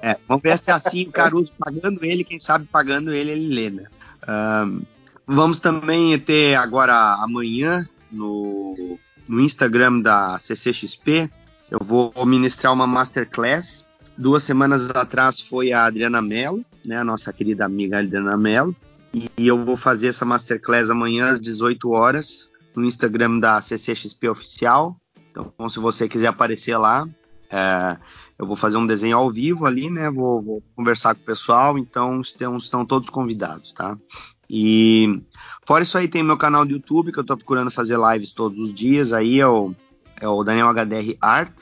É, vamos ver se é assim o Caruso pagando ele, quem sabe pagando ele, ele lê, né? Ahn, vamos também ter agora amanhã no, no Instagram da CCXP. Eu vou ministrar uma masterclass. Duas semanas atrás foi a Adriana Mello, né, a nossa querida amiga Adriana Mello. E eu vou fazer essa masterclass amanhã às 18 horas no Instagram da CCXP Oficial. Então, se você quiser aparecer lá, é, eu vou fazer um desenho ao vivo ali, né? Vou, vou conversar com o pessoal, então estão, estão todos convidados, tá? E fora isso aí, tem meu canal do YouTube, que eu tô procurando fazer lives todos os dias. Aí é o, é o Daniel HDR Art.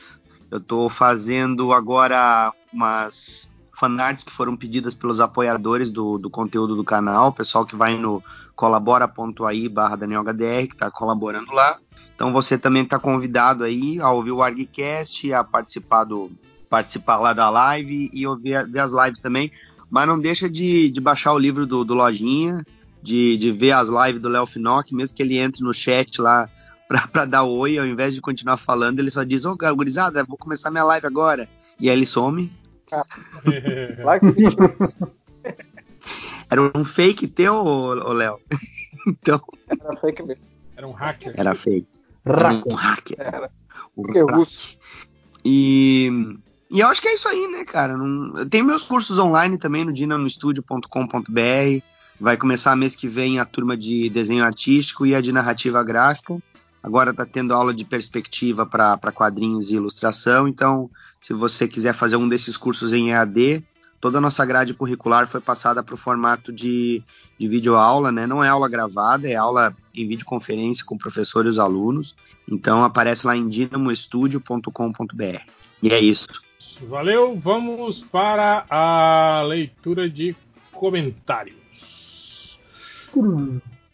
Eu tô fazendo agora umas fanarts que foram pedidas pelos apoiadores do, do conteúdo do canal, pessoal que vai no colabora.ai barra DanielHDR, que está colaborando lá. Então você também está convidado aí a ouvir o ArgCast, a participar, do, participar lá da live e ouvir ver as lives também. Mas não deixa de, de baixar o livro do, do Lojinha, de, de ver as lives do Léo Finock, mesmo que ele entre no chat lá para dar oi, ao invés de continuar falando, ele só diz, ô oh, gurizada, vou começar minha live agora. E aí ele some. [LAUGHS] Era um fake teu, Léo? [LAUGHS] então... Era fake mesmo. Era um hacker. Era fake. Era um hacker. Era. Um russo. E... E eu acho que é isso aí, né, cara? Não... Tem meus cursos online também no dinanostudio.com.br. Vai começar mês que vem a turma de desenho artístico e a de narrativa gráfica. Agora está tendo aula de perspectiva para quadrinhos e ilustração. Então, se você quiser fazer um desses cursos em EAD, toda a nossa grade curricular foi passada para o formato de, de videoaula, né? Não é aula gravada, é aula em videoconferência com o professor e os alunos. Então aparece lá em dinamoestudio.com.br. E é isso. Valeu, vamos para a leitura de comentários.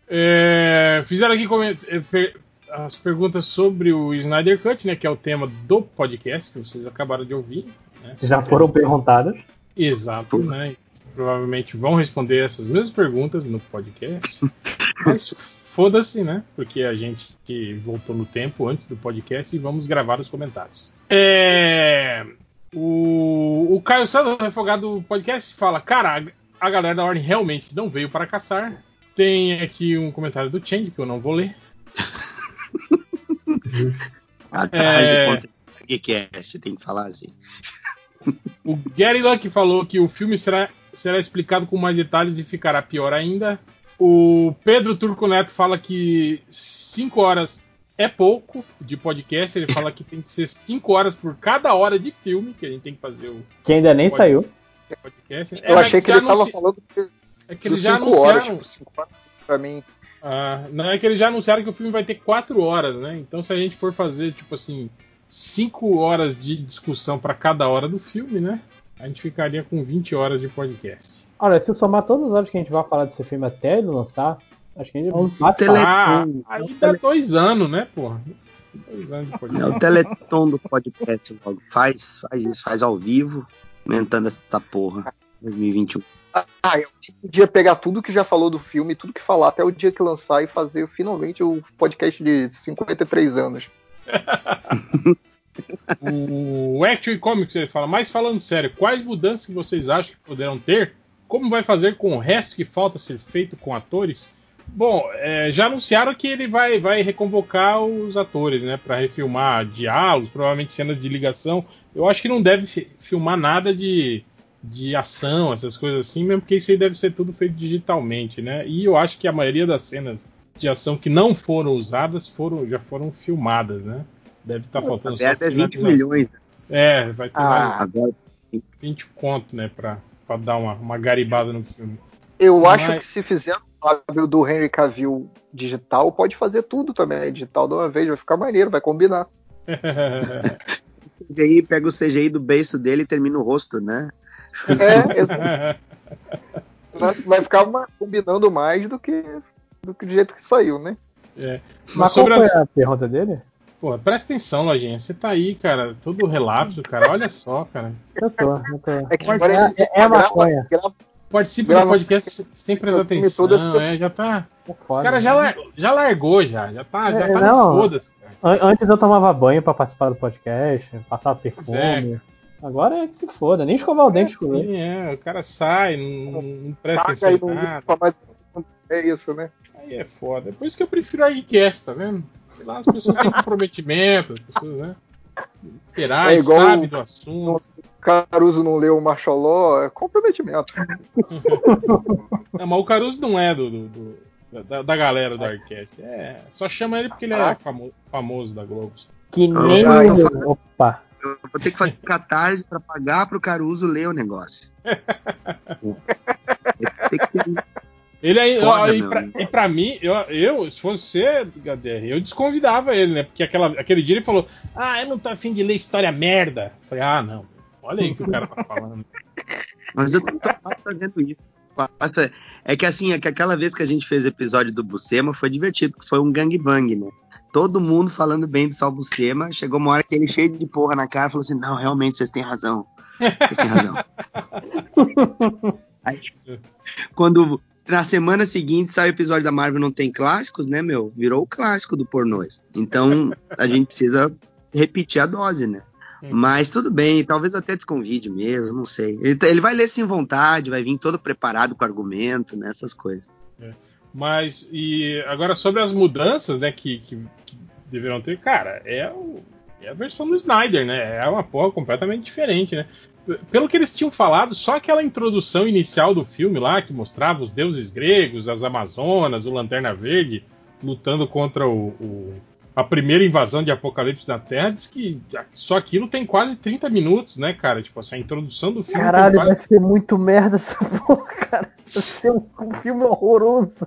É, fizeram aqui é, as perguntas sobre o Snyder Cut, né, que é o tema do podcast que vocês acabaram de ouvir. Né, Já foram perguntadas. Exato, né? Provavelmente vão responder essas mesmas perguntas no podcast. [LAUGHS] Mas foda-se, né? Porque a gente que voltou no tempo antes do podcast e vamos gravar os comentários. É... O, o Caio Santos, refogado do podcast, fala: Cara, a galera da Ordem realmente não veio para caçar. Tem aqui um comentário do Change que eu não vou ler. [LAUGHS] Atrás é... de podcast, tem que falar assim. O Gary Luck falou que o filme será, será explicado com mais detalhes e ficará pior ainda. O Pedro Turco Neto fala que 5 horas é pouco de podcast. Ele fala que tem que ser 5 horas por cada hora de filme que a gente tem que fazer o. Que ainda nem saiu. Podcast. Eu é, achei que ele estava falando que é que eles já anunciaram. Horas, tipo, horas pra mim. Ah, não é que eles já anunciaram que o filme vai ter 4 horas, né? Então se a gente for fazer, tipo assim, 5 horas de discussão para cada hora do filme, né? A gente ficaria com 20 horas de podcast. Olha, se somar todas as horas que a gente vai falar desse filme até ele lançar, acho que a gente vai tele... ah, aí dá dois anos, né, porra? Dois anos de podcast. É o teleton do podcast logo. Faz, faz isso, faz ao vivo, aumentando essa porra. 2021. Ah, eu podia pegar tudo que já falou do filme, tudo que falar até o dia que lançar e fazer finalmente o podcast de 53 anos. [LAUGHS] o Action Comics ele fala, mas falando sério, quais mudanças que vocês acham que poderão ter? Como vai fazer com o resto que falta ser feito com atores? Bom, é, já anunciaram que ele vai, vai reconvocar os atores, né, para refilmar diálogos, provavelmente cenas de ligação. Eu acho que não deve filmar nada de, de ação, essas coisas assim, mesmo porque isso aí deve ser tudo feito digitalmente, né? E eu acho que a maioria das cenas de ação que não foram usadas foram, já foram filmadas, né? Deve estar tá faltando só. É 20 milhões. É, vai ter ah, mais 20 conto, né, pra, pra dar uma, uma garibada no filme. Eu Mas... acho que se fizer o do Henry Cavill digital, pode fazer tudo também. Digital de uma vez, vai ficar maneiro, vai combinar. [LAUGHS] CGI, pega o CGI do beiço dele e termina o rosto, né? É, [LAUGHS] vai, vai ficar uma, combinando mais do que do que do jeito que saiu, né? É. Mas, Mas qual foi a pergunta dele? Pô, presta atenção, Lojinha. Você tá aí, cara, todo relapso, cara. Olha só, cara. Eu tô, eu tô. É, que é, é, é maconha. Participa do podcast sem prestar atenção. É, já tá. É foda, Os caras já, lar... já largou, já. Já tá, já é, tá não, foda-se. Antes eu tomava banho pra participar do podcast, passava perfume. É. Agora é que se foda, nem escovar o dente com ele. É, o cara sai, não, não presta atenção. Nada. É isso, né? Aí é foda. Por isso que eu prefiro a Geekcast, tá vendo? Lá as pessoas têm comprometimento, as pessoas, né? Esperar, é igual sabe do assunto. Caruso não leu o Marshall é comprometimento. [LAUGHS] não, mas o Caruso não é do, do, do da, da, galera do Arcast. É, só chama ele porque ele é famo, famoso da Globo. Que nem. Ah, Opa! Eu vou ter que fazer catarse pra pagar pro Caruso ler o negócio. [LAUGHS] tem que ser ele aí, Foda, e, pra, e, pra, mim, eu, eu, se fosse você, HDR, eu desconvidava ele, né? Porque aquela, aquele dia ele falou: Ah, eu não tô afim de ler história merda. Eu falei, ah, não. Olha aí o que o cara tá falando. [LAUGHS] Mas eu tô quase fazendo isso. É que assim, é que aquela vez que a gente fez o episódio do Bucema foi divertido, porque foi um gangbang, né? Todo mundo falando bem do Sal Bucema. Chegou uma hora que ele cheio de porra na cara falou assim: Não, realmente vocês têm razão. Vocês têm razão. Aí, quando na semana seguinte sai o episódio da Marvel Não Tem Clássicos, né, meu? Virou o clássico do pornô. Então a gente precisa repetir a dose, né? Mas tudo bem, talvez até desconvide mesmo, não sei. Ele, ele, vai ler sem vontade, vai vir todo preparado com argumento, né, essas coisas. É. Mas, e agora sobre as mudanças, né, que, que, que deverão ter, cara, é, o, é, a versão do Snyder, né? É uma porra completamente diferente, né? Pelo que eles tinham falado, só aquela introdução inicial do filme lá, que mostrava os deuses gregos, as Amazonas, o Lanterna Verde lutando contra o, o a primeira invasão de Apocalipse na Terra, diz que só aquilo tem quase 30 minutos, né, cara? Tipo assim, a introdução do filme. Caralho, quase... vai ser muito merda essa [LAUGHS] porra, cara. Vai ser um, um filme horroroso.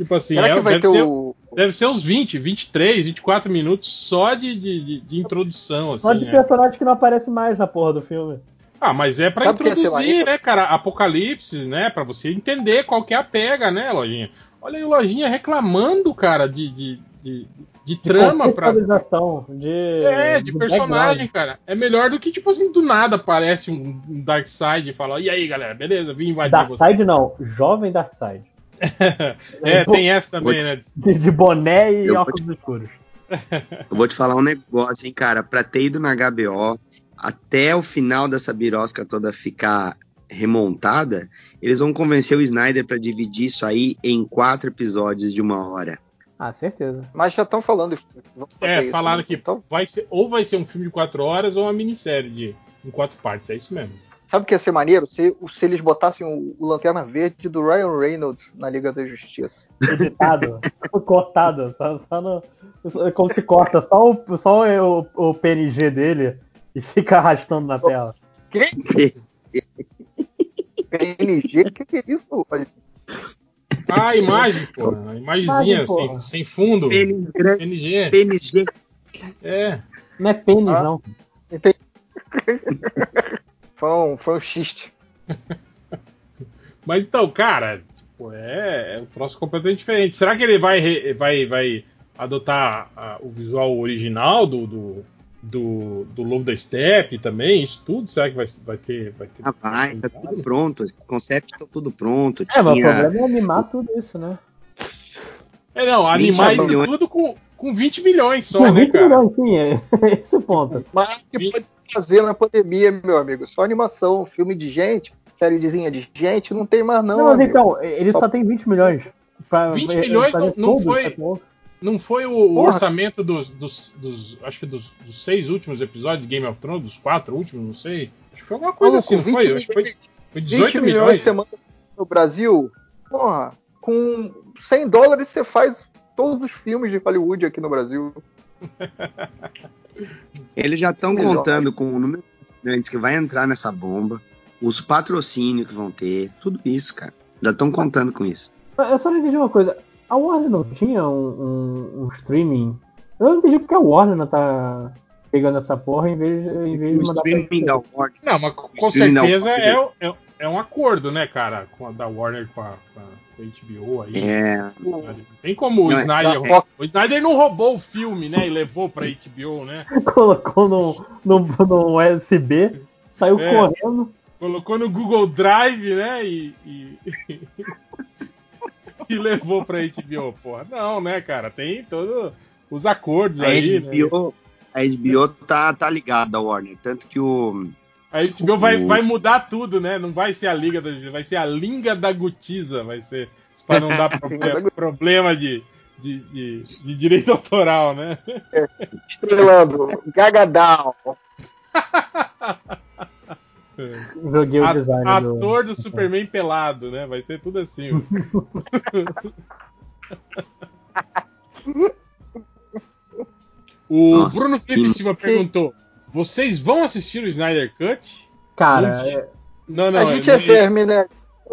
Tipo assim, é, deve, ser, o... deve ser uns 20, 23, 24 minutos só de, de, de introdução. Assim, só de é. personagem que não aparece mais na porra do filme. Ah, mas é para é introduzir, né, cara? Apocalipse, né? Para você entender qual que é a pega, né, Lojinha? Olha aí, Lojinha reclamando, cara, de, de, de, de trama para de É, de, de personagem, background. cara. É melhor do que tipo assim do nada aparece um, um Darkseid e fala: "E aí, galera, beleza? Vim invadir Dark você". Darkseid não, jovem Darkseid. [LAUGHS] é, tem essa também, né? De, de boné e eu óculos te... escuros. Eu vou te falar um negócio, hein, cara. Pra ter ido na HBO até o final dessa birosca toda ficar remontada, eles vão convencer o Snyder para dividir isso aí em quatro episódios de uma hora. Ah, certeza. Mas já estão falando. É, isso, falaram né? que então... vai ser, ou vai ser um filme de quatro horas ou uma minissérie de, em quatro partes. É isso mesmo. Sabe o que ia ser maneiro? Se, se eles botassem o, o, Lanterna Verde do Ryan Reynolds na Liga da Justiça. Editado, [LAUGHS] cortado. Só, só no, como se corta só, o, só o, o PNG dele e fica arrastando na tela. Que? PNG? O que, que é isso? Ah, a imagem, pô. A imagenzinha, assim, sem fundo. PNG. PNG. É. Não é pênis, ah, não. Foi um, foi um xiste. [LAUGHS] Mas então, cara, tipo, é, é um troço completamente diferente. Será que ele vai, vai, vai adotar a, o visual original do, do, do, do Lobo da Steppe também? Isso tudo? Será que vai, vai ter. Vai, ter ah, vai, tá tudo pronto. Os conceitos estão tudo pronto. É, mas o problema é animar tudo isso, né? É, não, animar isso tudo com, com 20 milhões só, com né, 20 cara? milhões, sim, é [LAUGHS] esse o ponto. Mas que pode fazer na pandemia, meu amigo? Só animação, filme de gente, sériezinha de gente, não tem mais não. Não, mas amigo. então, ele só, só tem 20 milhões. Pra, 20 milhões não, não foi. Não foi o, o orçamento dos, dos, dos, Acho que dos, dos, seis últimos episódios de Game of Thrones, dos quatro últimos, não sei. Acho que foi alguma coisa assim, não foi? Milhões, acho que foi, foi 18 milhões. milhões no Brasil, porra, com 100 dólares você faz todos os filmes de Hollywood aqui no Brasil. [LAUGHS] Eles já estão contando com o número de assinantes que vai entrar nessa bomba, os patrocínios que vão ter, tudo isso, cara. Já estão contando com isso. Eu só não entendi uma coisa. A Warner não tinha um, um, um streaming? Eu não entendi porque a Warner não tá pegando essa porra em vez, em vez de mandar streaming da Warner. Não, mas com certeza é, é, é, um acordo, né, cara? Com a da Warner com a, com a HBO aí. É. Tem como o Snyder. É, o Snyder não roubou o filme, né? E levou pra HBO, né? [LAUGHS] Colocou no, no, no USB, saiu é, correndo. Colocou no Google Drive, né? E. e... [LAUGHS] e levou pra HBO, porra. Não, né, cara? Tem todos os acordos a aí. HBO, né? A HBO tá, tá ligada à Warner, tanto que o. A HBO o... vai, vai mudar tudo, né? Não vai ser a Liga da vai ser a Linga da Gutiza, vai ser. Para não dar [LAUGHS] problema, problema de, de, de, de, direito autoral, né? Estrelando, Gagadal. Joguei o a, design Ator do... do Superman pelado, né? Vai ser tudo assim. [LAUGHS] o Nossa, Bruno Felipe que... Silva perguntou: vocês vão assistir o Snyder Cut? Cara, não, é... não, não, A gente é verme, né?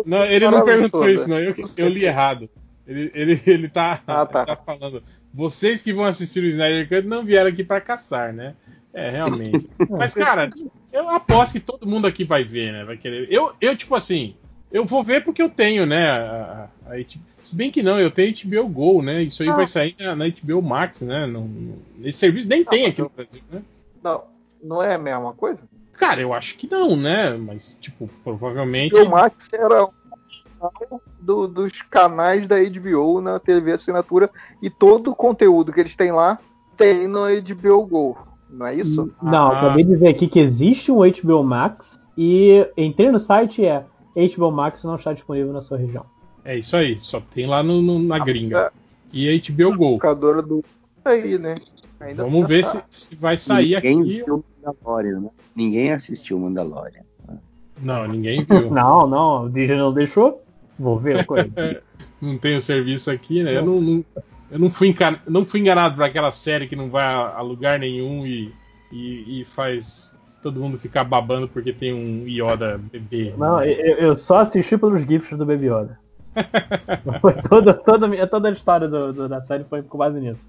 Não, ele não perguntou isso, não. Eu, eu li errado. Ele, ele, ele, tá, ah, tá. [LAUGHS] tá falando. vocês que vão assistir o Snyder Cut não vieram aqui para caçar, né? É, realmente. [LAUGHS] Mas, cara, eu aposto que todo mundo aqui vai ver, né? Vai querer. Eu, eu tipo assim, eu vou ver porque eu tenho, né? A, a, a Se bem que não, eu tenho HBO Go, né? Isso aí ah. vai sair na, na, HBO Max, né? No, no, esse serviço nem não, tem aqui eu... no Brasil, né? Não, não é a mesma coisa? Cara, eu acho que não, né? Mas, tipo, provavelmente. O Max era do, dos canais da HBO na TV assinatura e todo o conteúdo que eles têm lá tem no HBO Go. Não é isso? Não, ah. acabei de ver aqui que existe um HBO Max e entrei no site é HBO Max não está disponível na sua região. É isso aí, só tem lá no, no na ah, gringa. É e a HBO Go. do aí, né? Ainda Vamos ver se, se, vai sair ninguém aqui. Viu Mandalorian, né? Ninguém assistiu Mandalorian. Não, ninguém viu. [LAUGHS] não, não, o Disney não deixou. Vou ver a coisa. [LAUGHS] não tem o serviço aqui, né? Eu não, não, eu não fui, engan, não fui enganado por aquela série que não vai a, a lugar nenhum e, e, e, faz todo mundo ficar babando porque tem um Yoda bebê. Não, eu, eu só assisti pelos GIFs do Baby Yoda. [LAUGHS] toda, toda, toda a história do, do, da série foi com base nisso.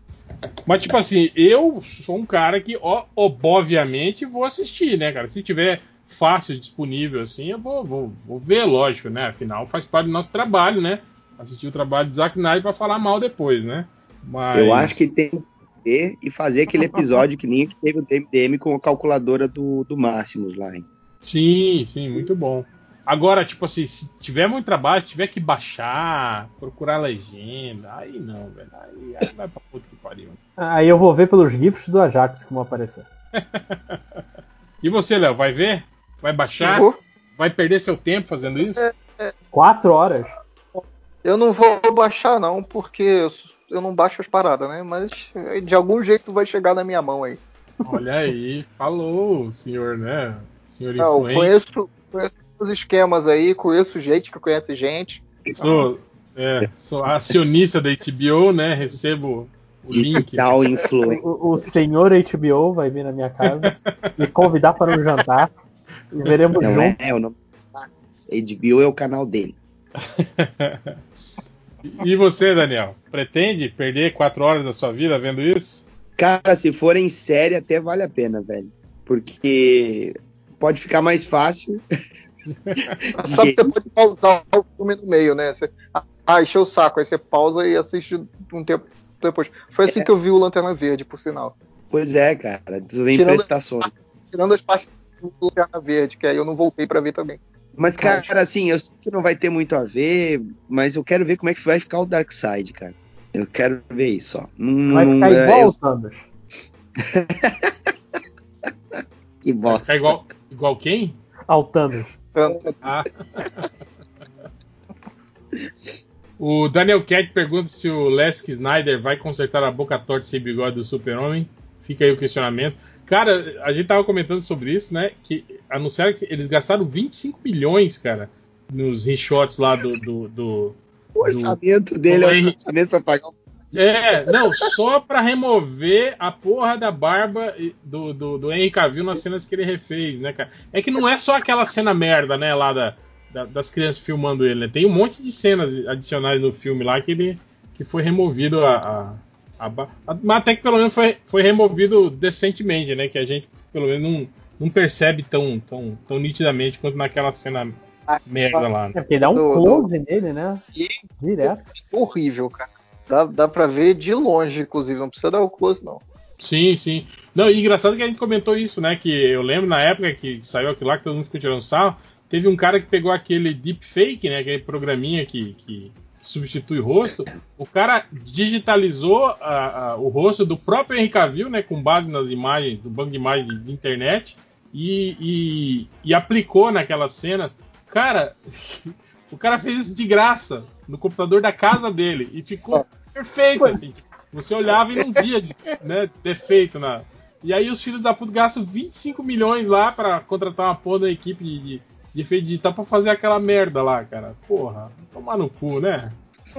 Mas, tipo assim, eu sou um cara que, ó, obviamente, vou assistir, né, cara? Se tiver fácil, disponível, assim, eu vou, vou, vou ver, lógico, né? Afinal, faz parte do nosso trabalho, né? Assistir o trabalho de Zack Snyder pra falar mal depois, né? Mas... Eu acho que tem que ter e fazer aquele episódio que nem teve o DMDM com a calculadora do, do Máximos lá, hein? Sim, sim, muito bom. Agora, tipo assim, se tiver muito trabalho, se tiver que baixar, procurar legenda, aí não, velho. Aí, aí vai pra puta que pariu. Aí eu vou ver pelos GIFs do Ajax que vão aparecer. [LAUGHS] e você, Léo, vai ver? Vai baixar? Uhum. Vai perder seu tempo fazendo isso? É, é. Quatro horas? Eu não vou baixar, não, porque eu não baixo as paradas, né? Mas de algum jeito vai chegar na minha mão aí. Olha aí, falou, senhor, né? Senhor não, conheço, conheço os esquemas aí, conheço gente que conhece gente. Sou, é, sou acionista da HBO, né? Recebo o link. [LAUGHS] O, o senhor HBO vai vir na minha casa me convidar para um jantar. E veremos Não juntos. É, é o nome. HBO é o canal dele. e você, Daniel? Pretende perder quatro horas da sua vida vendo isso? Cara, se for em série, até vale a pena, velho. Porque pode ficar mais fácil. [LAUGHS] [LAUGHS] Sabe que você pode pausar o filme no meio, né? Você, ah, encheu o saco. Aí você pausa e assiste um tempo depois. Foi assim é. que eu vi o Lanterna Verde, por sinal. Pois é, cara. Tu vem tirando, prestações. Tirando as partes do Lanterna Verde, que aí eu não voltei para ver também. Mas, cara, assim, eu sei que não vai ter muito a ver, mas eu quero ver como é que vai ficar o Dark Side, cara. Eu quero ver isso, ó. Não, vai ficar é, igual eu... o Thanos. [LAUGHS] que bosta. Vai ficar igual, igual quem? Ao Thanos. Ah. o Daniel Cat pergunta se o Lesk Snyder vai consertar a boca torta sem bigode do Super-Homem. Fica aí o questionamento. Cara, a gente tava comentando sobre isso, né? Que anunciaram que eles gastaram 25 milhões, cara, nos reshots lá do. do, do o orçamento do, dele do é o orçamento pra pagar é, não, só pra remover a porra da barba do, do, do Henry Cavill nas cenas que ele refez, né, cara? É que não é só aquela cena merda, né, lá da, da, das crianças filmando ele, né? Tem um monte de cenas adicionais no filme lá que ele que foi removido a, a mas até que pelo menos foi, foi removido decentemente, né? Que a gente pelo menos não, não percebe tão, tão, tão nitidamente quanto naquela cena ah, merda lá. Né? É porque dá um close nele, né? E, Direto. Horrível, cara. Dá, dá pra ver de longe, inclusive, não precisa dar o close, não. Sim, sim. Não, e engraçado que a gente comentou isso, né? Que eu lembro na época que saiu aquilo lá, que todo mundo ficou tirando sal, teve um cara que pegou aquele deepfake, né? Aquele programinha que, que substitui rosto, o cara digitalizou a, a, o rosto do próprio Henry Cavill, né, com base nas imagens do banco de imagens de, de internet e, e, e, aplicou naquelas cenas. Cara, [LAUGHS] o cara fez isso de graça no computador da casa dele e ficou perfeito, assim. Tipo, você olhava e não via né, defeito na. E aí os filhos da puta gastam 25 milhões lá para contratar uma porra da equipe de, de de efeito digital pra fazer aquela merda lá, cara. Porra, tomar no cu, né?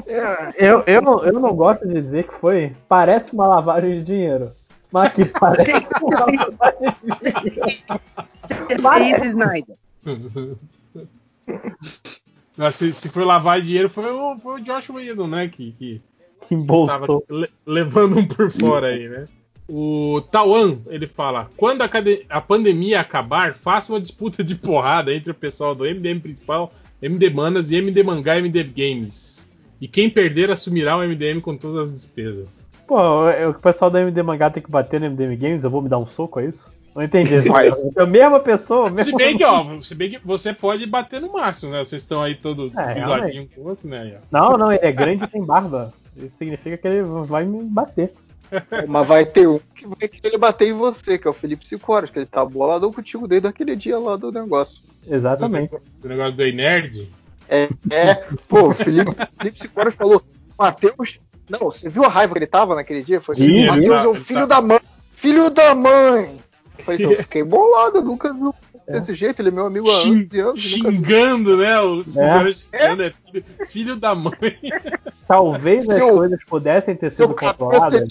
É, eu, eu, não, eu não gosto de dizer que foi. Parece uma lavagem de dinheiro. Mas que parece uma [LAUGHS] lavagem de dinheiro. Parece, Snyder. se, se foi lavar dinheiro, foi o, foi o Josh Whedon, né? Que, que, [LAUGHS] Tava le- levando um por fora aí, né? O Tawan, ele fala: quando a, a pandemia acabar, faça uma disputa de porrada entre o pessoal do MDM principal, MD Manas e MD Mangá e MD Games. E quem perder assumirá o MDM com todas as despesas. Pô, é- o pessoal da MD Mangá tem que bater no MDM Games, eu vou me dar um soco, é isso? Não entendi. [LAUGHS] Vai. É a mesma pessoa, mesmo. Se bem que, ó, se bem que você pode bater no máximo, né? Vocês estão aí todo É, um com o outro, né? Não, não, ele é grande e tem barba. Isso significa que ele vai me bater. [LAUGHS] Mas vai ter um que vai querer bater em você, que é o Felipe Cicoras, que ele tá boladão contigo desde aquele dia lá do negócio. Exatamente. O negócio do Nerd. É, é pô, o Felipe, Felipe falou, Matheus. Não, você viu a raiva que ele tava naquele dia? Foi Sim, Matheus ele é o tá- filho ele da mãe! Filho da mãe! Eu falei, eu [LAUGHS] fiquei bolado, nunca vi desse jeito, ele é meu amigo há Xing- anos e vi. xingando, né? O Cicoras xingando é filho, filho da mãe. [LAUGHS] Talvez as Seu- coisas pudessem ter sido controladas.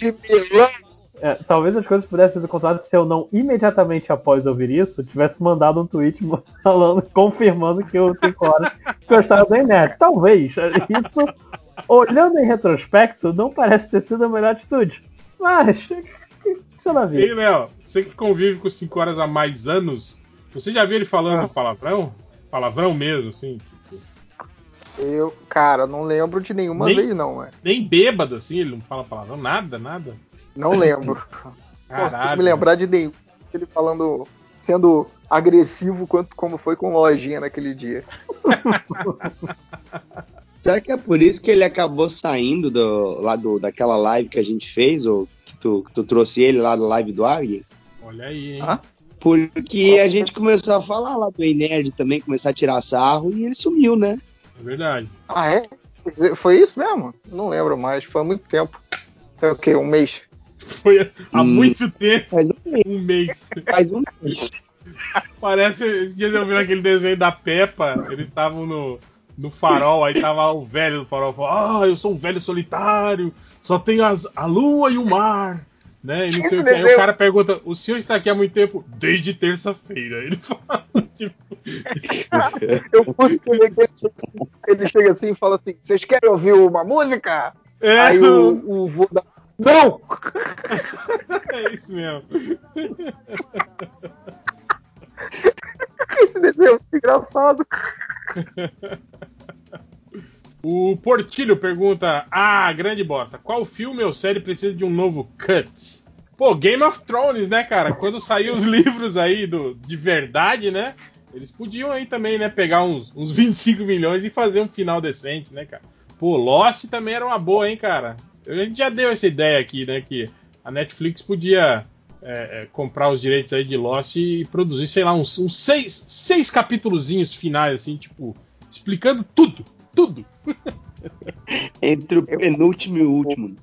é, talvez as coisas pudessem ser controladas se eu não imediatamente após ouvir isso tivesse mandado um tweet [LAUGHS] falando, confirmando que eu tenho horas gostava da Nerd. Talvez. Isso, olhando em retrospecto, não parece ter sido a melhor atitude. Mas, [LAUGHS] isso na Ei, vida. Léo, você que convive com 5 horas há mais anos, você já viu ele falando Ah. palavrão? Palavrão mesmo, assim? Eu, cara, não lembro de nenhuma Nem- vez, não, é. Nem bêbado, assim, ele não fala palavrão, nada, nada. Não lembro. [LAUGHS] Não consigo Caralho. me lembrar de nenhum. Ele falando, sendo agressivo quanto como foi com lojinha naquele dia. [LAUGHS] Será que é por isso que ele acabou saindo do, lá do, daquela live que a gente fez, ou que tu, que tu trouxe ele lá da live do Arg? Olha aí, hein? Ah? Porque a gente começou a falar lá do Nerd também, começar a tirar sarro e ele sumiu, né? É verdade. Ah, é? Foi isso mesmo? Não lembro mais, foi há muito tempo. Foi o quê? Um mês? Foi há Hum. muito tempo, Faz um mês. um mês. Faz um mês. [LAUGHS] Parece, esses dias eu vi aquele desenho da Peppa, eles estavam no, no farol, aí tava o velho do farol, falou, ah, eu sou um velho solitário, só tenho as, a lua e o mar, né, e não sei o que. Aí o cara pergunta, o senhor está aqui há muito tempo? Desde terça-feira. Ele [LAUGHS] fala, tipo, Eu curto que ele, ele chega assim e fala assim: vocês querem ouvir uma música? é, Aí o, o vô da. Não! [LAUGHS] é isso mesmo. Esse desenho é muito engraçado. [LAUGHS] O Portilho pergunta: Ah, grande bosta, qual filme ou série precisa de um novo cut? Pô, Game of Thrones, né, cara? Quando saiu os [LAUGHS] livros aí do, de verdade, né? Eles podiam aí também, né, pegar uns, uns [LAUGHS] 25 milhões e fazer um final decente, né, cara? Pô, Lost também era uma boa, hein, cara? A gente já deu essa ideia aqui, né, que a Netflix podia é, é, comprar os direitos aí de Lost e produzir, sei lá, uns, uns seis, seis capítulozinhos finais, assim, tipo, explicando tudo, tudo. Entre o penúltimo e o último.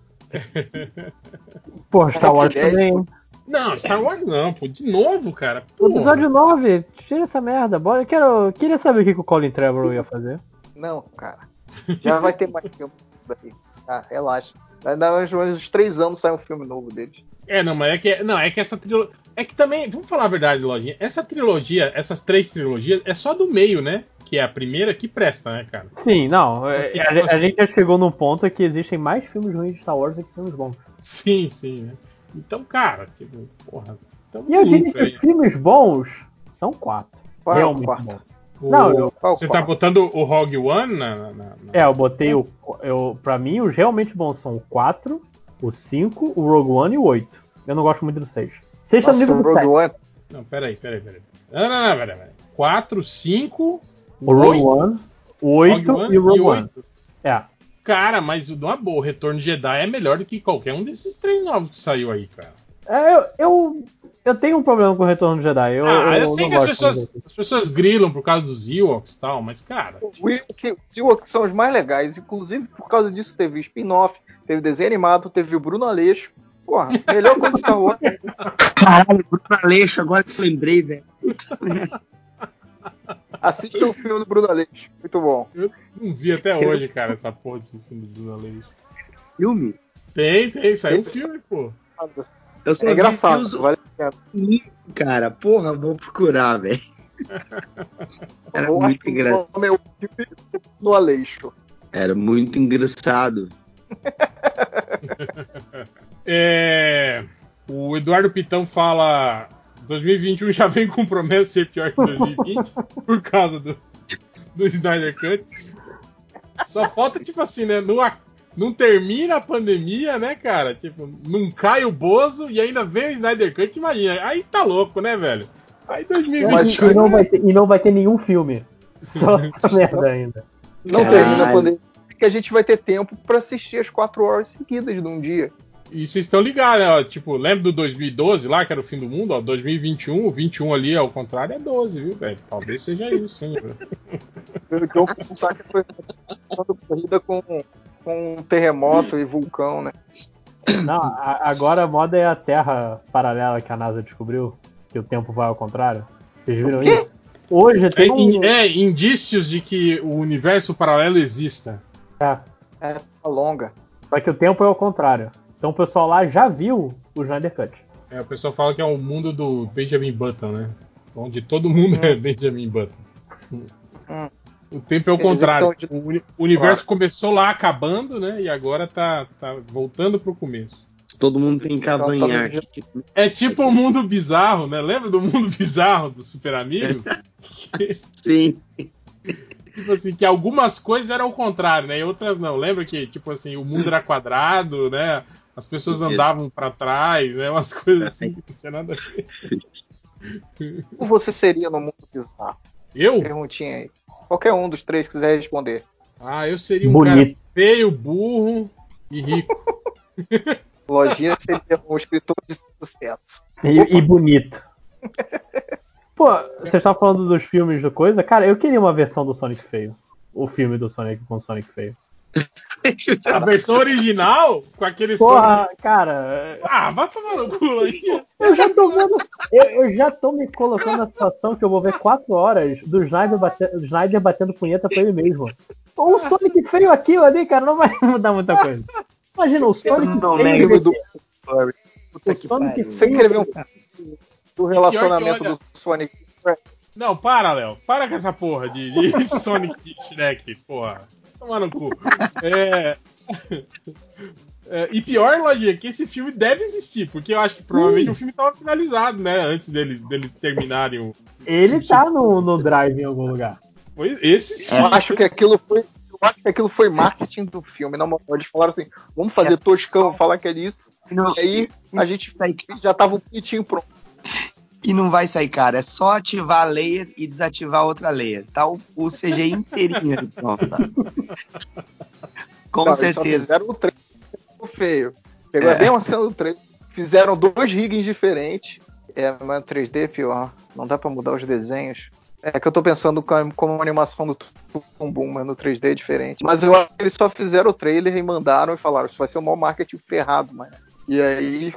Pô, Star Wars também. Não, Star Wars não, pô, de novo, cara. O Pô, episódio 9, tira essa merda. Bora, eu quero, queria saber o que, que o Colin Trevorrow ia fazer. Não, cara. Já vai ter mais filme daí. Ah, relaxa. Vai dar mais ou menos uns três anos sai um filme novo deles. É, não, mas é que, não, é que essa trilogia. É que também, vamos falar a verdade, Lojinha. Essa trilogia, essas três trilogias, é só do meio, né? Que é a primeira que presta, né, cara? Sim, não. é, a, tipo a gente já chegou num ponto que existem mais filmes ruins de Star Wars do que filmes bons. Sim, sim, né? Então, cara, tipo, porra. Tamo E eu aí. que filmes bons são quatro. Qual é o quarto? bons. O- Não, eu- Qual Você tá botando o Rogue One na. na- na- É, eu botei o. Eu, pra mim, os realmente bons são o 4, o 5, o Rogue One e o 8. Eu não gosto muito do 6. 6 tá no Nossa, nível o do Rogue 7. One. Não, peraí, peraí, peraí. Não, não, não, peraí, peraí. 4, 5, O Rogue One, o 8 e o Rogue One. É. Cara, mas numa boa, o Retorno de Jedi é melhor do que qualquer um desses três novos que saiu aí, cara. É, eu, eu, eu tenho um problema com o Retorno do Jedi. Eu, ah, eu, eu sei não que as pessoas, as pessoas grilam por causa dos Ewoks e tal, mas, cara. O Ewok- Os Ewoks são os mais legais. Inclusive, por causa disso, teve spin-off, teve desenho animado, teve o Bruno Aleixo. Porra, melhor coisa de Star Wars. Caralho, Bruno Aleixo, agora que eu lembrei, velho. Assista o filme do Bruno Aleixo. Muito bom. Não vi até hoje, cara, essa porra desse filme do Bruno Aleixo. Filme? Tem, tem, saiu um filme, pô. Eu só É engraçado. os- Vale a pena. Cara, porra, vou procurar, velho. [LAUGHS] Era Eu muito que o engraçado. nome é o filme do Aleixo. Era muito engraçado. [LAUGHS] [LAUGHS] É, o Eduardo Pitão fala 2021 já vem com promessa de ser pior que 2020 [LAUGHS] por causa do, do Snyder Cut. Só falta, tipo assim, né? Não, não termina a pandemia, né, cara? Tipo, não cai o Bozo e ainda vem o Snyder Cut, imagina. Aí tá louco, né, velho? Aí 2020. e, não vai ter, e não vai ter nenhum filme. Só [LAUGHS] essa merda ainda. Não Caralho. termina a pandemia, que a gente vai ter tempo pra assistir as quatro horas seguidas num dia. E vocês estão ligados, né? ó, Tipo, lembra do 2012 lá, que era o fim do mundo? Ó, 2021, o 21 ali, ao contrário, é 12, viu, velho? Talvez seja isso, hein, velho? Então, pensar que foi uma corrida com, com um terremoto e vulcão, né? Não, a- agora a moda é a Terra paralela que a NASA descobriu, que o tempo vai ao contrário. Vocês viram isso? Hoje É, tem um. in- é, indícios de que o universo paralelo exista. É, É, tá longa. só que o tempo é ao contrário. Então o pessoal lá já viu o Snyder Cut. É, o pessoal fala que é o mundo do Benjamin Button, né? Onde todo mundo é Benjamin Button. Hum. O tempo é o Eles contrário. estão O uni- o universo começou lá acabando, né? E agora tá, tá voltando pro começo. Todo mundo tem cavanhaque. É tipo o mundo bizarro, né? Lembra do mundo [LAUGHS] bizarro dos Super Amigos? [LAUGHS] Sim. [LAUGHS] tipo assim, que algumas coisas eram o contrário, né? E outras não. Lembra que, tipo assim, o mundo era quadrado, né? As pessoas andavam pra trás, né? Umas coisas assim que não tinha nada a ver. [LAUGHS] Como você seria no mundo bizarro? Eu? Perguntinha aí. Qualquer um dos três quiser responder. Ah, eu seria um Bonito. cara feio, burro e rico. [LAUGHS] Lojinha seria um escritor de sucesso. E, e bonito. [LAUGHS] Pô, você estava falando dos filmes do coisa? Cara, eu queria uma versão do Sonic feio. O filme do Sonic com Sonic feio. [LAUGHS] A versão original, com aquele Porra, som. cara, Ah, vai tomar no cu aí. eu já tô vendo. Eu, eu já tô me colocando na situação que eu vou ver quatro horas do Snyder, bate, do Snyder batendo punheta pra ele mesmo. O Sonic feio aquilo ali, cara, não vai [LAUGHS] mudar muita coisa. Imagina, o Sonic Não, feio. do- o que Sonic pariu. Você feio. quer ver um do relacionamento olha- do Sonic? Não, para, Léo. Para com essa porra de, de [LAUGHS] Sonic e Shrek, porra. Tomar no cu. É... é, E pior, Lojinha, que esse filme deve existir, porque eu acho que provavelmente o filme tava finalizado, né? Antes deles, deles terminarem o. Ele tá no, no drive em algum lugar. Pois, esse sim. Eu acho que aquilo foi. Eu acho que aquilo foi marketing do filme. Não, eles falaram assim: vamos fazer toscão, falar que é isso. Não, E aí a gente já tava bonitinho pronto. E não vai sair, cara. É só ativar a layer e desativar a outra layer. Tá o, o CG inteirinho tá? Com Não, certeza. Fizeram o trailer feio. Pegou É. bem uma cena do trailer. Fizeram dois riggings diferentes. É, mas 3D, pior. Não dá pra mudar os desenhos. É que eu tô pensando com- como uma animação do Tumbum, mas no 3D é diferente. Mas eu acho que eles só fizeram o trailer e mandaram e falaram: Isso vai ser um mau marketing ferrado, mano. E aí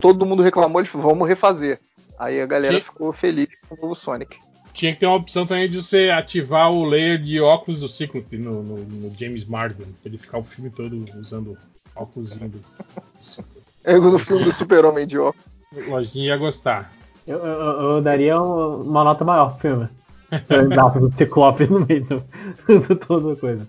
todo mundo reclamou, eles falaram: Vamos refazer. Aí a galera Que- ficou feliz com o novo Sonic. Tinha que ter uma opção também de você ativar o layer de óculos do Cíclope no, no- no James Marsden, pra ele ficar o filme todo usando óculos do. É no filme do Super-Homem de óculos. Lojinha ia gostar. Eu, eu- eu daria um- uma nota maior pro filme. Se eu lembrasse do Ciclope no meio do, [LAUGHS] do toda a coisa.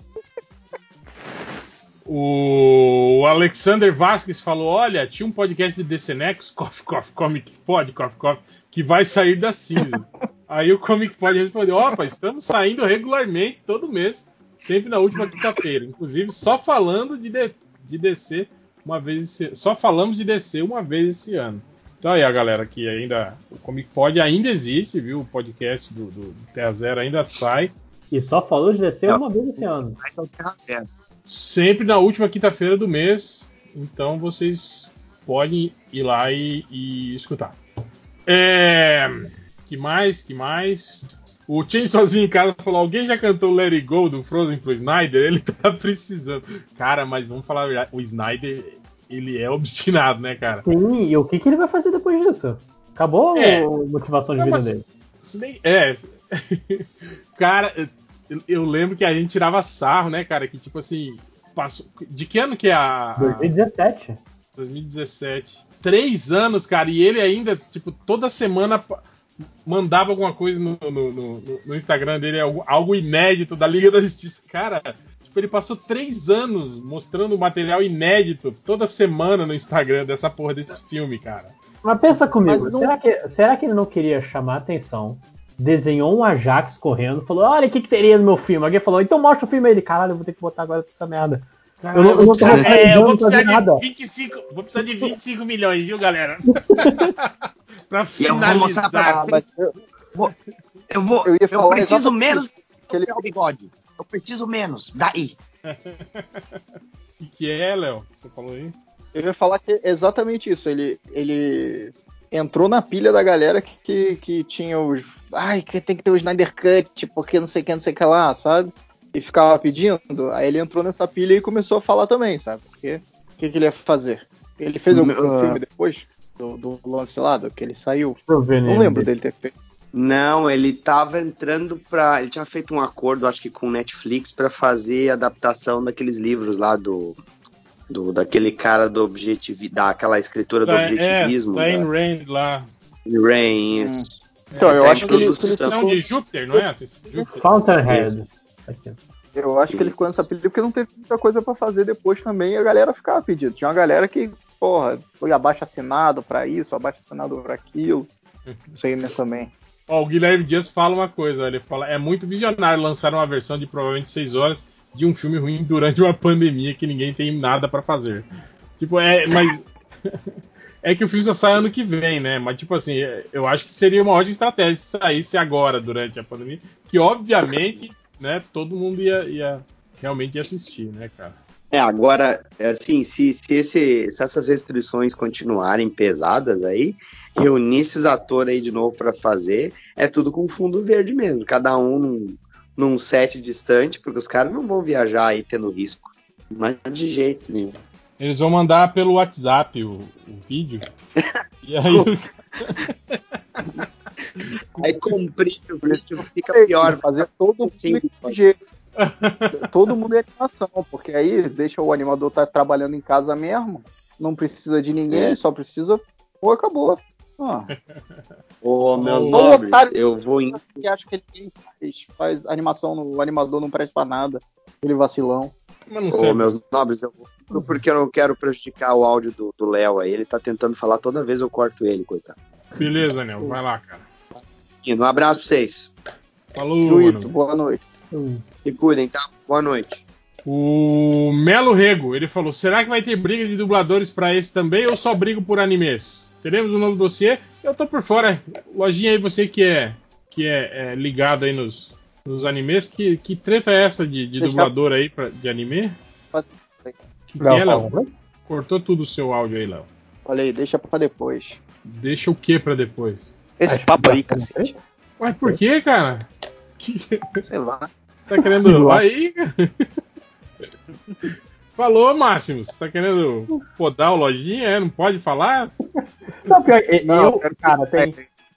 O Alexander Vasquez falou: Olha, tinha um podcast de DCNex, [LAUGHS] Coffee Coffee Comic Pod, Coffee Coffee, que vai sair da cinza. Aí o Comic Pod respondeu: Opa, estamos saindo regularmente todo mês, sempre na última quinta-feira. Inclusive, só falando de, de, de DC uma vez esse, Só falamos de DC uma vez esse ano. Então aí a galera que ainda. O Comic Pod ainda existe, viu? O podcast do, do Terra Zero ainda sai. E só falou de DC uma vez esse ano. Sempre na última quinta-feira do mês. Então vocês podem ir lá e, e escutar. É, que mais? Que mais? O Chain sozinho em casa falou: alguém já cantou Let It Go do Frozen pro Snyder? Ele [LAUGHS] tá precisando. Cara, mas vamos falar a verdade: o Snyder ele é obstinado, né, cara? Sim, e o que, que ele vai fazer depois disso? Acabou É. a motivação de Não, vida mas- dele. Bem- é. [LAUGHS] cara, eu, eu lembro que a gente tirava sarro, né, cara? Que tipo assim. Passou, de que ano que é a. a- 2017. 2017. Três anos, cara, e ele ainda, tipo, toda semana mandava alguma coisa no, no- no- no- no Instagram dele, algo, algo inédito da Liga da Justiça. Cara, Tipo, ele passou três anos mostrando material inédito toda semana no Instagram dessa porra desse filme, cara. Mas pensa comigo, Mas não- será, que, será que ele não queria chamar atenção? Desenhou um Ajax correndo, falou: Olha o que, que teria no meu filme. Alguém falou: Então mostra o filme aí. Ele, Caralho, eu vou ter que botar agora essa merda. Caralho, Eu não- eu não tava é, eu vou precisar nada. de 25, vou precisar de 25 milhões, viu, galera? [LAUGHS] pra E eu vou mostrar pra finalizar. Ah, mas eu, Eu vou. Eu Eu, ia falar preciso exatamente menos que ele- do bigode. Eu preciso menos. Daí. O [LAUGHS] que é, Léo? Você falou aí? eu ia falar que é exatamente isso. Ele, ele entrou na pilha da galera que, que, que tinha os. Ai, que tem que ter o Snyder Cut, porque não sei o que, não sei o que lá, sabe? E ficava pedindo. Aí ele entrou nessa pilha e começou a falar também, sabe? Porque o que, que ele ia fazer? Ele fez algum Ah. filme depois do, do lance lá, do que ele saiu. Não lembro dele ter feito. Não, ele tava entrando pra. Ele tinha feito um acordo, acho que com o Netflix, pra fazer a adaptação daqueles livros lá do. Do daquele cara do objetivismo. daquela escritora do Da, é, objetivismo. da da Ayn Rand lá. Rain, isso. Então, eu acho que ele, ele de Júpiter, não é? essa? Júpiter. Fountainhead. Eu acho que ele ficou nessa pilha porque não teve muita coisa pra fazer depois também e a galera ficava pedindo. Tinha uma galera que, porra, foi abaixo assinado pra isso, abaixo assinado pra aquilo. Isso aí né, também. Ó, o Guilherme Dias fala uma coisa, ele fala, é muito visionário lançar uma versão de provavelmente 6 horas de um filme ruim durante uma pandemia que ninguém tem nada pra fazer. Tipo, é, mas [LAUGHS] é que o filme só sai ano que vem, né? Mas tipo assim, eu acho que seria uma ótima estratégia se saísse agora durante a pandemia, que obviamente, né, todo mundo ia, ia realmente ia assistir, né, cara? É, agora, assim, se, se, esse- se essas restrições continuarem pesadas aí, reunir esses atores aí de novo pra fazer, é tudo com fundo verde mesmo, cada um num, set distante, porque os caras não vão viajar aí tendo risco. Mas de jeito nenhum. Eles vão mandar pelo WhatsApp o, o vídeo. [LAUGHS] E aí o- [LAUGHS] Aí cumprir o preço fica pior. fazer todo mundo Sim. de jeito. todo mundo é animação, porque aí deixa o animador estar trabalhando em casa mesmo, não precisa de ninguém, É. só precisa. Pô, acabou. Ô, meus Ô, nobres, otário. eu vou em que acha que ele faz, faz animação, no, o animador não presta pra nada. Ele vacilão. Mas não sei. Ô, meus nobres, eu vou porque eu não quero prejudicar o áudio do Léo aí. Ele tá tentando falar toda vez, eu corto ele, coitado. Beleza, Daniel, vai lá, cara. E um abraço pra vocês. Falou, Juízo, mano. boa noite. Se cuidem, tá? Boa noite. O Melo Rego, ele falou: será que vai ter briga de dubladores pra esse também ou só brigo por animes? Teremos um novo dossiê? Eu tô por fora. Lojinha aí, você que é que é, é ligado aí nos, nos animes, que, que treta é essa de, de dublador aí pra, de anime? Que, que é, Léo? Cortou tudo o seu áudio aí, Léo. Falei, deixa pra depois. Deixa o que pra depois? Esse Acho papo aí, cacete. Ué, por que, cara? Que, você Sei lá. tá querendo. [LAUGHS] Acho- Aí. [LAUGHS] Falou, Máximo. Você tá querendo podar o lojinha? É? Não pode falar? Não, pior, eu, Não, eu- quero- cara, tem,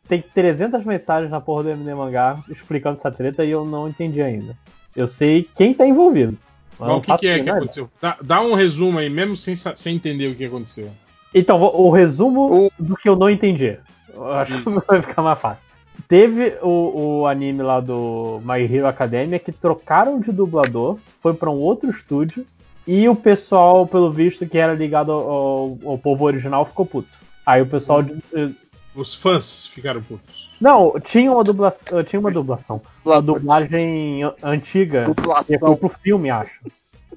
tem 300 mensagens na porra do MD Mangá explicando essa treta e eu não entendi ainda. Eu sei quem tá envolvido. não o que, que é que aconteceu? Dá, dá um resumo aí, mesmo sem, sem entender o que aconteceu. Então, o resumo do que eu não entendi. Eu acho que Isso. [LAUGHS] vai ficar mais fácil. Teve o, o anime lá do My Hero Academia que trocaram de dublador, foi pra um outro estúdio, e o pessoal, pelo visto, que era ligado ao, ao- povo original, ficou puto. Aí o pessoal. eh, Os fãs ficaram putos. Não, tinha uma dublação. Tinha uma dublação. Uma dublagem an- antiga. Que foi Dublação. pro filme, acho.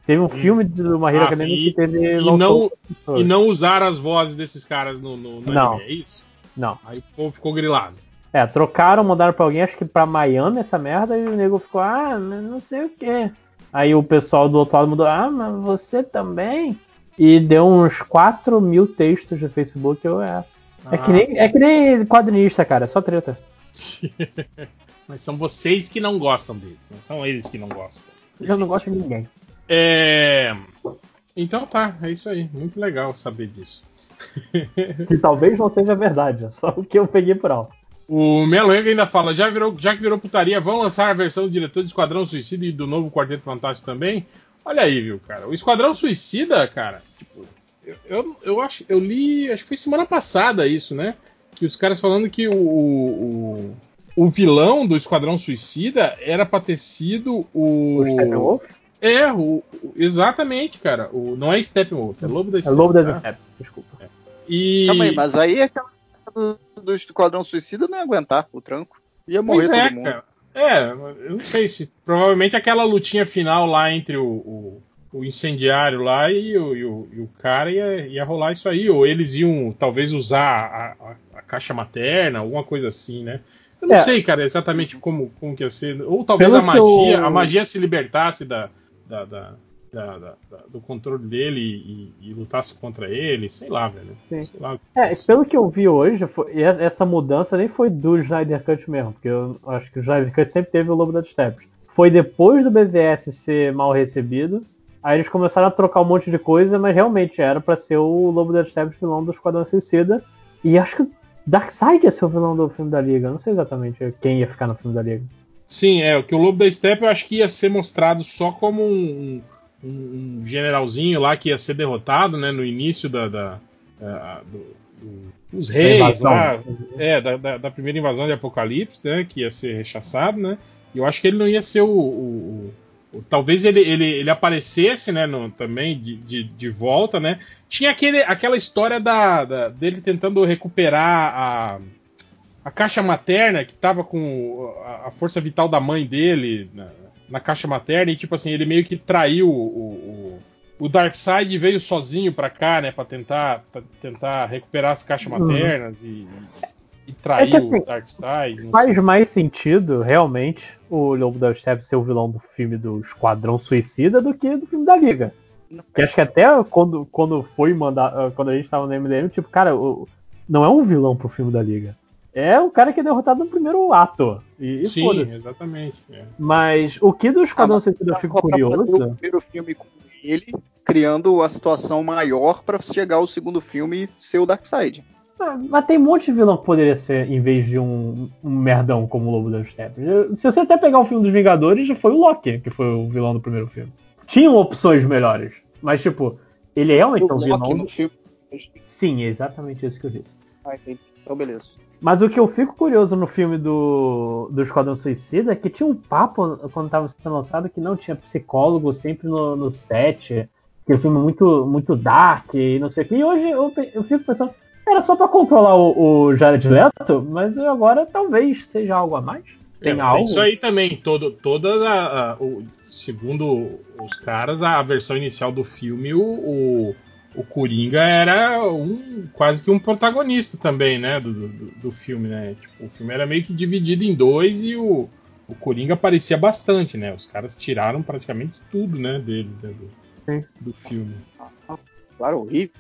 Teve um filme do My Hero Ah, Academia sim, que teve. E não, e não usaram as vozes desses caras no, no, no Não. anime, é isso? Não. Aí o povo ficou grilado. É, trocaram, mandaram pra alguém, acho que pra Miami essa merda, e o nego ficou, ah, não sei o que. Aí o pessoal do outro lado mudou, ah, mas você também? E deu uns 4 mil textos no Facebook, eu é. É, que Ah. nem, é que nem quadrinista, cara, é só treta. [LAUGHS] Mas são vocês que não gostam dele, não são eles que não gostam. Eu não gosto de ninguém. É... Então tá, é isso aí. Muito legal saber disso. Que talvez não seja verdade, é só o que eu peguei por alto. O Meloenga ainda fala, já, virou, já que virou putaria, vão lançar a versão do diretor de Esquadrão Suicida e do novo Quarteto Fantástico também? Olha aí, viu, cara. O Esquadrão Suicida, cara, tipo, eu, eu, eu acho, eu li, acho que foi semana passada isso, né? Que os caras falando que o, o, o vilão do Esquadrão Suicida era pra ter sido o. O Steppenwolf? É, o, o- exatamente, cara. O, não é Steppenwolf, é Lobo da É Steppe. Lobo da tá? Steppe, desculpa. E... Calma aí, mas aí aquela do, do Esquadrão Suicida não ia aguentar o tranco. Ia morrer Pois é, todo mundo. cara. É, eu não sei se. Provavelmente aquela lutinha final lá entre o, o, o incendiário lá e o, e o, e o cara ia, ia rolar isso aí. Ou eles iam talvez usar a, a- a caixa materna, alguma coisa assim, né? Eu não É. sei, cara, exatamente como, como que ia ser. Ou talvez Pelo a magia, eu- a magia se libertasse da, da- da- da- da- da- do controle dele e, e lutasse contra ele, sei lá, velho. Sim. Sei lá. É, pelo que eu vi hoje, foi- essa mudança nem foi do Snyder Cut mesmo, porque eu acho que o Snyder Cut sempre teve o Lobo das Steppes. Foi depois do BVS ser mal recebido, aí eles começaram a trocar um monte de coisa, mas realmente era pra ser o Lobo das Steppes vilão do Esquadrão Suicida. E acho que o Darkseid ia ser o vilão do filme da Liga, eu não sei exatamente quem ia ficar no filme da Liga. Sim, é, o que o Lobo da Steppe eu acho que ia ser mostrado só como um, um- um generalzinho lá que ia ser derrotado, né, no início da, da- da- do- do- dos reis lá, é, da, da- da primeira invasão de Apocalipse, né, que ia ser rechaçado, né, e eu acho que ele não ia ser o, o- o- o- talvez ele, ele, ele aparecesse, né, no- também de, de, de volta, né, tinha aquele, aquela história da, da- dele tentando recuperar a a caixa materna que tava com a, a força vital da mãe dele na, caixa materna e tipo assim ele meio que traiu o, o, o Darkseid e veio sozinho pra cá né para tentar pra tentar recuperar as caixas Uhum. maternas e, e traiu É assim, o Darkseid Faz sei. mais sentido, realmente, o Lobo da Steppe ser o vilão do filme do Esquadrão Suicida do que do filme da Liga. Que acho que até quando, quando foi mandar. Quando a gente tava no MDM, tipo, cara, o- não é um vilão pro filme da Liga. É o cara que é derrotado no primeiro ato. E, e sim exatamente é. Mas o que do Esquadrão Ah, Suicida eu fico fazer o curioso. primeiro filme com ele, criando a situação maior pra chegar ao segundo filme e ser o Darkseid. Ah, Mas tem um monte de vilão que poderia ser, em vez de um, um merdão como o Lobo das Steppes. Se você até pegar o filme dos Vingadores, já foi o Loki, que foi o vilão do primeiro filme. Tinham opções melhores. Mas, tipo, ele é realmente O um vilão. Loki no filme. Sim, é exatamente isso que eu disse. Ah, entendi. Então, beleza. Mas o que eu fico curioso no filme do, do Esquadrão Suicida é que tinha um papo quando estava sendo lançado que não tinha psicólogo sempre no, no set. Aquele filme muito, muito dark e não sei o que. E hoje eu, eu fico pensando, era só pra controlar o, o Jared Leto, mas agora talvez seja algo a mais. Tem É, algo. Isso aí também, todo, todas a, a- o- segundo os caras, a versão inicial do filme, o, o, o Coringa era um quase que um protagonista também, né, do, do, do filme, né? Tipo, o filme era meio que dividido em dois e o, o Coringa aparecia bastante, né? Os caras tiraram praticamente tudo, né, dele, né, do, do filme. Claro, horrível.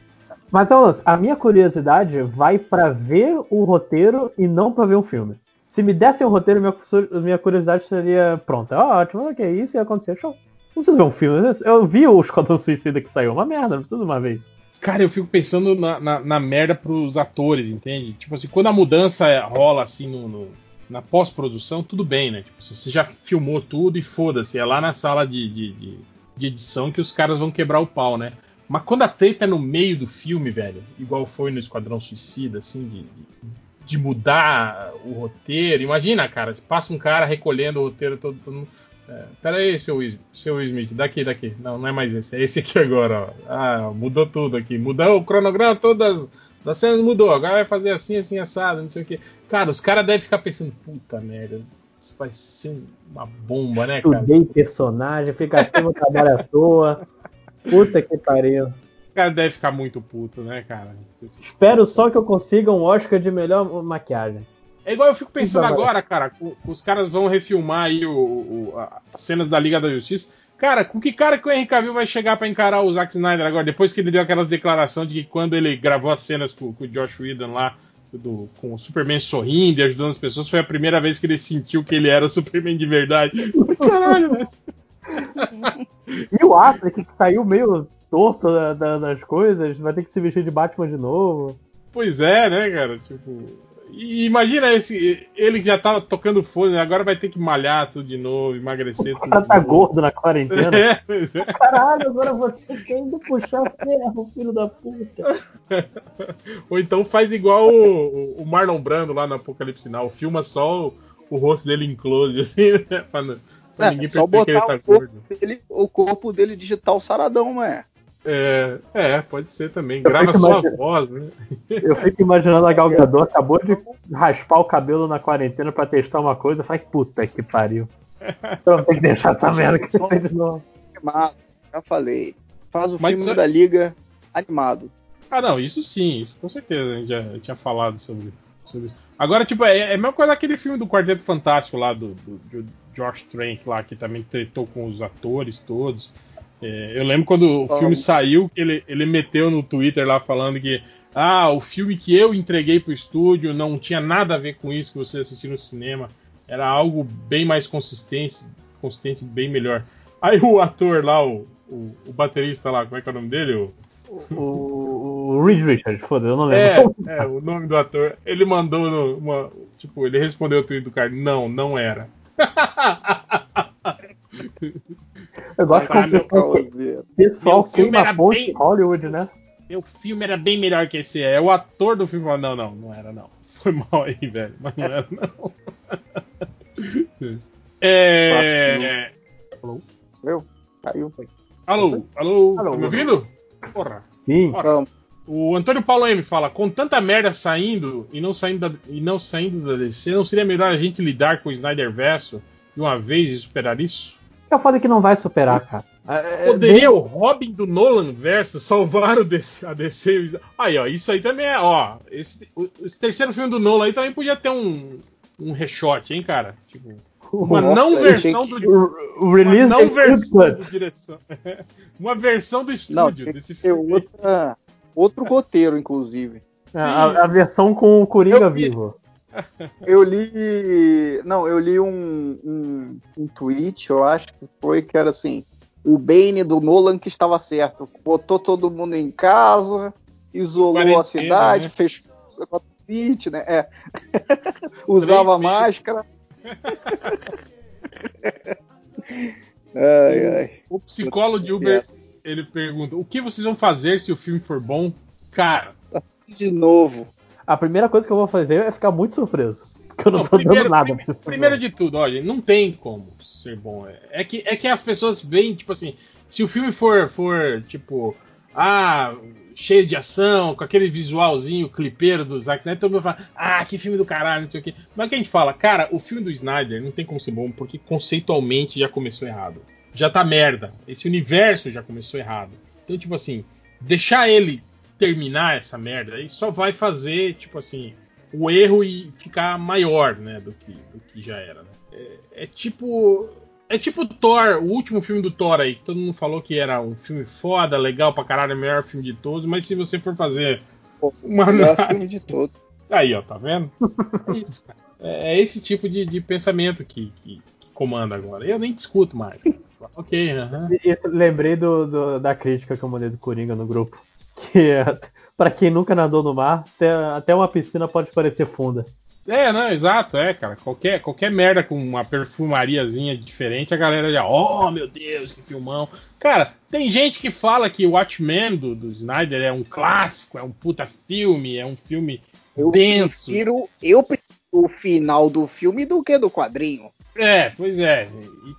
Mas olha, a minha curiosidade vai pra ver o roteiro e não pra ver um filme. Se me dessem o roteiro, minha, minha curiosidade seria pronta. Ah, ótimo, ok, isso ia acontecer. Show. Não preciso ver um filme. Eu vi o Esquadrão Suicida que saiu, uma merda, não preciso de uma vez. Cara, eu fico pensando na, na, na merda pros atores, entende? Tipo assim, quando a mudança rola assim no, no- na pós-produção, tudo bem, né? Tipo, você já filmou tudo e foda-se, é lá na sala de, de, de- de edição que os caras vão quebrar o pau, né? Mas quando a treta é no meio do filme, velho, igual foi no Esquadrão Suicida, assim, de, de- de mudar o roteiro, imagina, cara, passa um cara recolhendo o roteiro todo, todo mundo. É, pera aí, seu, seu Smith, daqui, daqui. Não, não é mais esse, é esse aqui agora, ó. Ah, mudou tudo aqui. Mudou o cronograma todas das cenas mudou. Agora vai fazer assim, assim, assado, não sei o que. Cara, os caras devem ficar pensando, puta merda, isso vai ser uma bomba, né, cara? Estudei personagem, fica no trabalho à toa. Puta que pariu. O cara deve ficar muito puto, né, cara? Espero só que eu consiga um Oscar de melhor maquiagem. É igual eu fico pensando Exato. agora, cara, os caras vão refilmar aí o, o- as cenas da Liga da Justiça. Cara, com que cara que o Henry Cavill vai chegar pra encarar o Zack Snyder agora, depois que ele deu aquelas declarações de que quando ele gravou as cenas com, com o Josh Whedon lá, do- com o Superman sorrindo e ajudando as pessoas, foi a primeira vez que ele sentiu que ele era o Superman de verdade. [LAUGHS] Caralho, velho. [LAUGHS] E o Affleck, que saiu meio torto da- da- das coisas, vai ter que se vestir de Batman de novo. Pois é, né, cara? Tipo. E imagina esse. Ele que já tava tocando fone, agora vai ter que malhar tudo de novo, emagrecer O tudo. cara de tá novo. gordo na quarentena. É, pois é. Caralho, agora você quer indo puxar ferro, filho da puta. [LAUGHS] Ou então faz igual o, o Marlon Brando lá no Apocalipse Now, filma só o, o rosto dele em close, [LAUGHS] assim, né? Pra Pra É, ninguém perceber que ele tá o corpo, gordo. dele, o corpo dele digital saradão, não é? É, é, pode ser também. Eu Grava sua imagina- voz, né? Eu fico imaginando a Gal Gadot acabou de raspar o cabelo na quarentena pra testar uma coisa. Faz puta que pariu. [LAUGHS] Então tem que deixar essa merda que você fez de novo. Animado, já falei. Faz o Mas filme isso- da Liga animado. Ah, não, isso sim, isso com certeza. A gente já tinha falado sobre, sobre isso. Agora, tipo, é, é a mesma coisa daquele filme do Quarteto Fantástico lá, do, do, do Josh Trank lá, que também tretou com os atores todos. É, eu lembro quando o filme saiu, que ele, ele meteu no Twitter lá falando que ah, o filme que eu entreguei pro estúdio não tinha nada a ver com isso que você assistiu no cinema. Era algo bem mais consistente, consistente bem melhor. Aí o ator lá, o, o, o baterista lá, como é que é o nome dele? O, O, o Reed Richards, foda, eu não é, lembro. é, o nome do ator. Ele mandou no- uma. Tipo, ele respondeu o tweet do cara. Não, não era. [LAUGHS] Eu gosto Tá, como meu pessoal, Causeiro. pessoal Meu filme queima a ponte bem- em Hollywood, né? Meu filme era bem melhor que esse. É o ator do filme falou, não, não, não era não. [LAUGHS] Foi mal aí, velho. Mas não era não. [LAUGHS] é. Alô? Viu? Caiu. Alô? Alô? Alô? Tá me ouvindo? Porra. Sim. Ora, O Antônio Paulo M fala: com tanta merda saindo e não saindo da, e não saindo da DC, não seria melhor a gente lidar com o Snyder Verso de uma vez e superar isso? Eu falei que não vai superar, cara. É, é, Poderia o Robin do Nolan verso salvar o DC, a DC? e? Aí, ó, isso aí também é, ó. Esse, o- esse terceiro filme do Nolan aí também podia ter um, um reshot, hein, cara? Tipo, uma Nossa, não versão achei do. O, o Uma release não versão do direção. [LAUGHS] uma versão do Não, estúdio tem desse que ter filme. outra, outro roteiro, inclusive. A, a versão com o Coringa Eu vi. vivo. Eu li. Não, eu li um, um, um tweet, eu acho que foi, que era assim: o Bane do Nolan que estava certo. Botou todo mundo em casa, isolou Quarentena, a cidade, né? fez City, né? É. [LAUGHS] Usava Três máscara. [LAUGHS] ai, ai. O psicólogo de Uber, ele pergunta: o que vocês vão fazer se o filme for bom? Cara, De novo. A primeira coisa que eu vou fazer é ficar muito surpreso. Porque eu não, Não, tô primeiro- dando nada primeiro filme. de tudo, olha, não tem como ser bom. É que, é que as pessoas veem, tipo assim, se o filme for, for tipo, ah, cheio de ação, com aquele visualzinho clipeiro do Zack Snyder, todo mundo fala, ah, que filme do caralho, não sei o quê. Mas o que a gente fala, cara, o filme do Snyder não tem como ser bom, porque conceitualmente já começou errado. Já tá merda. Esse universo já começou errado. Então, tipo assim, deixar ele terminar essa merda aí só vai fazer, tipo assim, o erro e ficar maior, né, do que, do que já era. né? É, é tipo. É tipo Thor, o último filme do Thor aí, que todo mundo falou que era um filme foda, legal pra caralho, o melhor filme de todos, mas se você for fazer uma O melhor análise- filme de todos. Aí, ó, tá vendo? É isso, cara. É é esse tipo de, de pensamento que, que, que comanda agora. Eu nem discuto mais. ok. E- e lembrei do, do- da crítica que eu mandei do Coringa no grupo. Que é, [LAUGHS] pra quem nunca nadou no mar, até, até uma piscina pode parecer funda. É, não, exato, é, cara. Qualquer, qualquer merda com uma perfumariazinha diferente, a galera já, oh meu Deus, que filmão. Cara, tem gente que fala que o Watchmen do, do Snyder é um clássico, é um puta filme, é um filme Eu denso. prefiro, eu prefiro o final do filme do que do quadrinho. É, pois é.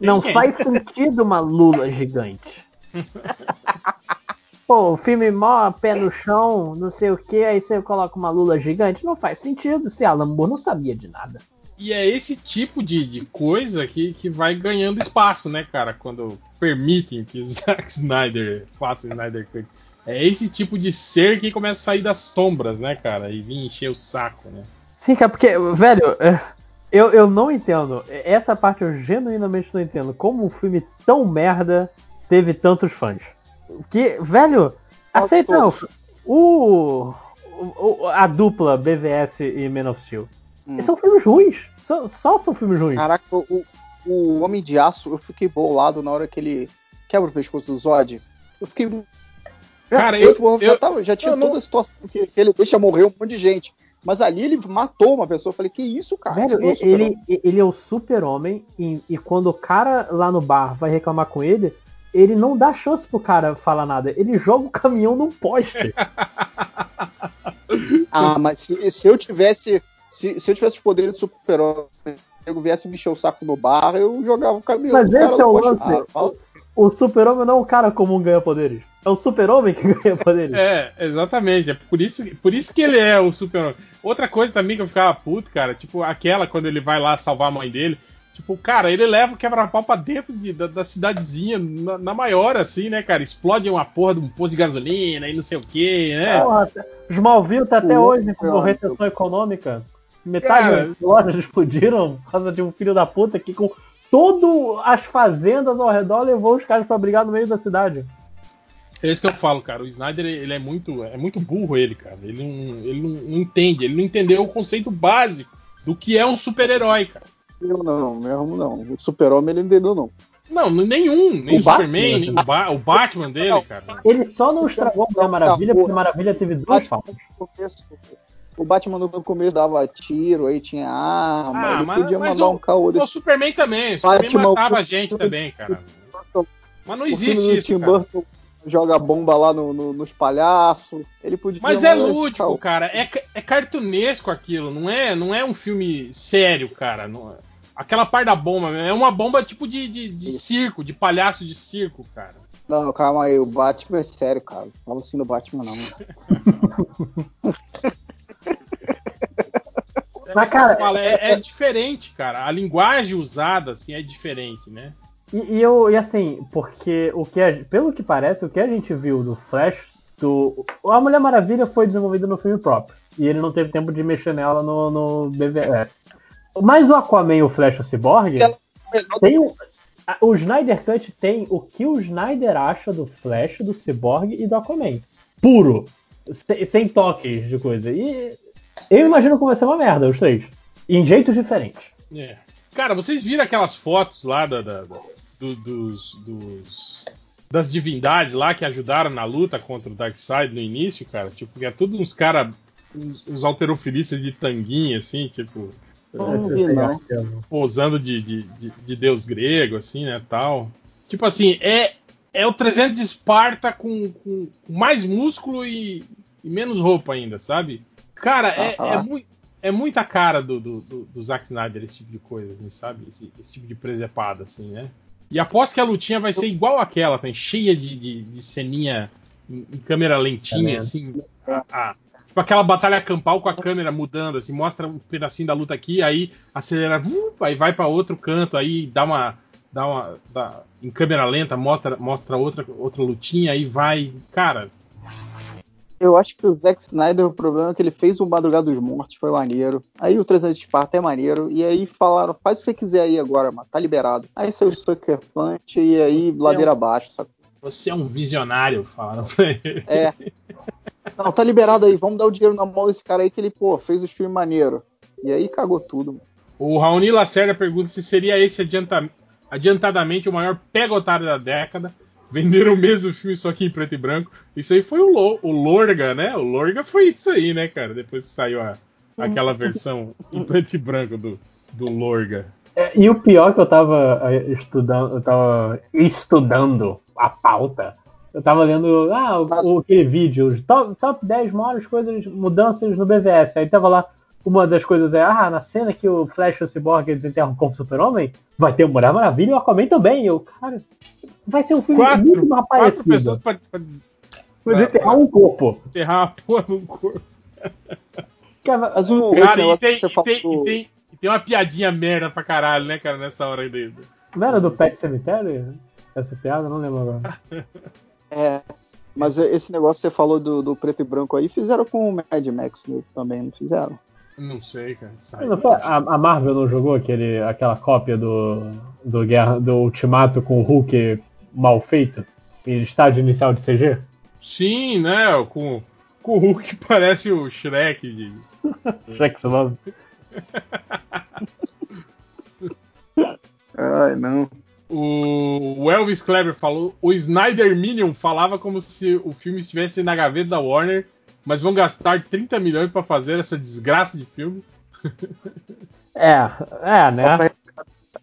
Não gente- faz sentido uma lula gigante. [LAUGHS] Pô, o filme mó pé no chão, não sei o que, aí você coloca uma lula gigante, não faz sentido. Se Alan Moore não sabia de nada. E é esse tipo de, de coisa que, que vai ganhando espaço, né, cara? Quando permitem que [LAUGHS] Zack Snyder faça Snyder Cut. É esse tipo de ser que começa a sair das sombras, né, cara? E vir encher o saco, né? Sim, cara, porque, velho, é, eu, eu não entendo. Essa parte eu genuinamente não entendo. Como um filme tão merda teve tantos fãs. Que, velho, aceita não. O, o- a dupla BVS e Man of Steel. Hum. São filmes ruins. Só, só são filmes ruins. Caraca, o, o Homem de Aço, eu fiquei bolado na hora que ele quebra o pescoço do Zod. Eu fiquei. Cara, eu, eu- já, eu- tava- já tinha eu não- toda a situação que, que ele deixa morrer um monte de gente. Mas ali ele matou uma pessoa. Eu falei, que isso, cara? Velho, Isso é ele, ele é o super-homem e, e quando o cara lá no bar vai reclamar com ele, ele não dá chance pro cara falar nada. Ele joga o caminhão num poste. [LAUGHS] Ah, mas se, se eu tivesse. Se, se eu tivesse os poderes do super-homem nego viesse me encher o saco no bar, eu jogava o caminhão. Mas cara esse é o lance. Ah, O, super-homem não é um cara comum ganha poderes. É o super-homem que [LAUGHS] ganha poderes. É, exatamente. É por isso, por isso que ele é o super Outra coisa também que eu ficava puto, cara, tipo, aquela quando ele vai lá salvar a mãe dele. Tipo, cara, ele leva o quebra-pau pra dentro de- da, da cidadezinha, na, na maior, assim, né, cara? Explode uma porra de um posto de gasolina e não sei o que, né? Porra, Smallville tá até hoje com outro, retenção econômica. Metade Cara. das lojas explodiram por causa de um filho da puta que com todas as fazendas ao redor levou os caras pra brigar no meio da cidade. É isso que eu falo, cara. O Snyder, ele é muito, é muito burro, ele, cara. Ele não, ele não, não entende, ele não entendeu o conceito básico do que é um super-herói, cara. Eu não, mesmo não. O super-homem ele não entendeu, não. Não, nenhum. Nem O o, Superman, nem o, Ba- o Batman dele, cara. Ele só não estragou a Mulher Maravilha porque a Maravilha teve duas faltas. O Batman no começo dava tiro, aí tinha arma, Ah, ele mas- podia mas mandar o- um caô O desse. Superman também. O Superman Batman, matava o- a gente também, cara. Mas não o existe isso, Tim cara. Burton joga bomba lá no- no- nos palhaços. Ele podia Mas é lúdico, cara. É, é cartunesco aquilo. Não é, não é um filme sério, cara. Não é- Aquela parte da bomba é uma bomba tipo de, de, de circo, de palhaço de circo, cara. Não, calma aí, o Batman é sério, cara. Não fala assim do Batman, não. É [LAUGHS] Mas, cara, falo, é, é diferente, cara. A linguagem usada assim é diferente, né? E, e eu, e assim, porque o que a- pelo que parece, o que a gente viu do Flash, do. A Mulher Maravilha foi desenvolvida no filme próprio. E ele não teve tempo de mexer nela no, no BVS. Mas o Aquaman e o Flash o Cyborg tem o, o Snyder Cut tem o que o Snyder acha do Flash, do Cyborg e do Aquaman. Puro. Sem, sem toques de coisa. E eu imagino que vai ser uma merda, os três. Em jeitos diferentes. É. Cara, vocês viram aquelas fotos lá da, da- da- do- dos, dos- das divindades lá que ajudaram na luta contra o Darkseid no início, cara? Tipo, que é tudo uns caras, uns, uns alterofilistas de tanguinha, assim, tipo, Não vi, não. posando de, de, de- de deus grego, assim, né, tal. Tipo assim, é, é o 300 de Esparta com, com mais músculo e, e menos roupa ainda, sabe? Cara, é, Ah, é, ah. mui- é muita cara do, do, do, do Zack Snyder esse tipo de coisa, assim, sabe? Esse, esse tipo de presepada, assim, né? E aposto que a lutinha vai ser igual aquela, tá? cheia de, de, de ceninha em, em câmera lentinha, É, né? assim. a- a- tipo aquela batalha campal com a câmera mudando, assim, mostra um pedacinho da luta aqui, aí acelera, vup, aí vai para outro canto, aí dá uma. Dá uma. dá- em câmera lenta, mostra, mostra outra, outra lutinha, aí vai. Cara, Eu acho que o Zack Snyder, o problema é que ele fez o Madrugada dos Mortos, foi maneiro. Aí o 300 de Esparta é maneiro. E aí falaram, faz o que você quiser aí agora, mano, tá liberado. Aí saiu o Sucker Punch e aí ladeira abaixo, sabe? você é um visionário, falaram pra ele. É. [LAUGHS] Não, tá liberado aí, vamos dar o dinheiro na mão desse cara aí que ele, pô, fez os filmes maneiro. E aí cagou tudo. mano. O Raoni Lacerda pergunta se seria esse adianta- adiantadamente o maior pega otário da década. Venderam o mesmo filme, só que em preto e branco. Isso aí foi o, Lo- o Lorga, né? O Lorga foi isso aí, né, cara? Depois que saiu a- aquela versão em preto e branco do, do Lorga. É, e o pior que eu tava eh, estudando, eu tava estudando a pauta. Eu tava lendo ah, o, o- aquele vídeo, top, top 10 maiores coisas, mudanças no BVS. Aí tava lá, uma das coisas é, ah, na cena que o Flash e o Cyborg desenterram como super-homem, vai ter o Mulher Maravilha e o Aquaman também. Eu, cara, vai ser um filme Quatro, muito mais quatro pessoas parecido. pra, pra Vai desenterrar um corpo. enterrar uma porra no corpo. Cara, Mas o Cara, e tem, que você e tem- e tem- e tem uma piadinha merda pra caralho, né, cara, nessa hora aí dele. Não era do Pet Cemetery? Essa piada? Não lembro agora. [LAUGHS] É. Mas esse negócio que você falou do, do preto e branco aí, fizeram com o Mad Max também, não fizeram? Não sei, cara. Sai. Não foi- A, a Marvel não jogou aquele, aquela cópia do, do, Guerra, do Ultimato com o Hulk mal feito? Em estágio inicial de CG? Sim, né? Com, com o Hulk parece o Shrek de. [LAUGHS] Shrek Love. [LAUGHS] Ai, não. O Elvis Kleber falou: o Snyder Minion falava como se o filme estivesse na gaveta da Warner, mas vão gastar 30 milhões pra fazer essa desgraça de filme. [LAUGHS] É, é, né?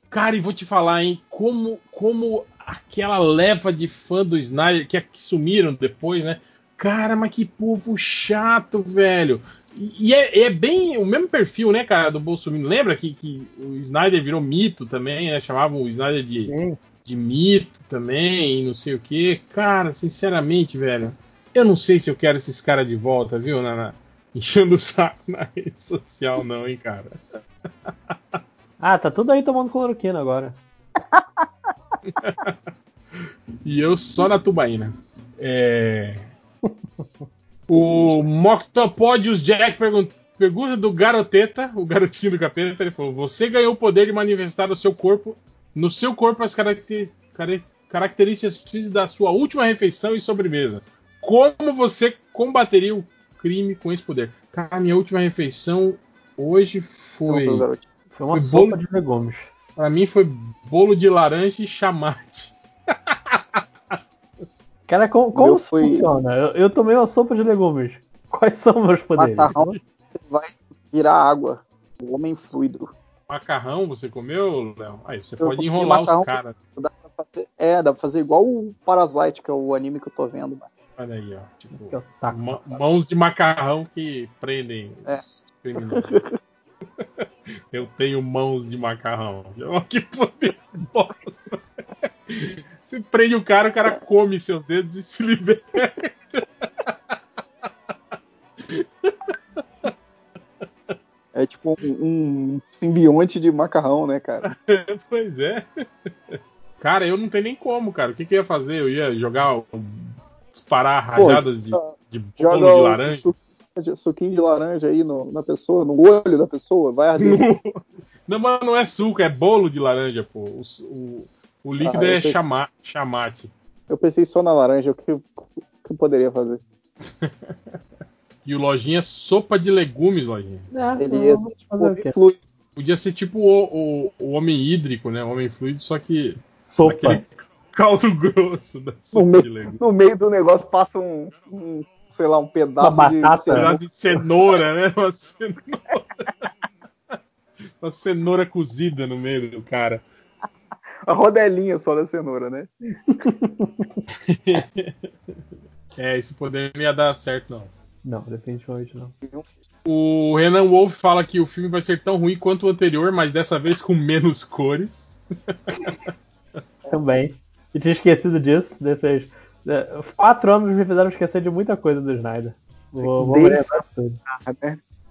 Cara, e vou te falar, hein? Como, como aquela leva de fã do Snyder, que, que sumiram depois, né? Cara, mas que povo chato, velho. E, é, é, bem o mesmo perfil, né, cara, do Bolsonaro. Lembra que, que o Snyder virou mito também, né? Chamavam o Snyder de, de mito também, não sei o que. Cara, sinceramente, velho, eu não sei se eu quero esses caras de volta, viu, na, na, enchendo o saco na rede social, não, hein, cara. Ah, tá tudo aí tomando cloroquina agora. [LAUGHS] e eu só na tubaína. É... [LAUGHS] O Moctopodius Jack pergunta, pergunta do Garoteta, o garotinho do capeta, ele falou: Você ganhou o poder de manifestar no seu corpo, no seu corpo as caracter, características físicas da sua última refeição e sobremesa. Como você combateria o crime com esse poder? Cara, minha última refeição hoje foi. Foi uma foi sopa bolo, de legumes. Pra mim foi bolo de laranja e chamate. Cara, como, como foi... funciona? Eu, eu, tomei uma sopa de legumes. [LAUGHS] Quais são meus poderes? Macarrão vai virar água. O homem fluido. Macarrão você comeu, Léo? Aí você eu pode enrolar macarrão, os caras. É, dá pra fazer igual o Parasite, que é o anime que eu tô vendo. Mano. Olha aí, ó. Tipo, mãos de macarrão que prendem é. [LAUGHS] Eu tenho mãos de macarrão. [LAUGHS] Que poder bosta. Você prende o cara, o cara come seus dedos e se liberta. É tipo um, um simbionte de macarrão, né, cara? [LAUGHS] pois é. Cara, eu não tenho nem como, cara. O que, que eu ia fazer? Eu ia jogar, disparar rajadas de, de bolo de laranja? suquinho de laranja aí no, na pessoa, no olho da pessoa, vai arder. [LAUGHS] Não, mas não é suco, é bolo de laranja, pô. O, o, o líquido ah, é pensei... chama, chamate. Eu pensei só na laranja, o que eu, que eu poderia fazer? [LAUGHS] e o Lojinha, sopa de legumes, Lojinha. Ah, Beleza. Tipo, Podia ser tipo o, o, o, homem hídrico, né? O homem fluido, só que. Sopa. Aquele [LAUGHS] caldo grosso da sopa no meio, de legumes. No meio do negócio passa um, um sei lá, um pedaço uma batata, de, cenoura. né? Uma cenoura. [LAUGHS] uma cenoura cozida no meio do cara. A rodelinha só da cenoura, né? [LAUGHS] é, esse poder não ia dar certo, não. Não, definitivamente não. O Renan Wolf fala que o filme vai ser tão ruim quanto o anterior, mas dessa vez com menos cores. [LAUGHS] Também. E tinha esquecido disso, desses é, quatro anos me fizeram esquecer de muita coisa do Snyder. Vou, vou tudo.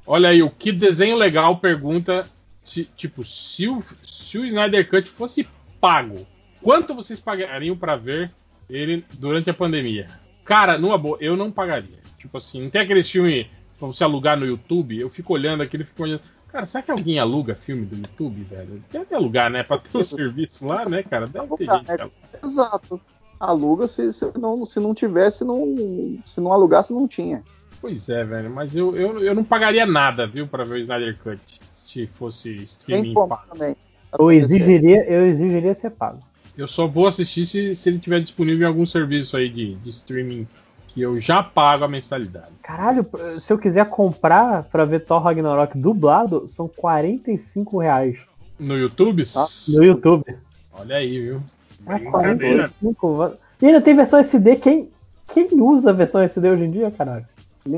Olha aí, o que desenho legal pergunta se, tipo, se o, se o Snyder Cut fosse pago, quanto vocês pagariam para ver ele durante a pandemia? Cara, numa boa, eu não pagaria. Tipo assim, não tem aquele filme pra você alugar no YouTube? Eu fico olhando aquilo e fico olhando. Cara, será que alguém aluga filme do YouTube, velho? Deve alugar, né? Pra ter um serviço lá, né, cara? Deve ter gente. É, exato aluga se, se, não, se não tivesse, não, se não alugasse, não tinha. Pois é, velho, mas eu, eu, eu não pagaria nada, viu, para ver o Snyder Cut se fosse streaming pago. Também. Eu exigiria, eu exigiria ser pago. Eu só vou assistir se, se ele tiver disponível em algum serviço aí de, de streaming que eu já pago a mensalidade. Caralho, se eu quiser comprar para ver Thor Ragnarok dublado, são 45 reais. No YouTube? Ah, no YouTube. Olha aí, viu? Ah, 45. E ainda tem versão SD. Quem, quem usa a versão SD hoje em dia, caralho?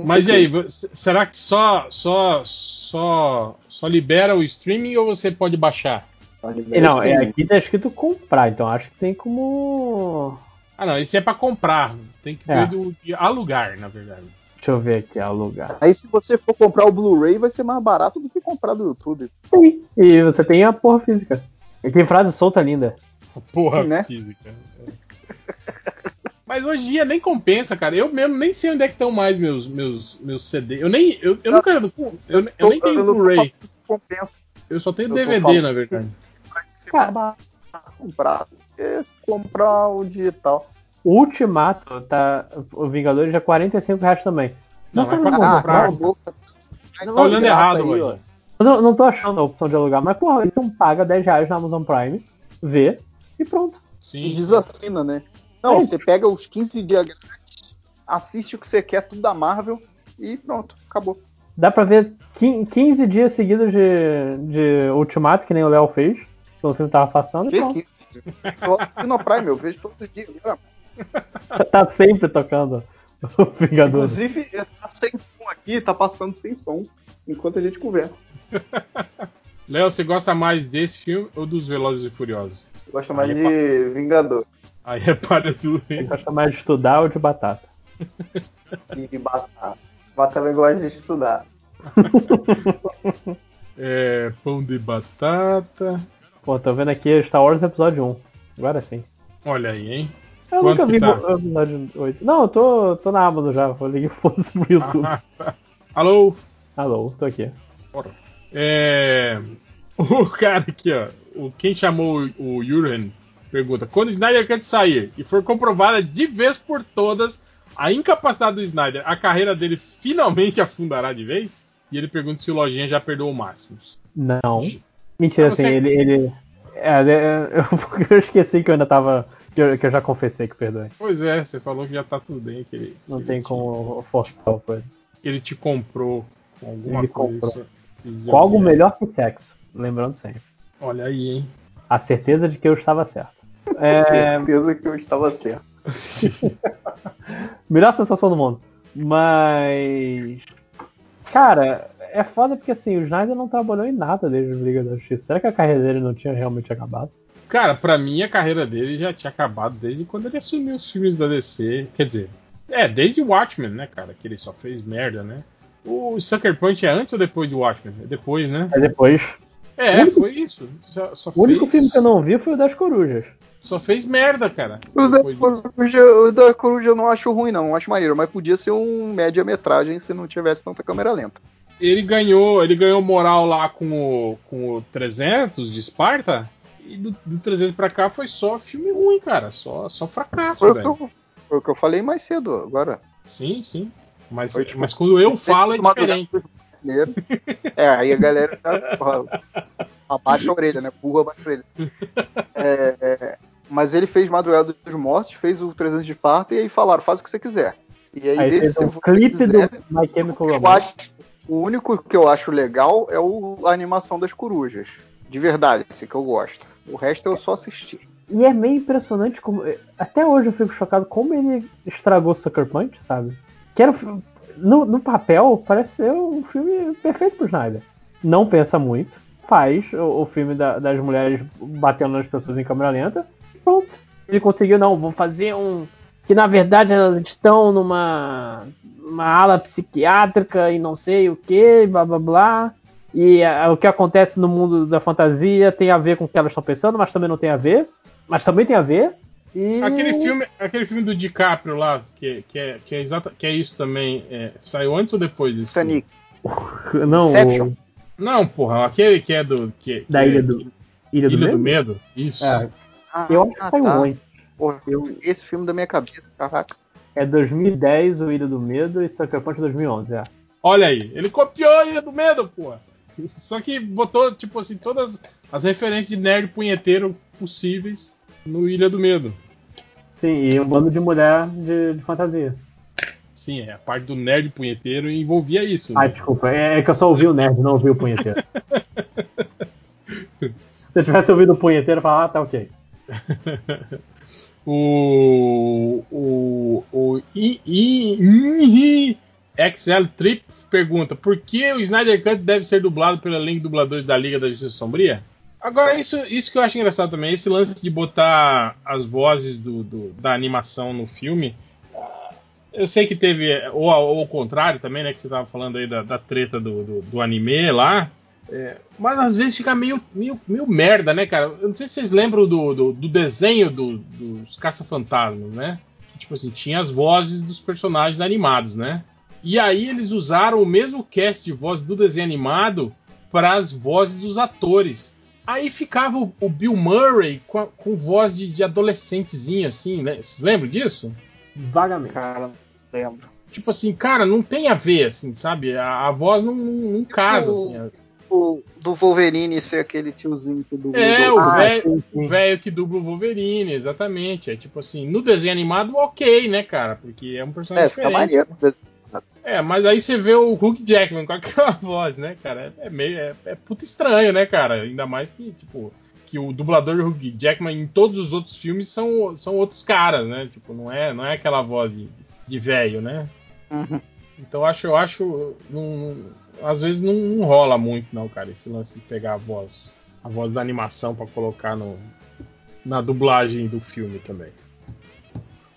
Mas e aí, será que só, só, só, só libera o streaming ou você pode baixar? Não, é, aqui tá escrito comprar, então acho que tem como. Ah, não, esse é para comprar. Tem que ver é. do, de alugar, na verdade. Deixa eu ver aqui, alugar. Aí se você for comprar o Blu-ray, vai ser mais barato do que comprar do YouTube. Sim, e você tem a porra física. E tem frase solta linda. Porra né? física. [LAUGHS] Mas hoje em dia nem compensa, cara. Eu mesmo nem sei onde é que estão mais meus, meus, meus CD. Eu nem. Eu, eu nunca. Eu, eu, eu nem tenho Blu-ray. Eu só tenho DVD, na verdade. Cara, comprar, comprar o digital. O Ultimato, tá. O Vingadores já é 45 reais também. Não, não é pra comprar. Tá olhando errado, aí, ó. Eu não tô achando a opção de alugar, mas porra, então paga 10 reais na Amazon Prime, vê, e pronto. Sim. E desassina, né? Não, é você pega os 15 dias grátis, assiste o que você quer, tudo da Marvel e pronto, acabou. Dá pra ver 15 dias seguidos de, de Ultimato, que nem o Léo fez. Que o filme tava passando. Que? no Prime, eu vejo todo dia. [LAUGHS] tá sempre tocando Vingadores. Inclusive, tá sem som aqui, tá passando sem som, enquanto a gente conversa. [LAUGHS] Léo, você gosta mais desse filme ou dos Velozes e Furiosos? Gosto mais Aí de é Vingador Aí é para tudo, Você hein? gosta mais de estudar ou de batata? e de batata. Mas também gosto de estudar. [LAUGHS] É, pão de batata. Pô, tô vendo aqui Star Wars Episódio 1. Agora sim. Olha aí, hein? Eu Quanto nunca vi tá? o episódio 8. Não, eu tô, tô na Amazon já. Vou ligar foda-se pro YouTube. [LAUGHS] Alô? Alô, tô aqui. É, [LAUGHS] o cara aqui, ó. O, quem chamou o, Jurgen pergunta: quando o Snyder Cut sair e for comprovada de vez por todas a incapacidade do Snyder, a carreira dele finalmente [LAUGHS] afundará de vez? E ele pergunta se o Lojinha já perdoou o Máximos. Não. Mentira, Ah, você- assim, ele. ele... É, é, eu, [LAUGHS] eu esqueci que eu ainda tava. Que eu, que eu já confessei que perdoei. Pois é, você falou que já tá tudo bem, que ele, Não que tem ele como forçar o coisa. te, ele te comprou com alguma Ele coisa. comprou. Com algo é. melhor que sexo. Lembrando sempre. Olha aí, hein? A certeza de que eu estava certo. É, [LAUGHS] Certeza que eu estava certo. [LAUGHS] melhor sensação do mundo. Mas. Cara, é foda porque assim, o Snyder não trabalhou em nada desde o Liga da Justiça. Será que a carreira dele não tinha realmente acabado? Cara, pra mim a carreira dele já tinha acabado desde quando ele assumiu os filmes da DC. Quer dizer, é, desde o Watchmen, né, cara? Que ele só fez merda, né? O Sucker Punch é antes ou depois do Watchmen? É depois, né? Aí depois. É, O único- foi isso. Já- só O único fez, filme que eu não vi foi o das Corujas. Só fez merda, cara. O da, Depois do- coruja, o da Coruja eu não acho ruim, não. Eu acho maneiro, mas podia ser um média-metragem se não tivesse tanta câmera lenta. Ele ganhou, ele ganhou moral lá com o, com o 300 de Esparta. E do, do 300 pra cá foi só filme ruim, cara. Só, só fracasso, Foi o, que velho. eu, foi o que eu falei mais cedo agora. Sim, sim. Mas, Foi, tipo, mas quando eu falo é diferente. É, aí a galera já porra, [LAUGHS] abaixa a orelha, né? Burro abaixa a orelha. É, é, mas ele fez Madrugada dos Mortos, fez o 300 de Esparta e aí falaram, faz o que você quiser. E aí, Aí desse fez um clipe quiser, do My Chemical eu Romance. O único que eu acho legal é o, a animação das corujas. De verdade, esse que eu gosto. O resto eu só assisti. E é meio impressionante como. Até hoje eu fico chocado como ele estragou Sucker Punch, sabe? Que era no, no papel parece ser um filme perfeito pro Snyder. Não pensa muito, faz o, o filme da- das mulheres batendo nas pessoas em câmera lenta pronto. Ele conseguiu, não, vou fazer um. Que na verdade elas estão numa uma ala psiquiátrica e não sei o que, blá blá blá. E ah, o que acontece no mundo da fantasia tem a ver com o que elas estão pensando, mas também não tem a ver. Mas também tem a ver. E... Aquele filme, aquele filme do DiCaprio lá, que, que, é, que, é, exata, que é isso também, é, saiu antes ou depois disso? Titanic. [LAUGHS] Não, Inception. Não, porra, aquele que é do. Que, que da é- Ilha do, Ilha do Ilha do Medo? Medo? Isso. É, eu acho que saiu tá. ruim. Porra, eu, esse filme da minha cabeça, caraca. É 2010 o Ilha do Medo e Sucker Punch 2011, é. Olha aí, ele copiou a Ilha do Medo, porra. Só que botou, tipo assim, todas as referências de nerd punheteiro possíveis no Ilha do Medo. Sim, e um bando de mulher de, de fantasia. Sim, é, a parte do nerd punheteiro envolvia isso. Ah, né? desculpa, é, é que eu só ouvi o nerd, não ouvi o punheteiro. [LAUGHS] Se eu tivesse ouvido o punheteiro, eu falava, ah, tá ok. [LAUGHS] O. O. O. I, I, I, XL Trip pergunta: por que o Snyder Cut deve ser dublado pelo elenco de dubladores da Liga da Justiça Sombria? Agora, isso, isso que eu acho engraçado também, esse lance de botar as vozes do, do- da animação no filme. Eu sei que teve, ou, ou ao contrário também, né? Que você tava falando aí da, da treta do, do, do anime lá. É, mas às vezes fica meio, meio, meio merda, né, cara? Eu não sei se vocês lembram do, do, do desenho do- dos Caça-Fantasmas, né? Que, tipo assim, tinha as vozes dos personagens animados, né? E aí eles usaram o mesmo cast de voz do desenho animado para as vozes dos atores. Aí ficava o, o Bill Murray com, a- com voz de, de adolescentezinho, assim, né? Vocês lembram disso? Vagamente. Cara, lembro. Tipo assim, cara, não tem a ver, assim, sabe? A, a voz não, não, não casa, assim. O, do Wolverine ser aquele tiozinho que do. É, do- o Ah, velho sim. o velho que dubla o Wolverine, exatamente. É tipo assim, no desenho animado, ok, né, cara? Porque é um personagem É, fica diferente. maneiro. É, mas aí você vê o Hugh Jackman com aquela [LAUGHS] voz, né, cara? É meio. É, é puta estranho, né, cara? Ainda mais que, tipo, que o dublador do Hugh Jackman em todos os outros filmes são, são outros caras, né? Tipo, não é, não é aquela voz de, de velho, né? Uhum. Então acho, eu acho. Não, às vezes não, não, rola muito, não, cara, esse lance de pegar a voz. A voz da animação para colocar no, na dublagem do filme também.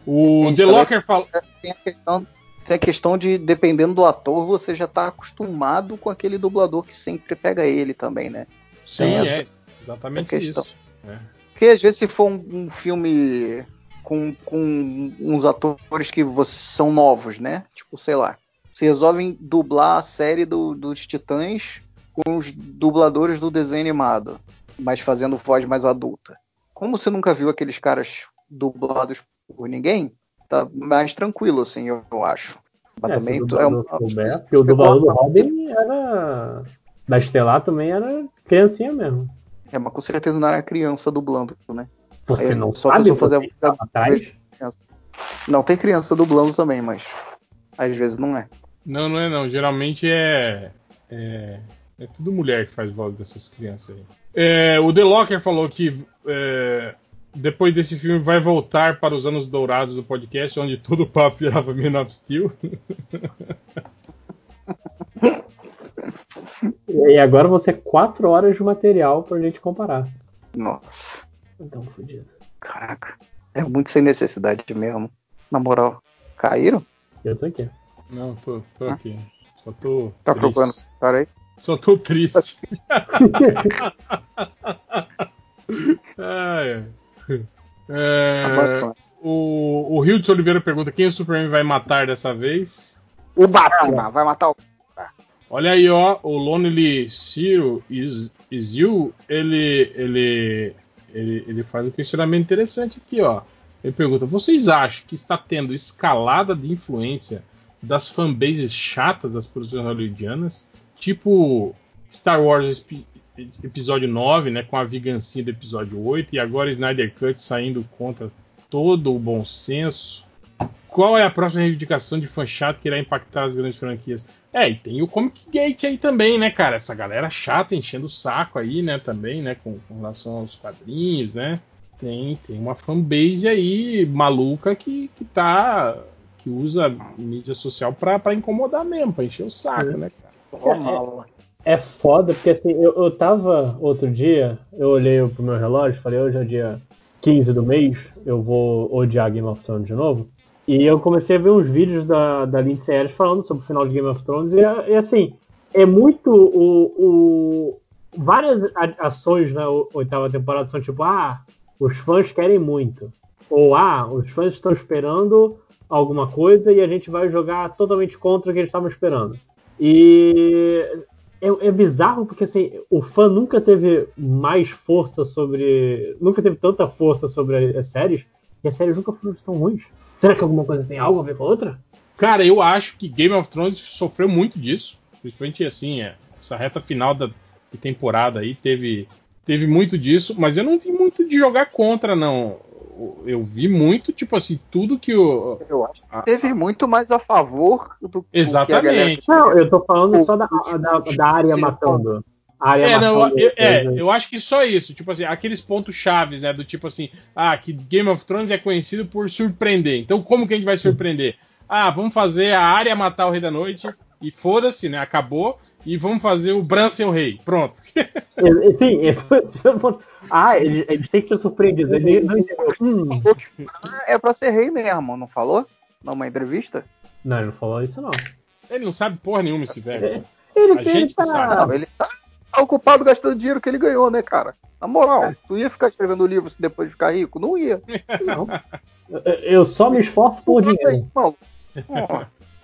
O The Locker fala. Tem a, questão, tem a questão de, dependendo do ator, você já tá acostumado com aquele dublador que sempre pega ele também, né? Sim, Tem é. essa- Exatamente questão. isso. É. Porque às vezes se for um, um filme com, com uns atores que são novos, né? Tipo, sei lá. Se resolvem dublar a série do- dos Titãs com os dubladores do desenho animado, mas fazendo voz mais adulta. Como você nunca viu aqueles caras dublados por ninguém, tá mais tranquilo, assim, eu, eu acho. Mas É, também é uma souber, porque o dublador do. Robin era. Da Estelar também era criancinha mesmo. É, mas com certeza não era criança dublando, né? Você Aí não só sabe pessoa fazer estava atrás? Não, tem criança dublando também, mas às vezes não é. Não, não é não. Geralmente é, é. é tudo mulher que faz voz dessas crianças aí. É, o The Locker falou que é, depois desse filme vai voltar para os anos dourados do podcast, onde todo o papo virava Man of Steel. E agora você quatro horas de material pra gente comparar. Nossa, Então, fodido. caraca. É muito sem necessidade mesmo. Na moral. Caíram? Eu tô aqui. Não, tô, tô aqui. Só tô. Tá triste. procurando. Cara aí. Só tô triste. [LAUGHS] É, Tá o, o Rio de Oliveira pergunta quem o Superman vai matar dessa vez. O Batman vai matar o. Olha aí, ó, o Lonely Zero is, is You, ele, ele, ele, ele faz um questionamento interessante aqui, ó. Ele pergunta: vocês acham que está tendo escalada de influência das fanbases chatas das produções hollywoodianas? Tipo Star Wars episódio 9, né, com a vigancinha do episódio 8, e agora Snyder Cut saindo contra todo o bom senso. Qual é a próxima reivindicação de fã chato que irá impactar as grandes franquias? É, e tem o Comic Gate aí também, né, cara? Essa galera chata enchendo o saco aí, né, também, né, com, com relação aos quadrinhos, né? Tem, tem uma fanbase aí maluca que, que tá. que usa mídia social pra, pra incomodar mesmo, pra encher o saco, né, cara? É foda, porque assim, eu, eu tava outro dia, eu olhei pro meu relógio, falei, hoje é dia 15 do mês, eu vou odiar Game of Thrones de novo. E eu comecei a ver uns vídeos da, da Lindsay Ellis falando sobre o final de Game of Thrones, e, e, assim, é muito o. o várias ações na o- oitava temporada são tipo, ah, os fãs querem muito. Ou ah, os fãs estão esperando alguma coisa e a gente vai jogar totalmente contra o que eles estavam esperando. E é, é bizarro porque assim, o fã nunca teve mais força sobre. Nunca teve tanta força sobre as séries, e as séries nunca foram tão ruins. Será que alguma coisa tem algo a ver com a outra? Cara, eu acho que Game of Thrones sofreu muito disso. Principalmente assim, é, essa reta final da temporada aí teve, teve muito disso, mas eu não vi muito de jogar contra, não. Eu vi muito, tipo assim, tudo que o. Eu acho que teve muito mais a favor do que Exatamente. Não, eu tô falando só da, da, da área matando. A área É, não, matando eu, é, eu acho que só isso, tipo assim, aqueles pontos chaves, né, do tipo assim, ah, que Game of Thrones é conhecido por surpreender. Então, como que a gente vai surpreender? Ah, vamos fazer a área matar o Rei da Noite e foda-se, né, acabou. E vamos fazer o Bran ser o rei. Pronto. Sim, esse foi o ponto. Ah, eles, eles têm que ser surpreendidos. Ele não entendeu. Hum. É pra ser rei mesmo, não falou? Numa entrevista? Não, ele não falou isso, não. Ele não sabe porra nenhuma, esse velho. Ele, A gente tá- sabe. Não, ele tá, ocupado gastando dinheiro que ele ganhou, né, cara? Na moral, tu ia ficar escrevendo livro depois de ficar rico? Não ia. Não. Eu- só me esforço por dinheiro. Não.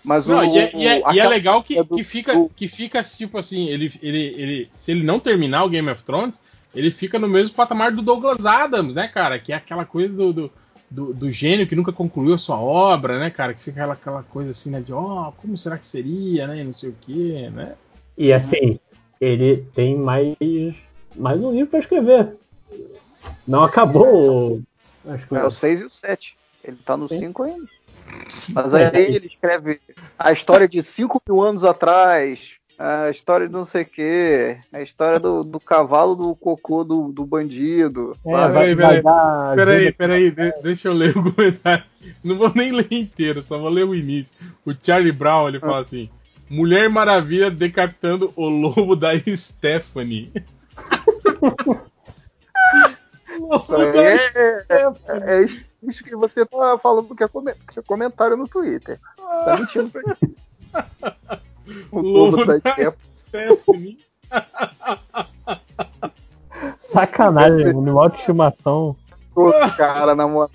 Mas Não, o, e, é, e é- e é legal que, do- que fica, que fica tipo assim, ele, ele, ele, se ele não terminar o Game of Thrones, ele fica no mesmo patamar do Douglas Adams, né, cara? Que é aquela coisa do, do, do- do gênio que nunca concluiu a sua obra, né, cara? Que fica aquela, aquela coisa assim, né, de ó, como será que seria, né? e Não sei o quê, né? E assim, ele tem mais, mais um livro pra escrever. Não acabou. Acho que É o 6 e o 7. Ele tá no 5 ainda. Mas aí ele escreve a história de 5 mil anos atrás, a história de não sei o quê, a história do, do cavalo do cocô do, do bandido. É, vai, peraí, peraí, peraí, peraí, de, deixa eu ler o [LAUGHS] comentário. Não vou nem ler inteiro, só vou ler o início. O Charlie Brown, ele fala assim, Mulher Maravilha decapitando o lobo da Stephanie. [LAUGHS] [LAUGHS] é, é, é, isso que você tá falando que é, que é comentário no Twitter. Tá mentindo pra mim. [LAUGHS] O lobo da Stephanie. [LAUGHS] Sacanagem, animal de estimação. Pô, cara, na moral.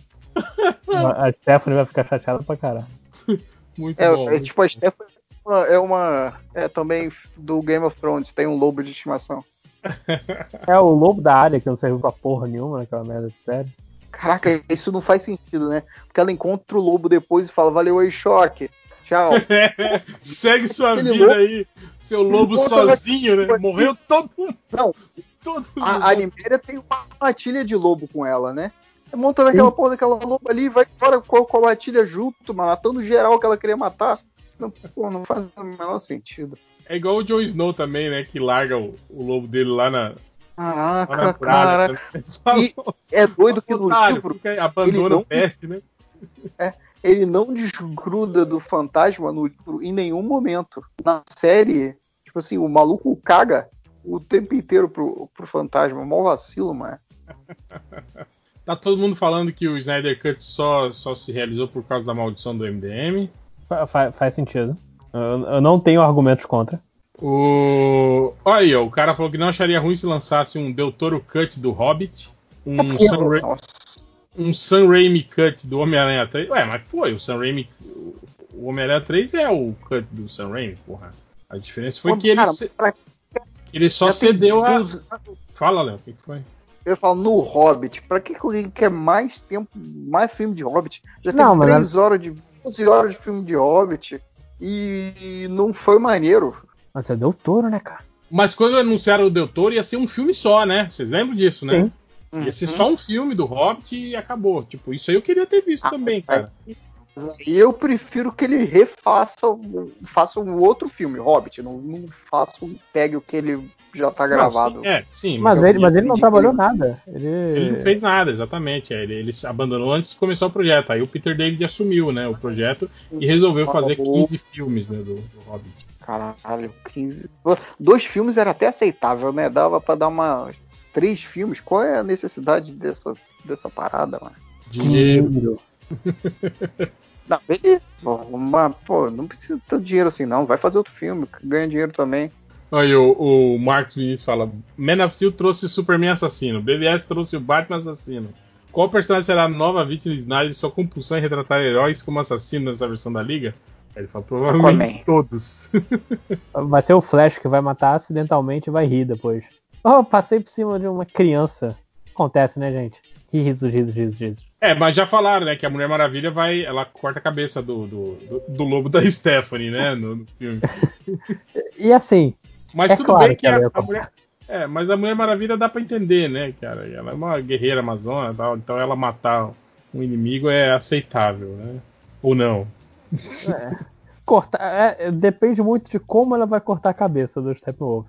A Stephanie vai ficar chateada pra caralho. Muito é, bom. É tipo a Stephanie é uma. É também do Game of Thrones, tem um lobo de estimação. É o lobo da área que não serviu pra porra nenhuma naquela merda de série. Caraca, isso não faz sentido, né? Porque ela encontra o lobo depois e fala, valeu aí, choque. Tchau. [LAUGHS] Segue sua Aquele vida lobo, aí, seu lobo sozinho, né? Morreu todo mundo. Não. Todo mundo. A, a Niméria tem uma matilha de lobo com ela, né? Monta naquela porra daquela lobo ali, vai fora com, com a matilha junto, matando geral que ela queria matar. Não, pô, não faz o menor sentido. É igual o Jon Snow também, né? Que larga o, o lobo dele lá na. Caraca, cara. E é doido que no livro. Abandona o peste, né? É, ele não desgruda do fantasma no livro em nenhum momento. Na série, tipo assim, o maluco caga o tempo inteiro pro, pro fantasma. Mó vacilo, mano. [LAUGHS] tá todo mundo falando que o Snyder Cut só, só se realizou por causa da maldição do MDM. Faz, faz sentido. Eu, eu, não tenho argumentos contra. O... Olha aí, ó, o cara falou que não acharia ruim se lançasse um Del Toro Cut do Hobbit, um é Sam, Ra... um Sam Raimi Cut do Homem-Aranha 3. Ué, mas foi, o Sam Raimi. O Homem-Aranha 3 é o cut do Sam Raimi, porra. A diferença foi que ele, se... ele só cedeu a. Fala, Léo, o que, que foi? Eu falo, no Hobbit, pra que alguém quer mais tempo, mais filme de Hobbit? Já tem não, três horas de 11 horas de filme de Hobbit e não foi maneiro. Mas é Del Toro, né, cara? Mas quando anunciaram o Del Toro ia ser um filme só, né? Vocês lembram disso, né? Sim. Ia ser uhum. só um filme do Hobbit e acabou. Tipo, isso aí eu queria ter visto ah, também, cara. E eu prefiro que ele refaça faça um outro filme, Hobbit. Não, não faça, pegue o que ele já tá gravado. Não, sim, é, sim. Mas, mas ele, mas ele não trabalhou nada. Ele... ele... não fez nada, exatamente. É, ele, ele abandonou antes de começar o projeto. Aí o Peter David assumiu né, o projeto e resolveu fazer 15 filmes né, do, do Hobbit. Caralho, 15. Dois filmes era até aceitável, né? Dava para dar uma. Três filmes. Qual é a necessidade dessa, dessa parada, mano? Dinheiro. [LAUGHS] não, beleza. Mas, pô, não precisa de tanto dinheiro assim, não. Vai fazer outro filme, ganha dinheiro também. Aí o, o Marcos Vinícius fala: Man of Steel trouxe Superman assassino, BVS trouxe o Batman assassino. Qual personagem será a nova vítima de Snyder sua compulsão em retratar heróis como assassino nessa versão da Liga? Ele fala: provavelmente todos. [LAUGHS] vai ser o Flash que vai matar acidentalmente e vai rir depois. Oh, passei por cima de uma criança. Acontece, né, gente? Risos, risos, risos, risos. É, mas já falaram, né, que a Mulher Maravilha vai. Ela corta a cabeça do, do, do, do lobo da [LAUGHS] Stephanie, né? No, no filme. e assim, mas é tudo claro bem que, que a, a mulher. É, mas a Mulher Maravilha dá para entender, né, cara? Ela é uma guerreira amazona tal, então ela matar um inimigo é aceitável, né? Ou não? É. Cortar, é, depende muito de como ela vai cortar a cabeça do Steppenwolf.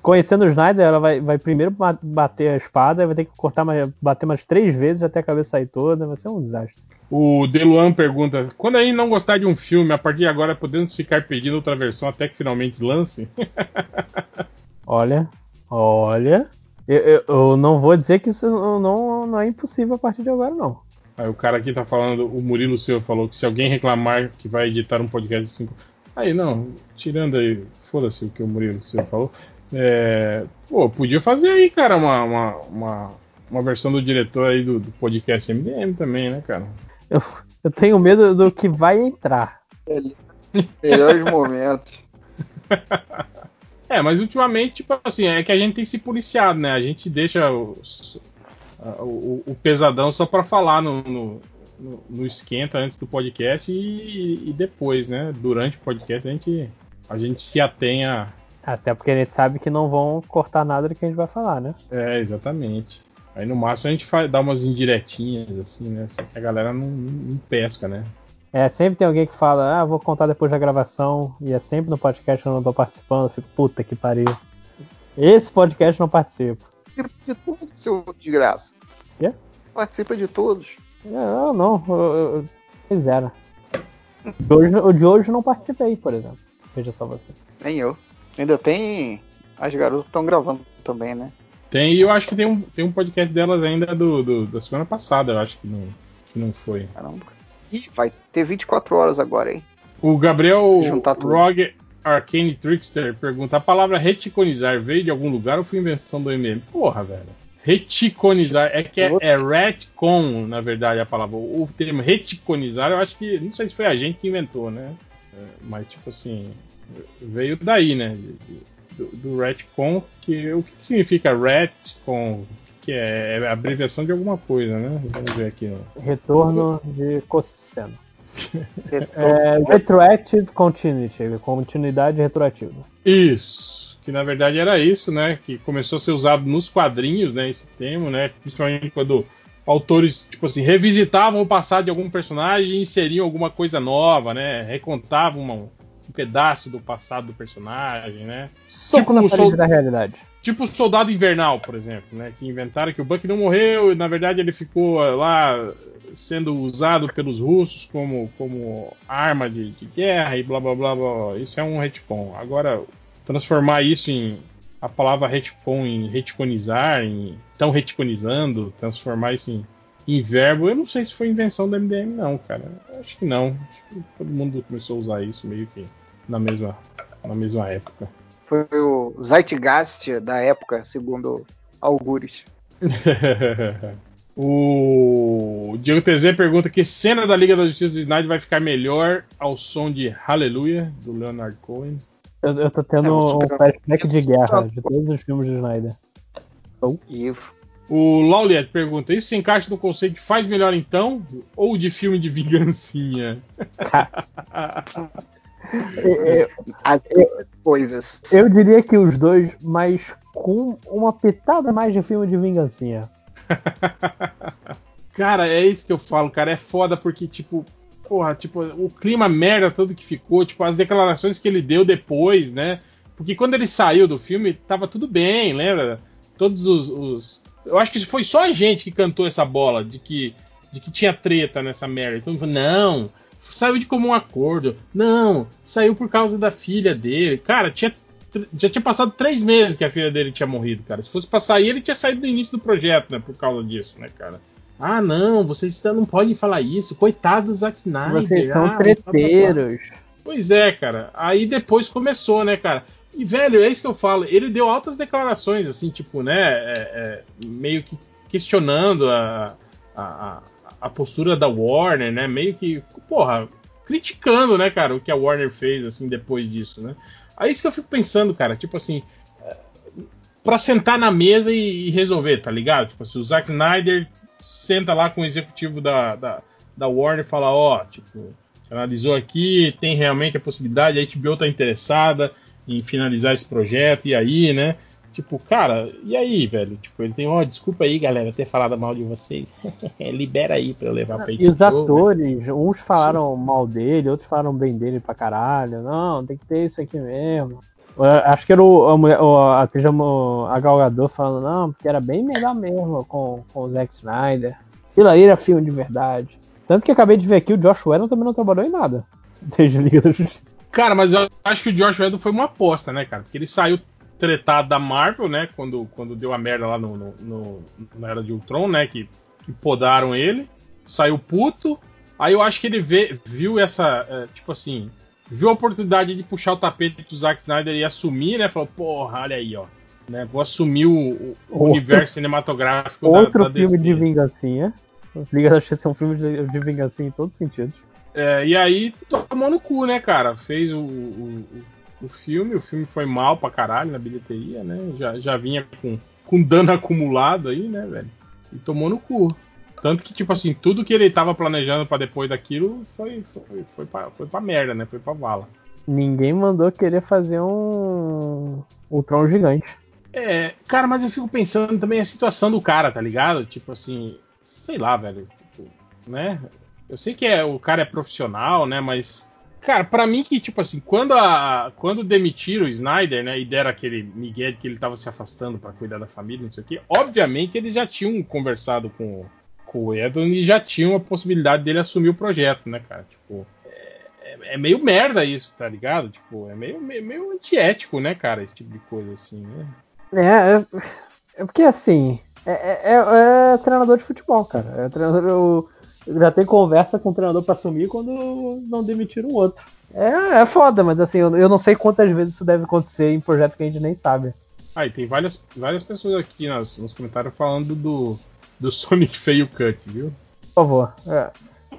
Conhecendo o Snyder, ela vai, vai primeiro bater a espada, vai ter que cortar mais, bater mais três vezes até a cabeça sair toda, vai ser um desastre. O Deluan pergunta: quando a gente não gostar de um filme, a partir de agora podemos ficar pedindo outra versão até que finalmente lance? [LAUGHS] olha, olha. Eu, eu, eu, não vou dizer que isso não, não é impossível a partir de agora, não. Aí o cara aqui tá falando, o Murilo Silva falou que se alguém reclamar que vai editar um podcast de 5. Aí não, tirando aí, foda-se o que o Murilo Silva falou. É, pô, podia fazer aí, cara, uma, uma, uma, uma versão do diretor aí do, do podcast MDM também, né, cara? Eu, eu tenho medo do que vai entrar. [LAUGHS] Melhores momentos. [LAUGHS] É, mas ultimamente, tipo assim, é que a gente tem se policiado, né? A gente deixa os, o, o, pesadão só para falar no, no, no, esquenta antes do podcast e, e, depois, né? Durante o podcast a gente, a gente se atenha. Até porque a gente sabe que não vão cortar nada do que a gente vai falar, né? É, exatamente. Aí no máximo a gente faz, dá umas indiretinhas, assim, né? Só que a galera não, não pesca, né? É, sempre tem alguém que fala, ah, vou contar depois da gravação, e é sempre no podcast que eu não tô participando, eu fico, puta que pariu. Esse podcast não participo. Participa de tudo, seu de graça. Quê? Participa de todos. Não, não, eu, eu, eu zero. De hoje, o de hoje não participei, por exemplo. Veja só você. Nem eu. Ainda tem. As garotas estão gravando também, né? Tem, e eu acho que tem um, tem um podcast delas ainda do, do da semana passada, eu acho que não, que não foi. Caramba. Ih, vai ter 24 horas agora, hein? O Gabriel Se juntar tudo. Rogue Arcane Trickster pergunta: a palavra reticonizar veio de algum lugar ou foi invenção do MM? Porra, velho. Reticonizar é que é, é retcon, na verdade, a palavra. O termo reticonizar, eu acho que. Não sei se foi a gente que inventou, né? É, mas, tipo assim. Veio daí, né? do, do retcon, que o que significa retcon? Que é, é abreviação de alguma coisa, né? Vamos ver aqui. ó. Retorno de cosseno. É, retroactive continuity, continuidade retroativa. Isso, que na verdade era isso, né? Que começou a ser usado nos quadrinhos, né? Esse termo, né? Principalmente quando autores, tipo assim, revisitavam o passado de algum personagem e inseriam alguma coisa nova, né? Recontavam uma- um pedaço do passado do personagem, né? Soco na o parede sol- da realidade. Tipo o Soldado Invernal, por exemplo, né? Que inventaram que o Buck não morreu e na verdade ele ficou eh, lá sendo usado pelos russos como, como arma de, de guerra e blá blá blá blá. Isso é um retcon. Agora, transformar isso em. a palavra retcon em retconizar, em. tão retconizando, transformar isso em, em verbo, eu não sei se foi invenção do MDM, não, cara. Acho que não. Acho que todo mundo começou a usar isso meio que na mesma, na mesma época. Foi o Zeitgeist da época, segundo algures. [LAUGHS] o Diego TZ pergunta que cena da Liga da Justiça do Snyder vai ficar melhor ao som de Hallelujah, do Leonard Cohen. Eu, eu tô tendo É, um flashback de guerra de todos os filmes do Snyder. Ivo. O Lauliet pergunta: Isso se encaixa no conceito de faz melhor então? Ou de filme de vingancinha? [LAUGHS] As duas coisas. Eu diria que os dois, mas com uma pitada mais de filme de vingancinha. [LAUGHS] Cara, é isso que eu falo, cara. É foda porque, tipo, porra, tipo, o clima merda todo que ficou, tipo, as declarações que ele deu depois, né? Porque quando ele saiu do filme, tava tudo bem, lembra? Todos os. os- Eu acho que foi só a gente que cantou essa bola de que, de que tinha treta nessa merda. Então não, saiu de comum acordo. Não, saiu por causa da filha dele. Cara, tinha. Já tinha passado três meses que a filha dele tinha morrido, cara. Se fosse pra sair, ele tinha saído do início do projeto, né? Por causa disso, né, cara? Ah, não, vocês não podem falar isso. Coitado do Zack Snyder. Vocês ah, são blá. treteiros. Pois é, cara. Aí depois começou, né, cara? E, velho, é isso que eu falo. Ele deu altas declarações, assim, tipo, né? é, é, meio que questionando a, a, a- a postura da Warner, né? Meio que, porra, criticando, né, cara, o que a Warner fez, assim, depois disso, né? Aí isso que eu fico pensando, cara, tipo assim. é, Pra sentar na mesa e, e resolver, tá ligado? Tipo assim, o Zack Snyder senta lá com o executivo da, da, da Warner e fala, ó, tipo, analisou aqui, tem realmente a possibilidade, a HBO tá interessada em finalizar esse projeto, e aí, né? Tipo, cara, e aí, velho? Tipo, ele tem, ó, desculpa aí, galera, ter falado mal de vocês. [LAUGHS] Libera aí pra eu levar pra E os HBO, atores, uns falaram mal dele, outros falaram bem dele pra caralho. Não, tem que ter isso aqui mesmo. Eu Acho que era o, a, mulher, o- a atriz, a Gal Gadot falando, não, porque era bem melhor mesmo com, com o Zack Snyder. Aquilo aí era filme de verdade. Tanto que acabei de ver aqui, o Josh Whedon também não trabalhou em nada. [LAUGHS] Desde a Liga da Justiça. Cara, mas eu acho que o Josh Whedon foi uma aposta, né, cara? Porque ele saiu tretado da Marvel, né? Quando, quando deu a merda lá no, no, no- na Era de Ultron, né? Que, que podaram ele. Saiu puto. Aí eu acho que ele vê- viu essa. é, tipo assim. Viu a oportunidade de puxar o tapete do Zack Snyder e assumir, né? Falou, porra, olha aí, ó. Né, vou assumir o, o Outro- universo cinematográfico da- Outro da, filme DC. de vingancinha. Liga da Justiça é um filme de, de vingancinha em todos os sentidos. É, e aí tomou no cu, né, cara? Fez o, o, o- filme, o filme foi mal pra caralho na bilheteria, né? Já, já vinha com, com dano acumulado aí, né, velho? E tomou no cu. Tanto que, tipo assim, tudo que ele tava planejando pra depois daquilo foi, foi, foi, pra, foi pra merda, né? Foi pra vala. Ninguém mandou querer fazer um Ultron gigante. É, cara, mas eu fico pensando também a situação do cara, tá ligado? Tipo assim, sei lá, velho. Tipo, né? Eu sei que é, o cara é profissional, né? Mas. Cara, pra mim que, tipo assim, quando, a, quando demitiram o Snyder, né, e deram aquele Miguel que ele tava se afastando para cuidar da família, não sei o quê, obviamente eles já tinham conversado com, com o Edon e já tinham a possibilidade dele assumir o projeto, né, cara? Tipo, é, é meio merda isso, tá ligado? Tipo, é meio, meio, meio antiético, né, cara, esse tipo de coisa assim, né? É, é, é porque assim, é, é, é, é treinador de futebol, cara. É treinador. Eu, já tem conversa com o treinador para assumir quando não demitir o outro. É, é foda, mas assim, eu, eu, não sei quantas vezes isso deve acontecer em projeto que a gente nem sabe. Ah, e tem várias, várias pessoas aqui nos, nos comentários falando do, do [LAUGHS] Sonic Feio Cut, viu? Por favor. É.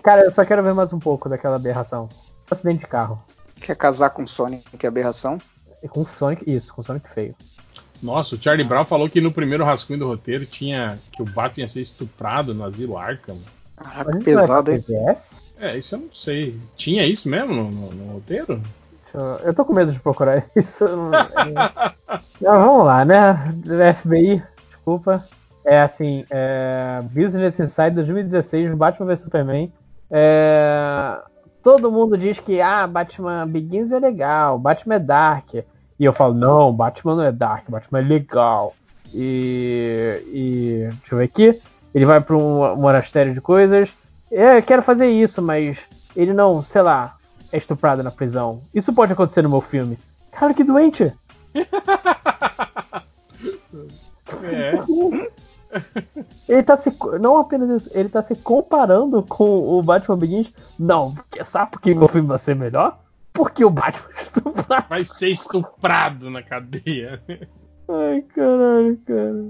Cara, eu só quero ver mais um pouco daquela aberração. Acidente de carro. Quer casar com Sonic, que é aberração? E com Sonic, isso, com Sonic feio. Nossa, o Charlie Brown falou que no primeiro rascunho do roteiro tinha que o Batman ia ser estuprado no asilo Arkham. Ah, que pesado, hein? É, isso eu não sei. Tinha isso mesmo no, no, no roteiro? Eu tô com medo de procurar [LAUGHS] isso. [LAUGHS] não, vamos lá, né? FBI, desculpa. É assim, é, Business Inside 2016, Batman vs Superman. É, todo mundo diz que ah, Batman Begins é legal, Batman é dark. E eu falo, não, Batman não é dark, Batman é legal. E, e deixa eu ver aqui. Ele vai para um monastério de coisas. É, quero fazer isso, mas ele não, sei lá, é estuprado na prisão. Isso pode acontecer no meu filme. Cara, que doente! [LAUGHS] É. ele tá se. Não apenas isso, ele tá se comparando com o Batman Begins. Não, porque sabe por que meu filme vai ser melhor? Porque o Batman estuprado. Vai ser estuprado na cadeia. Ai, caralho, cara.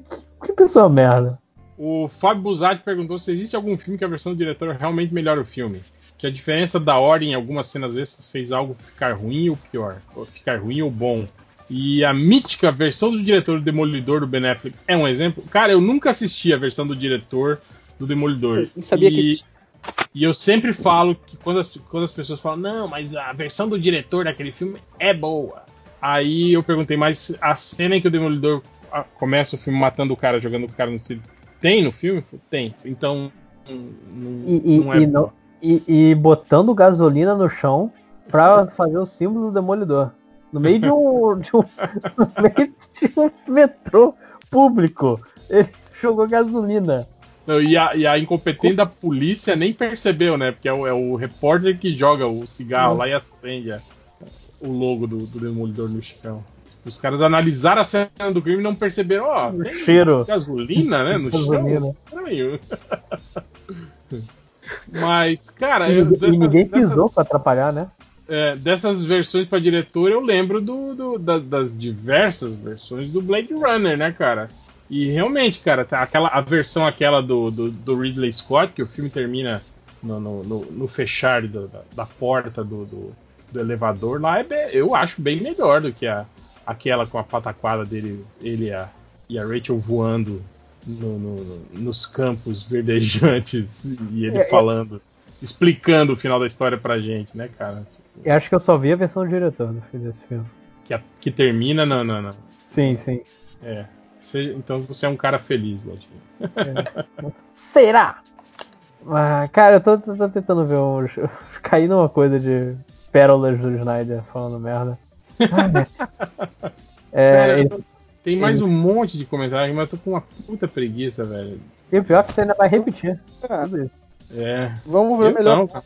Que, que pessoa merda. O Fábio Buzati perguntou se existe algum filme que a versão do diretor realmente melhora o filme. Que a diferença da ordem em algumas cenas extras fez algo ficar ruim ou pior. Ou ficar ruim ou bom. E a mítica versão do diretor do Demolidor do Ben Affleck é um exemplo. Cara, eu nunca assisti a versão do diretor do Demolidor. Eu sabia e... que e eu sempre falo que quando as, quando as pessoas falam, não, mas a versão do diretor daquele filme é boa. Aí eu perguntei, mas a cena em que o Demolidor começa o filme matando o cara, jogando o cara no tem no filme? Tem. Então. Não, e, não é e, no, e, e, botando gasolina no chão pra fazer o símbolo do Demolidor. No meio de um. [LAUGHS] de um no meio de um metrô público. Ele jogou gasolina. Não, e, a, e a incompetente da polícia nem percebeu, né? Porque é o, é o repórter que joga o cigarro uhum. lá e acende o logo do, do Demolidor no chão. Os caras analisaram a cena do crime e não perceberam, ó, oh, tem cheiro. gasolina, né, no gasolina. chão. [LAUGHS] Mas, cara, e, eu, dessas, e ninguém pisou dessas, pra atrapalhar, né? É, dessas versões para diretor, eu lembro do, do da, das diversas versões do Blade Runner, né, cara? E realmente, cara, tá aquela, a versão aquela do, do, do Ridley Scott, que o filme termina no, no, no, no fechar da, da, porta do, do, do, elevador lá, é eu acho bem melhor do que a, aquela com a pataquada dele, ele e a, e a Rachel voando no, no, nos campos verdejantes [LAUGHS] e ele é, é, falando, explicando o final da história pra gente, né, cara? Eu acho que eu só vi a versão do diretor desse filme. Que, a, que termina na, na, na, Sim, sim. É. Você, então você é um cara feliz, Ladinho. É. [LAUGHS] Será? Ah, cara, eu tô, tô, tô tentando ver um. [LAUGHS] Cair numa coisa de pérolas do Snyder falando merda. É, cara, ele, tem mais ele... um monte de comentários, mas eu tô com uma puta preguiça, velho. E o pior é que você ainda vai repetir. É. Vamos ver eu melhor. Não. Tá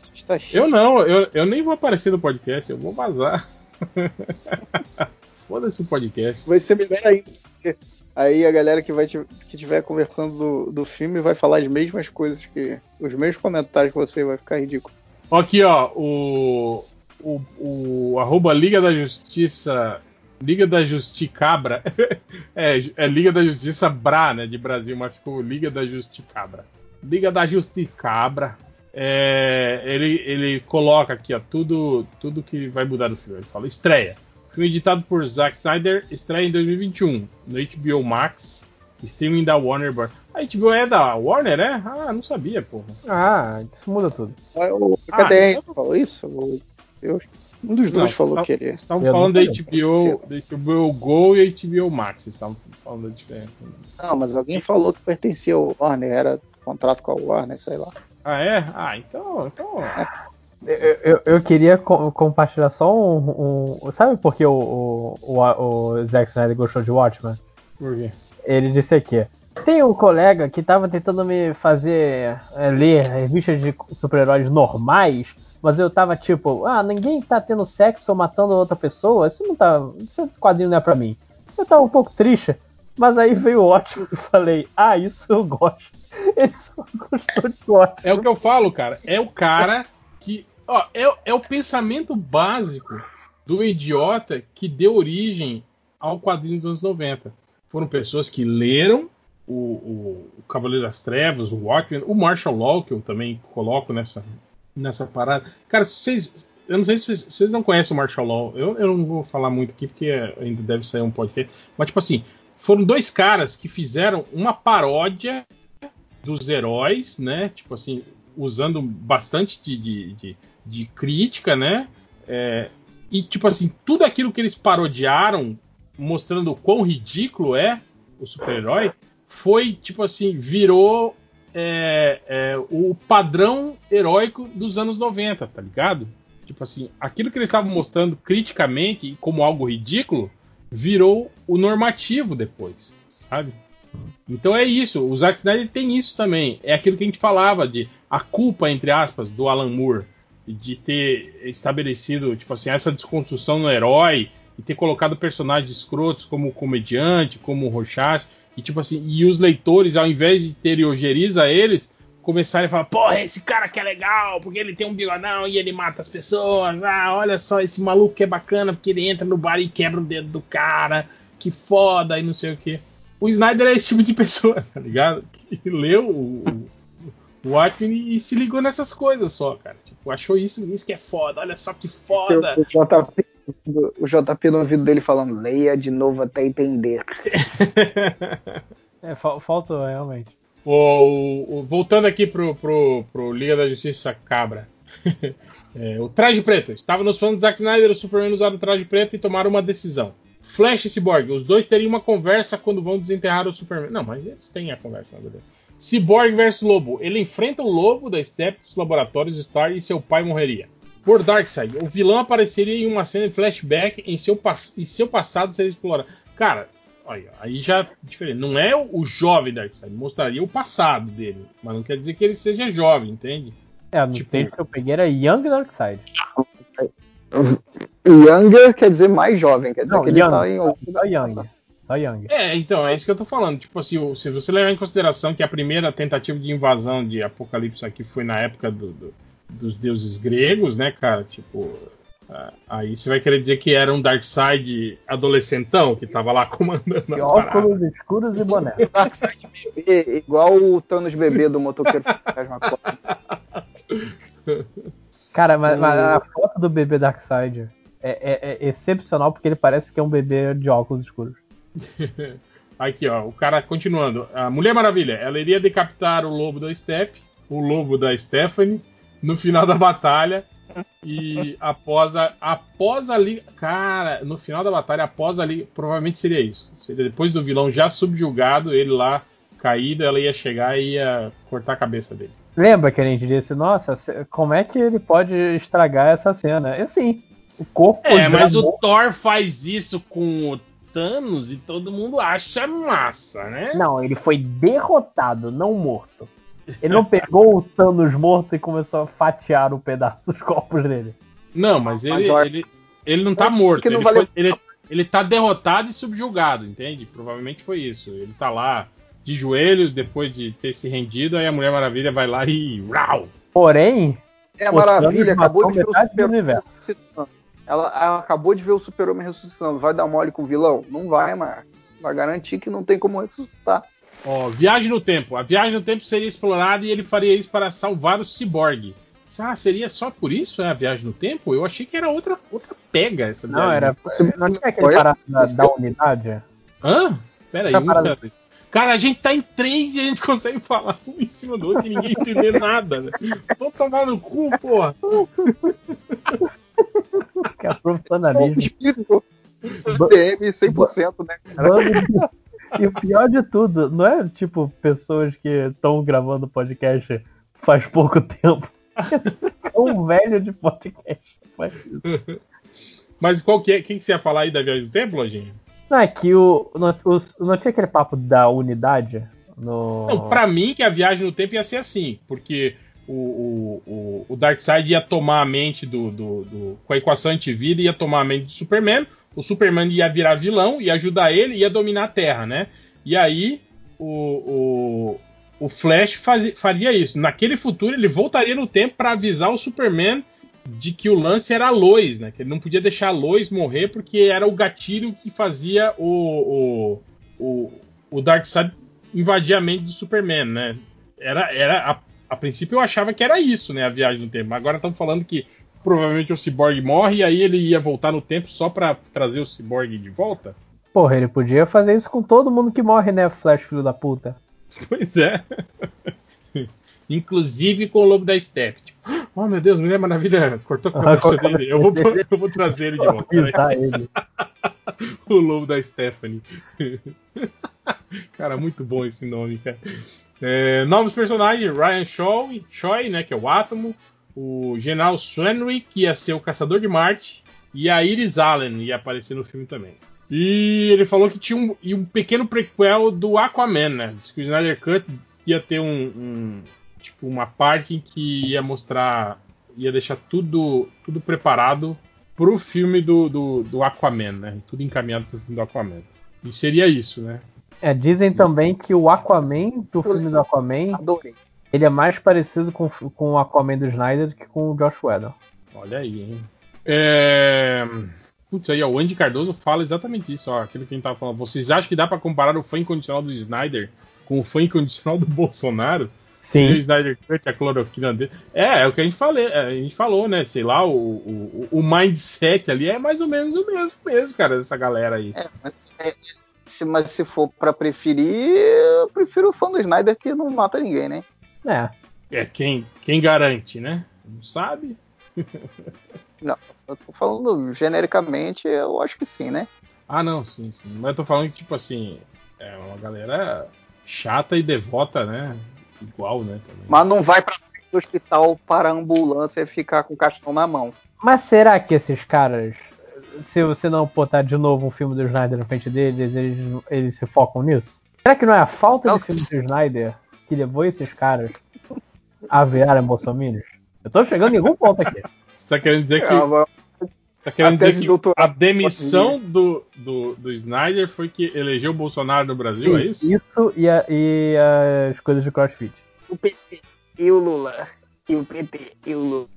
eu não, eu, eu nem vou aparecer no podcast, eu vou vazar. [LAUGHS] Foda-se o podcast. Vai ser melhor ainda. Aí a galera que vai que estiver conversando do, do filme vai falar as mesmas coisas que. Os mesmos comentários que você vai ficar ridículo. Aqui, ó, o. O, o arroba Liga da Justiça. Liga da Justicabra. [LAUGHS] é, é Liga da Justiça Bra, né? De Brasil, mas ficou Liga da Justicabra. Liga da Justicabra. É, ele, ele coloca aqui, ó, tudo, tudo que vai mudar no filme. Ele fala, estreia. Filme editado por Zack Snyder, estreia em 2021 no HBO Max, streaming da Warner Bros. A HBO é da Warner, né? Ah, não sabia, porra. Ah, isso muda tudo. O Cadê? Ah, então... falou isso? Eu, um dos dois não, falou tá, que ele. Estavam falando da HBO, da HBO Go e HBO Max. Vocês estavam falando da diferença. Não, mas alguém falou que pertencia ao Warner, era contrato com a Warner, sei lá. Ah, é? Ah, então. então... Eu, eu, eu queria co compartilhar só um, um, Sabe por que o, o, o, o Zack Snyder gostou de Watchmen? Por quê? Ele disse aqui. Tem um colega que tava tentando me fazer é, ler revistas de super-heróis normais, mas eu tava tipo, ah, ninguém tá tendo sexo ou matando outra pessoa, isso não tá. Esse quadrinho não é pra mim. Eu tava um pouco triste, mas aí veio ótimo e falei, ah, isso eu gosto. Ele só gostou de ótimo. É o que eu falo, cara. É o cara que. Ó, é, é o pensamento básico do idiota que deu origem ao quadrinho dos anos 90. Foram pessoas que leram o, o, o Cavaleiro das Trevas, o Watchmen, o Martial Law, que eu também coloco nessa, nessa parada. Cara, vocês. Eu não sei se vocês, não conhecem o Martial Law. Eu, eu não vou falar muito aqui porque ainda deve sair um podcast. Mas, tipo assim, foram dois caras que fizeram uma paródia dos heróis, né? Tipo assim, usando bastante de, de, de, de crítica, né? É, e, tipo assim, tudo aquilo que eles parodiaram, mostrando o quão ridículo é o super-herói, foi, tipo assim, virou é, é, o padrão heróico dos anos 90, tá ligado? Tipo assim, aquilo que eles estavam mostrando criticamente como algo ridículo virou o normativo depois, sabe? Então é isso. O Zack Snyder tem isso também. É aquilo que a gente falava de a culpa, entre aspas, do Alan Moore de ter estabelecido, tipo assim, essa desconstrução no herói e ter colocado personagens escrotos como comediante, como Rorschach e tipo assim, e os leitores, ao invés de terem ojeriza eles, começarem a falar, porra, esse cara que é legal, porque ele tem um bigodão e ele mata as pessoas. Ah, olha só, esse maluco que é bacana, porque ele entra no bar e quebra o dedo do cara. Que foda e não sei o que. O Snyder é esse tipo de [LAUGHS] pessoa, tá ligado? Que leu o, o Watchmen e se ligou nessas coisas só, cara. Tipo, achou isso, isso que é foda, olha só que foda. O JP o JP no ouvido dele falando, leia de novo até entender. [LAUGHS] é, falta realmente. O, o, voltando aqui pro, pro, pro Liga da Justiça Cabra. [LAUGHS] é, o traje preto. Estava nos fãs do Zack Snyder, o Superman usaram o traje preto e tomaram uma decisão. Flash e Cyborg, os dois teriam uma conversa quando vão desenterrar o Superman. Não, mas eles têm a conversa, na verdade. Cyborg versus Lobo. Ele enfrenta o Lobo da Step dos laboratórios Star e seu pai morreria. Por Darkseid, o vilão apareceria em uma cena de flashback em seu, em seu passado seria explorado. Cara, olha, aí já diferente. Não é o, jovem Darkseid, mostraria o passado dele, mas não quer dizer que ele seja jovem, entende? É, no tipo, tempo que eu peguei era Young Darkseid. [LAUGHS] Younger quer dizer mais jovem, quer dizer não, que ele young, tá em só Young. Só Young. É, então, é isso que eu tô falando. Tipo assim, se você levar em consideração que a primeira tentativa de invasão de Apocalipse aqui foi na época do, do dos deuses gregos, né, cara? Tipo, aí você vai querer dizer que era um Darkseid adolescentão que tava lá [LAUGHS] comandando e a óculos parada. escuros e boné. [LAUGHS] Darkseid bebê, igual o Thanos bebê do motoqueiro Cara, mas, mas, a foto do bebê Darkseid é, é, é, excepcional porque ele parece que é um bebê de óculos escuros. [LAUGHS] Aqui, ó, o cara continuando. A Mulher Maravilha, ela iria decapitar o lobo da Step, o lobo da Stephanie, no final da batalha. E após a, após a liga. Cara, no final da batalha, após a liga. Provavelmente seria isso. Seria depois do vilão já subjugado, ele lá caído, ela ia chegar e ia cortar a cabeça dele. Lembra que a gente disse, nossa, como é que ele pode estragar essa cena? E assim, o corpo. É, mas o Thor faz isso com o Thanos e todo mundo acha massa, né? Não, ele foi derrotado, não morto. Ele não pegou o Thanos morto e começou a fatiar o um pedaço dos corpos dele. Não, mas ele, ele, ele não tá morto. Não ele, valeu... foi, ele, ele tá derrotado e subjugado, entende? Provavelmente foi isso. Ele tá lá de joelhos depois de ter se rendido, aí a Mulher Maravilha vai lá e. Rau! Porém. É a Maravilha acabou de ver o Super-Homem ela, ela, acabou de ver o Super-Homem ressuscitando. Vai dar mole com o vilão? Não vai, mas vai garantir que não tem como ressuscitar. Ó, viagem no tempo. A viagem no tempo seria explorada e ele faria isso para salvar o Cyborg. Ah, seria só por isso é a viagem no tempo? Eu achei que era outra, outra pega essa Não, era. Não tinha aquele parado da, da, unidade? Hã? Pera aí, um cara. cara, a gente tá em três e a gente consegue [LAUGHS] falar um em cima do outro e ninguém entender nada, né? Vou tomar no cu, porra. que é profissionalismo. DM 100%, né? E o pior de tudo, não é tipo pessoas que estão gravando podcast faz pouco tempo. é um velho de podcast. Faz isso. Mas qual que é? Quem que você ia falar aí da viagem do tempo, Lojinha? Não, é que o, não, o- não tinha aquele papo da unidade? No... Não, pra mim que a viagem no tempo ia ser assim, porque o, o, o, Darkseid ia tomar a mente do, do, do- com a equação antivida, ia tomar a mente do Superman, o Superman ia virar vilão, ia ajudar ele, ia dominar a Terra, né? E aí o, o, o Flash fazi- faria isso. Naquele futuro ele voltaria no tempo pra avisar o Superman de que o lance era a Lois, né? Que ele não podia deixar a Lois morrer porque era o gatilho que fazia o, o, o, o Darkseid invadir a mente do Superman, né? Era, era a, a princípio eu achava que era isso, né? A viagem no tempo. Mas agora estão falando que provavelmente o Cyborg morre e aí ele ia voltar no tempo só pra trazer o Cyborg de volta. Porra, ele podia fazer isso com todo mundo que morre, né, Flash, filho da puta? [LAUGHS] Pois é. Inclusive com o Lobo da Steppe. Tipo, [GASPS] oh meu Deus, Mulher Maravilha cortou a cabeça dele. Eu vou, [LAUGHS] eu vou trazer ele de volta. Avisar ele. [LAUGHS] o lobo da Stephanie. cara, muito bom esse nome, cara. É, novos personagens: Ryan Shaw, Choi, né, que é o Átomo, o General Swenry, que ia ser o Caçador de Marte, e a Iris Allen ia aparecer no filme também. E ele falou que tinha um, um pequeno prequel do Aquaman, né? Diz que o Snyder Cut ia ter um, um- tipo uma parte em que ia mostrar, ia deixar tudo tudo preparado pro filme do, do, do Aquaman, né? Tudo encaminhado pro filme do Aquaman. E seria isso, né? É, dizem também que o Aquaman, do filme do Aquaman, Adorei. ele é mais parecido com, com o Aquaman do Snyder do que com o Josh Whedon. Olha aí, hein? É... Putz, aí, ó, o Andy Cardoso fala exatamente isso, ó, aquilo que a gente tava falando. Vocês acham que dá pra comparar o fã incondicional do Snyder com o fã incondicional do [LAUGHS] Bolsonaro? Sim. Se o Snyder Cut, a cloroquina dele. É, é o que a gente, falei, é, a gente falou, né? Sei lá, o, o, o mindset ali é mais ou menos o mesmo mesmo, cara, dessa galera aí. É, mas, é, se, mas se for pra preferir, eu prefiro o fã do Snyder que não mata ninguém, né? É. É quem, quem garante, né? Não sabe? Não, eu tô falando genericamente, eu acho que sim, né? Ah, não, sim, sim. Mas eu tô falando que, tipo assim, é uma galera chata e devota, né? Igual, né? Também. Mas não vai pra frente do hospital para a ambulância e ficar com o caixão na mão. Mas será que esses caras, se você não botar de novo um filme do Snyder na frente deles, eles, eles se focam nisso? Será que não é a falta de filme do Snyder que levou esses caras a virarem bolsominions? Eu tô chegando em algum ponto aqui. Você tá querendo dizer que. É, agora- Tá querendo a dizer que a demissão do, do, do Snyder foi que elegeu o Bolsonaro no Brasil, é isso? Isso e, a- e as coisas de CrossFit. O PT e o Lula. E o PT e o Lula.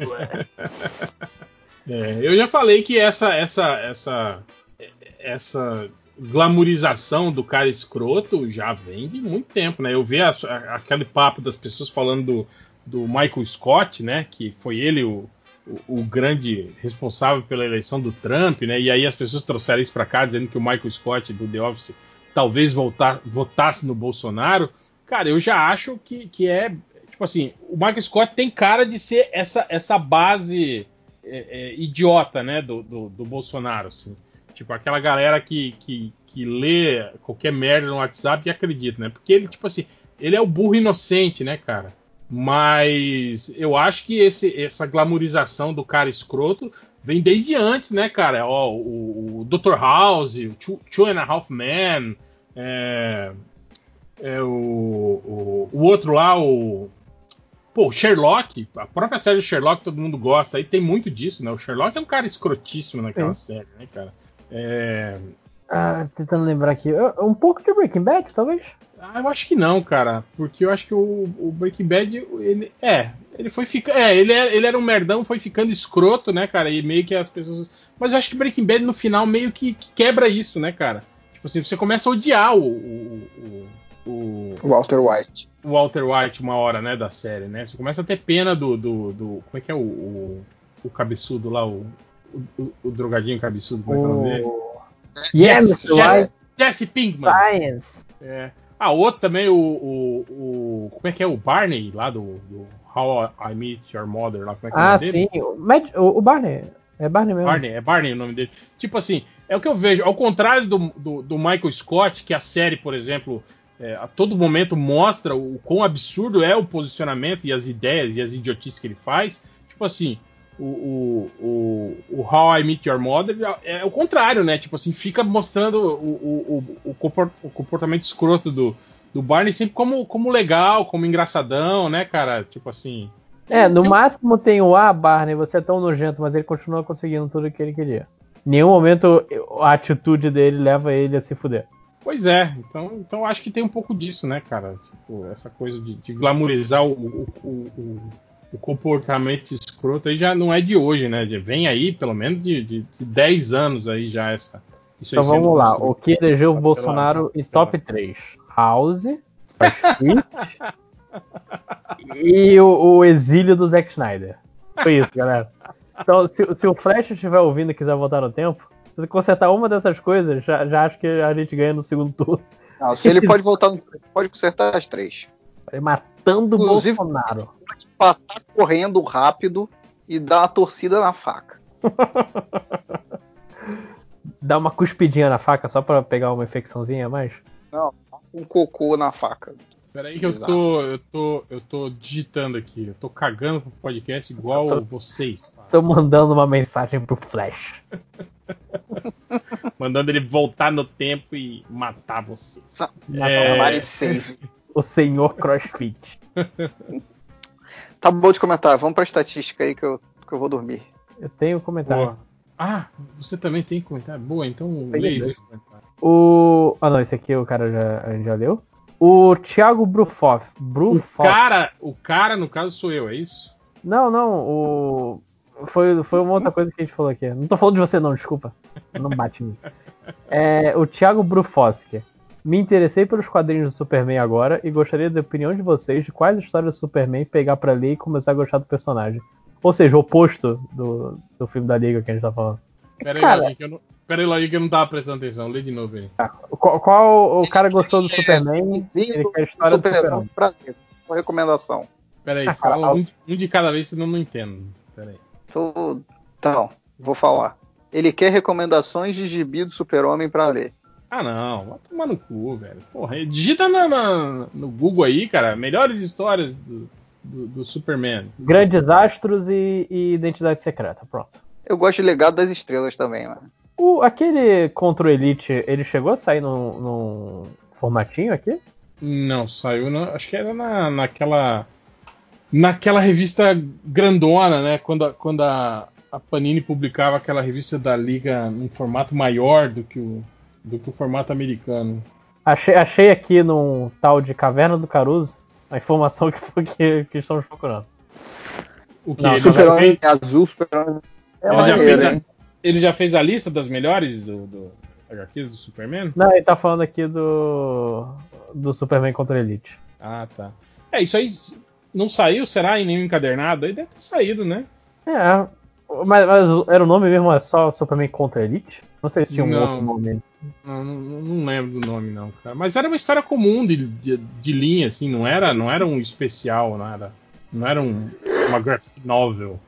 [LAUGHS] É, eu já falei que essa essa essa essa glamorização do cara escroto já vem de muito tempo, né? Eu vi as- a- aquele papo das pessoas falando do, do Michael Scott, né? Que foi ele o, o, o grande responsável pela eleição do Trump, né? E aí as pessoas trouxeram isso para cá dizendo que o Michael Scott do The Office talvez voltar, votasse no Bolsonaro. Cara, eu já acho que, que é tipo assim, o Michael Scott tem cara de ser essa essa base é, é, idiota, né, do, do, do Bolsonaro, assim. Tipo, aquela galera que, que, que lê qualquer merda no WhatsApp e acredita, né? Porque ele, tipo assim, ele é o burro inocente, né, cara? Mas eu acho que esse, essa glamorização do cara escroto vem desde antes, né, cara? Ó, o, o Dr. House, o Two, Two and a Half Men, é, é o, o, o outro lá, o. Pô, o Sherlock, a própria série Sherlock todo mundo gosta, aí tem muito disso, né? O Sherlock é um cara escrotíssimo naquela série, né, cara? É... Ah, tentando lembrar aqui. Um pouco de Breaking Bad, talvez? Ah, eu acho que não, cara. Porque eu acho que o, o Breaking Bad, ele. É, ele foi ficando. É, ele era, ele era um merdão, foi ficando escroto, né, cara? E meio que as pessoas. Mas eu acho que Breaking Bad no final meio que, que quebra isso, né, cara? Tipo assim, você começa a odiar o. o, o, o Walter White. o Walter White uma hora, né, da série, né? Você começa a ter pena do. do, do- como é que é o, o, o cabeçudo lá, o, o, o drogadinho cabeçudo, como é que é o nome dele? Yes, Jesse. Jesse, Jesse Pinkman. Science. É. Ah, outro também, o, o, o- Como é que é? O Barney, lá do, do How I Meet Your Mother, lá, como é que é o Ah, nome dele? sim. O, Mad- o- o Barney. É Barney mesmo. Barney, é Barney o nome dele. Tipo assim, é o que eu vejo. Ao contrário do, do, do Michael Scott, que a série, por exemplo, é, a todo momento mostra o quão absurdo é o posicionamento e as ideias e as idiotices que ele faz. Tipo assim, o, o, o, o How I Meet Your Mother é, é o contrário, né? Tipo assim, fica mostrando o, o, o comportamento escroto do, do Barney sempre como, como legal, como engraçadão, né, cara? Tipo assim. É, no máximo tem o Ah, Barney, você é tão nojento, mas ele continua conseguindo tudo o que ele queria. Em nenhum momento a atitude dele leva ele a se fuder. Pois é, então, então acho que tem um pouco disso, né, cara? Tipo, essa coisa de, de glamorizar o, o, o, o, comportamento escroto aí já não é de hoje, né? Vem aí, pelo menos, de, de, de 10 anos aí já essa. então vamos lá, o que elegeu o Bolsonaro em top 3? House, [LAUGHS] e o, o, exílio do Zack Snyder. Foi isso, galera. Então, se, se o Flash estiver ouvindo e quiser voltar no tempo, se você consertar uma dessas coisas, já, já acho que a gente ganha no segundo turno. Não, se ele [LAUGHS] pode voltar no pode consertar as três. Matando o Bolsonaro. Passar correndo rápido e dar uma torcida na faca. [LAUGHS] Dá uma cuspidinha na faca só pra pegar uma infecçãozinha a mais? Não, um cocô na faca. Peraí que eu tô, eu tô, eu tô digitando aqui, eu tô cagando pro podcast igual tô, vocês. Tô mandando uma mensagem pro Flash. [LAUGHS] mandando ele voltar no tempo e matar você. É... O senhor CrossFit. tá bom de comentário, vamos pra estatística aí que eu, que eu vou dormir. Eu tenho comentário. Boa. Ah, você também tem comentário? Boa, então leia esse comentário. O. Ah não, esse aqui o cara já, já leu. O Thiago Brufoff. Brufoff. O cara, o cara, no caso, sou eu, é isso? Não, não, o. Foi, foi uma outra coisa que a gente falou aqui. Não tô falando de você, não, desculpa. Não bate em mim. [LAUGHS] É, o Thiago Brufoski. Me interessei pelos quadrinhos do Superman agora e gostaria da opinião de vocês de quais histórias do Superman pegar para ler e começar a gostar do personagem. Ou seja, o oposto do, do filme da Liga que a gente tá falando. Pera aí, Cara, que eu não, Pera aí, que eu não tava prestando atenção. Lê de novo aí. Tá. Qual, qual, o cara gostou do Superman? Ele quer a história do Superman. Prazer. Uma recomendação. Pera aí, fala um, um, de cada vez, senão eu não entendo. Pera aí. Tô... Então, vou falar. Ele quer recomendações de gibi do Super-Homem pra ler. Ah, não. Vai tomar no cu, velho. Porra, digita na, na, no Google aí, cara. Melhores histórias do, do, do Superman. Grandes Astros e, e Identidade Secreta. Pronto. Eu gosto de Legado das Estrelas também, mano. O, aquele Contra Elite, ele chegou a sair num, num formatinho aqui? Não, saiu, na, acho que era na, naquela naquela revista grandona, né? Quando, a, quando a, a, Panini publicava aquela revista da Liga num formato maior do que o, do que o formato americano. Achei, achei aqui num tal de Caverna do Caruso a informação [LAUGHS] que, que, que estamos procurando. O que? Não, Super-Homem azul, Super-Homem. É ele, já fez ele já fez a lista das melhores do, do HQs do Superman? Não, ele tá falando aqui do do Superman contra Elite. Ah, tá. É, isso aí não saiu, será, em nenhum encadernado? Aí deve ter saído, né? É, mas, mas era o nome mesmo, é só Superman contra Elite? Não sei se tinha um não, outro nome. Não, não, não, lembro do nome, não, cara. Mas era uma história comum de, de, de linha, assim, não era, não era um especial, não era, não era um, uma graphic novel.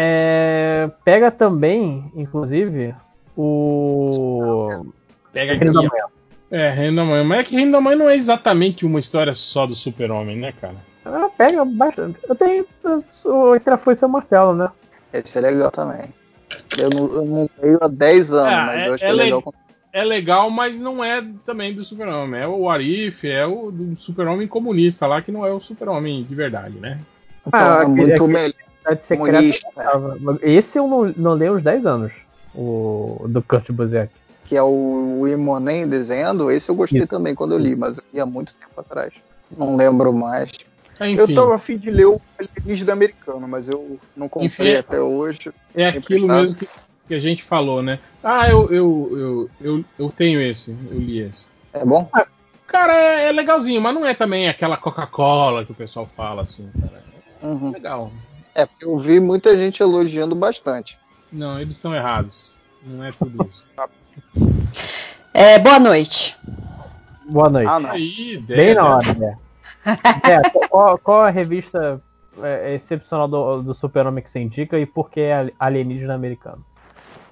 É, pega também, inclusive, o. Pega Reino da Manhã. É, Reino da Manhã. Mas é que Reino da Manhã não é exatamente uma história só do Super-Homem, né, cara? Ela pega bastante. Eu tenho o Entre a Foice e o Martelo, né? Esse é legal também. Eu não, eu não leio há 10 anos, é, mas eu achei é legal. É legal, mas não é também do Super-Homem. É o Arif, é o do Super-Homem comunista lá, que não é o Super-Homem de verdade, né? Então ah, é muito melhor Secreta. Esse eu não, não leio uns 10 anos. O do Kurt Busiek. Que é o, Imonen desenhando, esse eu gostei Isso. também quando eu li, mas eu li há muito tempo atrás. Não lembro mais. Enfim. Eu tava afim de ler o alienígena americano, mas eu não comprei Enfim, até hoje. É aquilo mesmo que, que, a gente falou, né? Ah, eu, eu, eu, eu, eu tenho esse, eu li esse. É bom? Ah, cara, é, é, legalzinho, mas não é também aquela Coca-Cola que o pessoal fala assim, cara. É uhum. legal. É, porque eu vi muita gente elogiando bastante. Não, eles estão errados. Não é tudo isso. [LAUGHS] é, boa noite. Boa noite. Ah, Aí, Bem na hora, né? é, qual, qual, a revista é, excepcional do, do Super-Homem que você indica e por que é alienígena americano?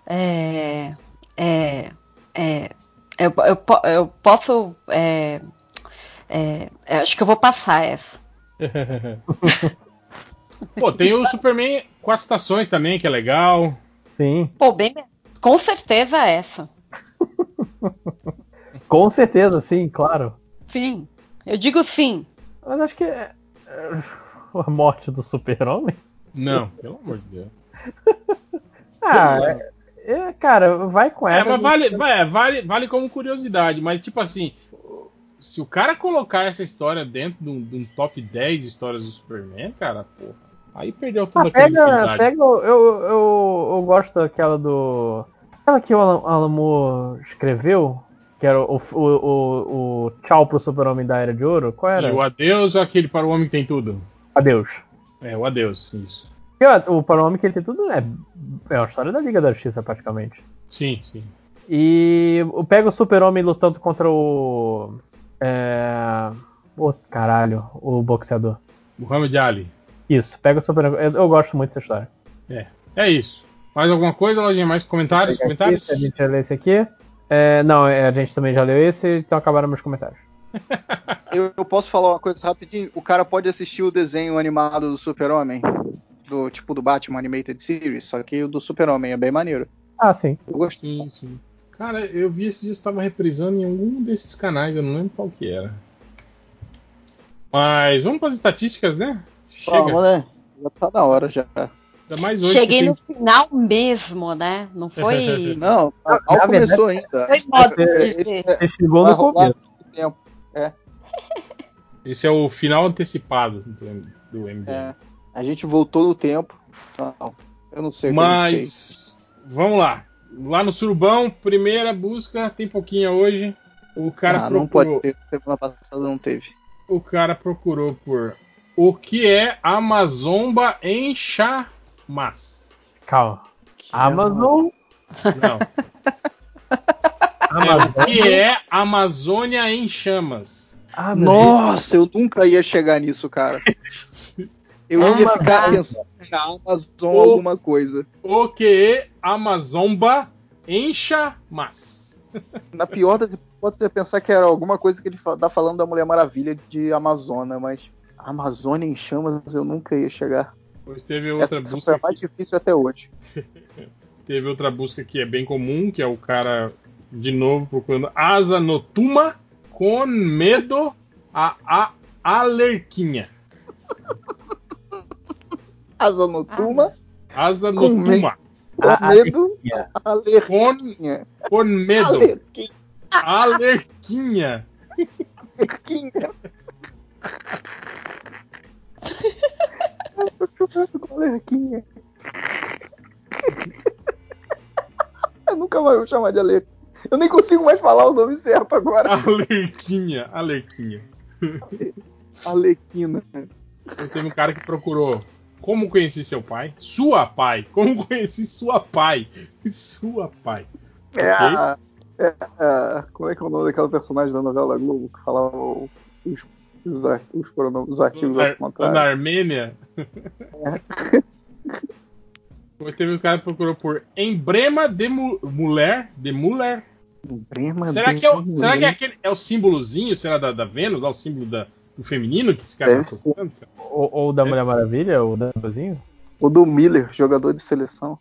É. É. é eu, eu, eu posso é, É, acho que eu vou passar essa. [LAUGHS] Pô, tem o Superman Quatro Estações também, que é legal. Sim. Pô, bem, com certeza essa. [LAUGHS] Com certeza, sim, claro. Sim. Eu digo sim. Mas acho que é... é a morte do super-homem? Não, pelo amor de Deus. [LAUGHS] ah, é, é, cara, vai com ela. É, mas vale, vai, vale, vale como curiosidade, mas tipo assim, se o cara colocar essa história dentro de um, de um top 10 de histórias do Superman, cara, porra, aí perdeu toda ah, a pega, pega eu, eu, eu, eu gosto daquela do. Aquela que o Alan Moore escreveu, que era o, o, o, o Tchau pro Super-Homem da Era de Ouro. Qual era? E o Adeus ou aquele para o Homem que tem tudo? Adeus. É, o Adeus, isso. E o para o Homem que ele tem tudo é, é uma história da Liga da Justiça, praticamente. Sim, sim. E pega o Super-Homem lutando contra o. É. O caralho, o boxeador. Muhammad Ali. Isso, pega o Super-Homem. Eu, eu, gosto muito dessa história. É, é isso. Mais alguma coisa, Lojinha? Mais comentários? comentários? Aqui, a gente já leu esse aqui. É, não, é, a gente também já leu esse, então acabaram meus comentários. [LAUGHS] eu, eu, posso falar uma coisa rapidinho? O cara pode assistir o desenho animado do Super-Homem, do tipo do Batman Animated Series, só que o do Super-Homem é bem maneiro. Ah, sim. Eu gosto. Sim, sim. Cara, eu vi esses dias estava reprisando em algum desses canais, eu não lembro qual que era. Mas vamos para as estatísticas, né? Chega. Vamos, né? Já tá na hora já. Ainda mais hoje Cheguei tem... no final mesmo, né? Não foi. [LAUGHS] não, mal começou ainda. Foi modo é, esse, esse chegou no começo. Tempo. É. Esse é o final antecipado do, do MDM. É. A gente voltou no tempo. Não, eu não sei. Mas vamos lá. Lá no Surubão, primeira busca, tem pouquinha hoje. O cara ah, procurou. Não pode ser, semana passada não teve. O cara procurou por o que é Amazomba em chamas. Calma. Que Amazon? Não. Amazônia? É, o que é Amazônia em chamas? Ah, Nossa, eu nunca ia chegar nisso, cara. Eu ia ficar pensando na Amazon o, alguma coisa. O que é Amazomba em chamas? Na pior das hipóteses, eu ia pensar que era alguma coisa que ele tá falando da Mulher Maravilha de Amazônia, mas Amazônia em chamas eu nunca ia chegar. Pois teve outra Essa busca. Foi mais que... difícil até hoje. [LAUGHS] teve outra busca que é bem comum, que é o cara de novo procurando asa notuma com medo a, a alerquinha. [LAUGHS] Asa notuma. Asa notuma. Com medo. Alerquinha. Com, com medo. Alerquinha. Alerquinha. Chorando com. Eu nunca mais vou chamar de alerquinha. Eu nem consigo mais falar o nome certo agora. Alerquinha, Alerquinha. Alequina. Teve um cara que procurou como conheci seu pai? Sua pai. Como conheci sua pai? Sua pai. É, okay? é, é, como é que é o nome daquela personagem da novela Globo que falava os, os, os, os artigos na, contrário? Na Armênia? É. Depois teve um cara que procurou por emblema de mulher, de mulher. Emblema será de que é o, será que é aquele é o símbolozinho, será da, da Vênus, lá o símbolo da, do feminino que esse cara tá procurando? Ou, ou, da Mulher Maravilha, ou da Bozinho? Ou do Miller, jogador de seleção.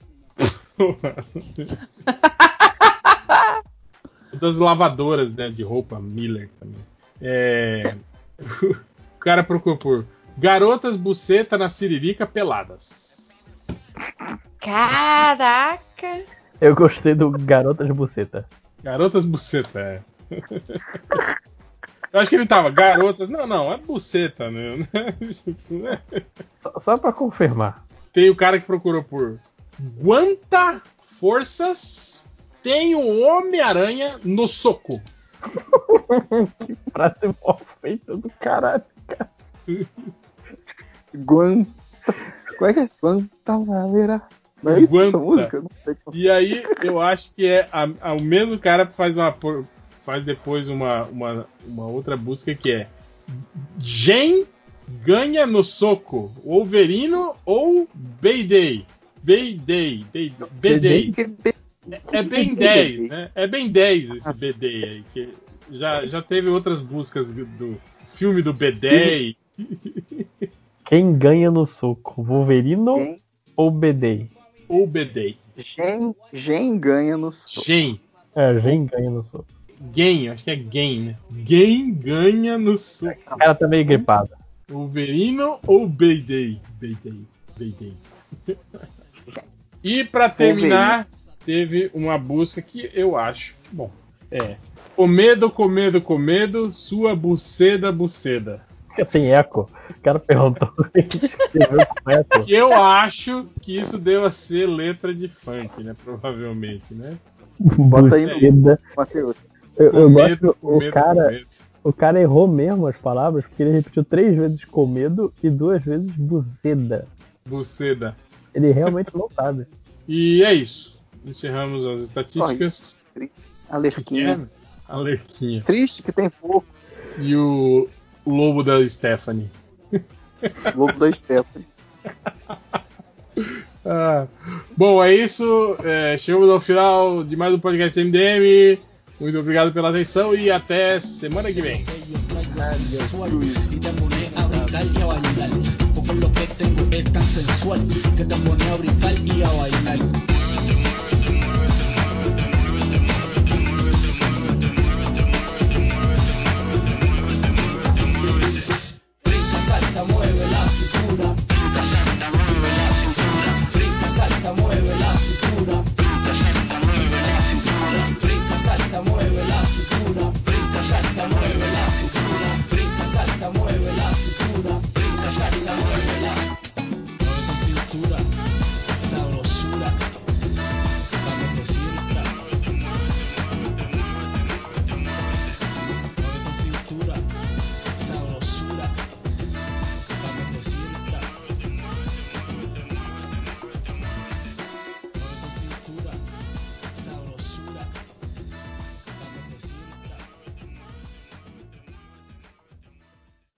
[LAUGHS] das lavadoras né, de roupa Miller também. É... o cara procurou por garotas buceta na siririca peladas. Caraca! Eu gostei do garotas buceta. Garotas buceta, é. Eu acho que ele tava, garotas. Não, não, é buceta, né? [LAUGHS] Só, só pra confirmar. Tem o cara que procurou por Quanta forças tem o Homem-Aranha no soco? [LAUGHS] que frase mal feita do caralho, cara. Quanta. Como é que é? Quanta laveira. Não é essa música? E aí, eu acho que é a, a, o mesmo cara que faz uma, faz depois uma, uma, uma outra busca que é Gen ganha no soco Wolverino ou Bayday? Bayday, Bayday. É bem [LAUGHS] 10, né? É bem 10 esse BD aí. Que já, já teve outras buscas do, filme do B10. Quem ganha no soco? Wolverino Quem? ou B10? Ou B10. Gen, Gen ganha no soco. Gen. É, Gen ganha no soco. Gen, acho que é Gen, né? Gen ganha no soco. O cara tá meio gripado. Wolverino ou B10? B10. B10. e pra terminar, teve uma busca que eu acho. Bom, é. Comedo, comedo, comedo, sua buceda, buceda. Tem eco. O cara perguntou. [LAUGHS] que eu acho que isso deva ser letra de funk, né? Provavelmente, né? Bota aí no Matheus. Eu, eu gosto. o cara. O cara errou mesmo as palavras, porque ele repetiu três vezes comedo e duas vezes buceda. Buceda. Ele realmente [LAUGHS] não sabe. E é isso. Encerramos as estatísticas. Alerquinha. Alerquinha. Triste que tem pouco. E o lobo da Stephanie. [LAUGHS] lobo da Stephanie. [LAUGHS] ah, bom, é isso. É, chegamos ao final de mais um podcast MDM. Muito obrigado pela atenção e até semana que vem. lo